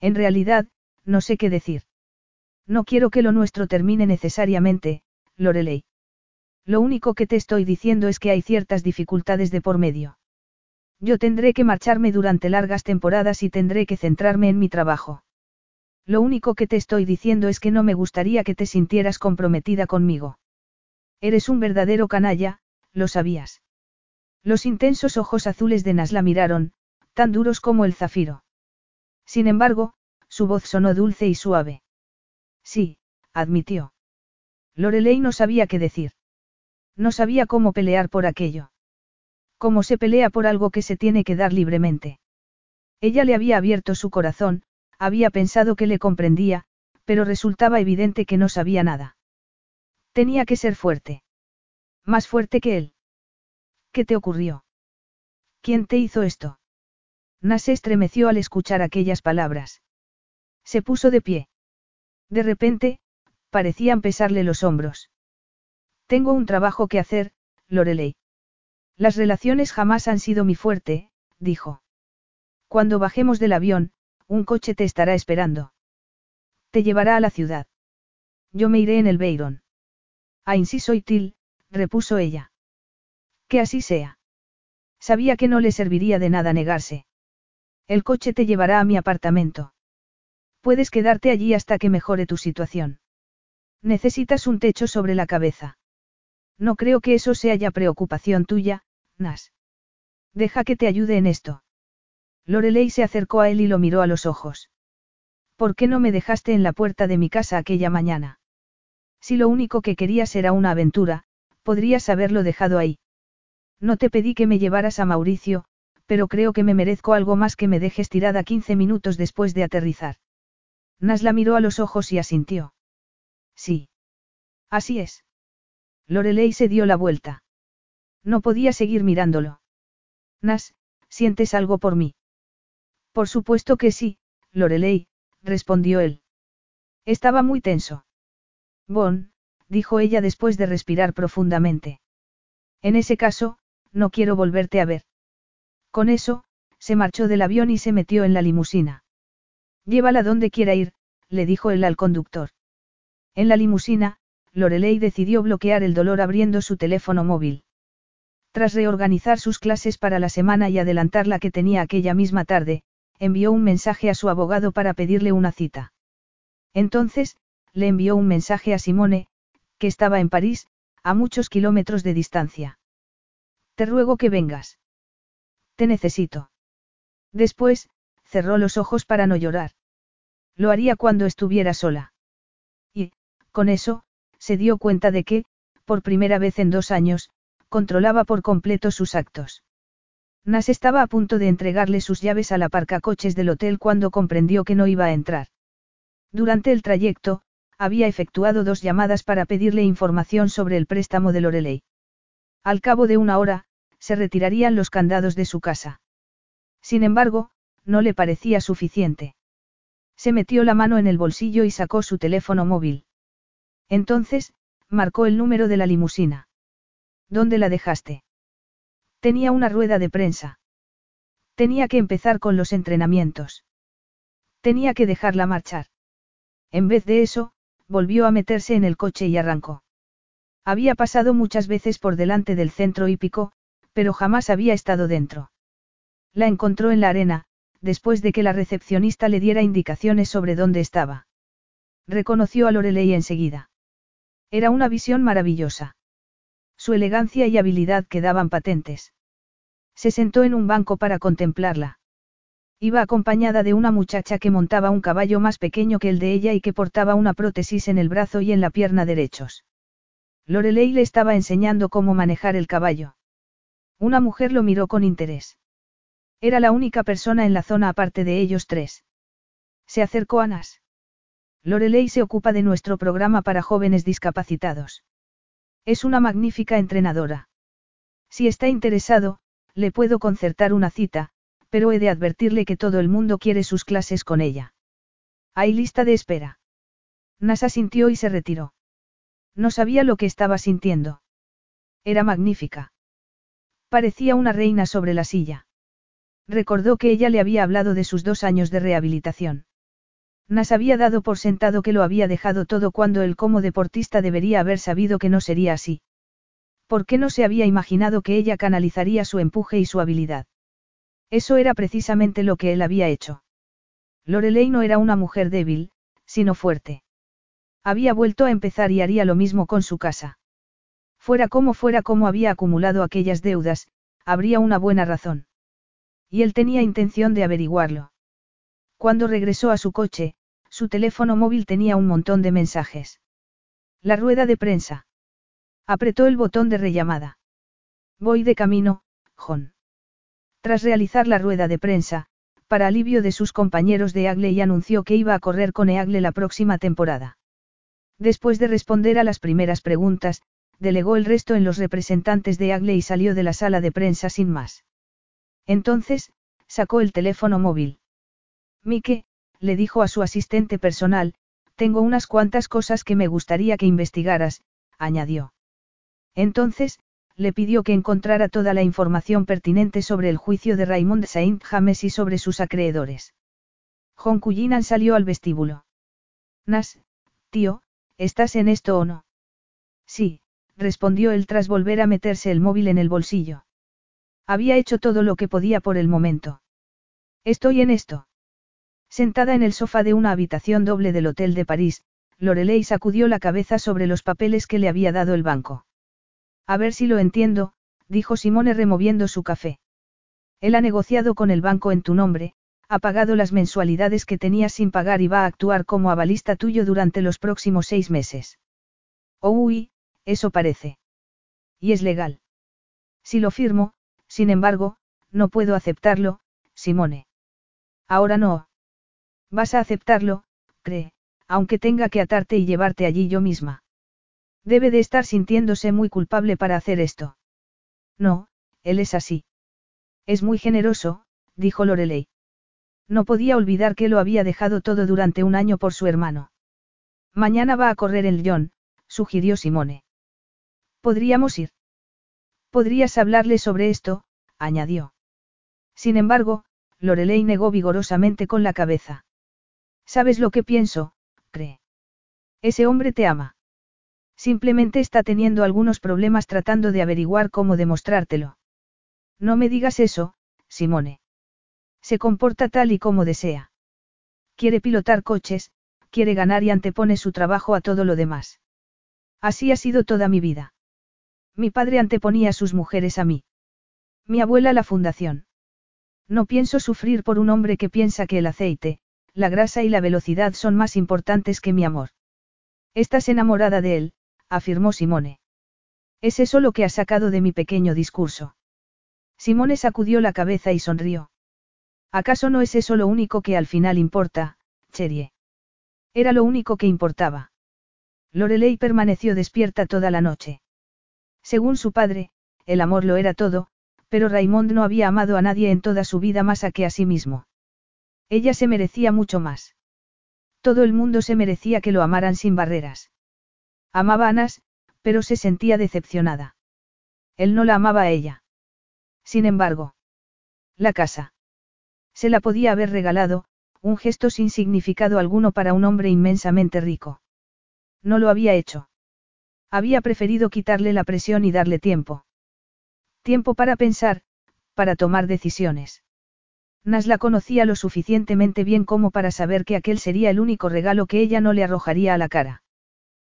En realidad, no sé qué decir. No quiero que lo nuestro termine necesariamente, Lorelei. Lo único que te estoy diciendo es que hay ciertas dificultades de por medio. Yo tendré que marcharme durante largas temporadas y tendré que centrarme en mi trabajo. Lo único que te estoy diciendo es que no me gustaría que te sintieras comprometida conmigo. Eres un verdadero canalla, lo sabías. Los intensos ojos azules de Nas la miraron, tan duros como el zafiro. Sin embargo, su voz sonó dulce y suave. Sí, admitió. Lorelei no sabía qué decir. No sabía cómo pelear por aquello. Cómo se pelea por algo que se tiene que dar libremente. Ella le había abierto su corazón, había pensado que le comprendía, pero resultaba evidente que no sabía nada. Tenía que ser fuerte. Más fuerte que él. ¿Qué te ocurrió? ¿Quién te hizo esto? Nas estremeció al escuchar aquellas palabras. Se puso de pie. De repente, parecían pesarle los hombros. Tengo un trabajo que hacer, Lorelei. Las relaciones jamás han sido mi fuerte, dijo. Cuando bajemos del avión, un coche te estará esperando. Te llevará a la ciudad. Yo me iré en el Beiron. Ainsi soy Til, repuso ella. Que así sea. Sabía que no le serviría de nada negarse. El coche te llevará a mi apartamento. Puedes quedarte allí hasta que mejore tu situación. Necesitas un techo sobre la cabeza. No creo que eso sea ya preocupación tuya, Nas. Deja que te ayude en esto. Lorelei se acercó a él y lo miró a los ojos. ¿Por qué no me dejaste en la puerta de mi casa aquella mañana? Si lo único que querías era una aventura, podrías haberlo dejado ahí. No te pedí que me llevaras a Mauricio, pero creo que me merezco algo más que me dejes tirada 15 minutos después de aterrizar. Nas la miró a los ojos y asintió. Sí. Así es. Lorelei se dio la vuelta. No podía seguir mirándolo. Nas, ¿sientes algo por mí? Por supuesto que sí, Lorelei, respondió él. Estaba muy tenso. Bon, dijo ella después de respirar profundamente. En ese caso, no quiero volverte a ver. Con eso, se marchó del avión y se metió en la limusina. Llévala donde quiera ir, le dijo él al conductor. En la limusina, Lorelei decidió bloquear el dolor abriendo su teléfono móvil. Tras reorganizar sus clases para la semana y adelantar la que tenía aquella misma tarde, envió un mensaje a su abogado para pedirle una cita. Entonces, le envió un mensaje a Simone, que estaba en París, a muchos kilómetros de distancia. Te ruego que vengas. Te necesito. Después, cerró los ojos para no llorar. Lo haría cuando estuviera sola. Y, con eso, se dio cuenta de que, por primera vez en dos años, controlaba por completo sus actos. Nas estaba a punto de entregarle sus llaves al aparcacoches del hotel cuando comprendió que no iba a entrar. Durante el trayecto, había efectuado dos llamadas para pedirle información sobre el préstamo de Lorelei. Al cabo de una hora, se retirarían los candados de su casa. Sin embargo, no le parecía suficiente. Se metió la mano en el bolsillo y sacó su teléfono móvil. Entonces, marcó el número de la limusina. ¿Dónde la dejaste? Tenía una rueda de prensa. Tenía que empezar con los entrenamientos. Tenía que dejarla marchar. En vez de eso, volvió a meterse en el coche y arrancó. Había pasado muchas veces por delante del centro hípico, pero jamás había estado dentro. La encontró en la arena, después de que la recepcionista le diera indicaciones sobre dónde estaba. Reconoció a Lorelei enseguida. Era una visión maravillosa. Su elegancia y habilidad quedaban patentes. Se sentó en un banco para contemplarla. Iba acompañada de una muchacha que montaba un caballo más pequeño que el de ella y que portaba una prótesis en el brazo y en la pierna derechos. Lorelei le estaba enseñando cómo manejar el caballo. Una mujer lo miró con interés. Era la única persona en la zona aparte de ellos tres. Se acercó a Nas. Lorelei se ocupa de nuestro programa para jóvenes discapacitados. Es una magnífica entrenadora. Si está interesado, le puedo concertar una cita, pero he de advertirle que todo el mundo quiere sus clases con ella. Hay lista de espera. Nasa sintió y se retiró. No sabía lo que estaba sintiendo. Era magnífica. Parecía una reina sobre la silla. Recordó que ella le había hablado de sus dos años de rehabilitación. Nas había dado por sentado que lo había dejado todo cuando él como deportista debería haber sabido que no sería así. ¿Por qué no se había imaginado que ella canalizaría su empuje y su habilidad? Eso era precisamente lo que él había hecho. Lorelei no era una mujer débil, sino fuerte. Había vuelto a empezar y haría lo mismo con su casa. Fuera como fuera como había acumulado aquellas deudas, habría una buena razón. Y él tenía intención de averiguarlo. Cuando regresó a su coche, su teléfono móvil tenía un montón de mensajes. La rueda de prensa. Apretó el botón de rellamada. Voy de camino, John. Tras realizar la rueda de prensa, para alivio de sus compañeros de Agle anunció que iba a correr con Eagle la próxima temporada. Después de responder a las primeras preguntas, delegó el resto en los representantes de Agle y salió de la sala de prensa sin más. Entonces, sacó el teléfono móvil. Mike, le dijo a su asistente personal, tengo unas cuantas cosas que me gustaría que investigaras, añadió. Entonces, le pidió que encontrara toda la información pertinente sobre el juicio de Raymond Saint James y sobre sus acreedores. John Cullinan salió al vestíbulo. Nas, tío, ¿estás en esto o no? Sí, respondió él tras volver a meterse el móvil en el bolsillo. Había hecho todo lo que podía por el momento. Estoy en esto. Sentada en el sofá de una habitación doble del Hotel de París, Lorelei sacudió la cabeza sobre los papeles que le había dado el banco. A ver si lo entiendo, dijo Simone removiendo su café. Él ha negociado con el banco en tu nombre, ha pagado las mensualidades que tenías sin pagar y va a actuar como avalista tuyo durante los próximos seis meses. Oh, uy, eso parece. Y es legal. Si lo firmo, sin embargo, no puedo aceptarlo, Simone. Ahora no. Vas a aceptarlo, cree, aunque tenga que atarte y llevarte allí yo misma. Debe de estar sintiéndose muy culpable para hacer esto. No, él es así. Es muy generoso, dijo Lorelei. No podía olvidar que lo había dejado todo durante un año por su hermano. Mañana va a correr el John, sugirió Simone. Podríamos ir. Podrías hablarle sobre esto, añadió. Sin embargo, Lorelei negó vigorosamente con la cabeza. ¿Sabes lo que pienso? cree. Ese hombre te ama. Simplemente está teniendo algunos problemas tratando de averiguar cómo demostrártelo. No me digas eso, Simone. Se comporta tal y como desea. Quiere pilotar coches, quiere ganar y antepone su trabajo a todo lo demás. Así ha sido toda mi vida. Mi padre anteponía a sus mujeres a mí. Mi abuela la fundación. No pienso sufrir por un hombre que piensa que el aceite, la grasa y la velocidad son más importantes que mi amor. Estás enamorada de él, afirmó Simone. Es eso lo que ha sacado de mi pequeño discurso. Simone sacudió la cabeza y sonrió. ¿Acaso no es eso lo único que al final importa, Cherie? Era lo único que importaba. Lorelei permaneció despierta toda la noche. Según su padre, el amor lo era todo, pero Raymond no había amado a nadie en toda su vida más a que a sí mismo. Ella se merecía mucho más. Todo el mundo se merecía que lo amaran sin barreras. Amaba a Anas, pero se sentía decepcionada. Él no la amaba a ella. Sin embargo, la casa. Se la podía haber regalado, un gesto sin significado alguno para un hombre inmensamente rico. No lo había hecho. Había preferido quitarle la presión y darle tiempo. Tiempo para pensar, para tomar decisiones. Nas la conocía lo suficientemente bien como para saber que aquel sería el único regalo que ella no le arrojaría a la cara.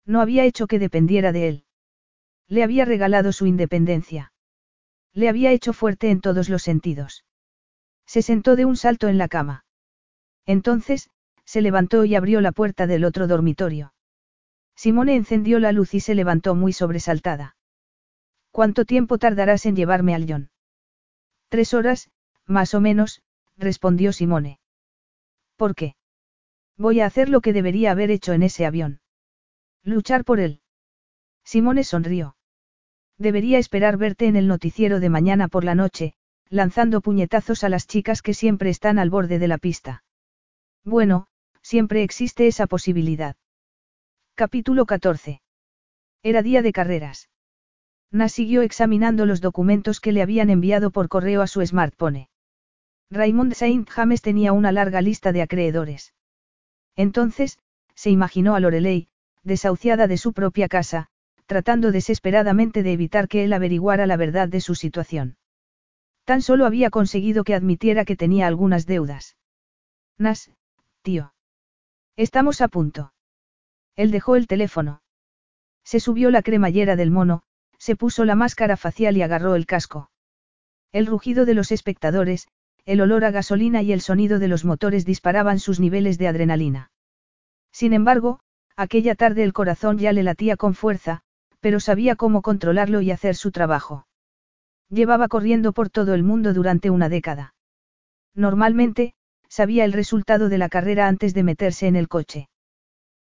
No había hecho que dependiera de él. Le había regalado su independencia. Le había hecho fuerte en todos los sentidos. Se sentó de un salto en la cama. Entonces, se levantó y abrió la puerta del otro dormitorio. Simone encendió la luz y se levantó muy sobresaltada. ¿Cuánto tiempo tardarás en llevarme al John? Tres horas, más o menos, respondió Simone. ¿Por qué? Voy a hacer lo que debería haber hecho en ese avión. Luchar por él. Simone sonrió. Debería esperar verte en el noticiero de mañana por la noche, lanzando puñetazos a las chicas que siempre están al borde de la pista. Bueno, siempre existe esa posibilidad. Capítulo 14. Era día de carreras. Nas siguió examinando los documentos que le habían enviado por correo a su smartphone. Raymond Saint James tenía una larga lista de acreedores. Entonces, se imaginó a Lorelei, desahuciada de su propia casa, tratando desesperadamente de evitar que él averiguara la verdad de su situación. Tan solo había conseguido que admitiera que tenía algunas deudas. Nas, tío. Estamos a punto. Él dejó el teléfono. Se subió la cremallera del mono, se puso la máscara facial y agarró el casco. El rugido de los espectadores, el olor a gasolina y el sonido de los motores disparaban sus niveles de adrenalina. Sin embargo, aquella tarde el corazón ya le latía con fuerza, pero sabía cómo controlarlo y hacer su trabajo. Llevaba corriendo por todo el mundo durante una década. Normalmente, sabía el resultado de la carrera antes de meterse en el coche.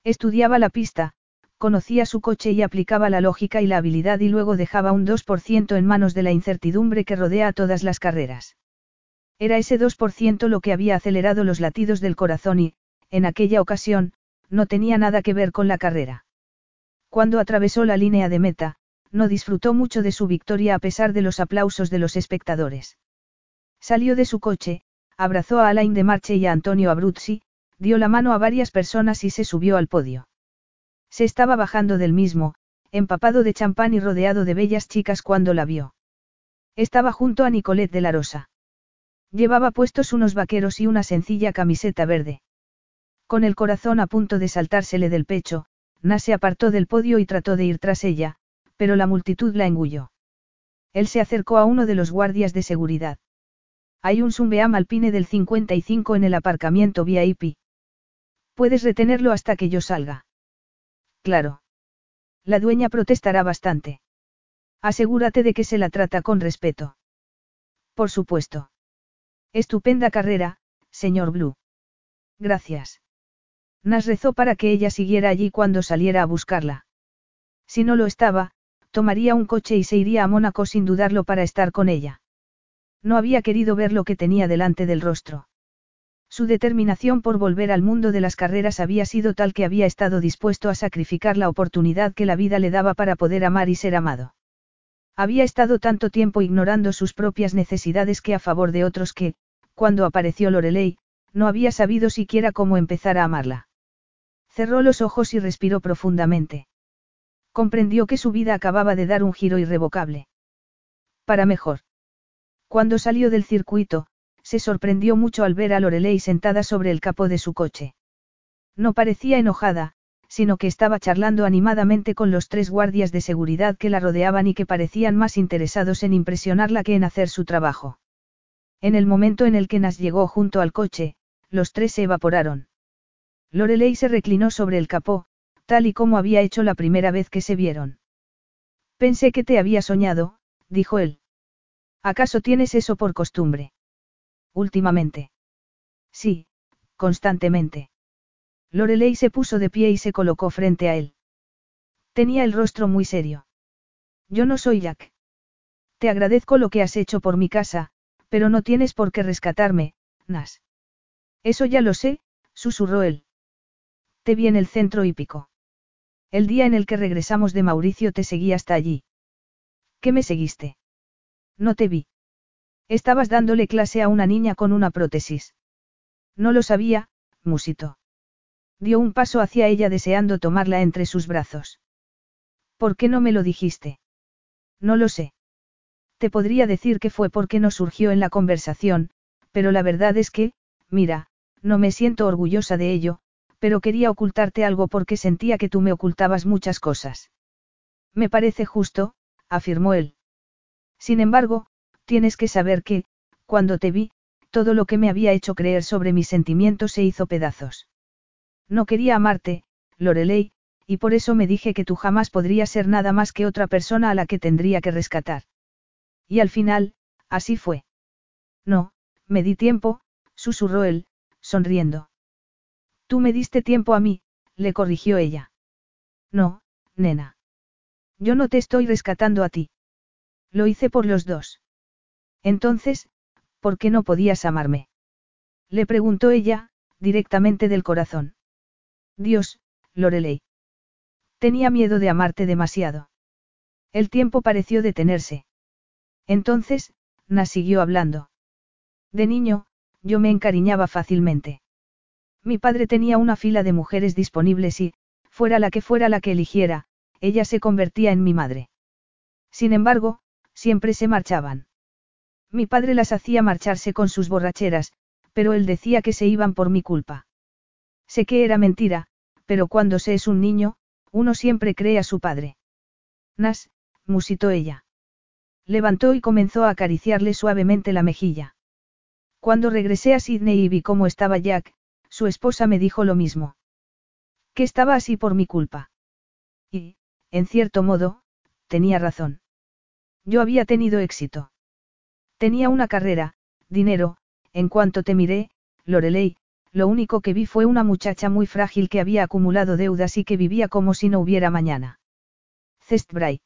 Estudiaba la pista, conocía su coche y aplicaba la lógica y la habilidad y luego dejaba un 2% en manos de la incertidumbre que rodea a todas las carreras. Era ese 2% lo que había acelerado los latidos del corazón y, en aquella ocasión, no tenía nada que ver con la carrera. Cuando atravesó la línea de meta, no disfrutó mucho de su victoria a pesar de los aplausos de los espectadores. Salió de su coche, abrazó a Alain de Marche y a Antonio Abruzzi, dio la mano a varias personas y se subió al podio. Se estaba bajando del mismo, empapado de champán y rodeado de bellas chicas cuando la vio. Estaba junto a Nicolette de la Rosa. Llevaba puestos unos vaqueros y una sencilla camiseta verde. Con el corazón a punto de saltársele del pecho, Na se apartó del podio y trató de ir tras ella, pero la multitud la engulló. Él se acercó a uno de los guardias de seguridad. Hay un Sumbeam Alpine del 55 en el aparcamiento VIP. Puedes retenerlo hasta que yo salga. Claro. La dueña protestará bastante. Asegúrate de que se la trata con respeto. Por supuesto. Estupenda carrera, señor Blue. Gracias. Nas rezó para que ella siguiera allí cuando saliera a buscarla. Si no lo estaba, tomaría un coche y se iría a Mónaco sin dudarlo para estar con ella. No había querido ver lo que tenía delante del rostro. Su determinación por volver al mundo de las carreras había sido tal que había estado dispuesto a sacrificar la oportunidad que la vida le daba para poder amar y ser amado. Había estado tanto tiempo ignorando sus propias necesidades que a favor de otros que, cuando apareció Lorelei, no había sabido siquiera cómo empezar a amarla. Cerró los ojos y respiró profundamente. Comprendió que su vida acababa de dar un giro irrevocable. Para mejor. Cuando salió del circuito, se sorprendió mucho al ver a Lorelei sentada sobre el capó de su coche. No parecía enojada, sino que estaba charlando animadamente con los tres guardias de seguridad que la rodeaban y que parecían más interesados en impresionarla que en hacer su trabajo. En el momento en el que Nas llegó junto al coche, los tres se evaporaron. Lorelei se reclinó sobre el capó, tal y como había hecho la primera vez que se vieron. Pensé que te había soñado, dijo él. ¿Acaso tienes eso por costumbre? Últimamente. Sí, constantemente. Lorelei se puso de pie y se colocó frente a él. Tenía el rostro muy serio. Yo no soy Jack. Te agradezco lo que has hecho por mi casa, pero no tienes por qué rescatarme, Nas. Eso ya lo sé, susurró él. Te vi en el centro hípico. El día en el que regresamos de Mauricio te seguí hasta allí. ¿Qué me seguiste? No te vi. Estabas dándole clase a una niña con una prótesis. No lo sabía, musito. Dio un paso hacia ella deseando tomarla entre sus brazos. ¿Por qué no me lo dijiste? No lo sé. Te podría decir que fue porque no surgió en la conversación, pero la verdad es que, mira, no me siento orgullosa de ello, pero quería ocultarte algo porque sentía que tú me ocultabas muchas cosas. Me parece justo, afirmó él. Sin embargo, tienes que saber que, cuando te vi, todo lo que me había hecho creer sobre mis sentimientos se hizo pedazos. No quería amarte, Lorelei, y por eso me dije que tú jamás podrías ser nada más que otra persona a la que tendría que rescatar. Y al final, así fue. No, me di tiempo, susurró él, sonriendo. Tú me diste tiempo a mí, le corrigió ella. No, nena. Yo no te estoy rescatando a ti. Lo hice por los dos. Entonces, ¿por qué no podías amarme? Le preguntó ella, directamente del corazón. Dios, Lorelei. Tenía miedo de amarte demasiado. El tiempo pareció detenerse. Entonces, Nas siguió hablando. De niño, yo me encariñaba fácilmente. Mi padre tenía una fila de mujeres disponibles y, fuera la que fuera la que eligiera, ella se convertía en mi madre. Sin embargo, siempre se marchaban. Mi padre las hacía marcharse con sus borracheras, pero él decía que se iban por mi culpa. Sé que era mentira, pero cuando se es un niño, uno siempre cree a su padre. Nas, musitó ella. Levantó y comenzó a acariciarle suavemente la mejilla. Cuando regresé a Sydney y vi cómo estaba Jack, su esposa me dijo lo mismo. Que estaba así por mi culpa. Y, en cierto modo, tenía razón. Yo había tenido éxito. Tenía una carrera, dinero, en cuanto te miré, Lorelei, lo único que vi fue una muchacha muy frágil que había acumulado deudas y que vivía como si no hubiera mañana. Cestbray.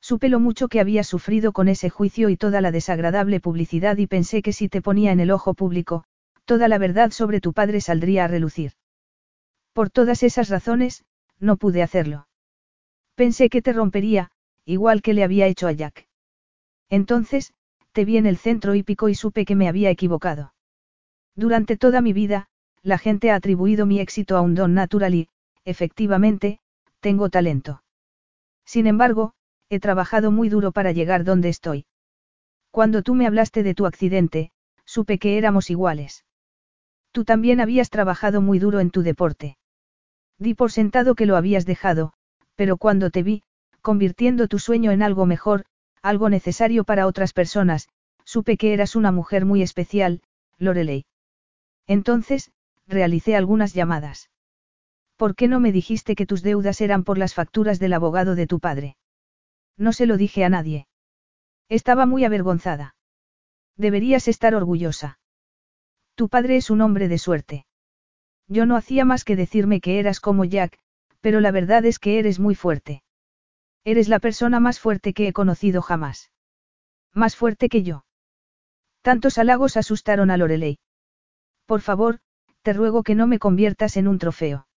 Supe lo mucho que había sufrido con ese juicio y toda la desagradable publicidad y pensé que si te ponía en el ojo público, toda la verdad sobre tu padre saldría a relucir. Por todas esas razones, no pude hacerlo. Pensé que te rompería, igual que le había hecho a Jack. Entonces, te vi en el centro hípico y supe que me había equivocado. Durante toda mi vida, la gente ha atribuido mi éxito a un don natural y, efectivamente, tengo talento. Sin embargo, he trabajado muy duro para llegar donde estoy. Cuando tú me hablaste de tu accidente, supe que éramos iguales. Tú también habías trabajado muy duro en tu deporte. Di por sentado que lo habías dejado, pero cuando te vi, convirtiendo tu sueño en algo mejor, algo necesario para otras personas, supe que eras una mujer muy especial, Lorelei. Entonces, realicé algunas llamadas. ¿Por qué no me dijiste que tus deudas eran por las facturas del abogado de tu padre? No se lo dije a nadie. Estaba muy avergonzada. Deberías estar orgullosa. Tu padre es un hombre de suerte. Yo no hacía más que decirme que eras como Jack, pero la verdad es que eres muy fuerte. Eres la persona más fuerte que he conocido jamás. Más fuerte que yo. Tantos halagos asustaron a Lorelei. Por favor, te ruego que no me conviertas en un trofeo.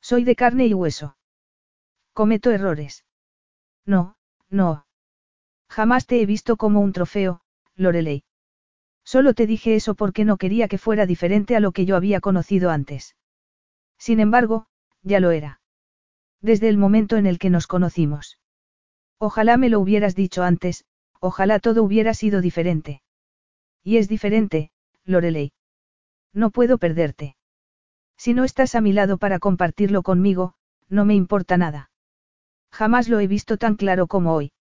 Soy de carne y hueso. Cometo errores. No, no. Jamás te he visto como un trofeo, Lorelei. Solo te dije eso porque no quería que fuera diferente a lo que yo había conocido antes. Sin embargo, ya lo era. Desde el momento en el que nos conocimos. Ojalá me lo hubieras dicho antes, ojalá todo hubiera sido diferente. Y es diferente, Lorelei. No puedo perderte. Si no estás a mi lado para compartirlo conmigo, no me importa nada. Jamás lo he visto tan claro como hoy.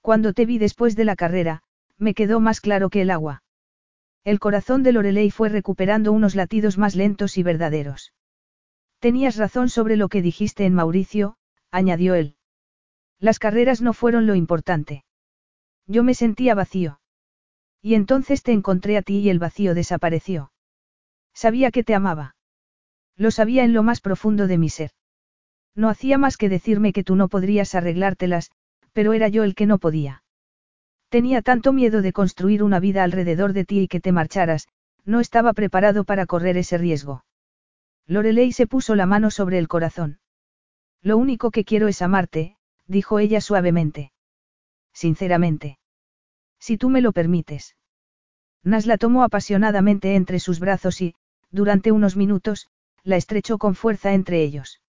Cuando te vi después de la carrera, me quedó más claro que el agua. El corazón de Lorelei fue recuperando unos latidos más lentos y verdaderos. Tenías razón sobre lo que dijiste en Mauricio, añadió él. Las carreras no fueron lo importante. Yo me sentía vacío. Y entonces te encontré a ti y el vacío desapareció. Sabía que te amaba. Lo sabía en lo más profundo de mi ser. No hacía más que decirme que tú no podrías arreglártelas, pero era yo el que no podía. Tenía tanto miedo de construir una vida alrededor de ti y que te marcharas, no estaba preparado para correr ese riesgo. Lorelei se puso la mano sobre el corazón. Lo único que quiero es amarte, dijo ella suavemente. Sinceramente. Si tú me lo permites. Nas la tomó apasionadamente entre sus brazos y, durante unos minutos, la estrechó con fuerza entre ellos.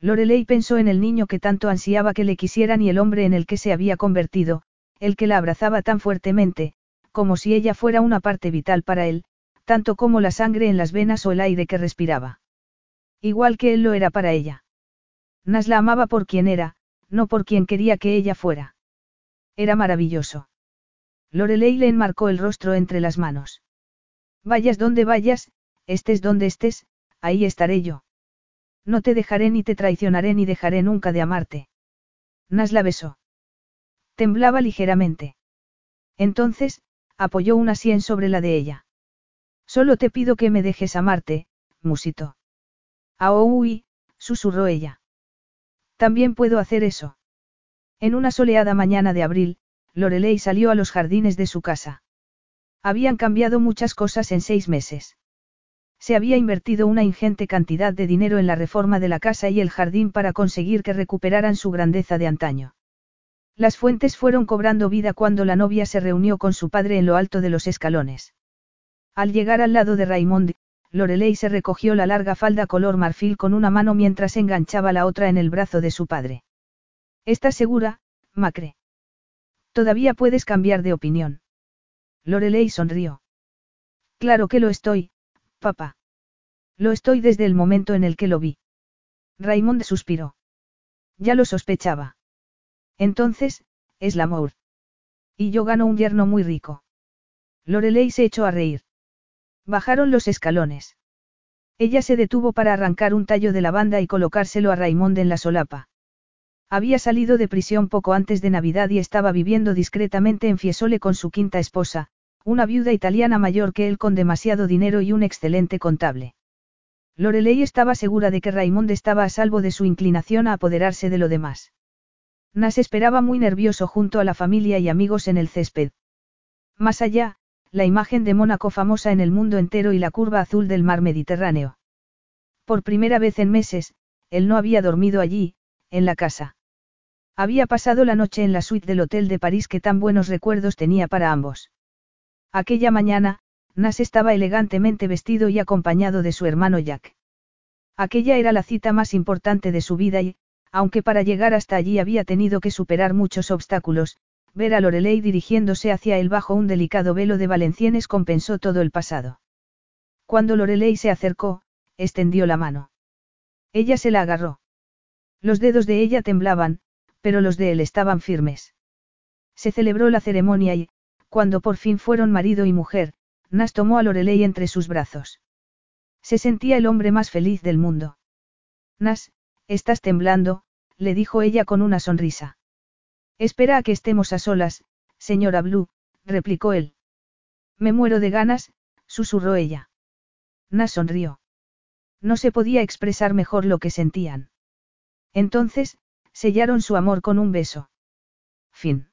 Lorelei pensó en el niño que tanto ansiaba que le quisieran y el hombre en el que se había convertido, el que la abrazaba tan fuertemente, como si ella fuera una parte vital para él, tanto como la sangre en las venas o el aire que respiraba. Igual que él lo era para ella. Nas la amaba por quien era, no por quien quería que ella fuera. Era maravilloso. Lorelei le enmarcó el rostro entre las manos. Vayas donde vayas, estés donde estés, ahí estaré yo. No te dejaré ni te traicionaré ni dejaré nunca de amarte. Nas la besó. Temblaba ligeramente. Entonces, apoyó una sien sobre la de ella. Solo te pido que me dejes amarte, musito. Aoui, susurró ella. También puedo hacer eso. En una soleada mañana de abril, Lorelei salió a los jardines de su casa. Habían cambiado muchas cosas en seis meses. Se había invertido una ingente cantidad de dinero en la reforma de la casa y el jardín para conseguir que recuperaran su grandeza de antaño. Las fuentes fueron cobrando vida cuando la novia se reunió con su padre en lo alto de los escalones. Al llegar al lado de Raymond, Lorelei se recogió la larga falda color marfil con una mano mientras enganchaba la otra en el brazo de su padre. ¿Estás segura, Macre? Todavía puedes cambiar de opinión. Lorelei sonrió. Claro que lo estoy, papá. Lo estoy desde el momento en el que lo vi. Raymond suspiró. Ya lo sospechaba. Entonces, es la amor. Y yo gano un yerno muy rico. Lorelei se echó a reír. Bajaron los escalones. Ella se detuvo para arrancar un tallo de lavanda y colocárselo a Raymond en la solapa. Había salido de prisión poco antes de Navidad y estaba viviendo discretamente en Fiesole con su quinta esposa, una viuda italiana mayor que él con demasiado dinero y un excelente contable. Lorelei estaba segura de que Raymond estaba a salvo de su inclinación a apoderarse de lo demás. Nas esperaba muy nervioso junto a la familia y amigos en el césped. Más allá, la imagen de Mónaco famosa en el mundo entero y la curva azul del mar Mediterráneo. Por primera vez en meses, él no había dormido allí, en la casa. Había pasado la noche en la suite del Hotel de París que tan buenos recuerdos tenía para ambos. Aquella mañana, Nas estaba elegantemente vestido y acompañado de su hermano Jack. Aquella era la cita más importante de su vida y, aunque para llegar hasta allí había tenido que superar muchos obstáculos, ver a Lorelei dirigiéndose hacia él bajo un delicado velo de valencianes compensó todo el pasado. Cuando Lorelei se acercó, extendió la mano. Ella se la agarró. Los dedos de ella temblaban, pero los de él estaban firmes. Se celebró la ceremonia y, cuando por fin fueron marido y mujer, Nas tomó a Lorelei entre sus brazos. Se sentía el hombre más feliz del mundo. Nas, Estás temblando, le dijo ella con una sonrisa. Espera a que estemos a solas, señora Blue, replicó él. Me muero de ganas, susurró ella. Nas sonrió. No se podía expresar mejor lo que sentían. Entonces, sellaron su amor con un beso. Fin.